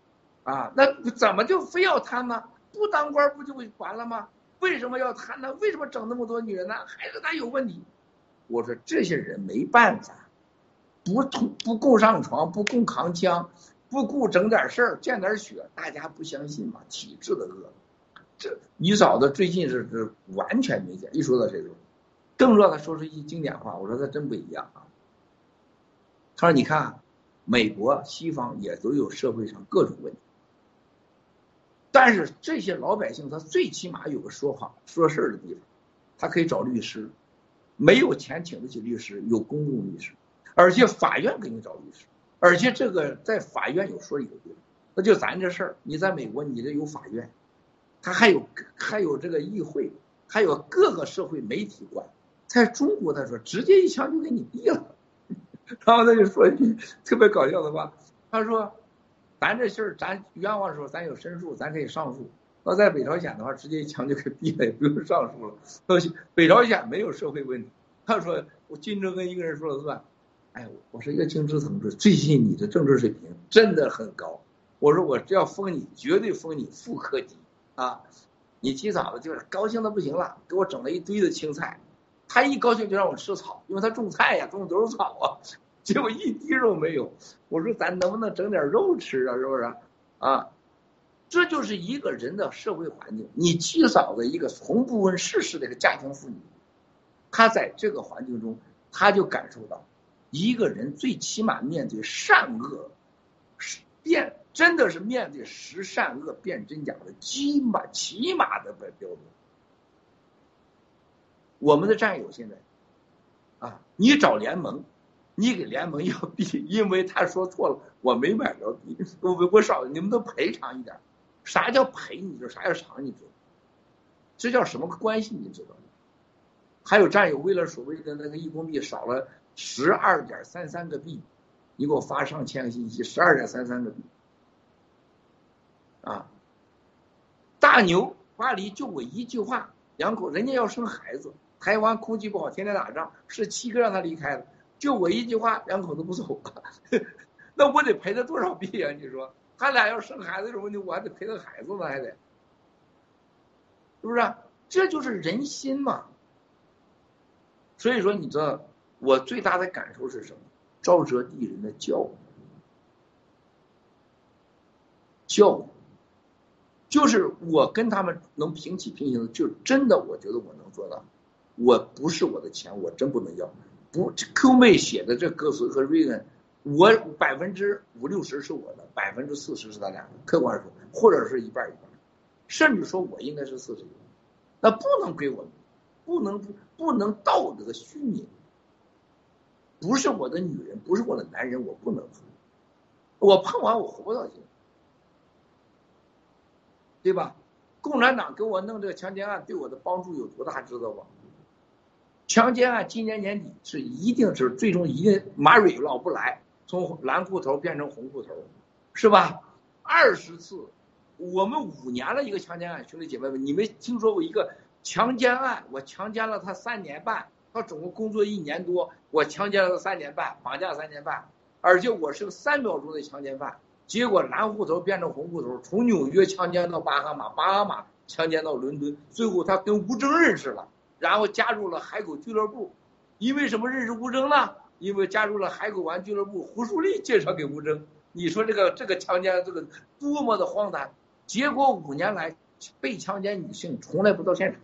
啊，那怎么就非要贪呢？不当官不就完了吗？为什么要贪呢？为什么整那么多女人呢？还是他有问题？我说这些人没办法，不不顾上床，不顾扛枪，不顾整点事儿见点血，大家不相信嘛？体制的恶。这你嫂子最近是是完全明显，一说到这个，更让他说出一句经典话，我说他真不一样啊。他说：“你看，美国西方也都有社会上各种问题，但是这些老百姓他最起码有个说话说事儿的地方，他可以找律师，没有钱请得起律师，有公共律师，而且法院给你找律师，而且这个在法院有说理的地方，那就咱这事儿，你在美国你这有法院。”他还有还有这个议会，还有各个社会媒体管，在中国他说直接一枪就给你毙了，然后他就说一句特别搞笑的话，他说，咱这事儿咱冤枉的时候咱有申诉，咱可以上诉。要在北朝鲜的话，直接一枪就给毙了，也不用上诉了。北朝鲜没有社会问题，他说我金正恩一个人说了算。哎，我说一个金之同志，最近你的政治水平真的很高。我说我只要封你，绝对封你副科级。啊，你七嫂子就是高兴的不行了，给我整了一堆的青菜。他一高兴就让我吃草，因为他种菜呀，种的都是草啊。结果一滴肉没有。我说咱能不能整点肉吃啊？是不是？啊，这就是一个人的社会环境。你七嫂子一个从不问世事的一个家庭妇女，她在这个环境中，她就感受到，一个人最起码面对善恶，是变真的是面对实善恶辨真假的起码起码的标准。我们的战友现在，啊，你找联盟，你给联盟要币，因为他说错了，我没买着币，我我少，你们都赔偿一点。啥叫赔？你知道啥叫偿？你知道？这叫什么关系？你知道吗？还有战友为了所谓的那个义工币少了十二点三三个币，你给我发上千个信息，十二点三三个币，啊，大牛巴黎就我一句话，两口人家要生孩子。台湾空气不好，天天打仗，是七哥让他离开的。就我一句话，两口子不走，那我得赔他多少币啊？你说，他俩要生孩子的问题，我还得赔他孩子呢，还得，是不是？这就是人心嘛。所以说，你知道我最大的感受是什么？沼泽地人的教育，教育，就是我跟他们能平起平行的，就真的，我觉得我能做到。我不是我的钱，我真不能要。不，Q 妹写的这歌词和瑞恩，我百分之五六十是我的，百分之四十是他俩的。客观说，或者是一半一半，甚至说我应该是四十那不能归我，不能不能道德虚拟。不是我的女人，不是我的男人，我不能碰。我碰完我活不到，对吧？共产党给我弄这个强奸案，对我的帮助有多大，知道吧？强奸案今年年底是一定是最终一定马蕊老不来，从蓝裤头变成红裤头，是吧？二十次，我们五年了一个强奸案，兄弟姐妹们，你们听说过一个强奸案？我强奸了他三年半，他总共工作一年多，我强奸了他三年半，绑架三年半，而且我是个三秒钟的强奸犯，结果蓝裤头变成红裤头，从纽约强奸到巴哈马，巴哈马强奸到伦敦，最后他跟吴征认识了。然后加入了海狗俱乐部，因为什么认识吴征呢？因为加入了海狗玩俱乐部，胡树立介绍给吴征。你说这个这个强奸这个多么的荒诞！结果五年来被强奸女性从来不到现场。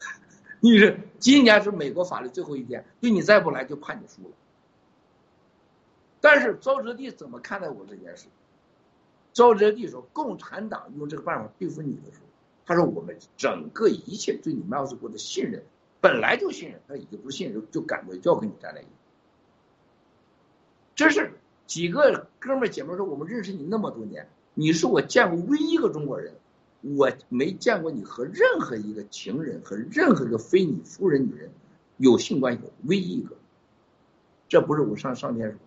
你是今年是美国法律最后一天，就你再不来就判你输了。但是沼泽地怎么看待我这件事？沼泽地说，共产党用这个办法对付你的时候。他说：“我们整个一切对你苗子国的信任，本来就信任，他已经不信任，就感觉就要跟你站在一起。这是几个哥们姐妹说，我们认识你那么多年，你是我见过唯一一个中国人，我没见过你和任何一个情人和任何一个非你夫人女人有性关系，唯一一个。这不是我上上天说，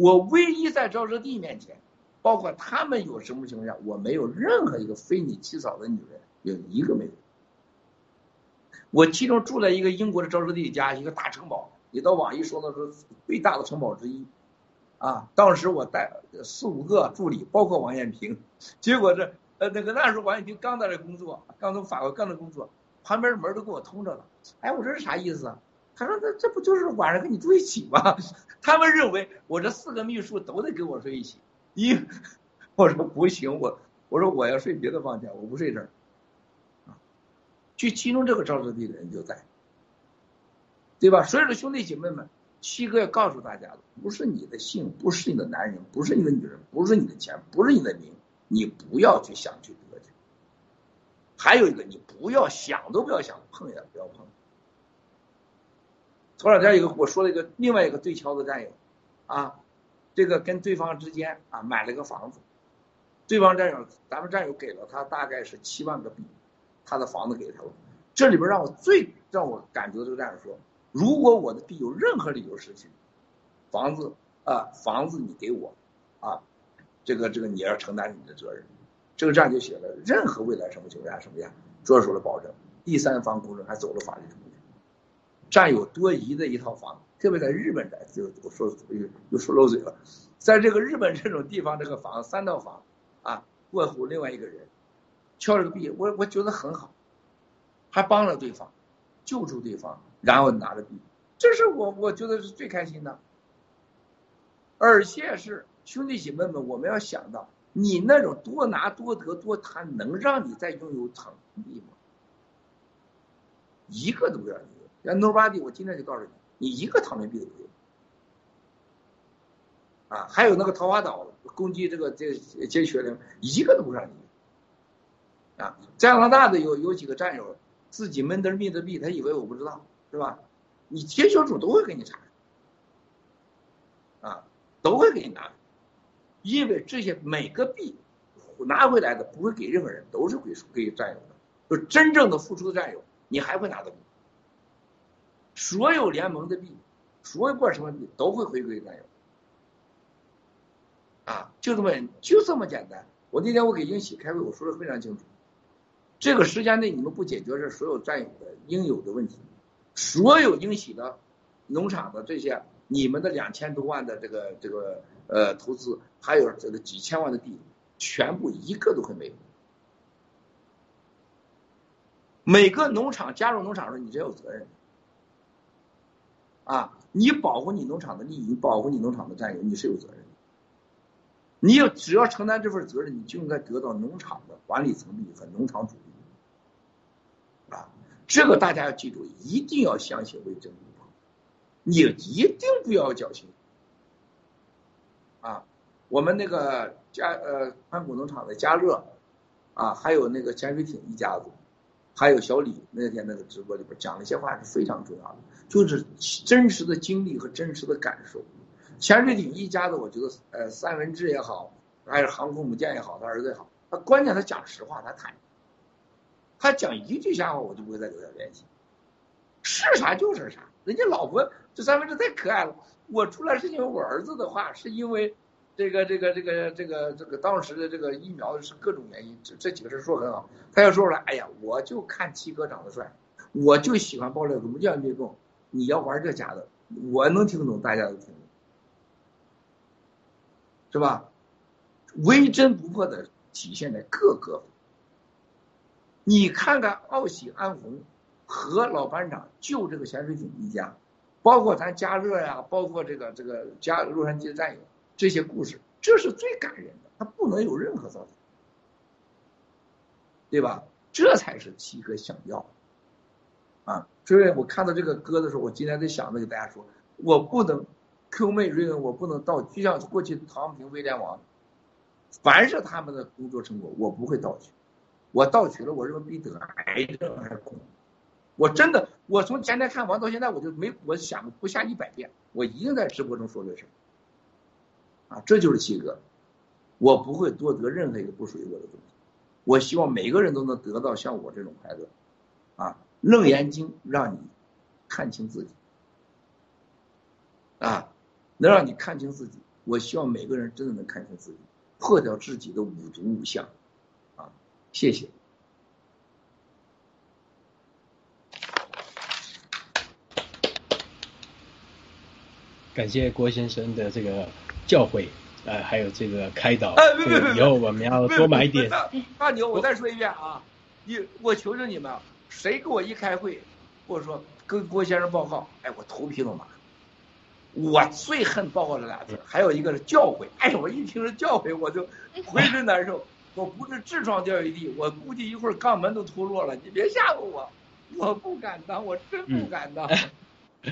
我唯一在赵泽地面前。”包括他们有什么情况下，我没有任何一个非你妻嫂的女人，有一个没有。我其中住在一个英国的昭示帝家，一个大城堡。你到网易说的是最大的城堡之一，啊，当时我带四五个助理，包括王艳平。结果这呃那个那时候王艳平刚在这工作，刚从法国刚在工作，旁边门都给我通着了。哎，我说这啥意思啊？他说这这不就是晚上跟你住一起吗？他们认为我这四个秘书都得跟我睡一起。一，我说不行，我我说我要睡别的房间，我不睡这儿。啊，就其中这个招致地的人就在，对吧？所有的兄弟姐妹们，七哥要告诉大家了，不是你的姓，不是你的男人，不是你的女人，不是你的钱，不是你的名，你不要去想去得去。还有一个，你不要想都不要想，碰也不要碰。头两天一个我说了一个另外一个对敲的战友，啊。这个跟对方之间啊买了个房子，对方战友，咱们战友给了他大概是七万个币，他的房子给他了。这里边让我最让我感觉这个战友说，如果我的币有任何理由失去，房子啊房子你给我啊，这个这个你要承担你的责任。这个战就写了，任何未来什么情况下什么样，做出了保证，第三方公证还走了法律程序。占有多疑的一套房。特别在日本的，就我说又又说漏嘴了，在这个日本这种地方，这个房三套房啊，过户另外一个人敲了个币，我我觉得很好，还帮了对方，救助对方，然后拿着币，这是我我觉得是最开心的，而且是兄弟姐妹们，我们要想到你那种多拿多得多贪，能让你再拥有场地吗？一个都不让你那。nobody，我今天就告诉你，你一个场面币都没有。啊，还有那个桃花岛攻击这个这个接血灵，一个都不让你用。啊，加拿大的有有几个战友自己闷着密的币，他以为我不知道，是吧？你接血主都会给你查，啊，都会给你拿，因为这些每个币拿回来的不会给任何人，都是归属给战友的，就真正的付出的战友，你还会拿到币。所有联盟的币，所有过程的币都会回归战友。啊，就这么就这么简单。我那天我给英喜开会，我说的非常清楚。这个时间内你们不解决这所有战友的应有的问题，所有英喜的农场的这些，你们的两千多万的这个这个呃投资，还有这个几千万的地，全部一个都会没有。每个农场加入农场的时候，你是有责任。啊，你保护你农场的利益，你保护你农场的战友，你是有责任的。你要只要承担这份责任，你就应该得到农场的管理层利益和农场主利益，啊，这个大家要记住，一定要相信为真不破，你一定不要侥幸，啊，我们那个加呃川谷农场的加热，啊，还有那个潜水艇一家子，还有小李那天那个直播里边讲了一些话是非常重要的，就是真实的经历和真实的感受。潜水艇一家子，我觉得，呃，三文治也好，还是航空母舰也好，他儿子也好，他关键他讲实话，他坦，他讲一句瞎话，我就不会再跟他联系，是啥就是啥。人家老婆这三文治太可爱了，我出来是因为我儿子的话，是因为这个这个这个这个这个当时的这个疫苗是各种原因，这这几个事说很好。他要说出来，哎呀，我就看七哥长得帅，我就喜欢爆料，怎么叫运动？你要玩这假的，我能听懂，大家都听懂。是吧？微真不破的体现在各个。你看看奥喜安红和老班长救这个潜水艇一家，包括咱加热呀，包括这个这个加洛杉矶的战友这些故事，这是最感人的，他不能有任何造假，对吧？这才是七哥想要。啊，所以我看到这个歌的时候，我今天在想着给大家说，我不能。Q 妹瑞恩我不能盗，就像过去唐平威廉王，凡是他们的工作成果，我不会盗取。我盗取了，我认为比得癌症还恐怖。我真的，我从前天看完到现在，我就没我想不下一百遍，我一定在直播中说这事啊，这就是七哥，我不会多得任何一个不属于我的东西。我希望每个人都能得到像我这种快乐。啊，楞严经让你看清自己。啊。能让你看清自己，我希望每个人真的能看清自己，破掉自己的五毒五相，啊，谢谢。感谢郭先生的这个教诲，呃，还有这个开导。以后我们要多买点。大牛，我再说一遍啊，你我求求你们，谁跟我一开会，或者说跟郭先生报告，哎，我头皮都麻。我最恨报告这俩字，还有一个是教诲。哎，我一听是教诲，我就浑身难受。我不是痔疮掉一地，我估计一会儿肛门都脱落了。你别吓唬我，我不敢当，我真不敢当。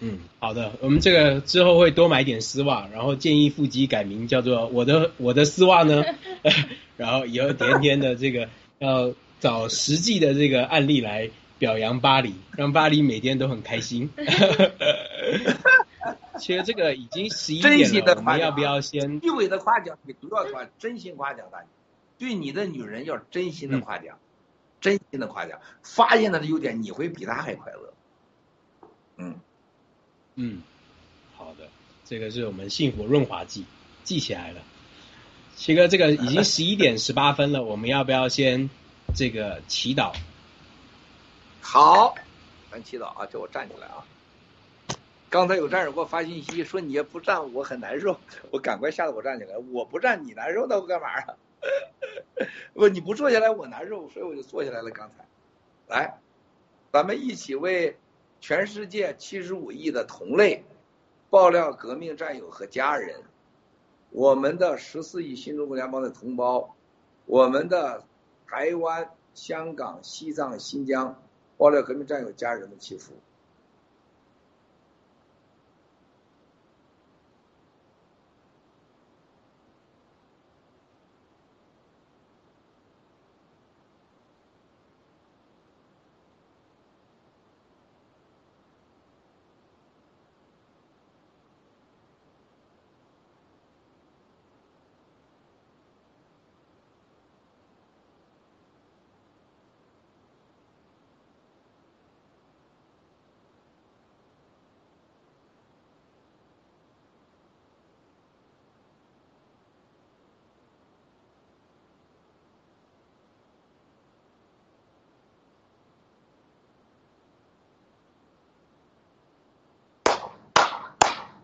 嗯，好的，我们这个之后会多买点丝袜，然后建议腹肌改名叫做我的我的丝袜呢。然后以后天天的这个要找实际的这个案例来。表扬巴黎，让巴黎每天都很开心。其实这个已经十一点了，我们要不要先？虚伪的夸奖你不要夸，真心夸奖大家。对你的女人要真心的夸奖，真心的夸奖，发现她的优点，你会比她还快乐。嗯嗯，好的，这个是我们幸福润滑剂，记起来了。七哥，这个已经十一点十八分了，我们要不要先这个祈祷？好，咱祈祷啊！叫我站起来啊！刚才有战友给我发信息说你也不站，我很难受。我赶快吓得我站起来。我不站你难受，那我干嘛啊？不，你不坐下来我难受，所以我就坐下来了。刚才，来，咱们一起为全世界七十五亿的同类爆料革命战友和家人我们的十四亿新中国联邦的同胞，我们的台湾、香港、西藏、新疆爆料革命战友家人们祈福。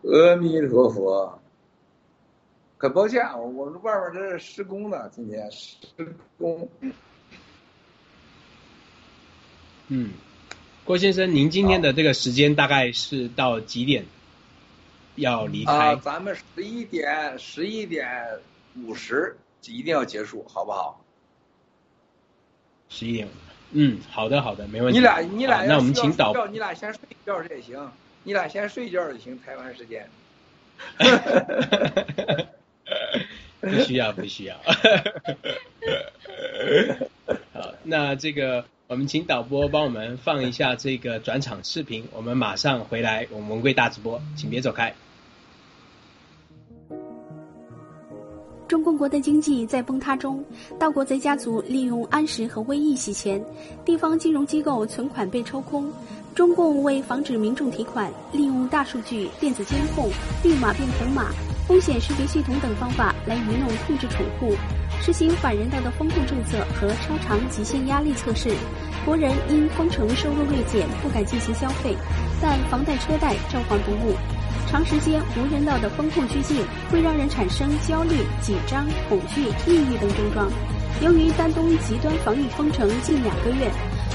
阿弥陀佛，可抱歉，我们外面这是施工呢，今天施工。嗯，郭先生，您今天的这个时间大概是到几点要离开？啊，咱们十一点十一点五十一定要结束，好不好？十一点，嗯，好的，好的，没问题。你俩，你俩，那我们请导，你俩先睡一觉也行。你俩先睡觉也行，台湾时间。不需要，不需要。好，那这个我们请导播帮我们放一下这个转场视频，我们马上回来，我们文贵大直播，请别走开。中共国的经济在崩塌中，盗国贼家族利用安石和瘟疫洗钱，地方金融机构存款被抽空。中共为防止民众提款，利用大数据、电子监控、绿码变红码、风险识别系统等方法来愚弄控制储户，实行反人道的风控政策和超长极限压力测试。国人因封城收入锐减，不敢进行消费，但房贷车贷照还不误。长时间无人道的风控拘禁，会让人产生焦虑、紧张、恐惧、抑郁等症状。由于丹东极端防疫封城近两个月，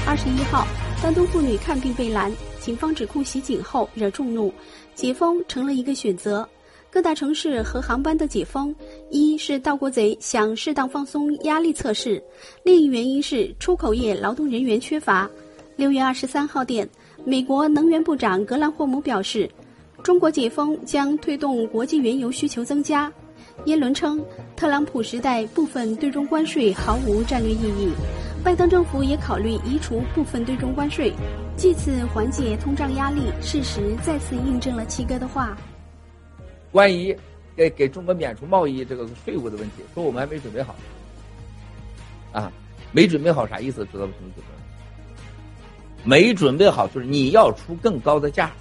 二十一号。丹东妇女看病被拦，警方指控袭警后惹众怒，解封成了一个选择。各大城市和航班的解封，一是盗国贼想适当放松压力测试，另一原因是出口业劳动人员缺乏。六月二十三号电，美国能源部长格兰霍姆表示，中国解封将推动国际原油需求增加。耶伦称，特朗普时代部分对中关税毫无战略意义。拜登政府也考虑移除部分对中关税，借此缓解通胀压力。事实再次印证了七哥的话。关于给给中国免除贸易这个税务的问题，说我们还没准备好。啊，没准备好啥意思？知道不？没准备好就是你要出更高的价，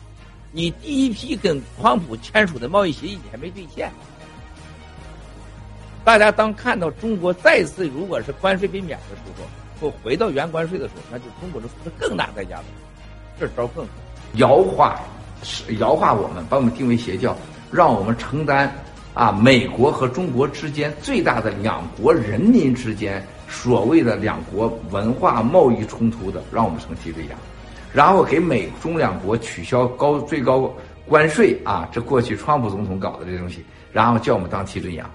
你第一批跟川普签署的贸易协议你还没兑现。大家当看到中国再次如果是关税被免的时候。或回到原关税的时候，那就中国是付出更大代价了。这招更摇化，是摇化我们，把我们定为邪教，让我们承担啊美国和中国之间最大的两国人民之间所谓的两国文化贸易冲突的，让我们成替罪羊，然后给美中两国取消高最高关税啊，这过去川普总统搞的这东西，然后叫我们当替罪羊。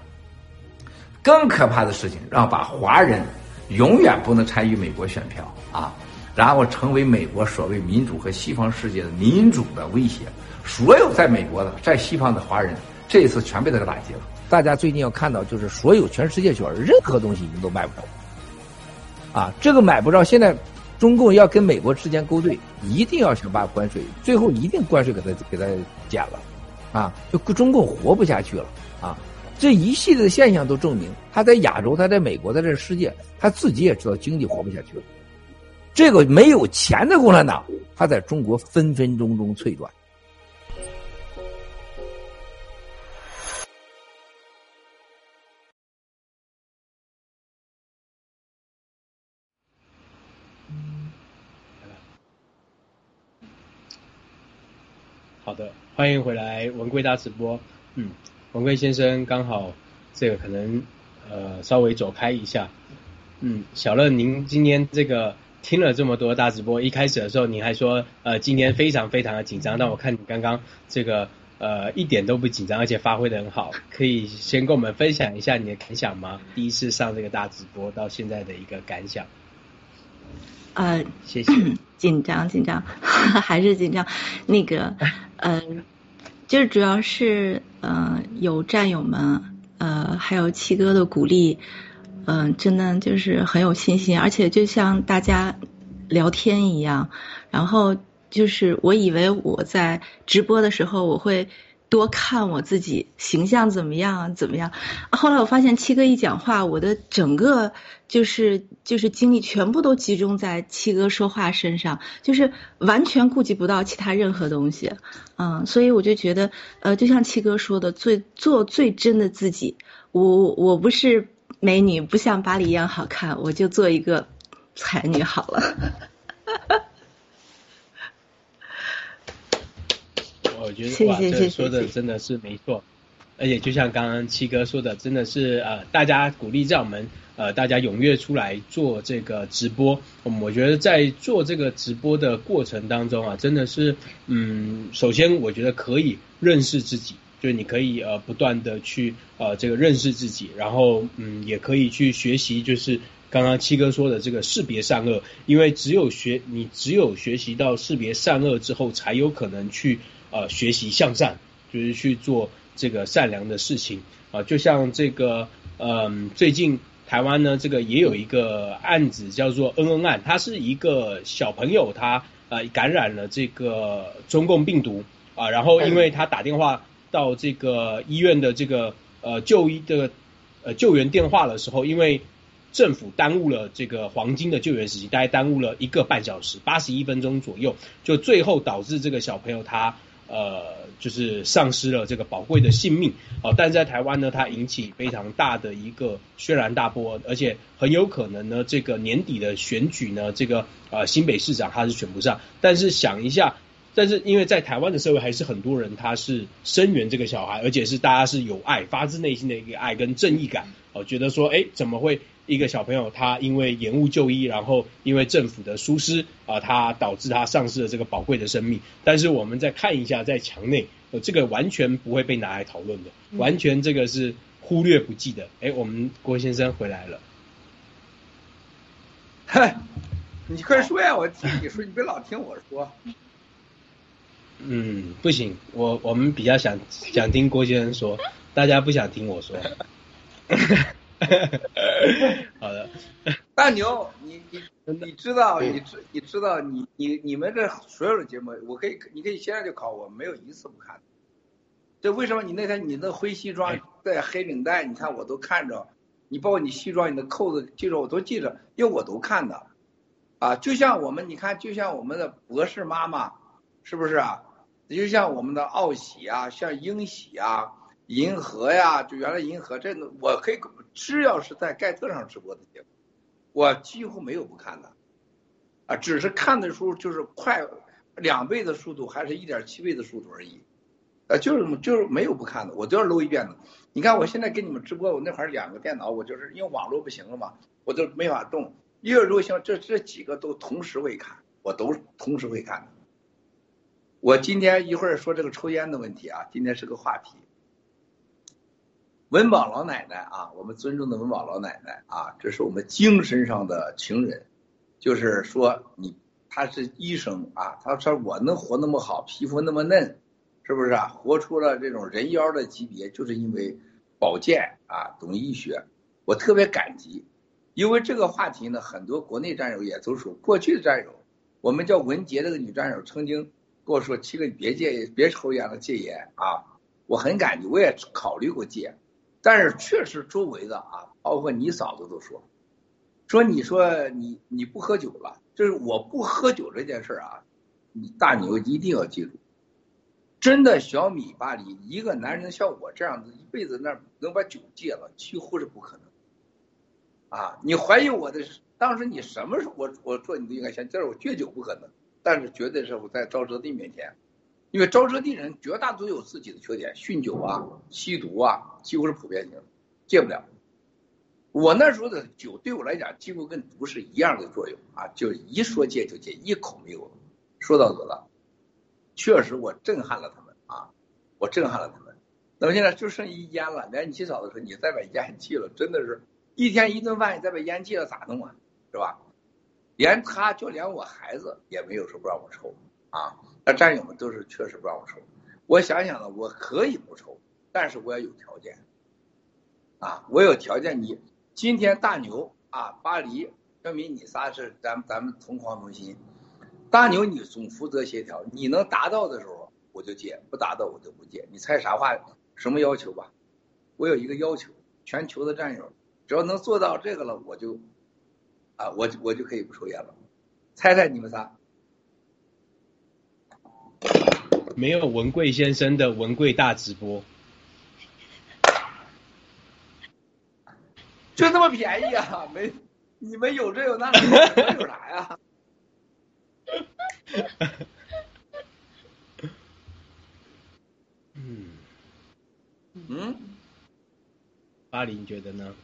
更可怕的事情，让把华人。永远不能参与美国选票啊，然后成为美国所谓民主和西方世界的民主的威胁。所有在美国的、在西方的华人，这一次全被他给打击了。大家最近要看到，就是所有全世界圈任何东西已经都买不着。啊，这个买不着，现在中共要跟美国之间勾兑，一定要想把关税，最后一定关税给他给他减了，啊，就中共活不下去了啊。这一系列的现象都证明，他在亚洲，他在美国，在这世界，他自己也知道经济活不下去了。这个没有钱的共产党，他在中国分分钟钟脆断。欢迎回来文贵大直播，嗯。文贵先生刚好这个可能呃稍微走开一下，嗯，小乐，您今天这个听了这么多大直播，一开始的时候您还说呃今天非常非常的紧张，但我看你刚刚这个呃一点都不紧张，而且发挥的很好。可以先跟我们分享一下你的感想吗？第一次上这个大直播到现在的一个感想。呃，谢谢。紧 张紧张，还是紧张。那个，嗯，就是主要是，嗯，有战友们，呃，还有七哥的鼓励，嗯，真的就是很有信心，而且就像大家聊天一样，然后就是我以为我在直播的时候我会。多看我自己形象怎么样怎么样？后来我发现七哥一讲话，我的整个就是就是精力全部都集中在七哥说话身上，就是完全顾及不到其他任何东西。嗯，所以我就觉得，呃，就像七哥说的，最做最真的自己。我我不是美女，不像巴黎一样好看，我就做一个才女好了。我觉得哇，这说的真的是没错，而且就像刚刚七哥说的，真的是呃，大家鼓励让我们呃，大家踊跃出来做这个直播。嗯，我觉得在做这个直播的过程当中啊，真的是嗯，首先我觉得可以认识自己，就是你可以呃不断的去呃这个认识自己，然后嗯也可以去学习，就是刚刚七哥说的这个识别善恶，因为只有学你只有学习到识别善恶之后，才有可能去。呃，学习向善，就是去做这个善良的事情啊。就像这个，嗯，最近台湾呢，这个也有一个案子叫做恩恩案，他是一个小朋友，他呃感染了这个中共病毒啊，然后因为他打电话到这个医院的这个呃就医的呃救援电话的时候，因为政府耽误了这个黄金的救援时期，大概耽误了一个半小时，八十一分钟左右，就最后导致这个小朋友他。呃，就是丧失了这个宝贵的性命啊！但在台湾呢，它引起非常大的一个轩然大波，而且很有可能呢，这个年底的选举呢，这个呃新北市长他是选不上。但是想一下，但是因为在台湾的社会，还是很多人他是声援这个小孩，而且是大家是有爱，发自内心的一个爱跟正义感哦，觉得说，哎，怎么会？一个小朋友，他因为延误就医，然后因为政府的疏失啊，他导致他丧失了这个宝贵的生命。但是我们再看一下，在墙内，呃，这个完全不会被拿来讨论的，完全这个是忽略不计的。哎，我们郭先生回来了。嗨，你快说呀！我听你说，你别老听我说。嗯，不行，我我们比较想想听郭先生说，大家不想听我说。好的，大牛，你你你知道，你知你知道，你你你们这所有的节目，我可以，你可以现在就考我，没有一次不看。这为什么？你那天你那灰西装带黑领带，你看我都看着，你包括你西装，你的扣子记着我都记着，因为我都看的。啊，就像我们，你看，就像我们的博士妈妈，是不是啊？就像我们的奥喜啊，像英喜啊。银河呀，就原来银河，这我可以只要是在盖特上直播的节目，我几乎没有不看的，啊，只是看的时候就是快两倍的速度，还是一点七倍的速度而已，啊，就是就是没有不看的，我都要搂一遍的。你看我现在给你们直播，我那会儿两个电脑，我就是因为网络不行了嘛，我都没法动。一个如果像这这几个都同时会看，我都同时会看的。我今天一会儿说这个抽烟的问题啊，今天是个话题。文宝老奶奶啊，我们尊重的文宝老奶奶啊，这是我们精神上的情人。就是说，你他是医生啊，他说我能活那么好，皮肤那么嫩，是不是啊？活出了这种人妖的级别，就是因为保健啊，懂医学。我特别感激，因为这个话题呢，很多国内战友也都说，过去的战友，我们叫文杰这个女战友曾经跟我说：“七哥，你别戒，别抽烟了，戒烟啊！”我很感激，我也考虑过戒。但是确实，周围的啊，包括你嫂子都说，说你说你你不喝酒了，就是我不喝酒这件事啊，你大牛一定要记住，真的小米巴黎一个男人像我这样子一辈子那能把酒戒了，几乎是不可能。啊，你怀疑我的，当时你什么时候我我做你都应该想，这是我戒酒不可能，但是绝对是我在赵哲地面前。因为招车地人绝大都有自己的缺点，酗酒啊、吸毒啊，几乎是普遍性，戒不了。我那时候的酒对我来讲，几乎跟毒是一样的作用啊，就一说戒就戒，一口没有说到得了。确实，我震撼了他们啊！我震撼了他们。那么现在就剩一烟了，连你嫂子说你再把烟戒了，真的是一天一顿饭，你再把烟戒了咋弄啊？是吧？连他就连我孩子也没有说不让我抽啊。那战友们都是确实不让我抽。我想想了，我可以不抽，但是我要有条件啊，我有条件。你今天大牛啊，巴黎证明你仨是咱咱们同框同心。大牛，你总负责协调，你能达到的时候我就接，不达到我就不接。你猜啥话？什么要求吧？我有一个要求，全球的战友只要能做到这个了，我就啊，我我就可以不抽烟了。猜猜你们仨？没有文贵先生的文贵大直播，就那么便宜啊？没，你们有这有那，我有啥呀？嗯嗯，巴黎你觉得呢？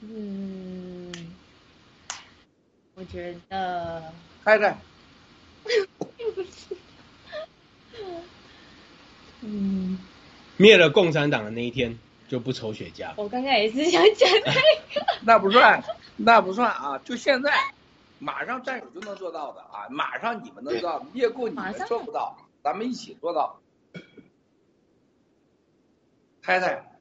嗯，我觉得猜猜。灭了共产党的那一天就不抽雪茄。我刚刚也是想讲那个，那不算，那不算啊！就现在，马上战友就能做到的啊！马上你们能做到，灭共你们做不到，咱们一起做到。太太，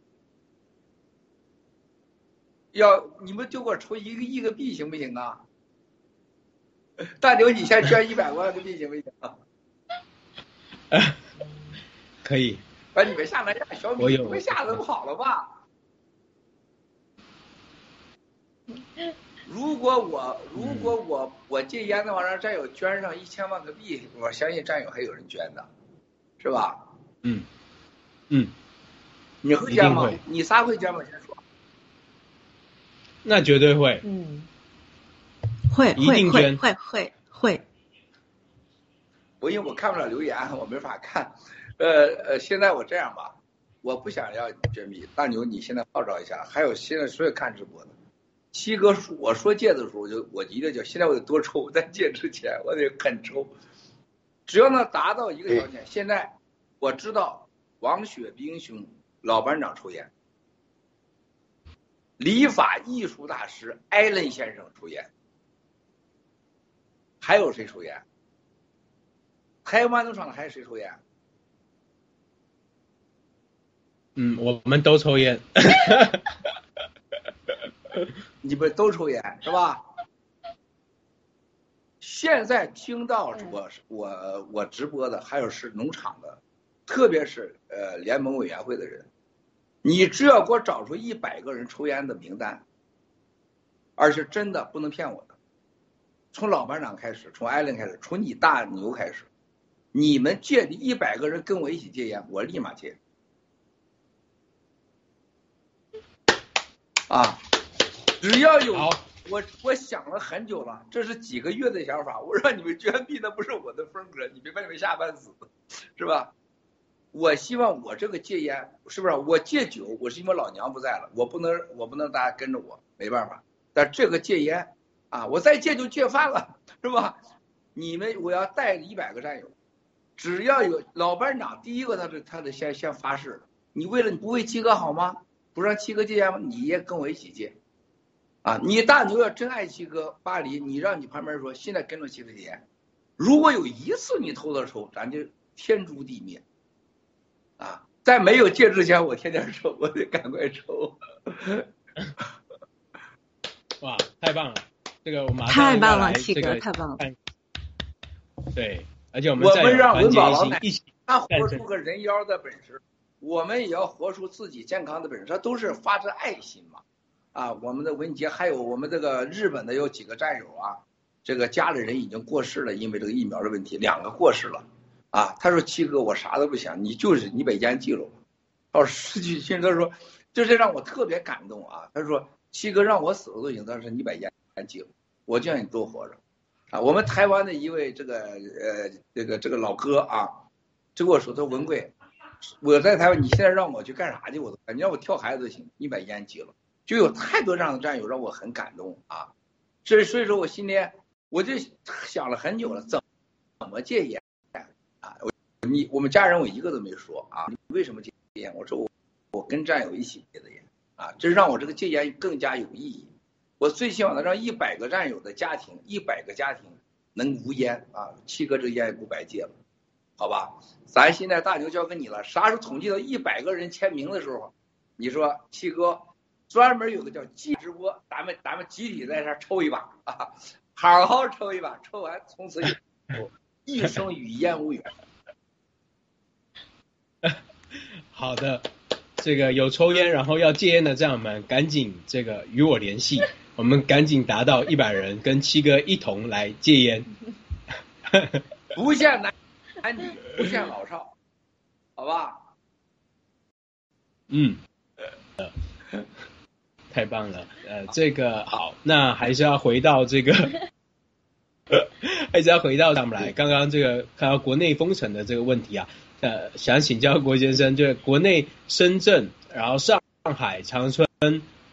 要你们就给我抽一个亿个币行不行啊？大牛，你先捐一百万个币行不行啊？可以。把你们吓得呀，小米，你们吓得跑了吧？如果我如果我我戒烟的话，让战友捐上一千万个币，我相信战友还有人捐的，是吧？嗯嗯，你会捐吗？你仨会捐吗？先说。那绝对会。嗯，会一定捐，会会会。我因为我看不了留言，我没法看。呃呃，现在我这样吧，我不想要绝密。大牛，你现在号召一下，还有现在所有看直播的，七哥说，我说戒的时候，我就我一定叫现在我得多抽，在戒之前我得狠抽。只要能达到一个条件，现在我知道王雪冰兄老班长抽烟，理发艺术大师艾伦先生抽烟，还有谁抽烟？台湾农场的还有谁抽烟？嗯，我们都抽烟。你们都抽烟是吧？现在听到我我我直播的，还有是农场的，特别是呃联盟委员会的人，你只要给我找出一百个人抽烟的名单，而且真的不能骗我的，从老班长开始，从艾伦开始，从你大牛开始，你们戒的一百个人跟我一起戒烟，我立马戒。啊，只要有我，我想了很久了，这是几个月的想法。我让你们捐币，那不是我的风格，你别把你们吓半死，是吧？我希望我这个戒烟，是不是？我戒酒，我是因为老娘不在了，我不能，我不能大家跟着我，没办法。但这个戒烟啊，我再戒就戒饭了，是吧？你们，我要带一百个战友，只要有老班长，第一个他是他得先先发誓，你为了你不为七哥好吗？不让七哥戒烟吗？你也跟我一起戒，啊！你大牛要真爱七哥，巴黎，你让你旁边说，现在跟着七哥戒烟。如果有一次你偷了抽，咱就天诛地灭，啊！在没有戒之前，我天天抽，我得赶快抽。哇，太棒了！这个我马上太棒了，七哥，太棒了。对，而且我们我们让文宝老奶一起，他活出个人妖的本事。我们也要活出自己健康的本身，都是发自爱心嘛，啊，我们的文杰还有我们这个日本的有几个战友啊，这个家里人已经过世了，因为这个疫苗的问题，两个过世了，啊，他说七哥我啥都不想，你就是你把烟戒了，他说失去亲人，他说这是让我特别感动啊，他说七哥让我死了都行，但是你把烟戒了，我就让你多活着，啊，我们台湾的一位这个呃这个这个老哥啊，就跟我说他说文贵。我在台湾，你现在让我去干啥去？我都你让我跳孩子行，你把烟戒了，就有太多这样的战友让我很感动啊。所以所以说我心里我就想了很久了，怎怎么戒烟啊？我你我们家人我一个都没说啊，你为什么戒烟？我说我我跟战友一起戒的烟啊，这让我这个戒烟更加有意义。我最希望能让一百个战友的家庭，一百个家庭能无烟啊，七哥这烟也不白戒了，好吧？咱现在大牛交给你了，啥时候统计到一百个人签名的时候，你说七哥专门有个叫戒直播，咱们咱们集体在这儿抽一把啊，好好抽一把，抽完从此以后一生与烟无缘。好的，这个有抽烟然后要戒烟的战友们，赶紧这个与我联系，我们赶紧达到一百人，跟七哥一同来戒烟。不限男男女，不限老少，好吧？嗯，呃，太棒了，呃，这个好，那还是要回到这个，还是要回到咱们来，刚刚这个看到国内封城的这个问题啊。呃，想请教郭先生，就是国内深圳、然后上海、长春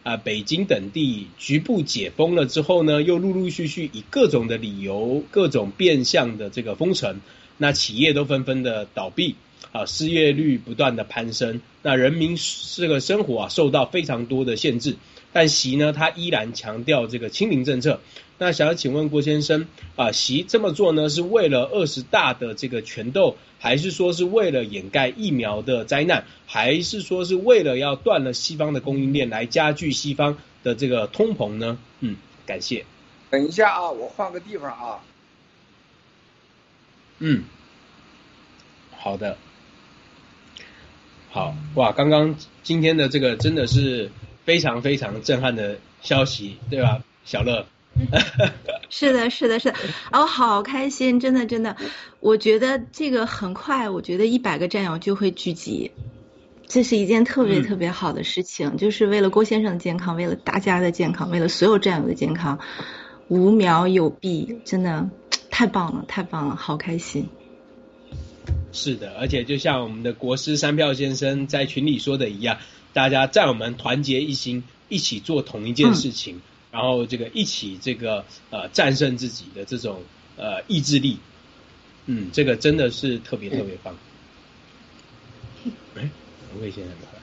啊、北京等地局部解封了之后呢，又陆陆续续以各种的理由、各种变相的这个封城，那企业都纷纷的倒闭啊，失业率不断的攀升，那人民这个生活啊受到非常多的限制。但习呢，他依然强调这个清零政策。那想要请问郭先生啊，习这么做呢，是为了二十大的这个权斗，还是说是为了掩盖疫苗的灾难，还是说是为了要断了西方的供应链，来加剧西方的这个通膨呢？嗯，感谢。等一下啊，我换个地方啊。嗯，好的。好哇，刚刚今天的这个真的是。非常非常震撼的消息，对吧，小乐？是的，是的，是的，哦，好开心，真的，真的，我觉得这个很快，我觉得一百个战友就会聚集，这是一件特别特别好的事情，就是为了郭先生的健康，为了大家的健康，为了所有战友的健康，无苗有弊，真的太棒了，太棒了，好开心。是的，而且就像我们的国师三票先生在群里说的一样。大家在我们团结一心，一起做同一件事情，然后这个一起这个呃战胜自己的这种呃意志力，嗯，这个真的是特别特别棒。哎，文贵先生回来？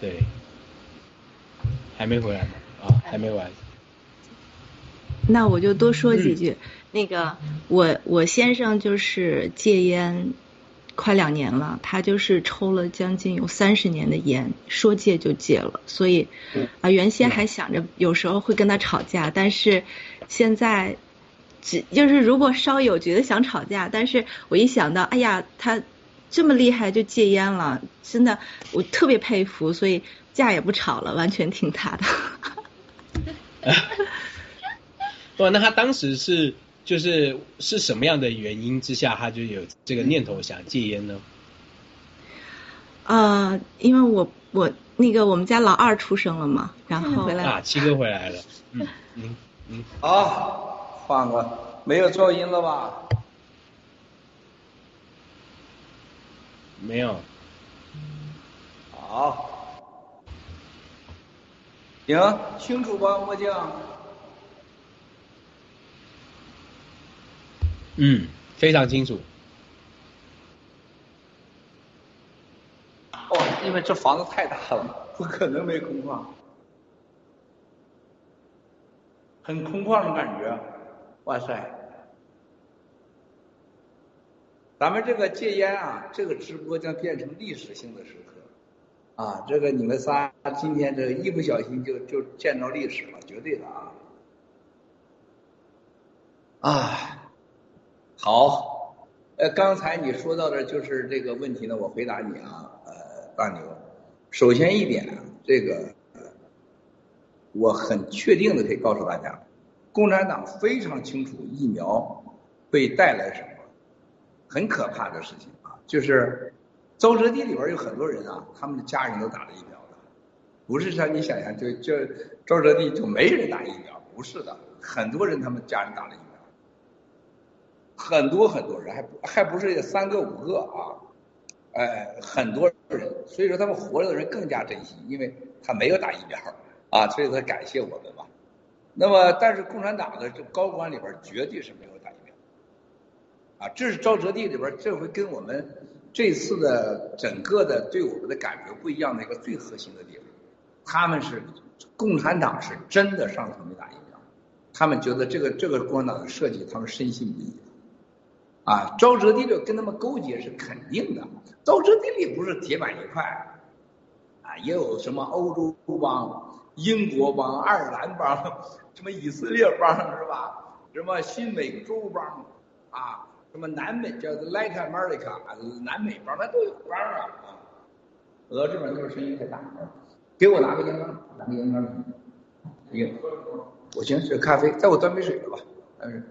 对，还没回来吗？啊，还没完。那我就多说几句。那个，我我先生就是戒烟。快两年了，他就是抽了将近有三十年的烟，说戒就戒了。所以，啊，原先还想着有时候会跟他吵架，但是现在，只就是如果稍有觉得想吵架，但是我一想到，哎呀，他这么厉害就戒烟了，真的我特别佩服，所以架也不吵了，完全听他的。哇，那他当时是？就是是什么样的原因之下，他就有这个念头想戒烟呢？呃，因为我我那个我们家老二出生了嘛，然后回来啊，七哥回来了，嗯嗯嗯，好，换个没有噪音了吧？没有，好，行，清楚吧，墨镜。嗯，非常清楚。哦，因为这房子太大了，不可能没空旷，很空旷的感觉。哇塞！咱们这个戒烟啊，这个直播将变成历史性的时刻。啊，这个你们仨今天这一不小心就就见着历史了，绝对的啊！啊。好，呃，刚才你说到的就是这个问题呢，我回答你啊，呃，大牛，首先一点，这个我很确定的可以告诉大家，共产党非常清楚疫苗会带来什么，很可怕的事情啊，就是沼泽地里边有很多人啊，他们的家人都打了疫苗的，不是像你想象，就就沼泽地就没人打疫苗，不是的，很多人他们家人打了疫苗。很多很多人还不还不是三个五个啊，哎，很多人，所以说他们活着的人更加珍惜，因为他没有打疫苗啊，所以他感谢我们嘛。那么，但是共产党的这高官里边绝对是没有打疫苗，啊，这是沼泽地里边这回跟我们这次的整个的对我们的感觉不一样的一个最核心的地方。他们是共产党是真的上头没打疫苗，他们觉得这个这个共产党的设计，他们深信不疑。啊，沼泽地就跟他们勾结是肯定的，沼泽地里不是铁板一块，啊，也有什么欧洲帮、英国帮、爱尔兰帮，什么以色列帮是吧？什么新美洲帮，啊，什么南美叫 Latin America，南美帮，那都有帮啊。啊，俄这边就是声音太大，给我拿个烟缸，拿个烟缸。一个，我先吃咖啡，再我端杯水了吧？嗯。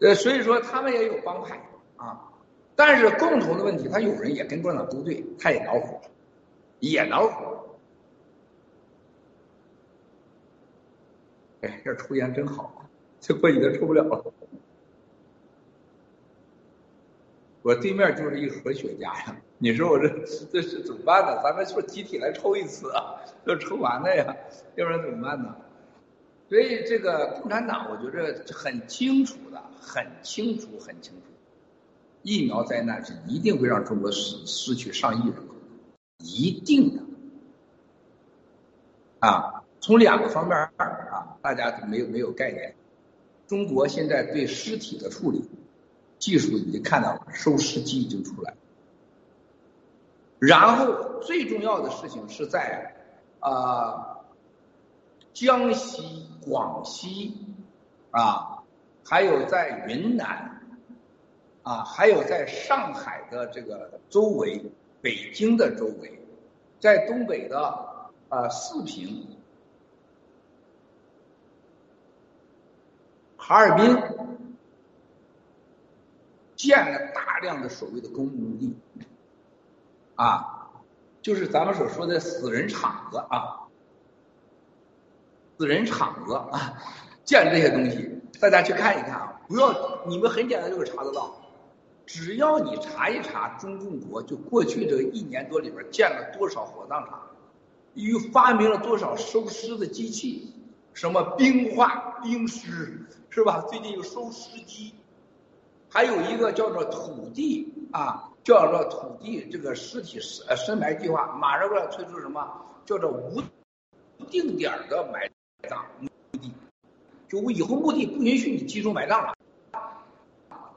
呃，所以说他们也有帮派啊，但是共同的问题，他有人也跟共产党勾兑，他也恼火，也恼火。哎，这抽烟真好，这过几天抽不了了。我对面就是一盒雪茄呀，你说我这这是怎么办呢？咱们是不集体来抽一次啊？要抽完了呀，要不然怎么办呢？所以这个共产党，我觉着很清楚的，很清楚，很清楚，疫苗灾难是一定会让中国失失去上亿人口，一定的。啊，从两个方面啊，大家都没有没有概念。中国现在对尸体的处理技术已经看到了，收尸机已经出来。然后最重要的事情是在啊。江西、广西，啊，还有在云南，啊，还有在上海的这个周围，北京的周围，在东北的啊四平、哈尔滨，建了大量的所谓的公墓地，啊，就是咱们所说的死人场子啊。死人场子啊，建这些东西，大家去看一看啊！不要，你们很简单就会查得到。只要你查一查中共国就过去这一年多里边建了多少火葬场，又发明了多少收尸的机器，什么冰化冰尸是吧？最近有收尸机，还有一个叫做土地啊，叫做土地这个尸体深深埋计划，马上要推出什么叫做无定点的埋。埋葬墓地，就我以后墓地不允许你集中埋葬了，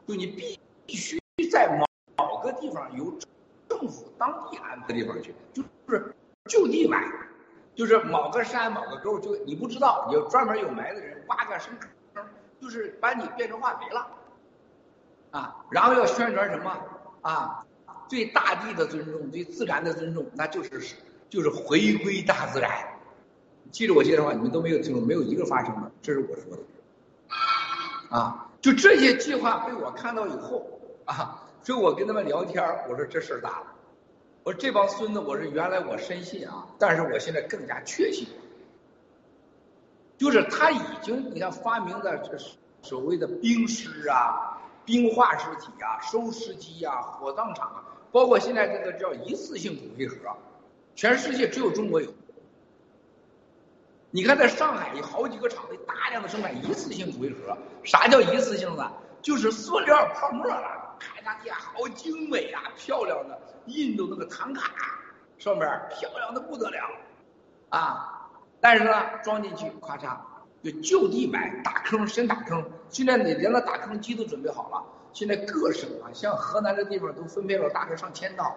就你必必须在某某个地方由政府当地安排的地方去，就是就地埋，就是某个山某个沟，就你不知道，有专门有埋的人挖个深坑，就是把你变成化肥了，啊，然后要宣传什么啊？对大地的尊重，对自然的尊重，那就是就是回归大自然。记着我介绍话，你们都没有听，没有一个发生的，这是我说的。啊，就这些计划被我看到以后啊，所以我跟他们聊天，我说这事儿大了。我说这帮孙子，我说原来我深信啊，但是我现在更加确信，就是他已经你看发明的这所谓的冰尸啊、冰化尸体啊、收尸机啊、火葬场啊，包括现在这个叫一次性骨灰盒，全世界只有中国有。你看，在上海有好几个厂子大量的生产一次性骨灰盒。啥叫一次性的？就是塑料泡沫了，看上去好精美啊，漂亮的印度那个唐卡上面漂亮的不得了啊！但是呢，装进去咔嚓就就地埋，打坑深打坑。现在你连那打坑机都准备好了。现在各省啊，像河南这地方都分配了大概上千套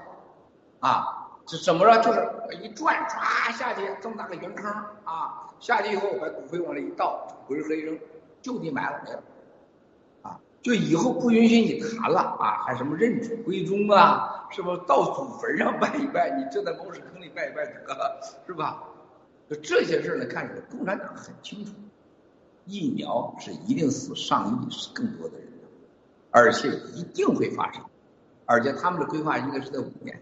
啊。是怎么着？就是一转，唰下去这么大个圆坑啊！下去以后把骨灰往里一倒，骨灰盒一扔，就地埋了没了。啊，就以后不允许你谈了啊！还什么认祖归宗啊？是不是到祖坟上拜一拜？你就在猫屎坑里拜一拜得了，是吧？就这些事儿呢，看起来共产党很清楚，疫苗是一定死上亿是更多的人，而且一定会发生，而且他们的规划应该是在五年。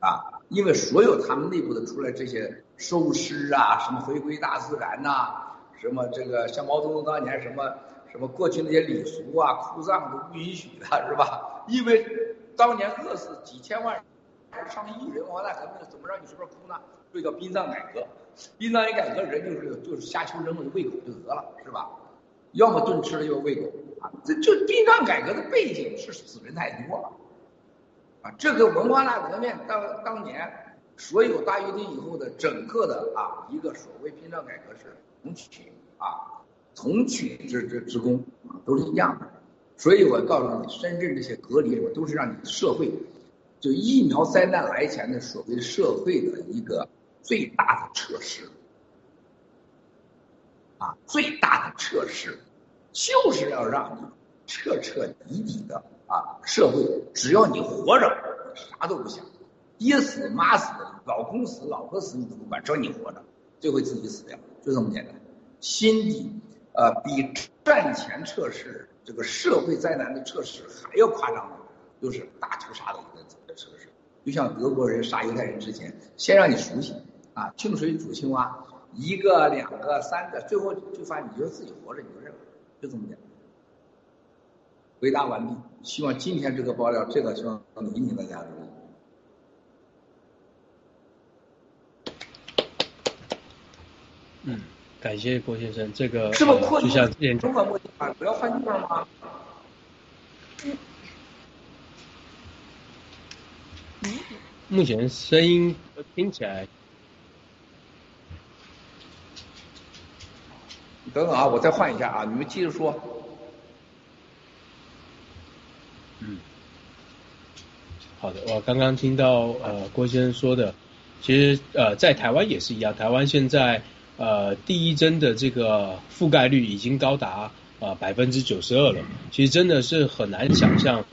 啊，因为所有他们内部的出来这些收尸啊，什么回归大自然呐，什么这个像毛泽东当年什么什么过去那些礼俗啊，哭葬都不允许的，是吧？因为当年饿死几千万、上亿人，完了怎么怎么让你随便哭呢？这叫殡葬改革，殡葬一改革，人就是就是瞎求人的胃口就得了，是吧？要么顿吃了要么喂狗啊，这就殡葬改革的背景是死人太多了这个文化大革命当当年所有大跃进以后的整个的啊一个所谓殡葬改革是同取啊同取之之之功啊都是一样的。所以我告诉你，深圳这些隔离我都是让你社会就疫苗灾难来前的所谓社会的一个最大的测试。啊，最大的测试，就是要让你彻彻底底的啊，社会只要你活着，啥都不想，爹死妈死，老公死老婆死你都不管，只要你活着，最后自己死掉，就这么简单。心底呃，比战前测试这个社会灾难的测试还要夸张的，就是大屠杀的一个测试。就像德国人杀犹太人之前，先让你熟悉啊，清水煮青蛙。一个、两个、三个，最后就发现你就自己活着，你就认了，就这么简单。回答完毕，希望今天这个爆料，这个希望能引起大家注意。嗯，感谢郭先生，这个是不扩就像之前中文墨镜啊，不要换地方吗？目前声音听起来。等等啊，我再换一下啊，你们接着说。嗯，好的，我刚刚听到呃郭先生说的，其实呃在台湾也是一样，台湾现在呃第一针的这个覆盖率已经高达呃百分之九十二了，其实真的是很难想象，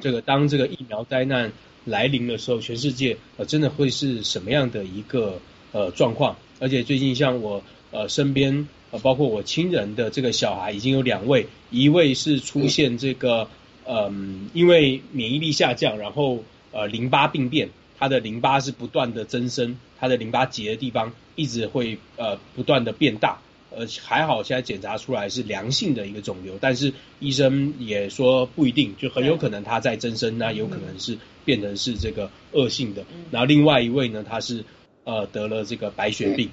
这个当这个疫苗灾难来临的时候，全世界呃真的会是什么样的一个呃状况？而且最近像我呃身边呃。包括我亲人的这个小孩已经有两位，一位是出现这个，嗯，因为免疫力下降，然后呃淋巴病变，他的淋巴是不断的增生，他的淋巴结的地方一直会呃不断的变大，呃还好现在检查出来是良性的一个肿瘤，但是医生也说不一定，就很有可能他在增生，那有可能是变成是这个恶性的。然后另外一位呢，他是呃得了这个白血病，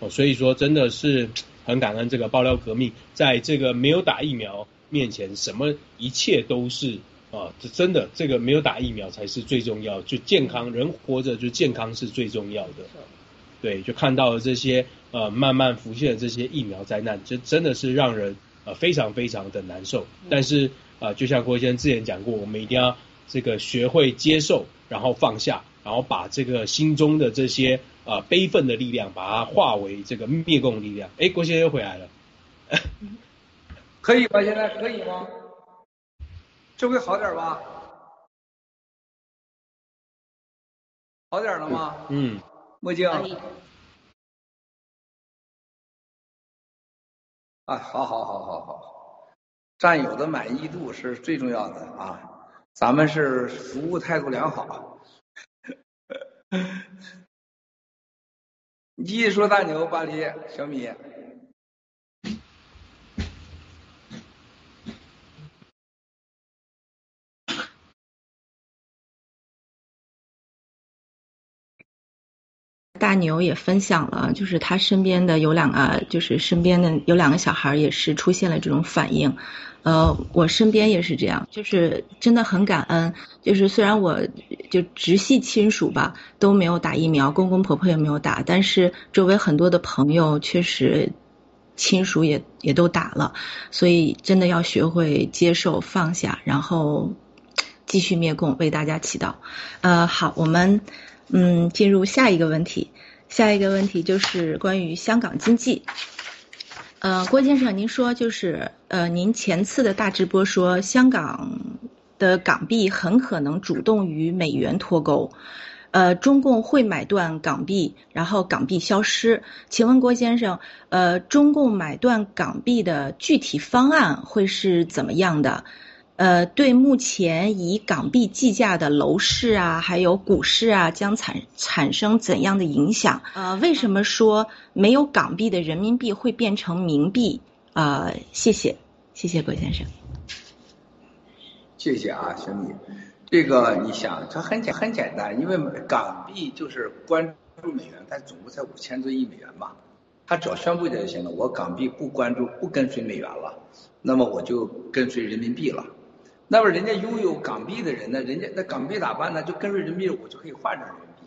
哦，所以说真的是。很感恩这个爆料革命，在这个没有打疫苗面前，什么一切都是啊，这真的这个没有打疫苗才是最重要，就健康人活着就健康是最重要的。对，就看到了这些呃慢慢浮现的这些疫苗灾难，这真的是让人呃非常非常的难受。但是啊，就像郭先生之前讲过，我们一定要这个学会接受，然后放下，然后把这个心中的这些。啊，悲愤的力量，把它化为这个灭共力量。哎，郭先生又回来了，可以吧？现在可以吗？这回好点吧？好点了吗？嗯，墨镜。啊，好好好好好，战友的满意度是最重要的啊！咱们是服务态度良好。你继续说大牛，巴黎小米。大牛也分享了，就是他身边的有两个，就是身边的有两个小孩也是出现了这种反应。呃，我身边也是这样，就是真的很感恩。就是虽然我就直系亲属吧都没有打疫苗，公公婆婆也没有打，但是周围很多的朋友确实亲属也也都打了，所以真的要学会接受、放下，然后继续灭共，为大家祈祷。呃，好，我们嗯进入下一个问题，下一个问题就是关于香港经济。呃，郭先生，您说就是呃，您前次的大直播说香港的港币很可能主动与美元脱钩，呃，中共会买断港币，然后港币消失。请问郭先生，呃，中共买断港币的具体方案会是怎么样的？呃，对目前以港币计价的楼市啊，还有股市啊，将产产生怎样的影响？呃，为什么说没有港币的人民币会变成冥币？啊，谢谢，谢谢郭先生。谢谢啊，兄弟。这个你想，它很简很简单，因为港币就是关注美元，它总共才五千多亿美元嘛，他只要宣布一下就行了。我港币不关注、不跟随美元了，那么我就跟随人民币了。那么人家拥有港币的人呢？人家那港币咋办呢？就跟着人民币，我就可以换成人民币。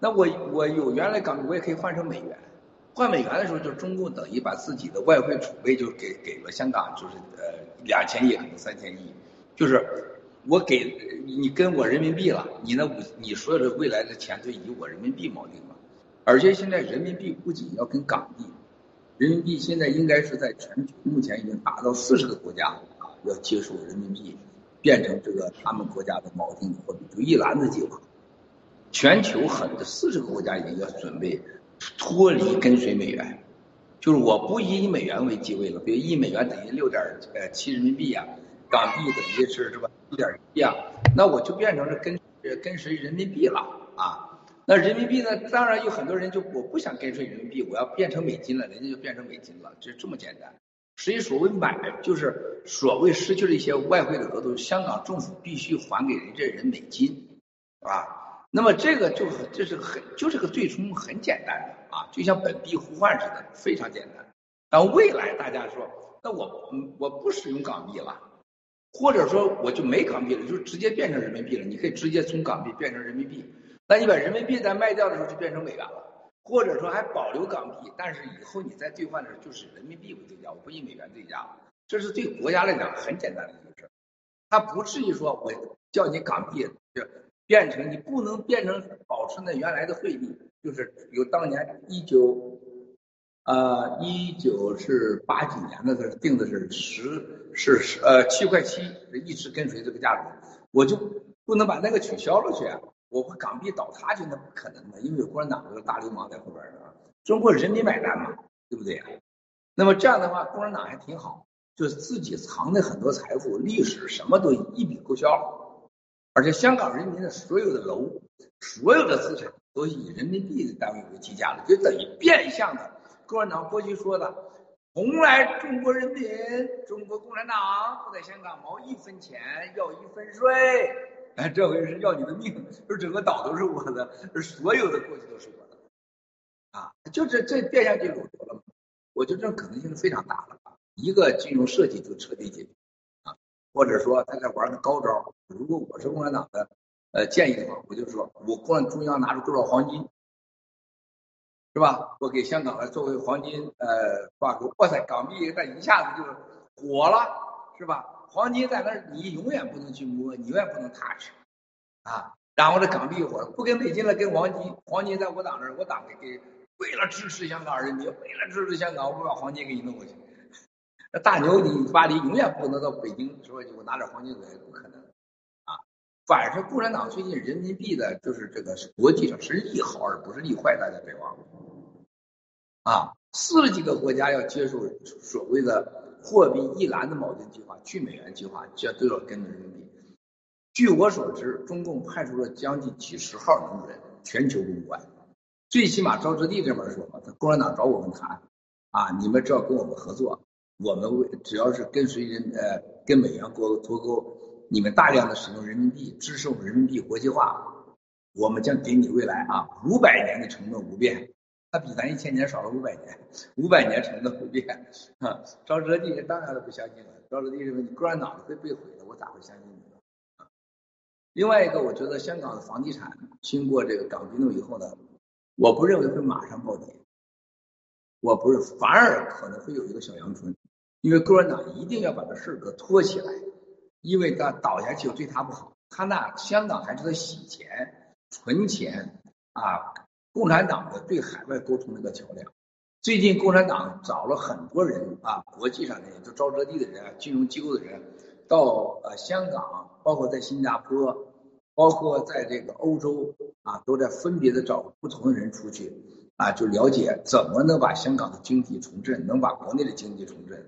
那我我有原来港币，我也可以换成美元。换美元的时候，就中共等于把自己的外汇储备就给给了香港，就是呃两千亿可能三千亿，就是我给你跟我人民币了，你那五你所有的未来的钱都以我人民币锚定了。而且现在人民币不仅要跟港币，人民币现在应该是在全球目前已经达到四十个国家啊要接受人民币。变成这个他们国家的锚定货币，就一篮子计划。全球很多四十个国家已经要准备脱离跟随美元，就是我不以美元为基位了，比如一美元等于六点呃七人民币呀，港币等于是是吧一点一啊，那我就变成了跟跟随人民币了啊。那人民币呢，当然有很多人就我不想跟随人民币，我要变成美金了，人家就变成美金了，就这么简单。实际所谓买，就是所谓失去了一些外汇的额度，香港政府必须还给人这人美金，啊，那么这个就这是很就是个对冲很简单的啊，就像本币互换似的，非常简单。但未来大家说，那我我不使用港币了，或者说我就没港币了，就直接变成人民币了，你可以直接从港币变成人民币，那你把人民币再卖掉的时候就变成美元了。或者说还保留港币，但是以后你再兑换的时候就是人民币为对价，我不以美元对价。这是对国家来讲很简单的一件事儿，它不至于说我叫你港币就变成你不能变成保持那原来的汇率，就是有当年一九，呃一九是八几年的时候定的是十是十呃七块七，一直跟随这个价格，我就不能把那个取消了去啊。我和港币倒塌去，那不可能的，因为有共产党这个大流氓在后边呢。中国人民买单嘛，对不对？那么这样的话，共产党还挺好，就是自己藏的很多财富、历史什么都一笔勾销，而且香港人民的所有的楼、所有的资产都以人民币的单位为计价的，就等于变相的共产党过去说的，从来中国人民、中国共产党不在香港毛一分钱要一分税。哎，这回是要你的命，说整个岛都是我的，所有的过去都是我的，啊，就这这变相就裸着了嘛。我觉得这种可能性是非常大的，一个金融设计就彻底解决，啊，或者说他在玩个高招。如果我是共产党的呃建议的话，我就说我管中央拿出多少黄金，是吧？我给香港来作为黄金呃挂钩，哇塞，港币那一下子就火了，是吧？黄金在那儿，你永远不能去摸，你永远不能 touch，啊！然后这港币我不跟美金了，跟黄金，黄金在我党这儿，我党给给，为了支持香港人民，为了支持香港，我把黄金给你弄过去。那大牛，你巴黎永远不能到北京说我拿点黄金来，不可能，啊！反正共产党最近人民币的，就是这个国际上是利好而不是利坏，大家别忘了，啊！四十几个国家要接受所谓的。货币一篮子锚定计划、去美元计划，这都要跟人民币。据我所知，中共派出了将近几十号能人，全球公关。最起码赵志地这边说嘛，他共产党找我们谈，啊，你们只要跟我们合作，我们为只要是跟随人呃跟美元脱脱钩，你们大量的使用人民币，支持我们人民币国际化，我们将给你未来啊五百年的承诺不变。他比咱一千年少了五百年，五百年成的不变啊！赵志地当然都不相信了。赵志地认为你共产党会被毁的，我咋会相信你呢？另外一个，我觉得香港的房地产经过这个港币弄以后呢，我不认为会马上暴跌，我不是，反而可能会有一个小阳春，因为共产党一定要把这事儿给拖起来，因为他倒下去对他不好，他那香港还是在洗钱、存钱啊。共产党的对海外沟通的一个桥梁。最近共产党找了很多人啊，国际上的人，就沼泽地的人、金融机构的人，到呃香港，包括在新加坡，包括在这个欧洲啊，都在分别的找不同的人出去啊，就了解怎么能把香港的经济重振，能把国内的经济重振，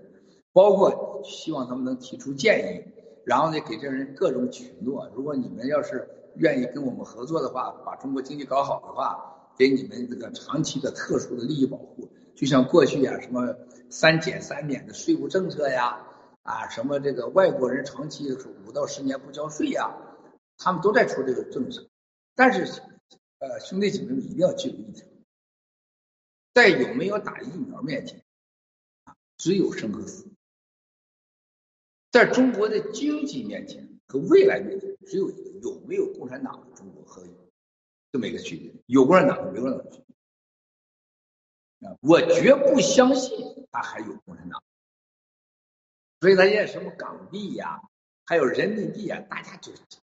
包括希望他们能提出建议，然后呢给这人各种许诺，如果你们要是愿意跟我们合作的话，把中国经济搞好的话。给你们这个长期的特殊的利益保护，就像过去啊，什么三减三免的税务政策呀，啊，什么这个外国人长期五到十年不交税呀，他们都在出这个政策。但是，呃，兄弟姐妹们一定要记住一点，在有没有打疫苗面前，只有生和死。在中国的经济面前和未来面前，只有一个有没有共产党的中国和，这么一个区别。有共产党没共产党区别。啊，我绝不相信他还有共产党。所以他现在什么港币呀，还有人民币啊，大家就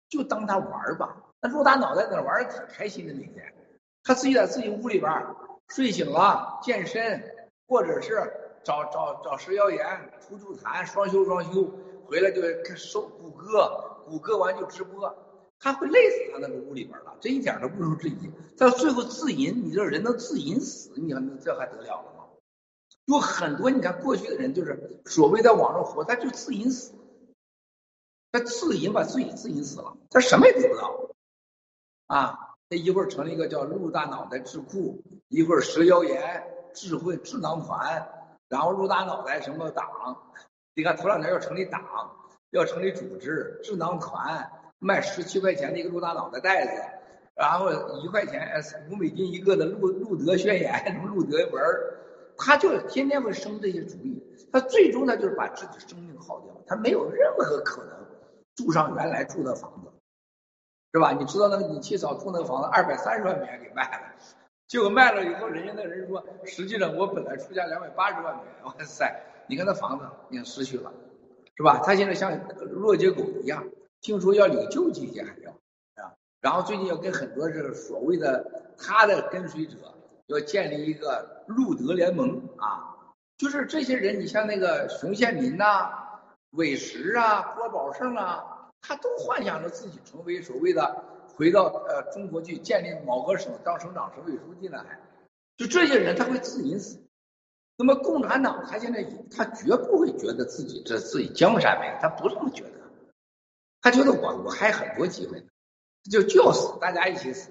就当他玩吧。那陆大脑袋在那玩的挺开心的，每天他自己在自己屋里边睡醒了健身，或者是找找找食疗研、吐吐痰、双休双休，回来就收谷歌，谷歌完就直播。他会累死他那个屋里边了，这一点都不容置疑。到最后自淫，你这人能自淫死，你看这还得了了吗？有很多你看过去的人就是所谓在网上活，他就自淫死，他自淫把自己自淫死了，他什么也得不到啊。他一会儿成立一个叫陆大脑袋智库，一会儿蛇妖言智慧智囊团，然后陆大脑袋什么党？你看头两天要成立党，要成立组织智囊团，卖十七块钱的一个陆大脑袋袋子，然后一块钱五美金一个的路路德宣言什么路德文，他就天天会生这些主意，他最终他就是把自己生命耗掉，他没有任何可能住上原来住的房子。是吧？你知道那个你七嫂住那个房子二百三十万美元给卖了，结果卖了以后，人家那人说，实际上我本来出价两百八十万美元。哇塞，你看那房子已经失去了，是吧？他现在像落结狗一样，听说要领救济金还要啊。然后最近要跟很多这个所谓的他的跟随者要建立一个路德联盟啊，就是这些人，你像那个熊宪民呐、韦石啊、郭宝胜啊。他都幻想着自己成为所谓的回到呃中国去建立某个省当省长、省委书记呢？还就这些人他会自隐死。那么共产党他现在他绝不会觉得自己这自己江山美，他不这么觉得。他觉得我我还很多机会呢，就就要死，大家一起死。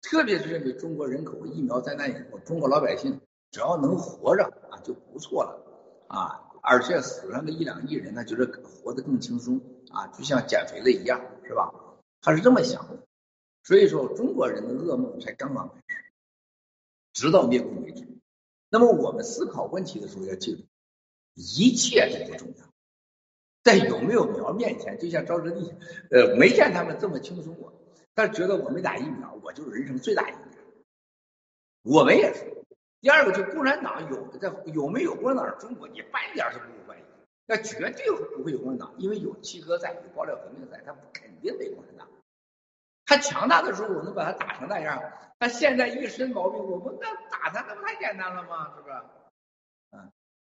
特别是认为中国人口疫苗灾难以后，中国老百姓只要能活着啊就不错了啊，而且死上个一两亿人那，就是活得更轻松。啊，就像减肥了一样，是吧？他是这么想的，所以说中国人的噩梦才刚刚开始，直到灭共为止。那么我们思考问题的时候要记住，一切都不重要，在有没有苗面前，就像赵志立，呃，没见他们这么轻松过，但觉得我没打疫苗，我就是人生最大赢家。我们也是。第二个，就共产党有在有没有共产党中国，你半点是不会怀疑。那绝对不会有共产党，因为有七哥在，有爆料革命在，他肯定没共产党。他强大的时候，我能把他打成那样。他现在一身毛病，我们那打他，那不太简单了吗？是不是？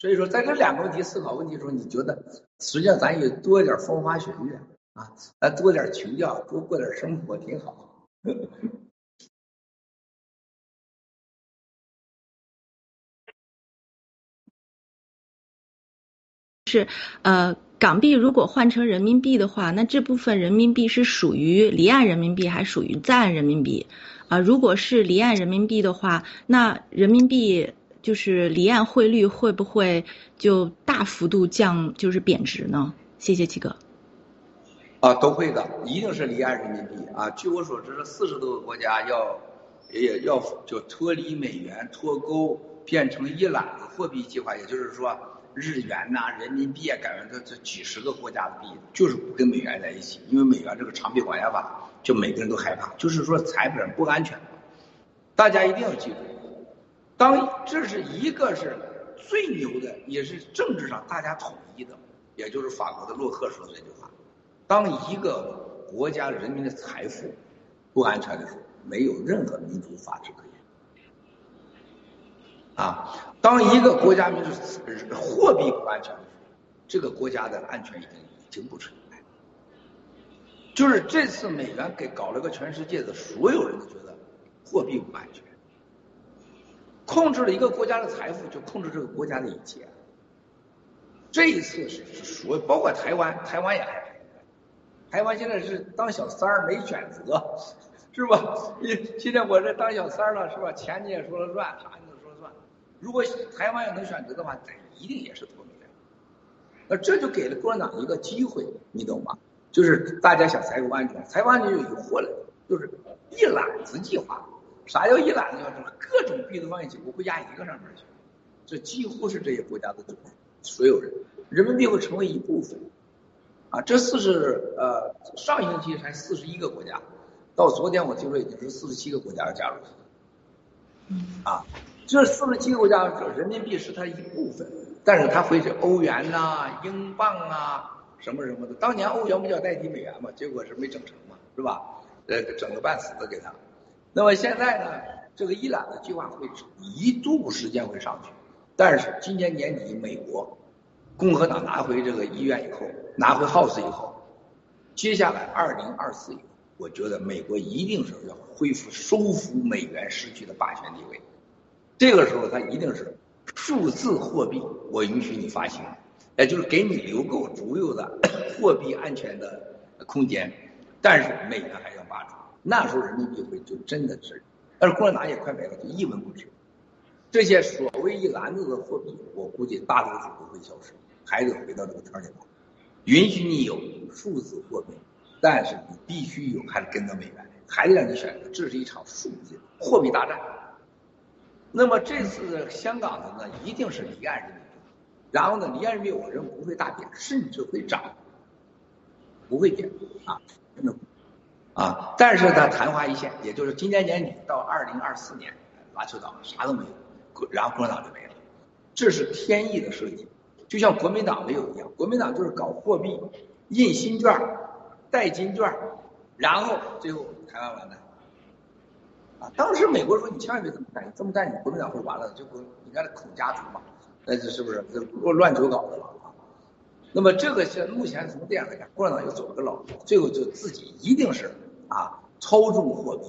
所以说，在这两个问题思考问题的时候，你觉得实际上咱也多一点风花雪月啊，咱多点情调，多过点生活，挺好。是，呃，港币如果换成人民币的话，那这部分人民币是属于离岸人民币还属于在岸人民币？啊，如果是离岸人民币的话，那人民币就是离岸汇率会不会就大幅度降，就是贬值呢？谢谢七哥。啊，都会的，一定是离岸人民币啊。据我所知，这四十多个国家要也要就脱离美元脱钩，变成一揽子货币计划，也就是说。日元呐，人民币啊，改成这这几十个国家的币，就是不跟美元在一起，因为美元这个长臂管辖法，就每个人都害怕，就是说财本不安全。大家一定要记住，当这是一个是最牛的，也是政治上大家统一的，也就是法国的洛克说的这句话：当一个国家人民的财富不安全的时候，没有任何民主法治可言。啊，当一个国家民主货币不安全的时候，这个国家的安全已经已经不存在。就是这次美元给搞了个全世界的所有人都觉得货币不安全，控制了一个国家的财富，就控制这个国家的一切。这一次是是所包括台湾，台湾也害怕。台湾现在是当小三儿没选择，是吧？你 现在我这当小三儿了，是吧？钱你也说了算，啥你都说了算？如果台湾要能选择的话，咱一定也是脱美元。那这就给了共产党一个机会，你懂吗？就是大家想财富安全，财富安全就有祸了，就是一揽子计划。啥叫一揽子交出？各种币都放一起，我会压一个上面去。这几乎是这些国家的所有人，人民币会成为一部分。啊，这四十呃，上星期才四十一个国家，到昨天我听说已经是四十七个国家要加入。啊，这四十七个国家，人民币是它一部分，但是它会是欧元呐、英镑啊什么什么的。当年欧元不叫代替美元嘛，结果是没整成嘛，是吧？呃，整个半死的给他。那么现在呢，这个伊朗的计划会一度时间会上去，但是今年年底美国共和党拿回这个医院以后，拿回 House 以后，接下来二零二四以后，我觉得美国一定是要恢复收复美元失去的霸权地位。这个时候，它一定是数字货币，我允许你发行，也就是给你留够足够的 货币安全的空间，但是美元还要。那时候人民币会就真的是，但是共产党也快没了，就一文不值。这些所谓一篮子的货币，我估计大多数都会消失，还得回到这个圈里头。允许你有数字货币，但是你必须有还得跟着美元，还得让你选择。这是一场数字货币大战。那么这次香港的呢，一定是离岸人民币，然后呢，离岸人民币我认为不会大跌，甚至会涨，不会跌啊，真的。啊，但是它昙花一现，也就是今年年底到二零二四年，拉球岛啥都没有，然后共产党就没了，这是天意的设计，就像国民党没有一样，国民党就是搞货币，印新券、代金券，然后最后台湾完蛋。啊，当时美国说你千万别这么干，你这么干你国民党会完了，就你看孔家族嘛，那这是不是乱乱九搞的了？那么这个是目前从这样来看，共产党又走了个老路，最后就自己一定是啊操纵货币，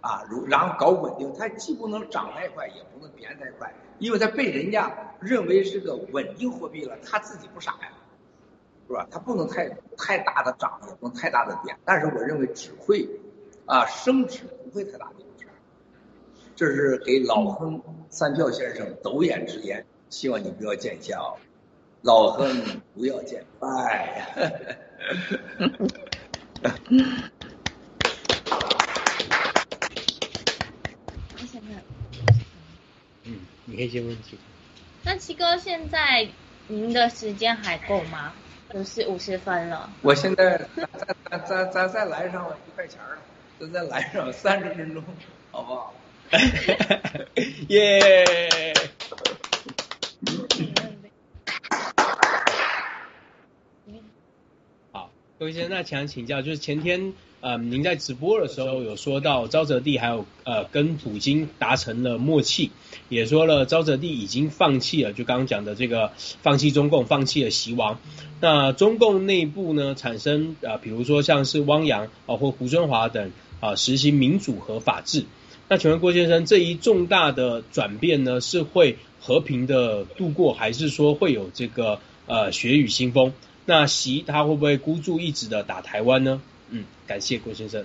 啊如然后搞稳定，它既不能涨太快，也不能贬太快，因为它被人家认为是个稳定货币了，他自己不傻呀，是吧？它不能太太大的涨，也不能太大的贬，但是我认为只会啊升值，不会太大的贬值。这是给老亨三票先生斗眼之言，希望你不要见笑。老亨不要见拜。嗯，你可以先问七哥。那七哥，现在您的时间还够吗？都是五十分了。我现在咱咱咱咱再来上一块钱了，咱再来上三十分钟，好不好？耶！各位先生，那想请教，就是前天呃，您在直播的时候有说到沼泽地还有呃跟普京达成了默契，也说了沼泽地已经放弃了，就刚刚讲的这个放弃中共，放弃了习王。那中共内部呢产生啊，比如说像是汪洋啊或胡春华等啊实行民主和法治。那请问郭先生，这一重大的转变呢，是会和平的度过，还是说会有这个呃血雨腥风？那习他会不会孤注一掷的打台湾呢？嗯，感谢郭先生。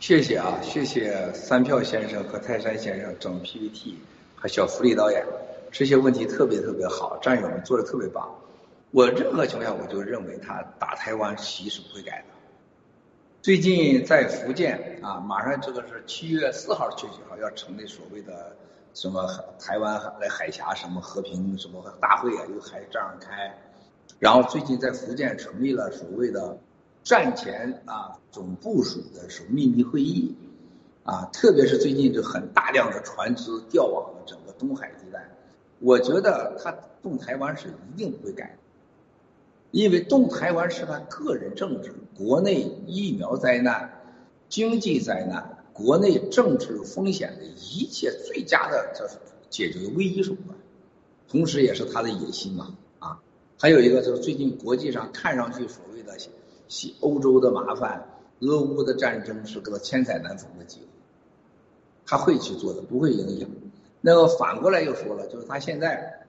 谢谢啊，谢谢三票先生和泰山先生整 PPT 和小福利导演，这些问题特别特别好，战友们做的特别棒。我任何情况下我就认为他打台湾习是不会改的。最近在福建啊，马上这个是七月四号、七月几号要成立所谓的。什么台湾来海峡什么和平什么大会啊，又还这样开，然后最近在福建成立了所谓的战前啊总部署的什么秘密会议，啊，特别是最近就很大量的船只调往了整个东海地带，我觉得他动台湾是一定不会改，因为动台湾是他个人政治、国内疫苗灾难、经济灾难。国内政治风险的一切最佳的这解决的唯一手段，同时也是他的野心嘛啊！还有一个就是最近国际上看上去所谓的西欧洲的麻烦，俄乌的战争是个千载难逢的机会，他会去做的，不会影响。那个反过来又说了，就是他现在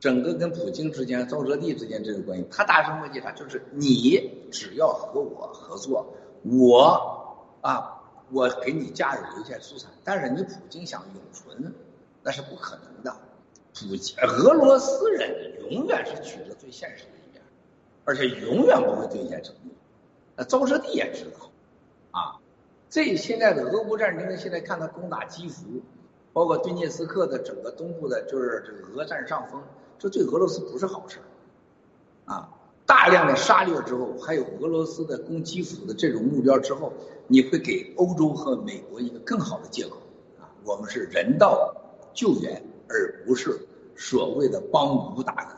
整个跟普京之间、沼泽地之间这个关系，他达成默契啥？就是你只要和我合作，我啊。我给你家人留下资产，但是你普京想永存，那是不可能的。普京俄罗斯人永远是取得最现实，而且永远不会兑现承诺。那沼泽地也知道，啊。这现在的俄乌战争，现在看到攻打基辅，包括顿涅斯克的整个东部的，就是这个俄占上风，这对俄罗斯不是好事啊。大量的杀掠之后，还有俄罗斯的攻基辅的这种目标之后，你会给欧洲和美国一个更好的借口啊，我们是人道救援，而不是所谓的帮武打，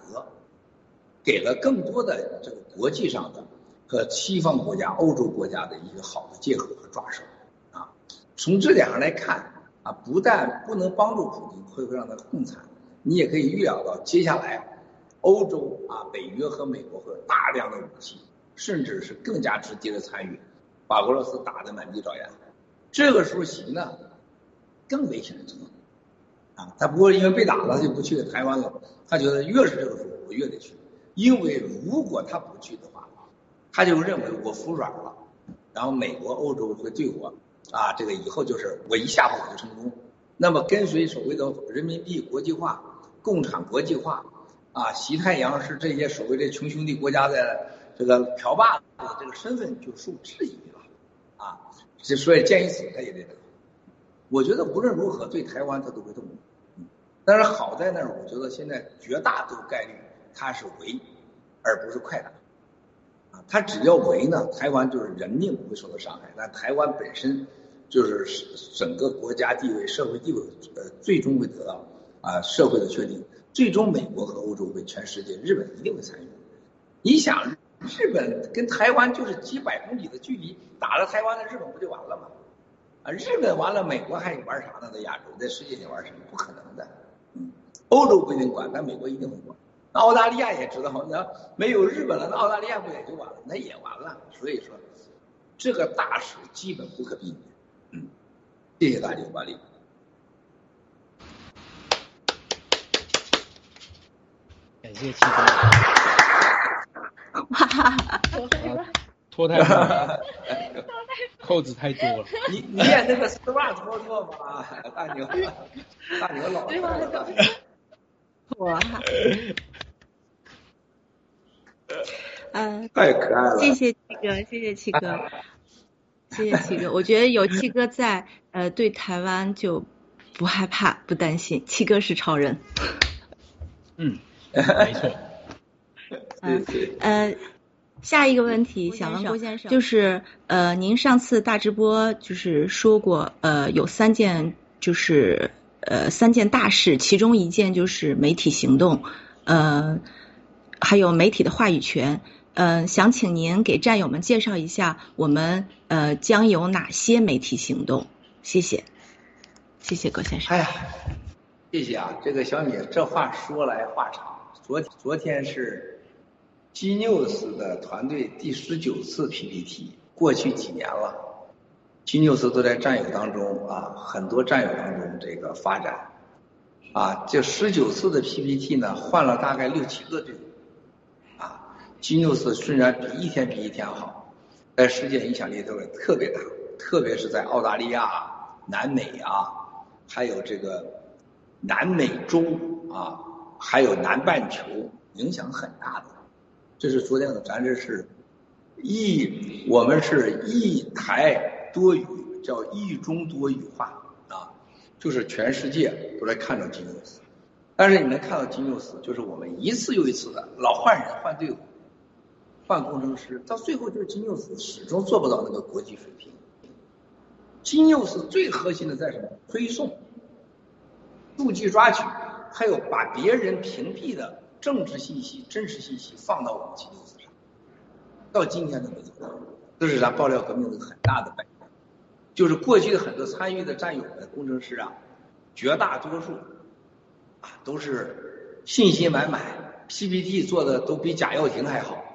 给了更多的这个国际上的和西方国家、欧洲国家的一个好的借口和抓手啊。从这点上来看啊，不但不能帮助普京，会会让他更惨，你也可以预料到接下来。欧洲啊，北约和美国会有大量的武器，甚至是更加直接的参与，把俄罗斯打得满地找牙。这个时候行呢，更危险的程度啊，他不会因为被打了就不去台湾了，他觉得越是这个时候我越得去，因为如果他不去的话，他就认为我服软了，然后美国、欧洲会对我啊，这个以后就是我一下我就成功，那么跟随所谓的人民币国际化、共产国际化。啊，西太阳是这些所谓的穷兄弟国家的这个瓢把子，这个身份就受质疑了，啊，所以见一死他也得。我觉得无论如何对台湾他都会动，但是好在那儿，我觉得现在绝大多数概率他是围，而不是快打，啊，他只要围呢，台湾就是人命不会受到伤害，那台湾本身就是整个国家地位、社会地位呃最终会得到啊社会的确定。最终，美国和欧洲会全世界，日本一定会参与。你想，日本跟台湾就是几百公里的距离，打了台湾的日本不就完了吗？啊，日本完了，美国还玩啥呢？在亚洲，在世界里玩什么？不可能的。嗯，欧洲不一定管，但美国一定会管。那澳大利亚也知道，那没有日本了，那澳大利亚不也就完了？那也完了。所以说，这个大事基本不可避免。嗯，谢谢大家管理。感谢七哥，哈哈，拖太多，扣子太多了。你你也那个丝袜脱脱吗？大牛，大牛老了。哇，嗯，太可爱了。谢谢七哥，谢谢七哥，谢谢七哥。我觉得有七哥在，呃，对台湾就不害怕、不担心。七哥是超人。嗯。没错，嗯呃，下一个问题想问郭先生，就是呃，您上次大直播就是说过，呃，有三件就是呃三件大事，其中一件就是媒体行动，呃，还有媒体的话语权，嗯，想请您给战友们介绍一下，我们呃将有哪些媒体行动？谢谢，谢谢葛先生。哎呀，谢谢啊，这个小米这话说来话长。昨昨天是 G News 的团队第十九次 PPT，过去几年了，G News 都在战友当中啊，很多战友当中这个发展，啊，这十九次的 PPT 呢，换了大概六七个队，啊，G News 虽然比一天比一天好，在世界影响力都是特别大，特别是在澳大利亚、南美啊，还有这个南美洲啊。还有南半球影响很大的，这是昨天的，咱这是一，我们是一台多语，叫一中多语化啊，就是全世界都在看着金牛斯，但是你能看到金牛斯，就是我们一次又一次的老换人换队伍，换工程师，到最后就是金牛斯始终做不到那个国际水平。金牛斯最核心的在什么？推送、数据抓取。还有把别人屏蔽的政治信息、真实信息放到我们金牛斯上，到今天都没做到，这是咱爆料革命的很大的败笔。就是过去的很多参与的战友们、工程师啊，绝大多数啊都是信心满满，PPT 做的都比贾跃亭还好。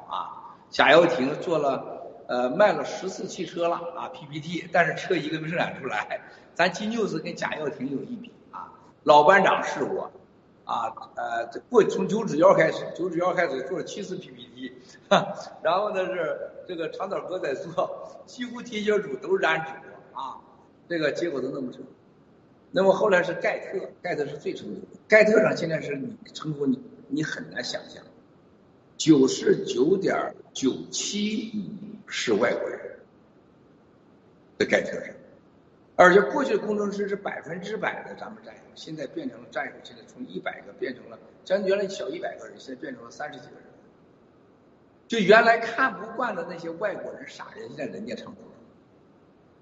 贾跃亭做了呃卖了十次汽车了啊 PPT，但是车一个没生产出来。咱金牛子跟贾跃亭有一比啊，老班长是我。啊，呃，过从九指妖开始，九指妖开始做了七次 PPT，然后呢是这个长岛哥在做，几乎提携组都染指啊，这个结果都那么成。那么后来是盖特，盖特是最成功的，盖特上现在是你成功，你你很难想象，九十九点九七是外国人，在盖特上。而且过去的工程师是百分之百的咱们战友，现在变成了战友，现在从一百个变成了，将原来小一百个人，现在变成了三十几个人。就原来看不惯的那些外国人、傻人，现在人家成功了。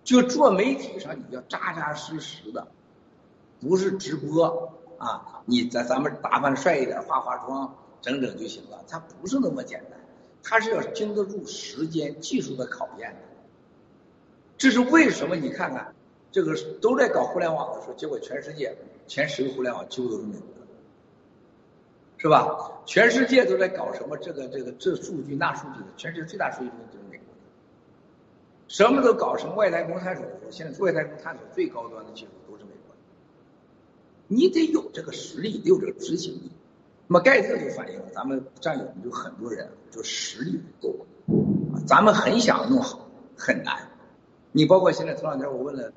就做媒体上，你要扎扎实实的，不是直播啊，你在咱们打扮帅一点，化化妆，整整就行了。它不是那么简单，它是要经得住时间、技术的考验的。这是为什么？你看看。这个都在搞互联网的时候，结果全世界前十个互联网几乎都是美国的，是吧？全世界都在搞什么这个这个这数据那数据的，全世界最大数据中心就是美国的。什么都搞什么外太空探索的时候，现在外太空探索最高端的技术都是美国的。你得有这个实力，得有这个执行力。那么盖特就反映了咱们战友们就很多人就实力不够啊，咱们很想弄好，很难。你包括现在头两天我问了。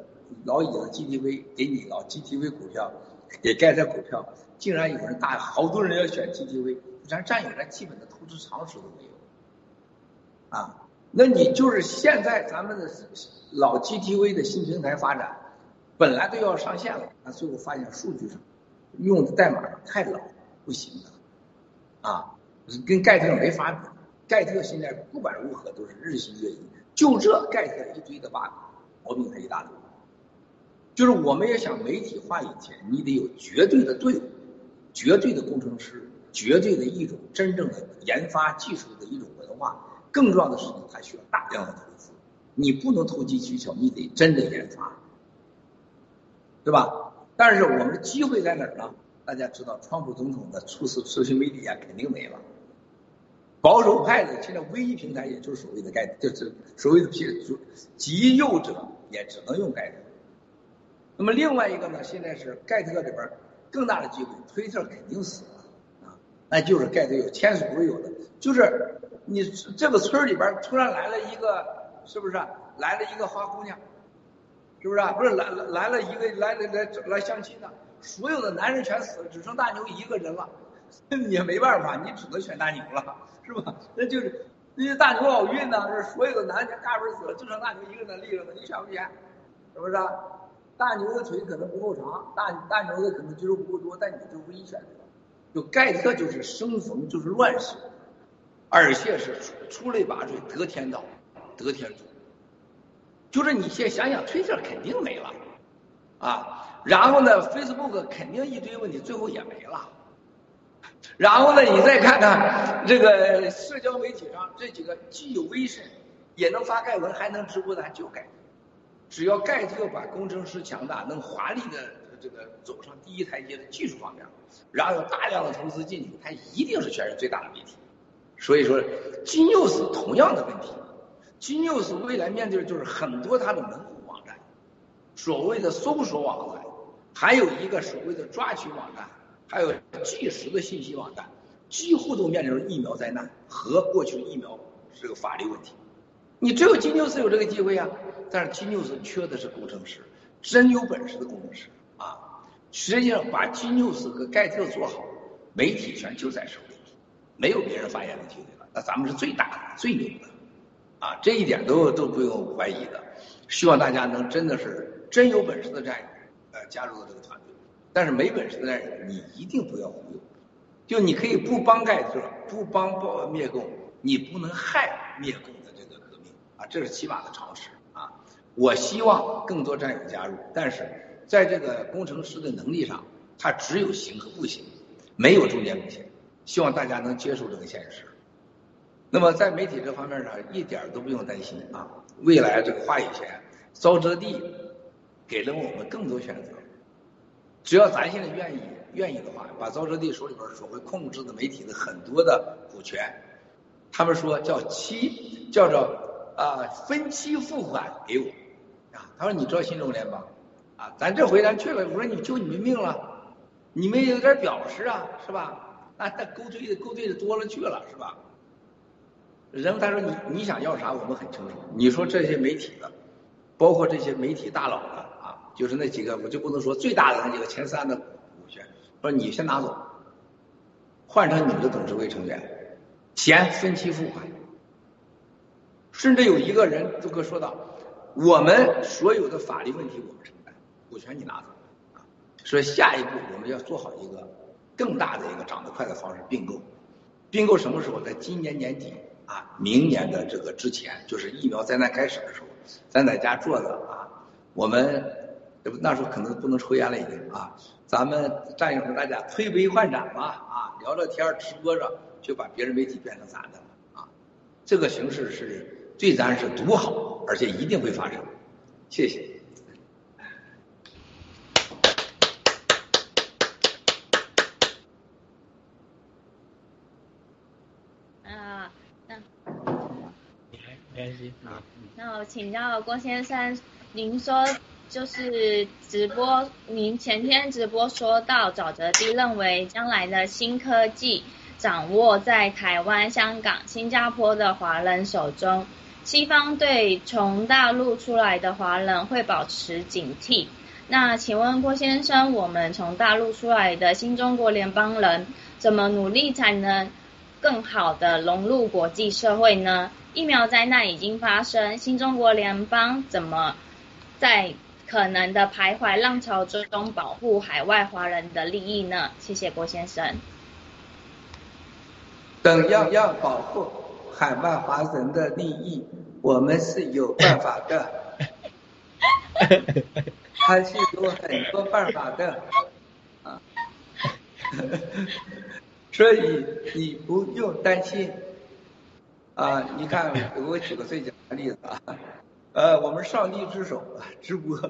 老乙的 GTV 给你老 GTV 股票，给盖特股票，竟然有人大好多人要选 GTV，咱战友连基本的投资常识都没有，啊，那你就是现在咱们的老 GTV 的新平台发展，本来都要上线了，那最后发现数据上用的代码太老，不行的，啊，跟盖特没法比，盖特现在不管如何都是日新月异，就这盖特一堆的 bug，毛病他一大堆。就是我们也想媒体化以前，你得有绝对的队伍，绝对的工程师，绝对的一种真正的研发技术的一种文化。更重要的是，你还需要大量的投资，你不能投机取巧，你得真的研发，对吧？但是我们的机会在哪儿呢？大家知道，川普总统的初次社群媒体啊，肯定没了。保守派的现在唯一平台，也就是所谓的盖，就是所谓的极极右者，也只能用盖特。那么另外一个呢，现在是盖特里边更大的机会，推特肯定死了啊，那就是盖特有前所未有的，就是你这个村里边突然来了一个，是不是来了一个花姑娘，是不是？不是来来了一个来来来来相亲的，所有的男人全死了，只剩大牛一个人了，你 也没办法，你只能选大牛了，是吧？那就是那些大牛好运呢，是所有的男人大部分死了，就剩大牛一个人在立着呢，你选不选？是不是？大牛的腿可能不够长，大大牛的可能肌肉不够多，但你就唯一选择。就盖特就是生逢就是乱世，而且是出类拔萃，得天道，得天助。就是你先想想，推特肯定没了，啊，然后呢，Facebook 肯定一堆问题，最后也没了。然后呢，你再看看这个社交媒体上这几个既有微信，也能发盖文，还能直播的，就盖。只要盖特把工程师强大，能华丽的这个走上第一台阶的技术方面，然后有大量的投资进去，它一定是全球最大的媒体。所以说，金 news 同样的问题，金 news 未来面对的就是很多它的门户网站，所谓的搜索网站，还有一个所谓的抓取网站，还有即时的信息网站，几乎都面临着疫苗灾难和过去疫苗这个法律问题。你只有金牛斯有这个机会啊，但是金牛斯缺的是工程师，真有本事的工程师啊。实际上，把金牛斯和盖特做好，媒体权就在手里，没有别人发言的机会了。那咱们是最大的、最牛的啊，这一点都都不用怀疑的。希望大家能真的是真有本事的战友，呃，加入到这个团队。但是没本事的人，你一定不要忽悠。就你可以不帮盖特，不帮报灭共，你不能害灭共的。这个革命啊，这是起码的常识啊！我希望更多战友加入，但是在这个工程师的能力上，他只有行和不行，没有中间路线。希望大家能接受这个现实。那么在媒体这方面上，一点都不用担心啊！未来这个话语权，沼泽地给了我们更多选择。只要咱现在愿意愿意的话，把沼泽地手里边所谓控制的媒体的很多的股权，他们说叫期，叫做。啊，分期付款给我，啊，他说你知道新中联吗，啊，咱这回咱去了，我说你救你们命了，你们有点表示啊，是吧？那那勾兑的勾兑的多了去了，是吧？人他说你你想要啥，我们很清楚。你说这些媒体的，包括这些媒体大佬的，就是那几个，我就不能说最大的那几个前三的股权，说你先拿走，换成你们的董事会成员，钱分期付款。甚至有一个人都给说到，我们所有的法律问题我们承担，股权你拿走啊。所以下一步我们要做好一个更大的一个长得快的方式并购。并购什么时候？在今年年底啊，明年的这个之前，就是疫苗灾难开始的时候，咱在家坐着啊，我们那时候可能不能抽烟了已经啊，咱们战友们大家推杯换盏嘛啊，聊聊天直播着就把别人媒体变成咱的了啊，这个形式是对咱是独好，而且一定会发生。谢谢。啊，那那我请教郭先生，您说就是直播，您前天直播说到沼泽地认为将来的新科技掌握在台湾、香港、新加坡的华人手中，西方对从大陆出来的华人会保持警惕。那请问郭先生，我们从大陆出来的新中国联邦人怎么努力才能更好的融入国际社会呢？疫苗灾难已经发生，新中国联邦怎么在可能的徘徊浪潮中保护海外华人的利益呢？谢谢郭先生。怎样要保护海外华人的利益？我们是有办法的，还是有很多办法的啊。所以你不用担心。啊，你看，我举个最简单的例子啊，呃，我们上帝之手直播，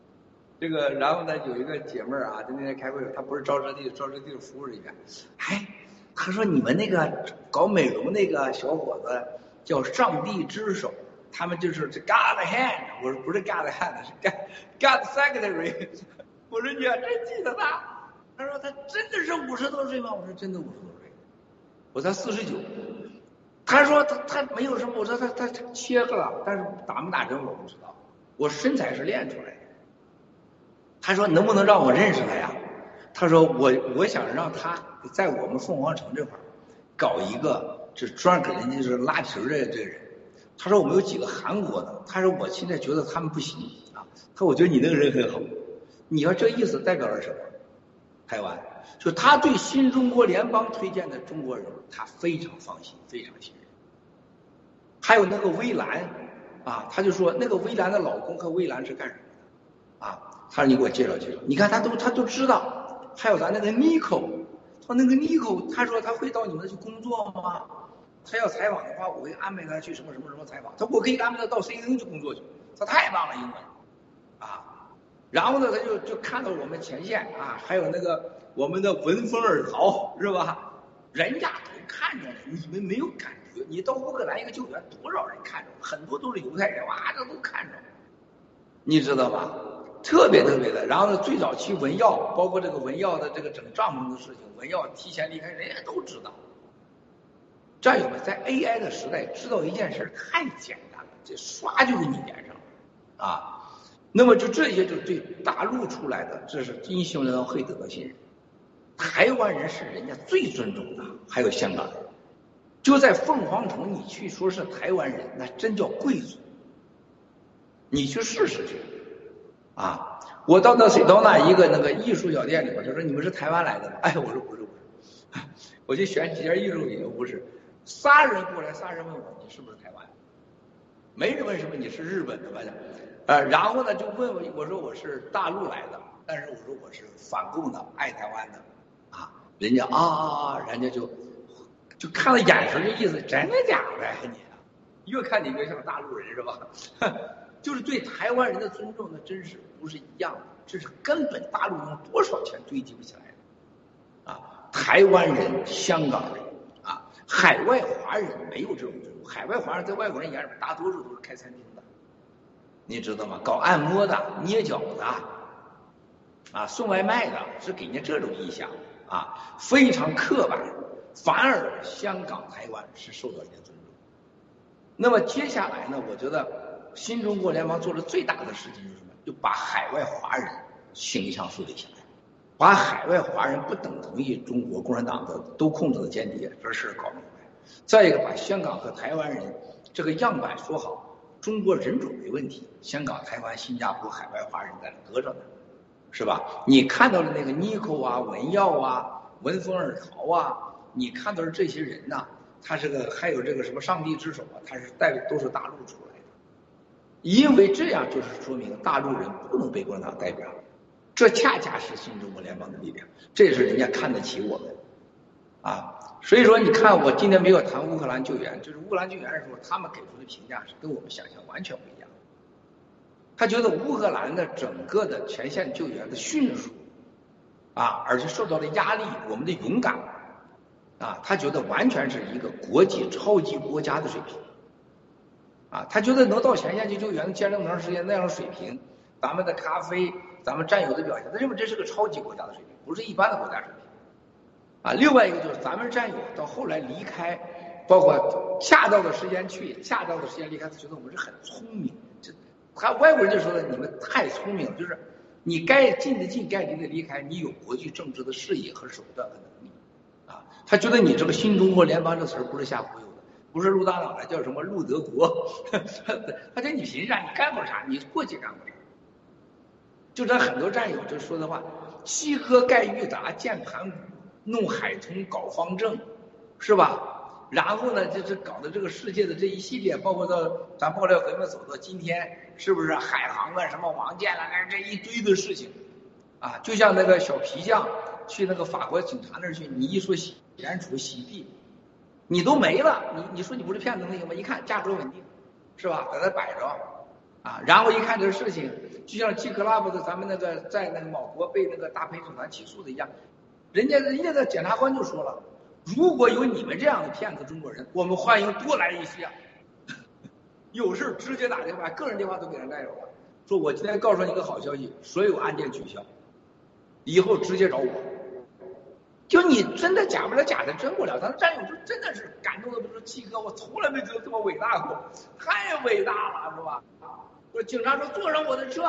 这个，然后呢，有一个姐妹儿啊，在那天开会，她不是招车地，招车地的服务人员，哎，她说你们那个搞美容那个小伙子叫上帝之手，他们就是这 God hand，我说不是 God hand，是 God God secretary，我说你还真记得他，他说他真的是五十多岁吗？我说真的五十多岁，我才四十九。他说他他没有什么，我说他他切个了，但是打没打针我不知道。我身材是练出来的。他说能不能让我认识他呀？他说我我想让他在我们凤凰城这块搞一个，就是专给人家就是拉皮的这个人。他说我们有几个韩国的，他说我现在觉得他们不行啊。他说我觉得你那个人很好。你要这意思代表了什么？台湾就他对新中国联邦推荐的中国人，他非常放心，非常信任。还有那个薇兰，啊，他就说那个薇兰的老公和薇兰是干什么的？啊，他说你给我介绍介绍。你看他都他都知道。还有咱那个妮蔻，说那个 Nico，，他说他会到你们那去工作吗？他要采访的话，我会安排他去什么什么什么采访。他我可以安排他到 CNN 去工作去。他太棒了，英文，啊，然后呢，他就就看到我们前线啊，还有那个我们的闻风而逃是吧？人家都看着了，你们没有感觉。你到乌克兰一个救援，多少人看着？很多都是犹太人，哇，这都看着，你知道吧？特别特别的。然后呢，最早期文耀，包括这个文耀的这个整帐篷的事情，文耀提前离开，人家都知道。战友们，在 AI 的时代，知道一件事太简单了，这刷就给你脸上了，啊。那么就这些，就对大陆出来的，这是英雄人会得到信任。台湾人是人家最尊重的，还有香港人。就在凤凰城，你去说是台湾人，那真叫贵族。你去试试去，啊！我到那水到那一个那个艺术小店里边，他说你们是台湾来的吗？哎，我说不是不是，我就选几件艺术品，不是。仨人过来，仨人问我你是不是台湾？没人问什么你是日本的吧？呃，然后呢就问我，我说我是大陆来的，但是我说我是反共的，爱台湾的，啊，人家啊啊啊，人家就。就看了眼神，就意思真的假的你？越看你越像大陆人是吧？就是对台湾人的尊重，那真是不是一样的。这是根本大陆用多少钱堆积不起来的啊！台湾人、香港人啊，海外华人没有这种尊重。海外华人在外国人眼里，大多数都是开餐厅的，你知道吗？搞按摩的、捏脚的啊，送外卖的，是给人家这种印象啊，非常刻板。反而香港、台湾是受到一些尊重。那么接下来呢？我觉得新中国联邦做的最大的事情是什么？就把海外华人形象树立起来，把海外华人不等同于中国共产党的都控制的间谍这事搞明白。再一个，把香港和台湾人这个样板说好，中国人种没问题，香港、台湾、新加坡海外华人在那搁着呢，是吧？你看到的那个尼克啊、文耀啊、闻风而逃啊，你看到的这些人呐，他是个还有这个什么上帝之手啊，他是代都是大陆出来的，因为这样就是说明大陆人不能被共产党代表，这恰恰是新中国联邦的力量，这也是人家看得起我们，啊。所以说，你看我今天没有谈乌克兰救援，就是乌克兰救援的时候，他们给出的评价是跟我们想象完全不一样。他觉得乌克兰的整个的前线救援的迅速，啊，而且受到的压力，我们的勇敢，啊，他觉得完全是一个国际超级国家的水平，啊，他觉得能到前线去救援，坚持那么长时间那样的水平，咱们的咖啡，咱们战友的表现，他认为这是个超级国家的水平，不是一般的国家水平。啊，另外一个就是咱们战友到后来离开，包括恰到的时间去，恰到的时间离开，他觉得我们是很聪明。他外国人就说的，你们太聪明了，就是你该进的进，该离的离开，你有国际政治的视野和手段和能力。啊，他觉得你这个新中国联邦这词儿不是瞎忽悠的，不是陆大脑的，叫什么陆德国？他觉得你凭啥？你干过啥？你过去干过啥？就咱很多战友就说的话：西河盖玉达，建盘古。弄海通搞方正，是吧？然后呢，就是搞的这个世界的这一系列，包括到咱爆料革命走到今天，是不是海航啊，什么王建啊，这一堆的事情，啊，就像那个小皮匠去那个法国警察那儿去，你一说洗钱除洗币，你都没了，你你说你不是骗子那行吗？一看价格稳定，是吧？在那摆着，啊，然后一看这个事情，就像 G Club 的咱们那个在那个某国被那个大陪审团起诉的一样。人家人家的检察官就说了，如果有你们这样的骗子中国人，我们欢迎多来一些。有事直接打电话，个人电话都给人带走了。说我今天告诉你一个好消息，所有案件取消，以后直接找我。就你真的假不了，假的真不了。咱战友就真的是感动的不是，七哥，我从来没觉得这么伟大过，太伟大了，是吧？说警察说坐上我的车，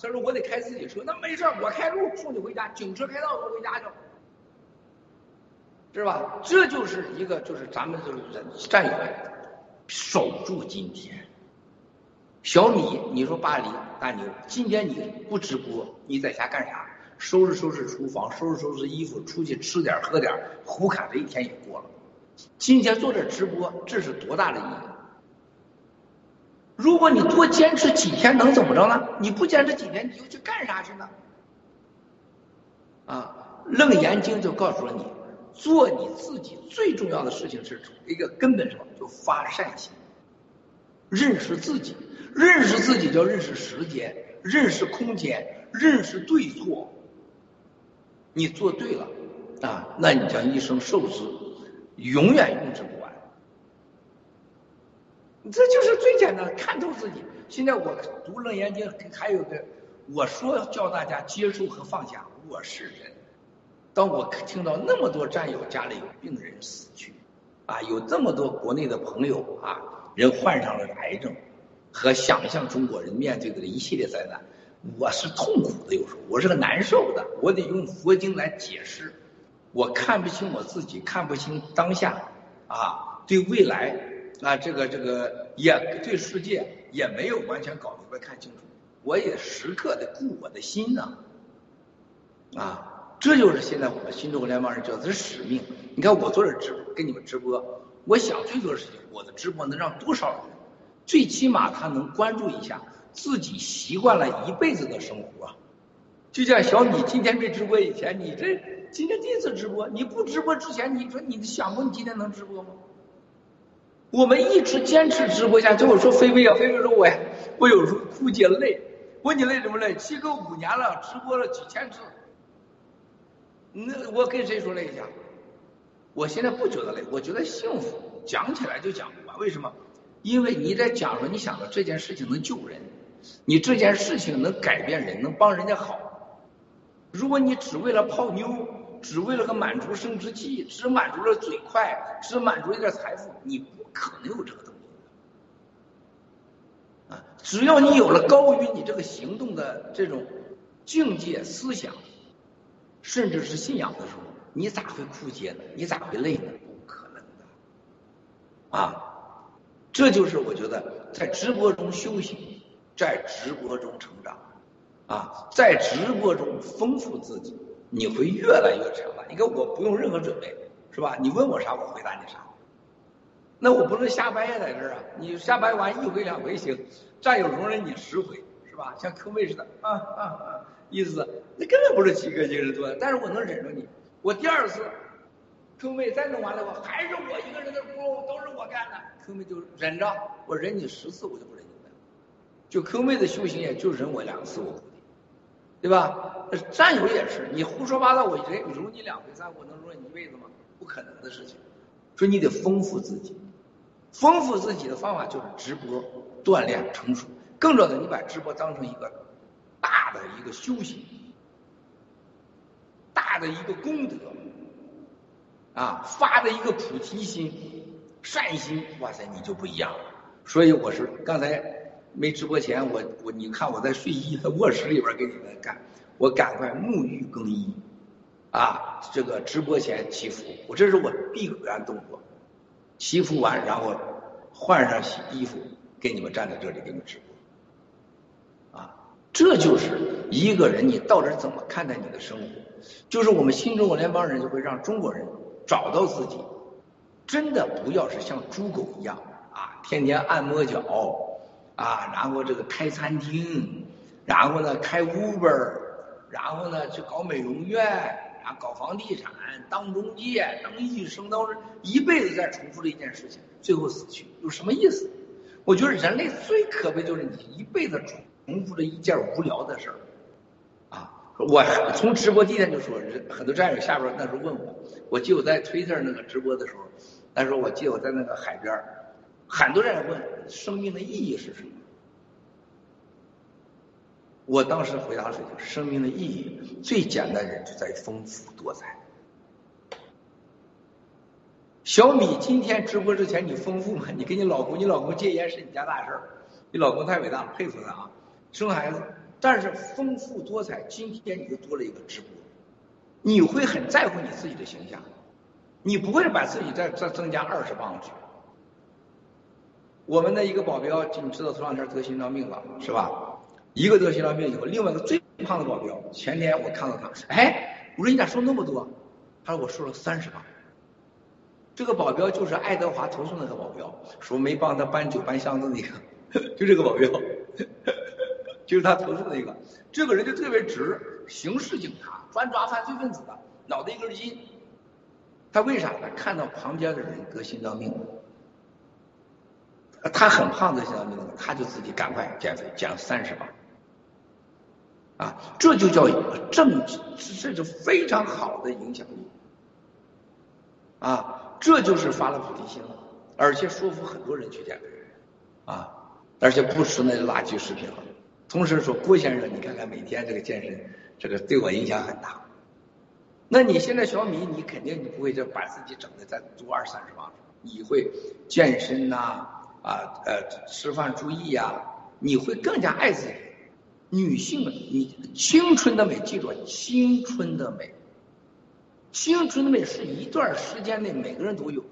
他说我得开自己车，那没事我开路送你回家，警车开道我回家去。是吧？这就是一个，就是咱们就是人战友守住今天。小米，你说巴黎大牛，今天你不直播，你在家干啥？收拾收拾厨房，收拾收拾衣服，出去吃点喝点，胡侃这一天也过了。今天做这直播，这是多大的意义？如果你多坚持几天，能怎么着呢？你不坚持几天，你又去干啥去呢？啊，《楞严经》就告诉了你。做你自己最重要的事情是一个根本什么？就发善心，认识自己，认识自己叫认识时间，认识空间，认识对错。你做对了啊，那你将一生受之，永远用之不完。这就是最简单，看透自己。现在我读楞严经，还有个我说教大家接受和放下，我是人。当我听到那么多战友家里有病人死去，啊，有这么多国内的朋友啊，人患上了癌症，和想象中国人面对的一系列灾难，我是痛苦的，有时候我是个难受的，我得用佛经来解释，我看不清我自己，看不清当下，啊，对未来，啊，这个这个也对世界也没有完全搞明白看清楚，我也时刻的顾我的心呢，啊。这就是现在我们新中国联邦人叫的使命。你看我做这直，跟你们直播，我想最多的事情，我的直播能让多少人，最起码他能关注一下自己习惯了一辈子的生活。就像小米今天没直播以前，你这今天第一次直播，你不直播之前，你说你想过你今天能直播吗？我们一直坚持直播下，最后说菲菲啊，菲菲说我我有时候哭姐累，问你累什么累？七哥五年了，直播了几千次。那我跟谁说累一下？我现在不觉得累，我觉得幸福。讲起来就讲不完，为什么？因为你在讲说，你想着这件事情能救人，你这件事情能改变人，能帮人家好。如果你只为了泡妞，只为了个满足生殖器，只满足了嘴快，只满足一点财富，你不可能有这个东西。啊，只要你有了高于你这个行动的这种境界思想。甚至是信仰的时候，你咋会枯竭呢？你咋会累呢？不可能的，啊！这就是我觉得在直播中修行，在直播中成长，啊，在直播中丰富自己，你会越来越强大。你看我不用任何准备，是吧？你问我啥，我回答你啥。那我不能瞎掰呀在这儿啊！你瞎掰完一回两回行，战友容忍你十回，是吧？像科妹似的，啊啊啊！意思那根本不是几个几个人做，但是我能忍着你。我第二次，科妹再弄完了，我还是我一个人的活，都是我干的。科妹就忍着，我忍你十次，我就不忍你了。就科妹的修行，也就忍我两次，我不对吧？战友也是，你胡说八道，我忍容你两回三，我能容忍你一辈子吗？不可能的事情。所以你得丰富自己。丰富自己的方法就是直播锻炼成熟，更重要的，你把直播当成一个的一个修行，大的一个功德，啊，发的一个菩提心、善心，哇塞，你就不一样了。所以我是刚才没直播前，我我你看我在睡衣的卧室里边给你们干，我赶快沐浴更衣，啊，这个直播前祈福，我这是我必然动作。祈福完，然后换上衣服，给你们站在这里给你们直播，这就是一个人，你到底怎么看待你的生活？就是我们新中国联邦人就会让中国人找到自己，真的不要是像猪狗一样啊，天天按摩脚啊，然后这个开餐厅，然后呢开 Uber，然后呢去搞美容院。啊，搞房地产，当中介，当医生，当时一辈子在重复这一件事情，最后死去，有什么意思？我觉得人类最可悲就是你一辈子重重复着一件无聊的事儿。啊，我从直播第一天就说，很多战友下边那时候问我，我记得我在推特那个直播的时候，那时候我记得我在那个海边很多人问生命的意义是什么。我当时回答是：生命的意义最简单，人就在于丰富多彩。小米今天直播之前，你丰富吗？你跟你老公，你老公戒烟是你家大事儿，你老公太伟大了，佩服他啊！生孩子，但是丰富多彩，今天你就多了一个直播，你会很在乎你自己的形象，你不会把自己再再增加二十磅脂。我们的一个保镖，你知道头两天得心脏病了，是吧？一个得心脏病以后，另外一个最胖的保镖，前天我看到他，哎，我说你咋瘦那么多？他说我瘦了三十磅。这个保镖就是爱德华投诉那个保镖，说没帮他搬酒搬箱子那个，就这个保镖，就是他投诉那个。这个人就特别直，刑事警察，专抓犯罪分子的，脑袋一根筋。他为啥呢？看到旁边的人得心脏病了，他很胖得心脏病，他就自己赶快减肥，减了三十磅。啊，这就叫正，这是非常好的影响力。啊，这就是发了菩提心了，而且说服很多人去减肥，啊，而且不吃那些垃圾食品了。同时说，郭先生，你看看每天这个健身，这个对我影响很大。那你现在小米，你肯定你不会就把自己整的再多二三十磅，你会健身呐，啊呃吃饭注意呀，你会更加爱自己。女性，你青春的美，记住，青春的美，青春的美是一段时间内每个人都有的，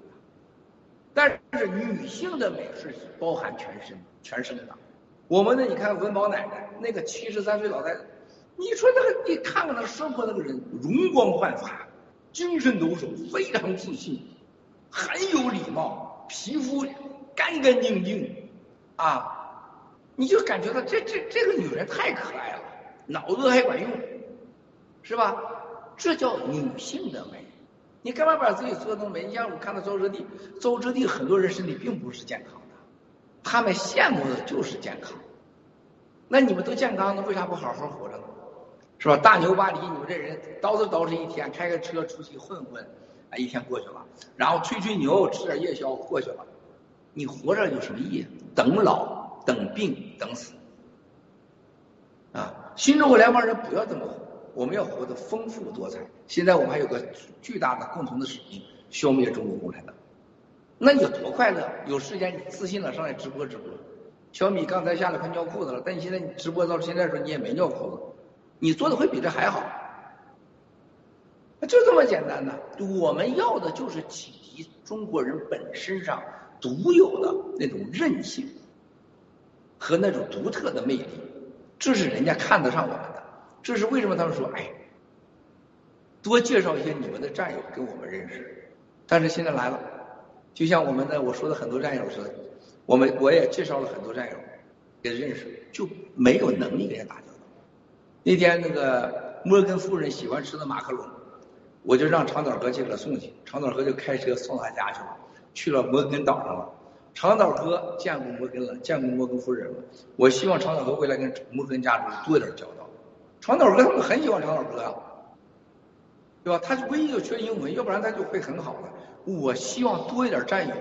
但是女性的美是包含全身、全身的。我们呢，你看文宝奶奶那个七十三岁老太太，你说那个，你看看她生活那个人，容光焕发，精神抖擞，非常自信，很有礼貌，皮肤干干净净，啊。你就感觉到这这这个女人太可爱了，脑子还管用，是吧？这叫女性的美。你干嘛把自己做那么美？你像我看到周哲地，周哲地很多人身体并不是健康，他们羡慕的就是健康。那你们都健康，那为啥不好好活着呢？是吧？大牛巴黎，你们这人叨叨叨饬一天，开个车出去混混，啊，一天过去了，然后吹吹牛，吃点夜宵过去了，你活着有什么意义？等老。等病等死，啊！新中国联邦人不要这么活，我们要活得丰富多彩。现在我们还有个巨大的共同的使命：消灭中国共产党。那你有多快乐？有时间你自信了上来直播直播。小米刚才下来快尿裤子了，但你现在你直播到现在说你也没尿裤子，你做的会比这还好。就这么简单的，我们要的就是启迪中国人本身上独有的那种韧性和那种独特的魅力，这是人家看得上我们的。这是为什么他们说，哎，多介绍一些你们的战友给我们认识。但是现在来了，就像我们的我说的很多战友似的，我们我也介绍了很多战友给认识，就没有能力跟人打交道。那天那个摩根夫人喜欢吃的马克龙，我就让长岛哥去给他送去，长岛哥就开车送他家去了，去了摩根岛上了。长岛哥见过摩根了，见过摩根夫人了。我希望长岛哥未来跟摩根家族多点交道。长岛哥他们很喜欢长岛哥呀。对吧？他唯一就缺英文，要不然他就会很好了。我希望多一点战友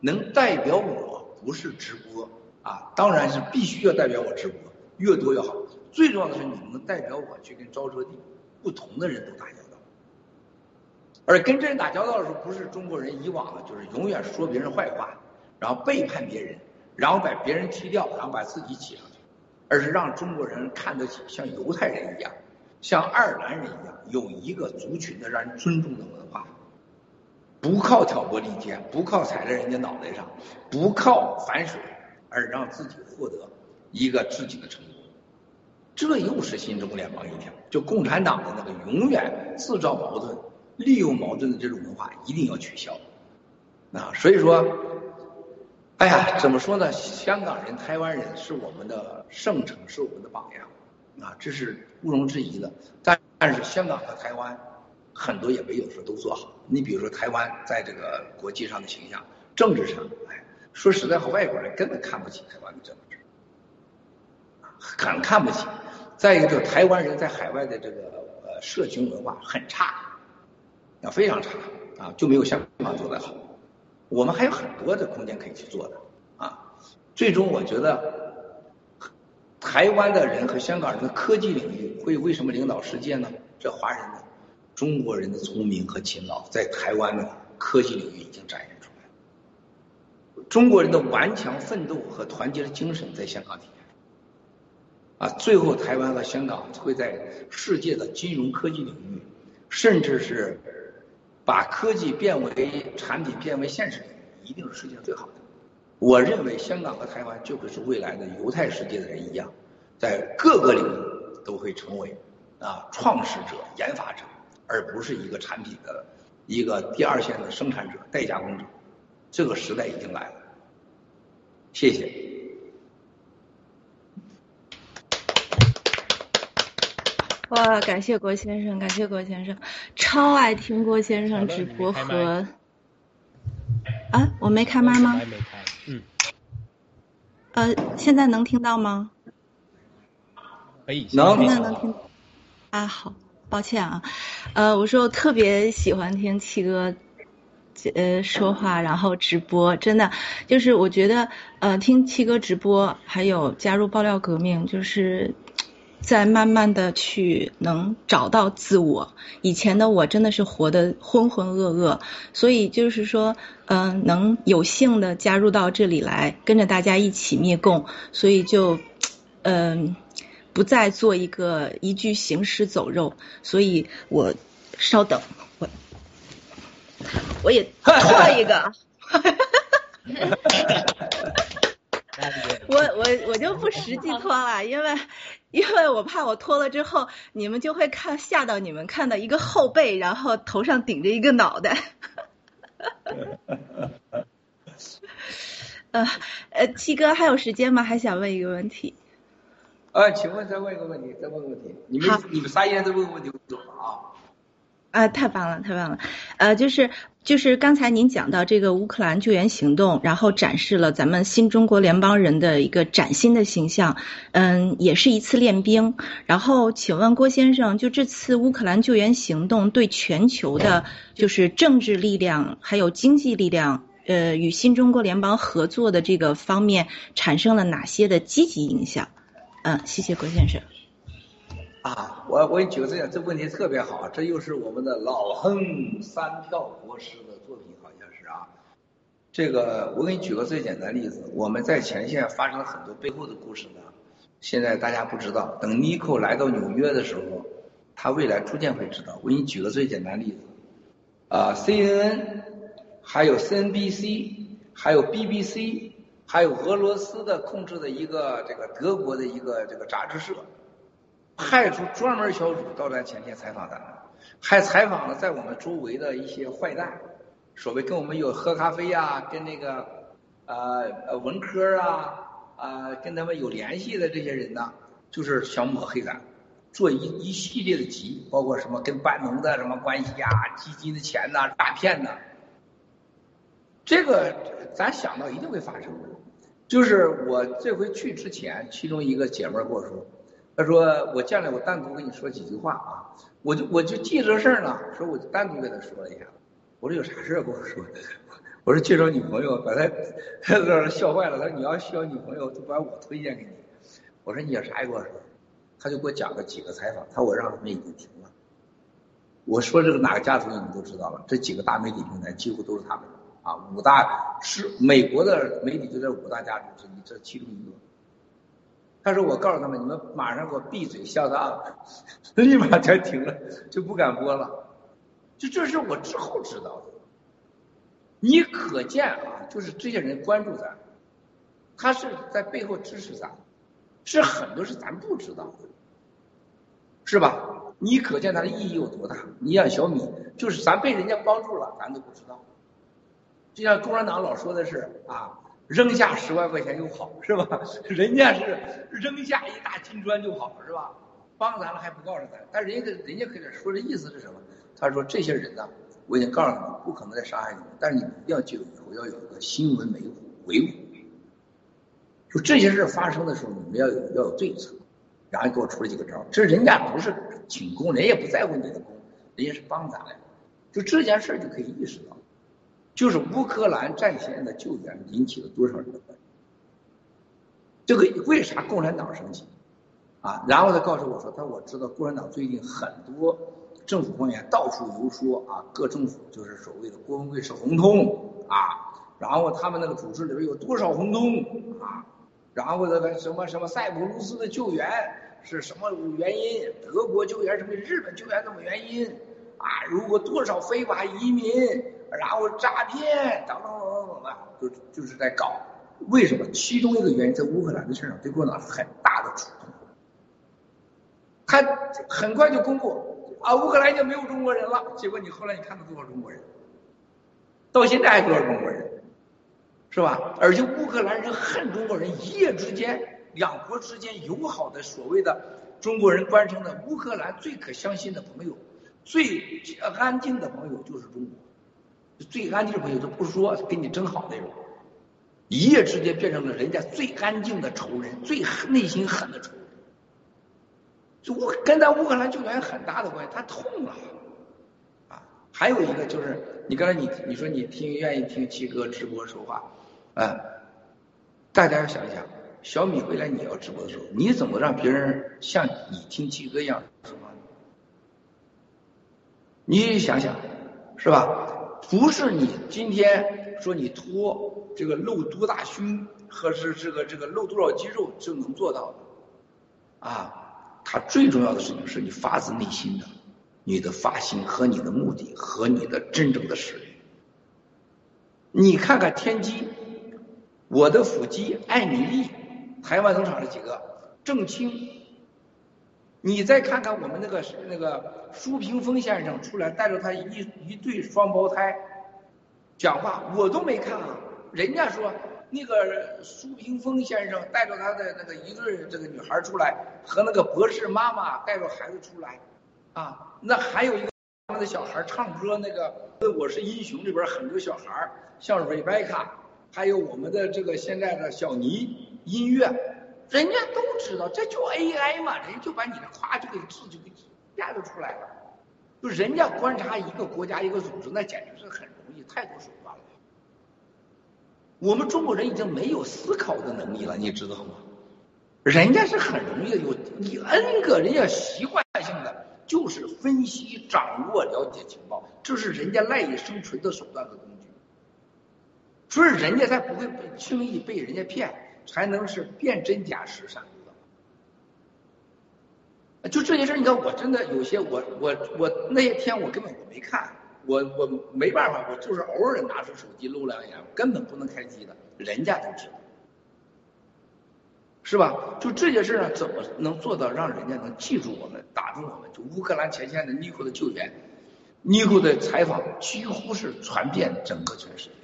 能代表我，不是直播啊，当然是必须要代表我直播，越多越好。最重要的是你们能代表我去跟招车帝不同的人都打交道，而跟这人打交道的时候，不是中国人以往的，就是永远说别人坏话，然后背叛别人，然后把别人踢掉，然后把自己挤上去，而是让中国人看得起像犹太人一样。像爱尔兰人一样，有一个族群的让人尊重的文化，不靠挑拨离间，不靠踩在人家脑袋上，不靠反水，而让自己获得一个自己的成功。这又是新中国联邦一条，就共产党的那个永远制造矛盾、利用矛盾的这种文化一定要取消。啊，所以说，哎呀，怎么说呢？香港人、台湾人是我们的圣城，是我们的榜样。啊，这是毋庸置疑的，但但是香港和台湾很多也没有说都做好。你比如说台湾在这个国际上的形象、政治上，哎，说实在话，外国人根本看不起台湾的政治，很看不起。再一个，就是台湾人在海外的这个呃社群文化很差，啊，非常差啊，就没有香港做得好。我们还有很多的空间可以去做的啊。最终，我觉得。台湾的人和香港人的科技领域会为什么领导世界呢？这华人呢？中国人的聪明和勤劳在台湾的科技领域已经展现出来了。中国人的顽强奋斗和团结的精神在香港体现。啊，最后台湾和香港会在世界的金融科技领域，甚至是把科技变为产品、变为现实领域，一定是世界上最好的。我认为香港和台湾就会是未来的犹太世界的人一样，在各个领域都会成为啊创始者、研发者，而不是一个产品的一个第二线的生产者、代加工者。这个时代已经来了。谢谢。哇，感谢郭先生，感谢郭先生，超爱听郭先生直播和啊，我没开麦吗？嗯呃，现在能听到吗？可以，能，现在能听。啊，好，抱歉啊，呃，我说我特别喜欢听七哥，呃，说话，然后直播，真的，就是我觉得，呃，听七哥直播，还有加入爆料革命，就是。在慢慢的去能找到自我，以前的我真的是活得浑浑噩噩，所以就是说，嗯，能有幸的加入到这里来，跟着大家一起灭共，所以就，嗯，不再做一个一具行尸走肉，所以我稍等，我我也脱一个。我我我就不实际脱了，因为因为我怕我脱了之后，你们就会看吓到你们看到一个后背，然后头上顶着一个脑袋。呃 呃，七哥还有时间吗？还想问一个问题。呃，请问再问一个问题，再问个问题。你们你们仨一人再问个问题，我走了啊。啊，太棒了，太棒了，呃，就是就是刚才您讲到这个乌克兰救援行动，然后展示了咱们新中国联邦人的一个崭新的形象，嗯，也是一次练兵。然后，请问郭先生，就这次乌克兰救援行动对全球的，就是政治力量还有经济力量，呃，与新中国联邦合作的这个方面产生了哪些的积极影响？嗯，谢谢郭先生。啊，我我给你举个例子，这问题特别好，这又是我们的老亨三票国师的作品，好像是啊。这个我给你举个最简单例子，我们在前线发生了很多背后的故事呢。现在大家不知道，等尼克来到纽约的时候，他未来逐渐会知道。我给你举个最简单例子，啊，CNN，还有 CNBC，还有 BBC，还有俄罗斯的控制的一个这个德国的一个这个杂志社，派出专门小组到咱前线采访咱，还采访了在我们周围的一些坏蛋，所谓跟我们有喝咖啡呀，跟那个呃呃文科啊啊跟他们有联系的这些人呢，就是想抹黑咱。做一一系列的集，包括什么跟班农的什么关系呀，基金的钱呐，诈骗呐，这个咱想到一定会发生的。就是我这回去之前，其中一个姐们跟我说，她说我将来我单独跟你说几句话啊，我就我就记这事儿呢，说我就单独跟她说了一下。我说有啥事儿跟我说？我说介绍女朋友，把她她笑坏了。她说你要需要女朋友，就把我推荐给你。我说你有啥也跟我说？他就给我讲了几个采访，他我让他们已经停了。我说这个哪个家族你们都知道了，这几个大媒体平台几乎都是他们的啊，五大是美国的媒体就在五大家族之一，这其中一个。他说我告诉他们，你们马上给我闭嘴，笑他，立马就停了，就不敢播了。就这是我之后知道的。你可见啊，就是这些人关注咱，他是在背后支持咱。是很多是咱不知道的，是吧？你可见它的意义有多大？你像小米，就是咱被人家帮助了，咱都不知道。就像共产党老说的是啊，扔下十万块钱就跑，是吧？人家是扔下一大金砖就跑，是吧？帮咱了还不告诉咱，但人家人家可以说的意思是什么？他说这些人呢，我已经告诉你，不可能再伤害你们，但是你们一定要记住，以后要有一个新闻维护维护。就这些事发生的时候，你们要有要有对策，然后给我出了几个招这人家不是请功，人也不在乎你的功，人家是帮咱来的。就这件事就可以意识到，就是乌克兰战线的救援引起了多少人的关注。这个为啥共产党生气？啊，然后他告诉我说，他说我知道共产党最近很多政府官员到处游说啊，各政府就是所谓的郭文贵是红通啊，然后他们那个组织里边有多少红通啊？然后那个什么什么塞浦路斯的救援是什么原因？德国救援什么？日本救援什么原因？啊，如果多少非法移民，然后诈骗等等等等的，就就是在搞。为什么？其中一个原因在乌克兰的身上对共产党很大的触动。他很快就公布啊，乌克兰已经没有中国人了。结果你后来你看到多少中国人？到现在还多少中国人？是吧？而且乌克兰人恨中国人，一夜之间，两国之间友好的所谓的中国人关成的乌克兰最可相信的朋友，最安静的朋友就是中国，最安静的朋友都不说跟你真好那种，一夜之间变成了人家最安静的仇人，最内心狠的仇人。就乌跟咱乌克兰救援很大的关系，他痛了。啊，还有一个就是你刚才你你说你听愿意听七哥直播说话。啊，大家要想一想，小米未来你要直播的时候，你怎么让别人像你听七哥一样说话？你想想，是吧？不是你今天说你脱这个露多大胸，或是这个这个露多少肌肉就能做到的，啊，它最重要的事情是你发自内心的，你的发心和你的目的和你的真正的实力。你看看天机。我的腹肌艾米丽，台湾农场的几个郑清，你再看看我们那个那个舒平峰先生出来带着他一一对双胞胎讲话，我都没看啊。人家说那个舒平峰先生带着他的那个一对这个女孩出来，和那个博士妈妈带着孩子出来，啊，那还有一个他们的小孩唱歌，那个《我是英雄》里边很多小孩像 Rebecca。还有我们的这个现在的小尼音乐，人家都知道，这就 AI 嘛，人家就把你的夸就给字就给压就出来了。就人家观察一个国家一个组织，那简直是很容易，太多手段了。我们中国人已经没有思考的能力了，你知道吗？人家是很容易的，有你 N 个人家习惯性的就是分析、掌握、了解情报，这是人家赖以生存的手段和工具。所以人家才不会被轻易被人家骗，才能是辨真假实，善就这些事你看，我真的有些，我我我那些天我根本我没看，我我没办法，我就是偶尔拿出手机露两眼，根本不能开机的，人家都知道，是吧？就这件事儿怎么能做到让人家能记住我们，打动我们？就乌克兰前线的尼库的救援，尼库的采访几乎是传遍整个全世界。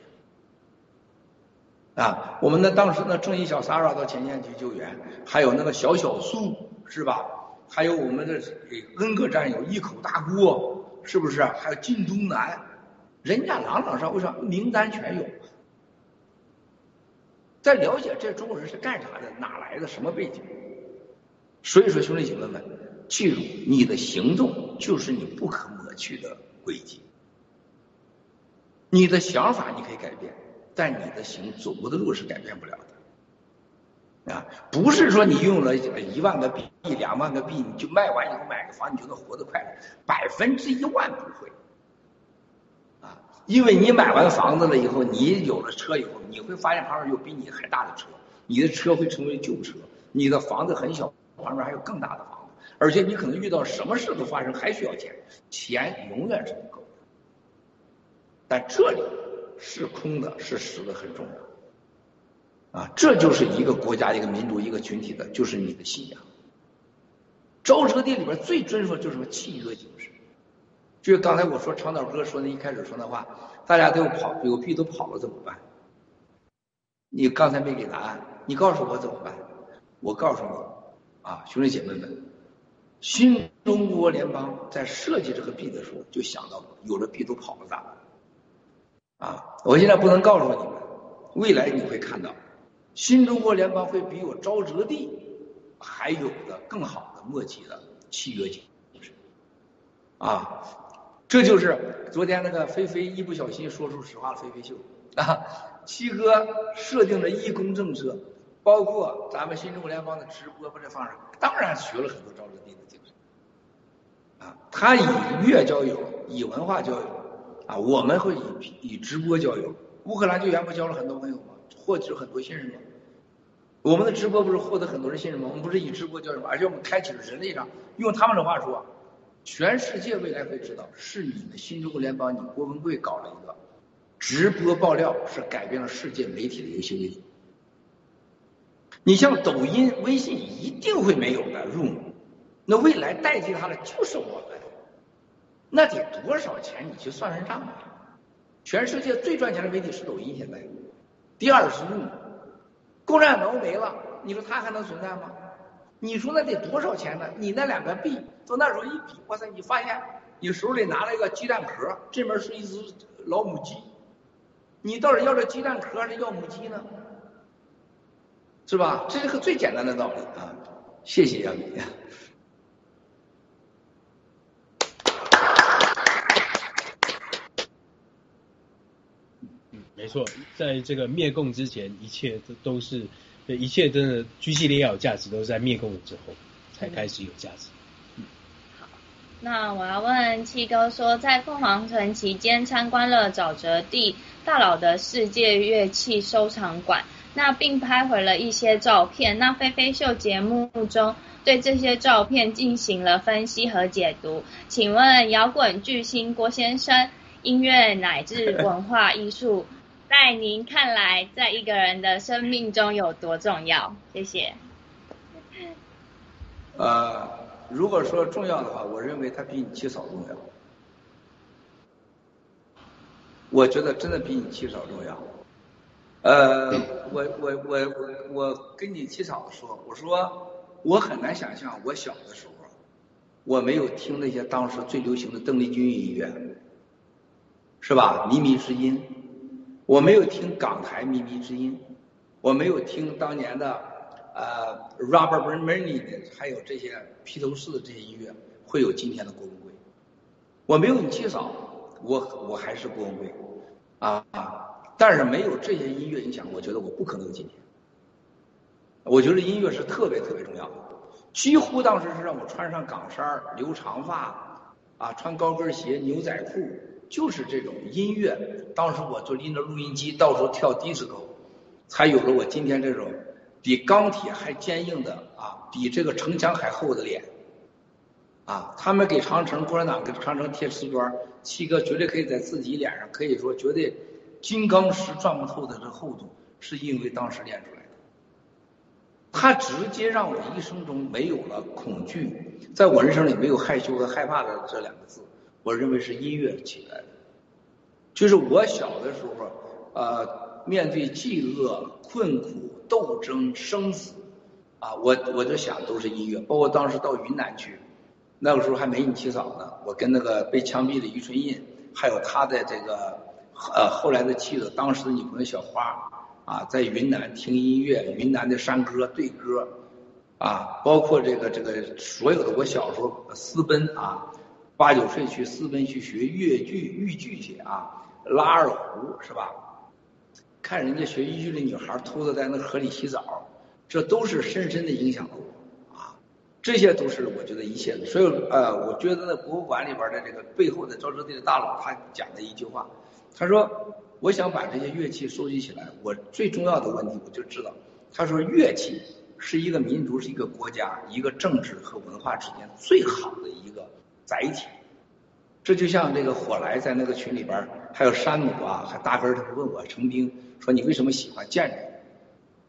啊，我们的当时呢，正义小 Sara 到前线去救援，还有那个小小苏，是吧？还有我们的 N 个战友一口大锅，是不是？还有靳东南，人家朗朗上为啥名单全有？在了解这中国人是干啥的，哪来的，什么背景？所以说，兄弟姐妹们，记住，你的行动就是你不可抹去的轨迹。你的想法你可以改变，但你的行走过的路是改变不了的。啊，不是说你用了一万个币、两万个币，你就卖完以后买个房，你就能活得快乐？百分之一万不会。啊，因为你买完房子了以后，你有了车以后，你会发现旁边有比你还大的车，你的车会成为旧车，你的房子很小，旁边还有更大的房子，而且你可能遇到什么事都发生，还需要钱，钱永远是不够的。但这里是空的，是实的，很重要。啊，这就是一个国家、一个民族、一个群体的，就是你的信仰。招车地里边最遵守就是什么契约精神。就是刚才我说长岛哥说的一开始说那话，大家都跑，有币都跑了怎么办？你刚才没给答案，你告诉我怎么办？我告诉你，啊，兄弟姐妹们，新中国联邦在设计这个币的时候就想到了，有了币都跑了咋办？啊，我现在不能告诉你们，未来你会看到，新中国联邦会比我沼泽地还有的更好的默契的契约精神。啊，这就是昨天那个菲菲一不小心说出实话的，菲菲秀啊，七哥设定的义工政策，包括咱们新中国联邦的直播不这放上，当然学了很多沼泽地的精神。啊，他以乐交友，以文化交友。啊，我们会以以直播交友，乌克兰就原不交了很多朋友吗？获取很多信任吗？我们的直播不是获得很多人信任吗？我们不是以直播交友吗？而且我们开启了人类上，用他们的话说，全世界未来会知道，是你们新中国联邦，你郭文贵搞了一个直播爆料，是改变了世界媒体的游戏规则。你像抖音、微信一定会没有的入，那未来代替它的就是我们。那得多少钱？你去算算账吧。全世界最赚钱的媒体是抖音，现在第二是路。共产党没了，你说它还能存在吗？你说那得多少钱呢？你那两个币，到那时候一比，哇塞，你发现你手里拿了一个鸡蛋壳，这边是一只老母鸡，你到底要这鸡蛋壳还是要母鸡呢？是吧？这是个最简单的道理啊！谢谢杨明。没错，在这个灭共之前，一切都都是，一切真的居系列要有价值，都是在灭共之后才开始有价值。好，那我要问七哥说，在凤凰城期间参观了沼泽地大佬的世界乐器收藏馆，那并拍回了一些照片。那飞飞秀节目中对这些照片进行了分析和解读，请问摇滚巨星郭先生，音乐乃至文化艺术。在您看来，在一个人的生命中有多重要？谢谢。呃，如果说重要的话，我认为他比你七嫂重要。我觉得真的比你七嫂重要。呃，我我我我我跟你七嫂说，我说我很难想象，我小的时候，我没有听那些当时最流行的邓丽君音乐，是吧？靡靡之音。我没有听港台靡靡之音，我没有听当年的呃 Robert Bernstein 的，还有这些披头士的这些音乐，会有今天的郭文贵。我没有你七嫂，我我还是郭文贵啊啊！但是没有这些音乐影响，我觉得我不可能有今天。我觉得音乐是特别特别重要的，几乎当时是让我穿上港衫留长发啊，穿高跟鞋、牛仔裤。就是这种音乐，当时我就拎着录音机到处跳 disco，才有了我今天这种比钢铁还坚硬的啊，比这个城墙还厚的脸。啊，他们给长城共产党给长城贴瓷砖，七哥绝对可以在自己脸上可以说绝对金刚石钻不透的这厚度，是因为当时练出来的。他直接让我一生中没有了恐惧，在我人生里没有害羞和害怕的这两个字，我认为是音乐起来的。就是我小的时候，呃，面对饥饿、困苦、斗争、生死，啊，我我就想都是音乐。包括当时到云南去。那个时候还没你起早呢，我跟那个被枪毙的于春印，还有他的这个呃后来的妻子，当时的女朋友小花啊，在云南听音乐，云南的山歌对歌，啊，包括这个这个所有的我小时候私奔啊，八九岁去私奔去学越剧豫剧去啊，拉二胡是吧？看人家学豫剧的女孩偷着在那河里洗澡，这都是深深的影响了我啊。这些都是我觉得一切的，所以呃，我觉得在博物馆里边的这个背后的赵志地的大佬，他讲的一句话，他说：“我想把这些乐器收集起来，我最重要的问题我就知道。”他说：“乐器是一个民族、是一个国家、一个政治和文化之间最好的一个载体。”这就像这个火来在那个群里边，还有山姆啊，还大根他们问我成兵说：“你为什么喜欢建筑？”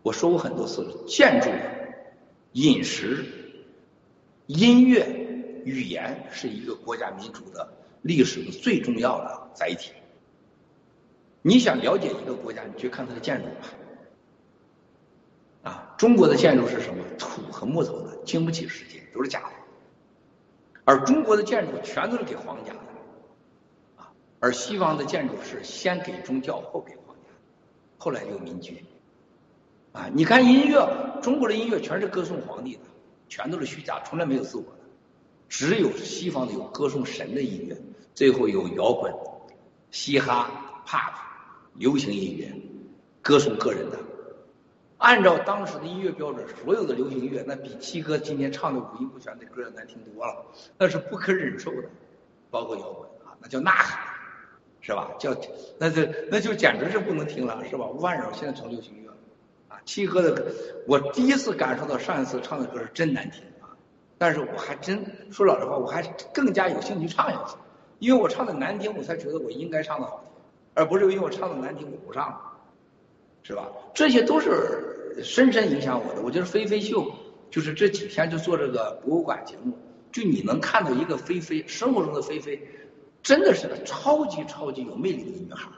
我说过很多次了，建筑、饮食。音乐、语言是一个国家民族的历史的最重要的载体。你想了解一个国家，你去看它的建筑吧。啊，中国的建筑是什么？土和木头的，经不起时间，都是假的。而中国的建筑全都是给皇家的，啊，而西方的建筑是先给宗教，后给皇家，后来有民居。啊，你看音乐，中国的音乐全是歌颂皇帝的。全都是虚假，从来没有自我的，只有西方的有歌颂神的音乐，最后有摇滚、嘻哈、pop、流行音乐，歌颂个人的。按照当时的音乐标准，所有的流行音乐那比七哥今天唱的五音不全的歌要难听多了，那是不可忍受的。包括摇滚啊，那叫呐喊，是吧？叫那就那就简直是不能听了，是吧？万扰现在成流行乐。啊七哥的，我第一次感受到上一次唱的歌是真难听啊！但是我还真说老实话，我还更加有兴趣唱下去，因为我唱的难听，我才觉得我应该唱的好听，而不是因为我唱的难听我不唱了，是吧？这些都是深深影响我的。我觉得飞飞秀就是这几天就做这个博物馆节目，就你能看到一个菲菲生活中的菲菲，真的是个超级超级有魅力的女孩。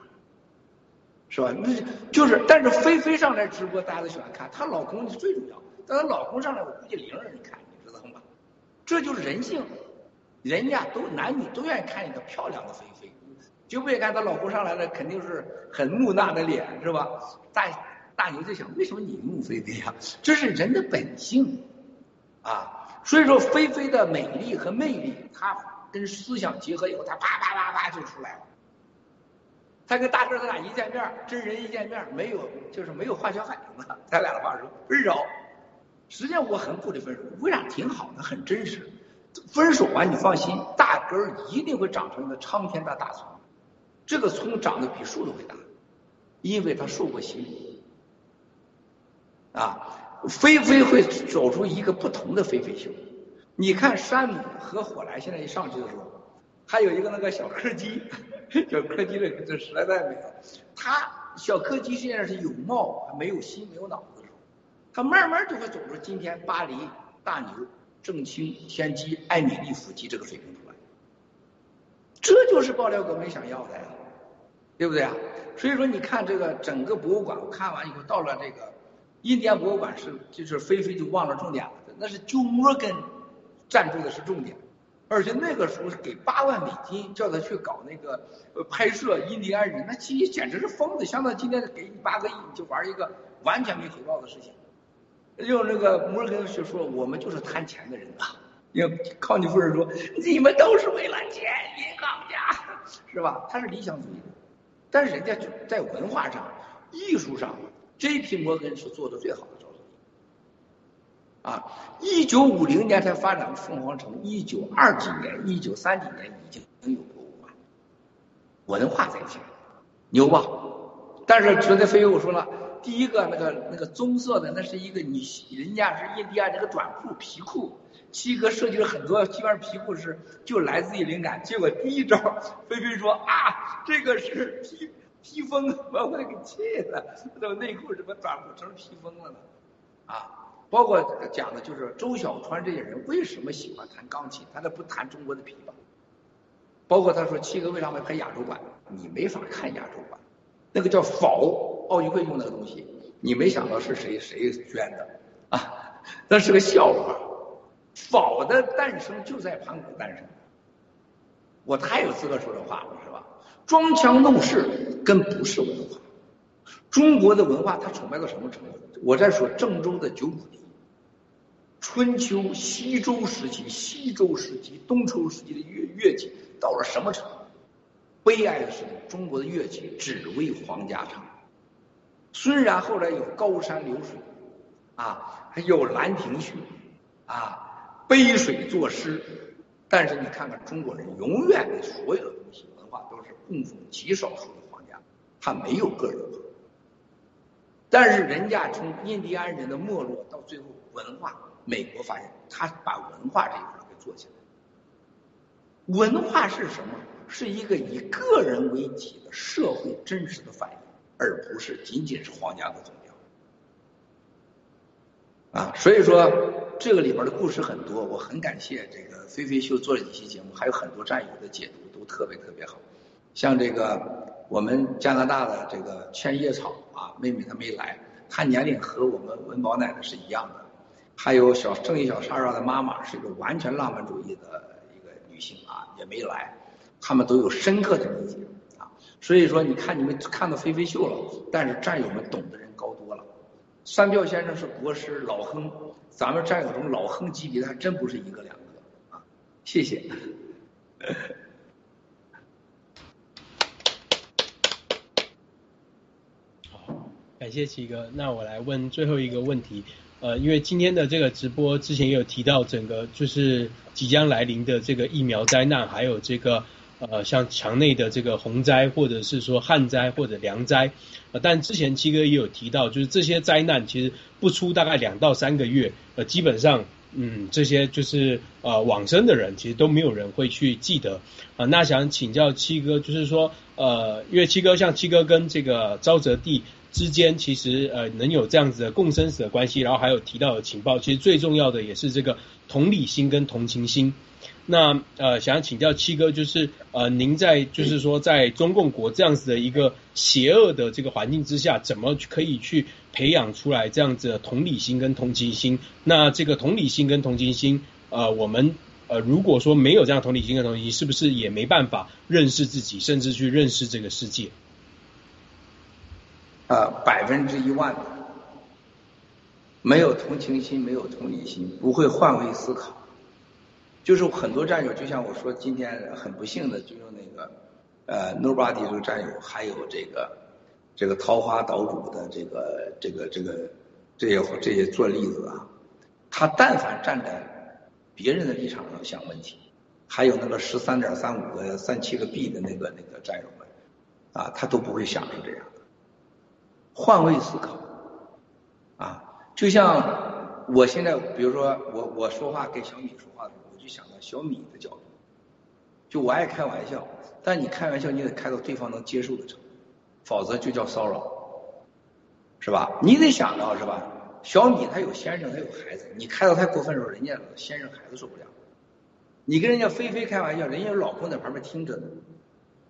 是吧？那就是，但是菲菲上来直播，大家都喜欢看。她老公是最重要，但她老公上来，我估计零人看，你知道吗？这就是人性，人家都男女都愿意看一个漂亮的菲菲，就不愿意看她老公上来了，肯定是很木讷的脸，是吧？大大牛在想，为什么你木菲菲呀？这是人的本性啊。所以说，菲菲的美丽和魅力，她跟思想结合以后，她啪啪啪啪就出来了。他跟大哥他俩一见面，真人一见面，没有就是没有化学反应了。咱俩的话说分手，实际上我很鼓励分手，为啥挺好的，很真实。分手完你放心，大根一定会长成一个苍天的大树，这个葱长得比树都会大，因为它受过洗礼。啊，飞飞会走出一个不同的飞飞秀。你看山姆和火来现在一上去的时候。还有一个那个小柯基，小柯基这这实在太美了。他小柯基实际上是有貌没有心没有脑子的时候，他慢慢就会走出今天巴黎大牛郑清天机艾米丽腹肌这个水平出来。这就是爆料革命想要的呀，对不对啊？所以说你看这个整个博物馆，我看完以后到了这个印第安博物馆是就是菲菲就忘了重点了，那是鸠摩根赞助的是重点。而且那个时候是给八万美金叫他去搞那个呃拍摄印第安人，那其实简直是疯子。相当于今天给你八个亿，你就玩一个完全没回报的事情。用那个摩根学说，我们就是贪钱的人啊。因为康尼夫人说，你们都是为了钱，银行家是吧？他是理想主义的，但是人家在文化上、艺术上，J.P. 摩根是做的最好的。啊，一九五零年才发展凤凰城，一九二几年、一九三几年已经有博物馆，文化在线，牛吧？但是昨天飞友我说了，第一个那个那个棕色的，那是一个你人家是印第安这个短裤皮裤，七哥设计了很多基本上皮裤是就来自于灵感，结果第一招，菲菲说啊，这个是披披风，把我给气了，怎么内裤怎么转不成披风了呢？啊，包括讲的就是周小川这些人为什么喜欢弹钢琴，他都不弹中国的琵琶。包括他说七哥为啥会拍亚洲版，你没法看亚洲版，那个叫否奥运会用那个东西，你没想到是谁谁捐的啊？那是个笑话。否的诞生就在盘古诞生，我太有资格说这话了，是吧？装腔弄势跟不是文化。中国的文化它崇拜到什么程度？我在说郑州的九股笛，春秋西周时期、西周时期、东周时期的乐乐器到了什么程度？悲哀的是，中国的乐器只为皇家唱。虽然后来有高山流水，啊，还有兰亭序，啊。杯水作诗，但是你看看中国人，永远的所有的东西文化都是供奉极少数的皇家，他没有个人化。但是人家从印第安人的没落到最后文化，美国发现他把文化这一块给做起来。文化是什么？是一个以个人为体的社会真实的反应，而不是仅仅是皇家的宗。啊，所以说这个里边的故事很多，我很感谢这个飞飞秀做了几期节目，还有很多战友的解读都特别特别好。像这个我们加拿大的这个千叶草啊，妹妹她没来，她年龄和我们文宝奶奶是一样的。还有小正义小莎莎的妈妈是一个完全浪漫主义的一个女性啊，也没来。他们都有深刻的理解啊，所以说你看你们看到飞飞秀了，但是战友们懂的人高多了。三票先生是国师老亨，咱们战友中老亨级别的还真不是一个两个啊！谢谢。好，感谢七哥。那我来问最后一个问题，呃，因为今天的这个直播之前也有提到，整个就是即将来临的这个疫苗灾难，还有这个。呃，像墙内的这个洪灾，或者是说旱灾或者凉灾，呃，但之前七哥也有提到，就是这些灾难其实不出大概两到三个月，呃，基本上，嗯，这些就是呃往生的人，其实都没有人会去记得啊。那想请教七哥，就是说，呃，因为七哥像七哥跟这个沼泽地之间，其实呃能有这样子的共生死的关系，然后还有提到的情报，其实最重要的也是这个同理心跟同情心。那呃，想要请教七哥，就是呃，您在就是说，在中共国这样子的一个邪恶的这个环境之下，怎么可以去培养出来这样子的同理心跟同情心？那这个同理心跟同情心，呃，我们呃，如果说没有这样同理心跟同情心，是不是也没办法认识自己，甚至去认识这个世界？呃，百分之一万，没有同情心，没有同理心，不会换位思考。就是很多战友，就像我说，今天很不幸的，就是那个呃，Nobody 这个战友，还有这个这个桃花岛主的这个这个这个这些这些做例子啊，他但凡站在别人的立场上想问题，还有那个十三点三五个三七个 B 的那个那个战友们啊，他都不会想成这样的，换位思考啊，就像我现在，比如说我我说话跟小米说话。想到小米的角度，就我爱开玩笑，但你开玩笑你得开到对方能接受的程度，否则就叫骚扰，是吧？你得想到是吧？小米他有先生，他有孩子，你开到太过分的时候，人家先生孩子受不了。你跟人家菲菲开玩笑，人家老婆在旁边听着呢。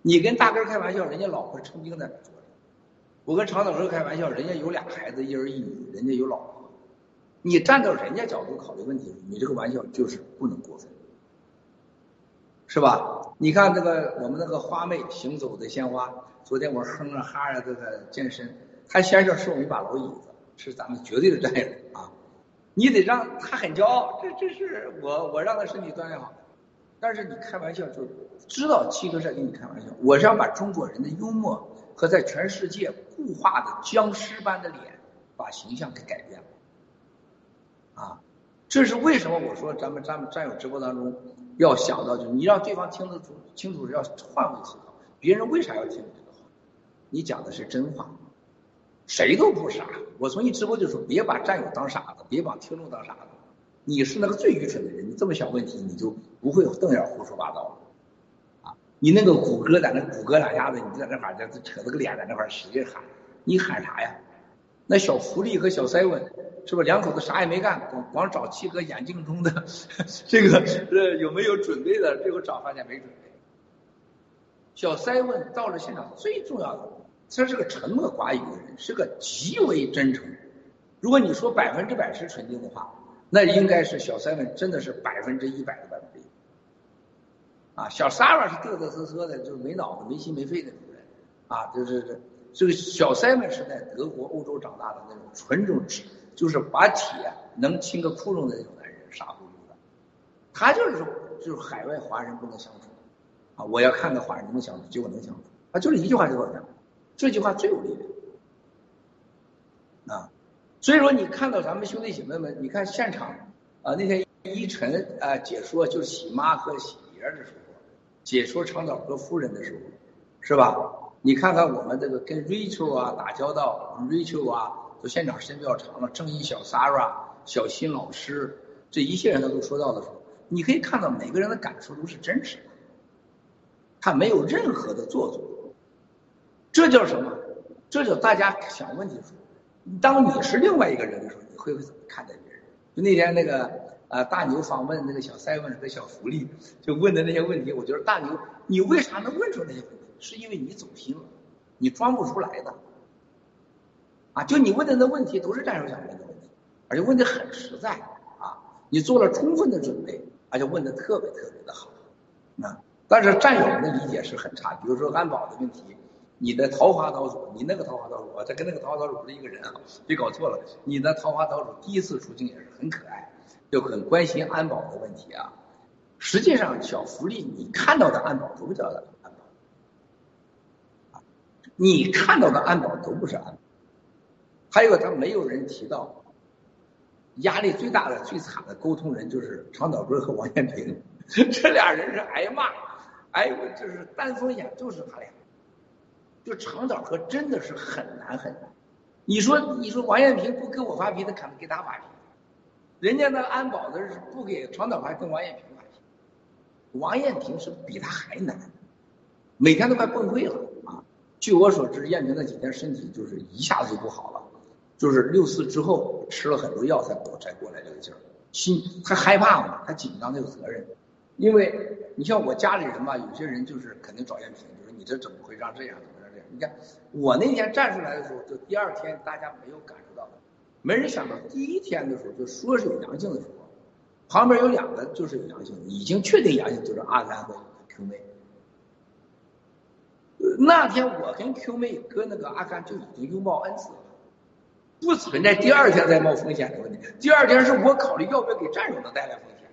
你跟大根开玩笑，人家老婆成精在那坐着。我跟长岛哥开玩笑，人家有俩孩子，一儿一女，人家有老婆。你站到人家角度考虑问题，你这个玩笑就是不能过分，是吧？你看那个我们那个花妹行走的鲜花，昨天我哼着哈呀这个健身，他先生是我一把老椅子，是咱们绝对的战友啊！你得让他很骄傲，这这是我我让他身体锻炼好，但是你开玩笑就知道七哥在跟你开玩笑，我是要把中国人的幽默和在全世界固化的僵尸般的脸，把形象给改变了。啊，这是为什么？我说咱们咱们战友直播当中要想到，就是你让对方听得出清楚，要换位思考。别人为啥要听你这个话？你讲的是真话，谁都不傻。我从一直播就说，别把战友当傻子，别把听众当傻子。你是那个最愚蠢的人，你这么想问题，你就不会瞪眼胡说八道了。啊，你那个谷歌在那谷歌两下子，你在那块儿扯着个脸在那块儿使劲喊，你喊啥呀？那小福利和小塞文是不是两口子啥也没干，光光找七哥眼镜中的 这个呃有没有准备的？最后找发现没准备。小塞文到了现场最重要的，他是个沉默寡语的人，是个极为真诚。如果你说百分之百是纯净的话，那应该是小塞文真的是百分之一百的完美。啊，小 s a r a 是嘚嘚瑟瑟的，就是没脑子、没心没肺的女人。啊，就是这这个小塞文是在德国、欧洲长大的那种纯种，就是把铁能清个窟窿的那种男人，傻乎乎的。他就是说，就是海外华人不能相处。啊，我要看个华人能不能相处，结果能相处。他就是一句话就够了，这句话最有力量。啊。所以说，你看到咱们兄弟姐妹们，你看现场啊，那天一晨啊解说就是喜妈和喜爷的时候，解说长岛和夫人的时候，是吧？你看看我们这个跟 Rachel 啊打交道，Rachel 啊，都现场时间比较长了，正义小 Sarah、小新老师这一切人都说到的时候，你可以看到每个人的感受都是真实的，他没有任何的做作，这叫什么？这叫大家想问题的时候。当你是另外一个人的时候，你会不会怎么看待别人？就那天那个呃大牛访问那个小 seven 和小福利，就问的那些问题，我觉得大牛，你为啥能问出那些问题？是因为你走心了，你装不出来的。啊，就你问的那问题都是战术想问的问题，而且问的很实在啊，你做了充分的准备，而且问的特别特别的好。啊，但是战友们的理解是很差，比如说安保的问题。你的桃花岛主，你那个桃花岛主，这跟那个桃花岛主不是一个人啊，别搞错了。你的桃花岛主第一次出境也是很可爱，就很关心安保的问题啊。实际上，小福利你看到的安保都不叫，你看到的安保都不是安保。还有，他没有人提到，压力最大的、最惨的沟通人就是长岛哥和王艳平，这俩人是挨骂，哎呦，就是单风眼，就是他俩。就长岛河真的是很难很难，你说你说王艳平不给我发脾气，可能给他发脾气，人家那安保的是不给长岛还跟王艳平发脾气，王艳平是比他还难，每天都快崩溃了！据我所知，艳萍那几天身体就是一下子就不好了，就是六四之后吃了很多药才才过来这个劲儿，心他害怕嘛，他紧张他有责任，因为你像我家里人吧，有些人就是肯定找艳平，就说你这怎么会让这样？怎么这样你看，我那天站出来的时候，就第二天大家没有感受到，没人想到第一天的时候就说是有阳性的时候，旁边有两个就是有阳性，已经确定阳性就是阿三和 Q 妹。那天我跟 Q 妹跟那个阿甘就已经拥抱 N 次了，不存在第二天再冒风险的问题。第二天是我考虑要不要给战友们带来风险，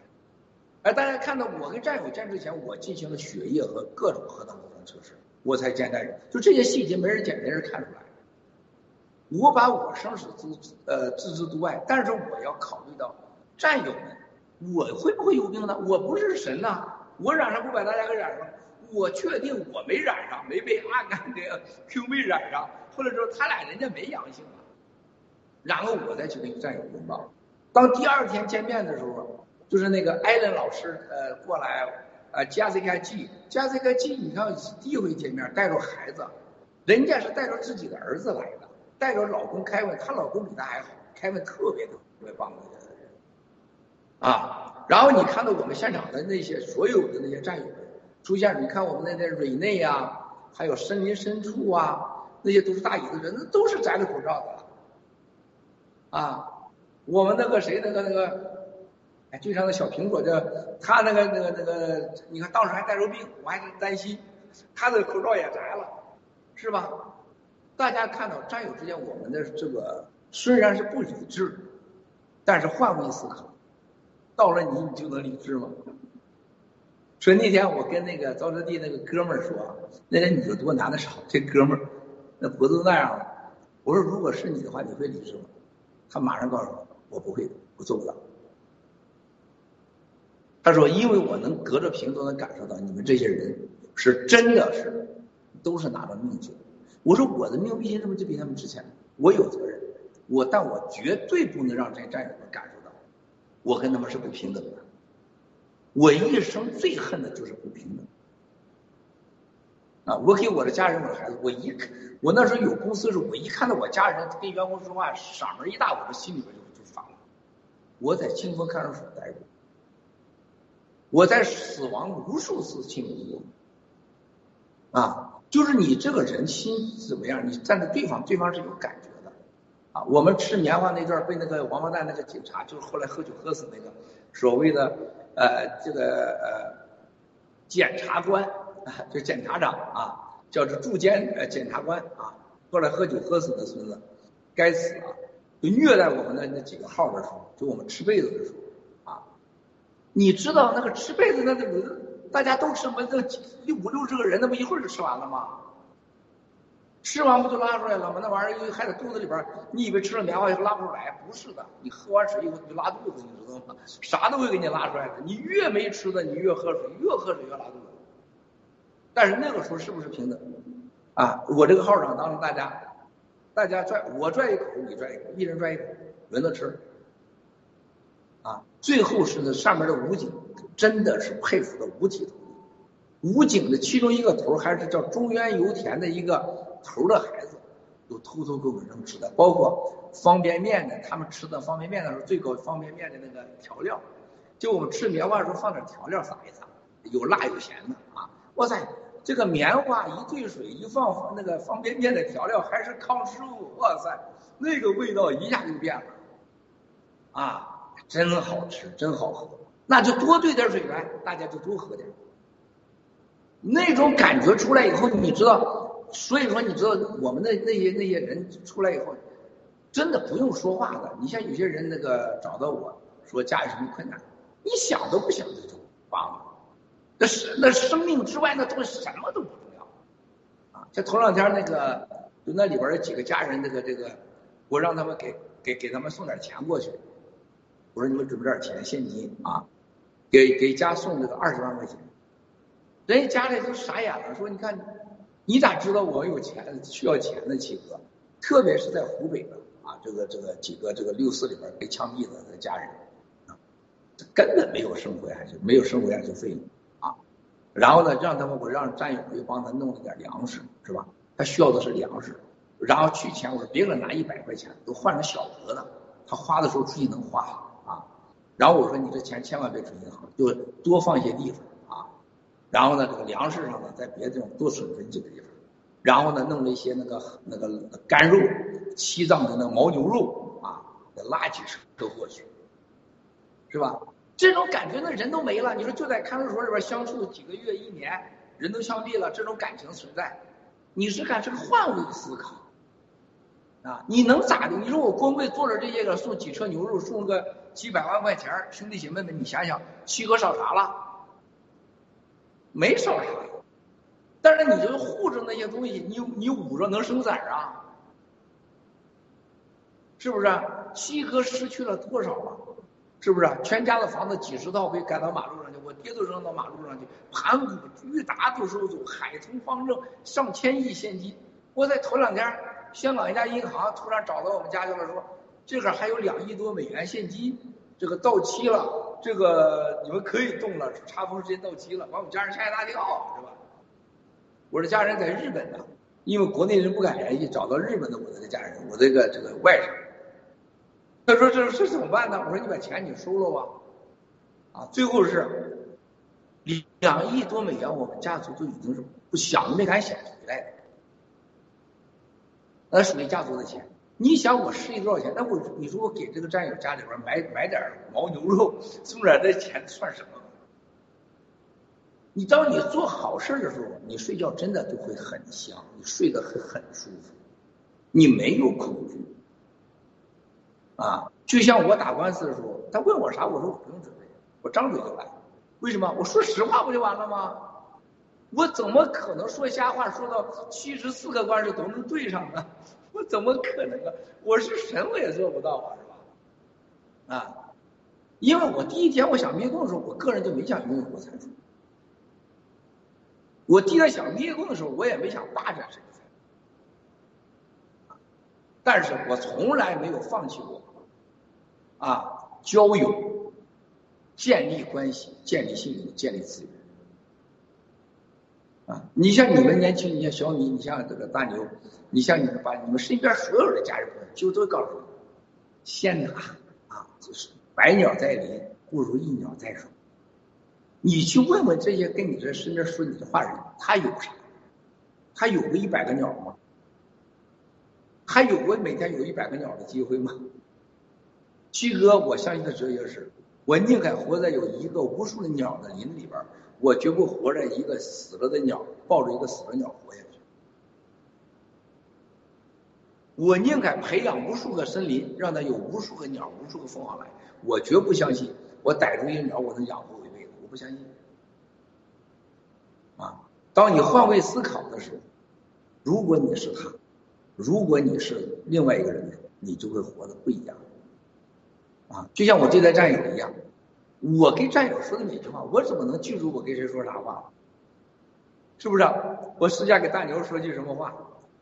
而大家看到我跟战友见之前，我进行了血液和各种核能功能测试。我才见代人，就这些细节没人见，没人看出来。我把我生死置呃置之度外，但是我要考虑到战友们，我会不会有病呢？我不是神呐，我染上不把大家给染上，我确定我没染上，没被阿甘的 Q 妹染上，或者说他俩人家没阳性啊，然后我再去跟战友拥抱。当第二天见面的时候，就是那个艾伦老师呃过来。啊，加这个 G，加这个 G，你看第一回见面带着孩子，人家是带着自己的儿子来的，带着老公凯文，她老公比她还好，凯文特别特别棒的人，啊，然后你看到我们现场的那些所有的那些战友们出现，你看我们那那瑞内啊，还有森林深处啊，那些都是大椅子人，那都是摘了口罩的，啊，我们那个谁那个那个。哎，就像那小苹果，这他那个那个那个，你看当时还带着病，我还是担心，他的口罩也摘了，是吧？大家看到战友之间，我们的这个虽然是不理智，但是换位思考，到了你你就能理智吗？所以那天我跟那个沼泽地那个哥们儿说，那天女的多男的少，这哥们儿那脖子都那样了。我说如果是你的话，你会理智吗？他马上告诉我，我不会的，我做不到。他说：“因为我能隔着屏都能感受到你们这些人是真的是都是拿着命去。”我说：“我的命为什么就比他们值钱？我有责任，我但我绝对不能让这些战友们感受到我跟他们是不平等的。我一生最恨的就是不平等。啊，我给我的家人、我的孩子，我一看，我那时候有公司的时候，我一看到我家人跟员工说话嗓门一大，我的心里边就就烦了。我在清风看守所待过，我在死亡无数次亲临过。啊，就是你这个人心怎么样？你站在对方，对方是有感觉的。啊，我们吃棉花那段被那个王八蛋那个警察，就是后来喝酒喝死那个所谓的呃这个呃检察官啊。就检察长啊，叫这驻监呃检察官啊，后来喝酒喝死的孙子，该死啊！就虐待我们的那几个号的时候，就我们吃被子的时候啊，你知道那个吃被子那那个大家都吃，不那五六十个人，那不一会儿就吃完了吗？吃完不就拉出来了吗？那玩意儿还在肚子里边，你以为吃了棉花以后拉不出来？不是的，你喝完水以后你就拉肚子，你知道吗？啥都会给你拉出来的。你越没吃的，你越喝水，越喝水越拉肚子。但是那个时候是不是平等？啊，我这个号上当着大家，大家拽我拽一口，你拽一口，一人拽一口，轮着吃。啊，最后是那上面的武警，真的是佩服的五体投地。武警的其中一个头还是叫中原油田的一个头的孩子，都偷偷给我们扔吃的，包括方便面的，他们吃的方便面的时候，最高方便面的那个调料，就我们吃棉花的时候放点调料撒一撒，有辣有咸的啊，哇塞！这个棉花一兑水一放那个方便面的调料还是康师傅，哇塞，那个味道一下就变了，啊，真好吃，真好喝，那就多兑点水呗，大家就多喝点。那种感觉出来以后，你知道，所以说你知道我们的那些那些人出来以后，真的不用说话的。你像有些人那个找到我说家里什么困难，你想都不想就帮了。那是那生命之外，那东西什么都不重要，啊！像头两天那个，就那里边有几个家人，这个这个，我让他们给给给他们送点钱过去，我说你们准备点钱现金啊，给给家送这个二十万块钱，人家家里都傻眼了，说你看你咋知道我有钱需要钱呢？七哥，特别是在湖北的啊，这个这个几个这个六四里边被枪毙的的家人，啊，根本没有生活下去，没有生活下去费用啊。然后呢，让他们我让战友又帮他弄了点粮食，是吧？他需要的是粮食。然后取钱，我说别给他拿一百块钱，都换成小额的，他花的时候出去能花啊。然后我说你这钱千万别存银行，就多放一些地方。然后呢，这个粮食上呢，在别的地方多存存几个地方。然后呢，弄了一些那个那个干肉，西藏的那个牦牛肉啊，拉几车都过去，是吧？这种感觉，那人都没了。你说就在看守所里边相处几个月、一年，人都枪毙了，这种感情存在，你是看是个换位思考啊？你能咋的？你说我光为做了这些个，送几车牛肉，送个几百万块钱，兄弟姐妹们，你想想，七哥少啥了？没少啥，但是你就护着那些东西，你你捂着能生崽啊？是不是？七哥失去了多少啊？是不是全家的房子几十套被赶到马路上去？我爹都扔到马路上去，盘古巨大都收走，海通方正上千亿现金。我在头两天，香港一家银行突然找到我们家去了，说这个还有两亿多美元现金，这个到期了，这个你们可以动了，查封时间到期了，把我们家人吓一大跳，是吧？我的家人在日本呢，因为国内人不敢联系，找到日本的我的家人，我这个这个外甥。他说：“这这怎么办呢？”我说：“你把钱你收了吧。”啊，最后是两亿多美元，我们家族都已经是不想都没敢想回来的，那属于家族的钱。你想我失忆多少钱？那我你说我给这个战友家里边买买点牦牛肉，送点这钱算什么？你当你做好事的时候，你睡觉真的就会很香，你睡得很很舒服，你没有恐惧。啊，就像我打官司的时候，他问我啥，我说我不用准备，我张嘴就来。为什么？我说实话不就完了吗？我怎么可能说瞎话，说到七十四个官司都能对上呢？我 怎么可能啊？我是神我也做不到啊，是吧？啊，因为我第一天我想灭共的时候，我个人就没想拥有国产主义。我第二想灭共的时候，我也没想霸占谁。但是我从来没有放弃过。啊，交友建立关系、建立信任、建立资源。啊，你像你们年轻，你像小米，你像这个大牛，你像你们把你们身边所有的家人朋友，就都告诉你，先拿啊，就是百鸟在林，不如一鸟在手。你去问问这些跟你这身边说你的话人，他有啥？他有个一百个鸟吗？他有过每天有一百个鸟的机会吗？七哥，我相信的哲学是，我宁可活在有一个无数的鸟的林里边。我绝不活着一个死了的鸟，抱着一个死了的鸟活下去。我宁可培养无数个森林，让它有无数个鸟、无数个凤凰来。我绝不相信我逮住一鸟，我能养活我一辈子。我不相信。啊，当你换位思考的时候，如果你是他，如果你是另外一个人，你就会活得不一样。啊，就像我对待战友一样。我跟战友说的每句话，我怎么能记住我跟谁说啥话？是不是？我私下给大牛说句什么话？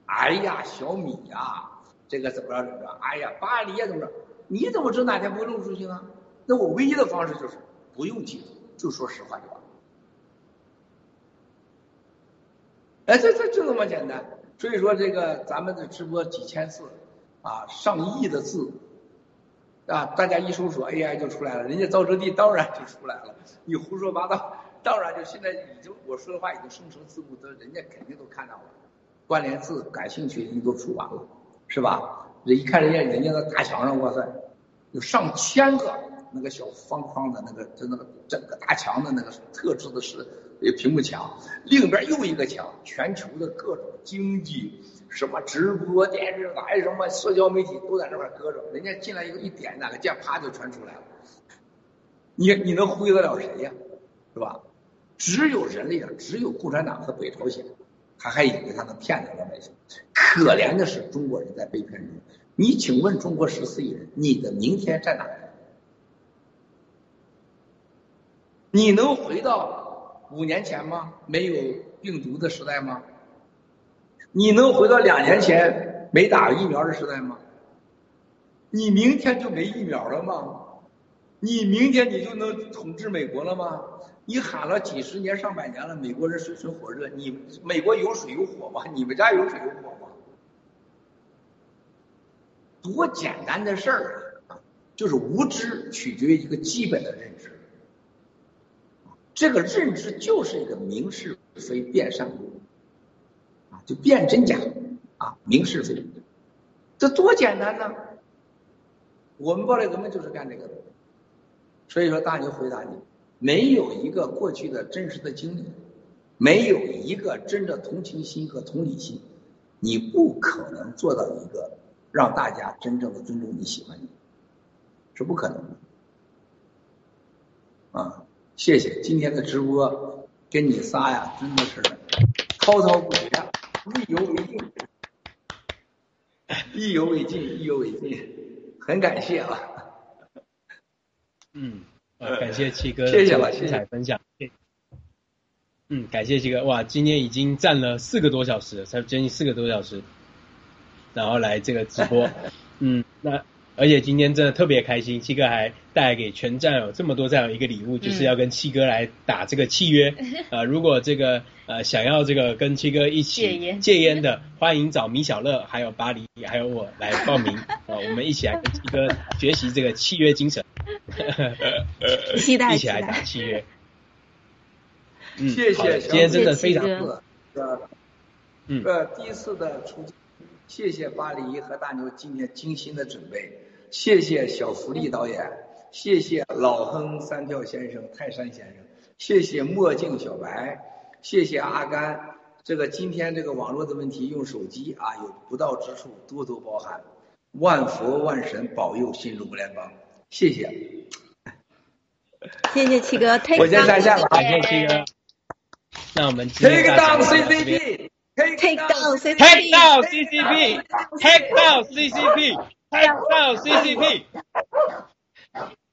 哎呀，小米呀，这个怎么着怎么着？哎呀，巴黎呀怎么着？你怎么知道哪天不会露出去呢？那我唯一的方式就是不用记住，就说实话就完。哎，这这就这么简单。所以说，这个咱们的直播几千次啊，上亿的字。啊！大家一搜索 AI 就出来了，人家造车帝当然就出来了。你胡说八道，当然就现在已经我说的话已经生成字幕，都人家肯定都看到了。关联字感兴趣的都出完了，是吧？人一看人家人家的大墙上，哇塞，有上千个那个小方框的那个，就那个整个大墙的那个特制的是屏幕墙，另一边又一个墙，全球的各种经济。什么直播、电视台、什么社交媒体都在那块搁着，人家进来以后一点哪个键，啪就全出来了。你你能忽悠得了谁呀？是吧？只有人类啊，只有共产党和北朝鲜，他还以为他能骗咱老百姓。可怜的是中国人在被骗中。你请问中国十四亿人，你的明天在哪？你能回到五年前吗？没有病毒的时代吗？你能回到两年前没打疫苗的时代吗？你明天就没疫苗了吗？你明天你就能统治美国了吗？你喊了几十年上百年了，美国人水深火热，你美国有水有火吗？你们家有水有火吗？多简单的事儿啊！就是无知取决于一个基本的认知，这个认知就是一个明是非辨善恶。就辨真假，啊，明是非，这多简单呢！我们暴力革命就是干这个的。所以说，大牛回答你：没有一个过去的真实的经历，没有一个真的同情心和同理心，你不可能做到一个让大家真正的尊重你、喜欢你，是不可能的。啊，谢谢今天的直播，跟你仨呀，真的是滔滔不绝。意犹未尽，意犹未尽，意犹未尽，很感谢啊！嗯，感谢七哥 谢谢了，精彩分享。嗯，感谢七哥，哇，今天已经站了四个多小时，才将近四个多小时，然后来这个直播，嗯，那。而且今天真的特别开心，七哥还带给全站友这么多这样一个礼物，就是要跟七哥来打这个契约。呃，如果这个呃想要这个跟七哥一起戒烟戒烟的，欢迎找米小乐、还有巴黎、还有我来报名啊，我们一起来跟七哥学习这个契约精神。期待一起来打契约。嗯，谢谢，今天真的非常。嗯，呃，第一次的出镜，谢谢巴黎和大牛今天精心的准备。谢谢小福利导演，谢谢老亨三跳先生、泰山先生，谢谢墨镜小白，谢谢阿甘。这个今天这个网络的问题，用手机啊有不到之处，多多包涵。万佛万神保佑新中国联邦，谢谢。谢谢七哥，我先下线了，感谢七哥。那我们 take down CCP，take down CCP，take down CCP，take down CCP，Take down CCP。Yeah.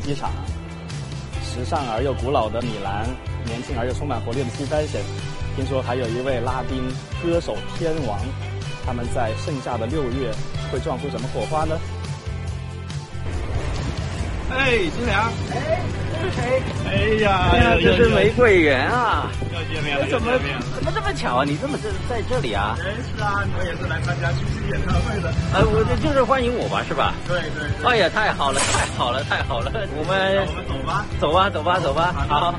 机场。时尚而又古老的米兰，年轻而又充满活力的 T Fashion，听说还有一位拉丁歌手天王，他们在盛夏的六月会撞出什么火花呢？哎，金良，哎，这是谁？哎呀，哎呀，这是玫瑰园啊！又见面了，怎么巧啊？你这么在在这里啊？哎，是啊，我也是来参加巨星演唱会的。呃，我这就是欢迎我吧，是吧？对对对。哎呀，太好了，太好了，太好了！我们我们走吧，走吧，走吧，走吧。好。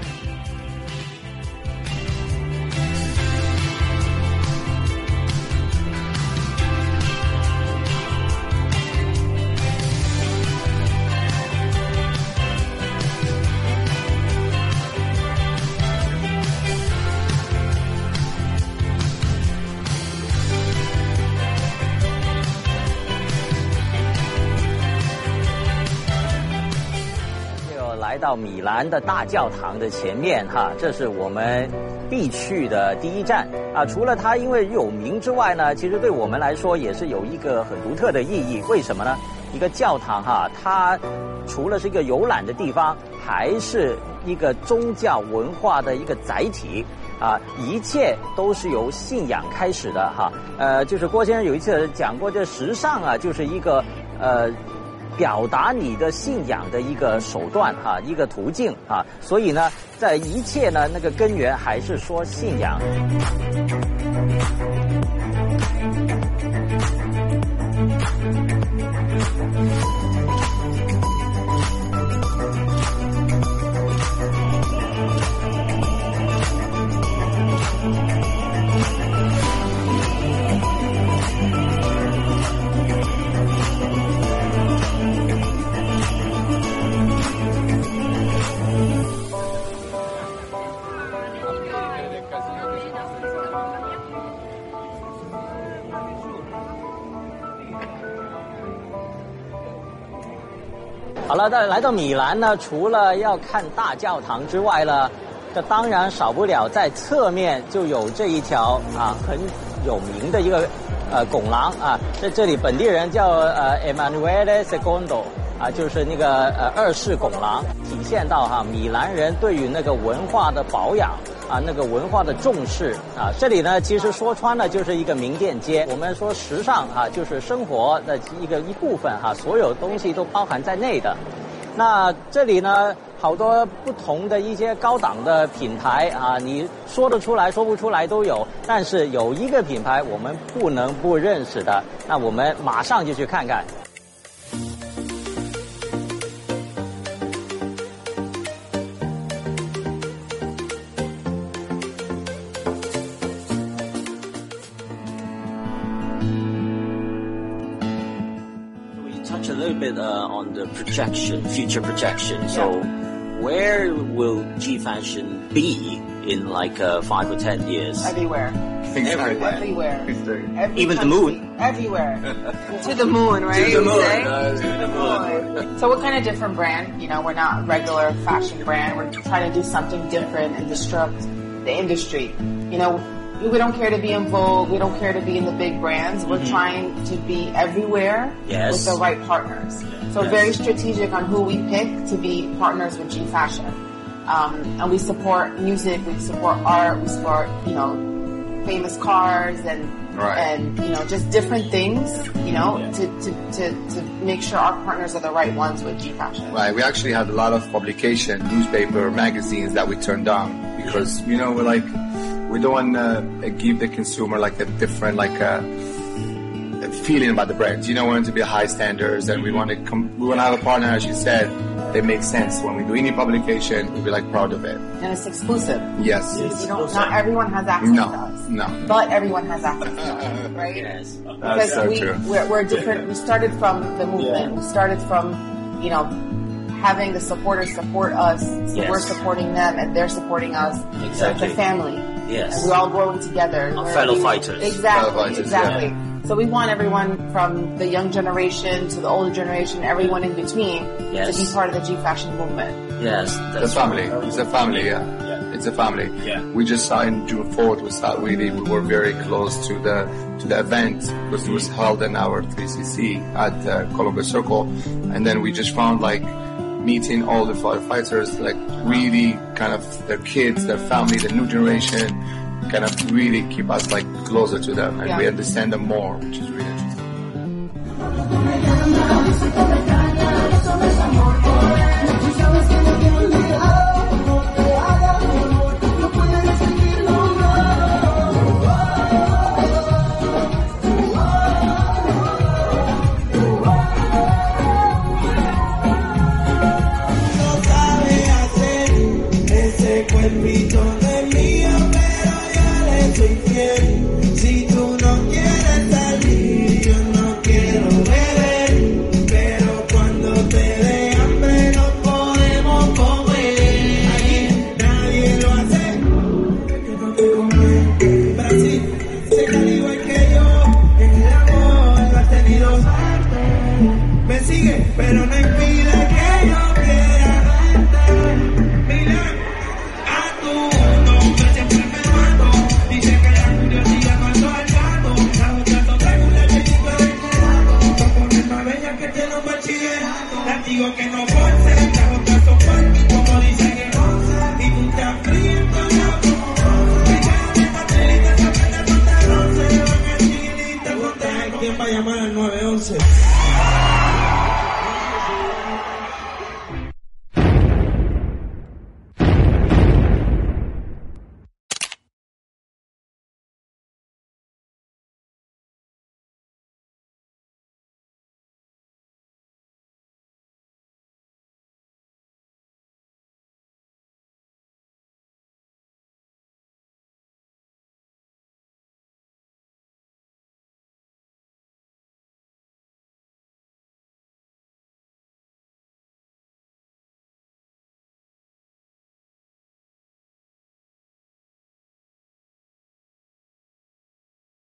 米兰的大教堂的前面哈，这是我们必去的第一站啊。除了它因为有名之外呢，其实对我们来说也是有一个很独特的意义。为什么呢？一个教堂哈，它除了是一个游览的地方，还是一个宗教文化的一个载体。啊，一切都是由信仰开始的哈。呃，就是郭先生有一次讲过，这时尚啊，就是一个呃。表达你的信仰的一个手段哈，一个途径啊，所以呢，在一切呢，那个根源还是说信仰。但，来到米兰呢，除了要看大教堂之外呢，这当然少不了在侧面就有这一条啊很有名的一个呃拱廊啊，在这里本地人叫呃 Emanuele Secondo 啊，就是那个呃二世拱廊，体现到哈米兰人对于那个文化的保养。啊，那个文化的重视啊，这里呢，其实说穿了就是一个名店街。我们说时尚啊，就是生活的一个一部分哈、所有东西都包含在内的。那这里呢，好多不同的一些高档的品牌啊，你说得出来说不出来都有。但是有一个品牌我们不能不认识的，那我们马上就去看看。Bit uh, on the projection, future projection. So, where will G Fashion be in like uh, five or ten years? Everywhere. Everywhere. Everywhere. Every Even the moon? Everywhere. to the moon, right? To the moon. Uh, To the moon. So we're kind of different brand. You know, we're not regular fashion brand. We're trying to do something different and disrupt the industry. You know, we don't care to be in Vogue. We don't care to be in the big brands. We're Mhm. trying to be everywhere Yes. with the right partners. So Yes. very strategic on who we pick to be partners with G Fashion. Um, and we support music, we support art, we support, you know, famous cars and Right. and you know just different things, you know, to, to, to, to make sure our partners are the right ones with G Fashion. Right. We actually had a lot of publication, newspaper, magazines that we turned down because you know we're like we don't want to uh, give the consumer like a different like a, a feeling about the brand. You know, we want it to be high standards, and we want to com- we want to have a partner, as you said, that makes sense. When we do any publication, we'll be like proud of it. And it's exclusive. Yes. You don't, not everyone has access No. to us, No. but everyone has access to us, right? That's because so we, true. We're, we're different. We started from the movement. We started from, you know, having the supporters support us. So Yes. we're supporting them and they're supporting us. Exactly. So it's a family. Yes. And we're all growing together. Our We're- fellow we- fighters. Exactly. Fellow fighters, exactly. yeah. So we want everyone from the young generation to the older generation, everyone in between, Yes. to be part of the G fashion movement. Yes, It's a that's family. It's a family. Yeah. It's a family. Yeah. We just signed June 4th. We start really. We were very close to the to the event because it was held in our 3CC at uh, Columbus Circle, and then we just found like meeting all the firefighters, like really kind of their kids, their family, the new generation, kind of really keep us like closer to them, and we understand them more, which is really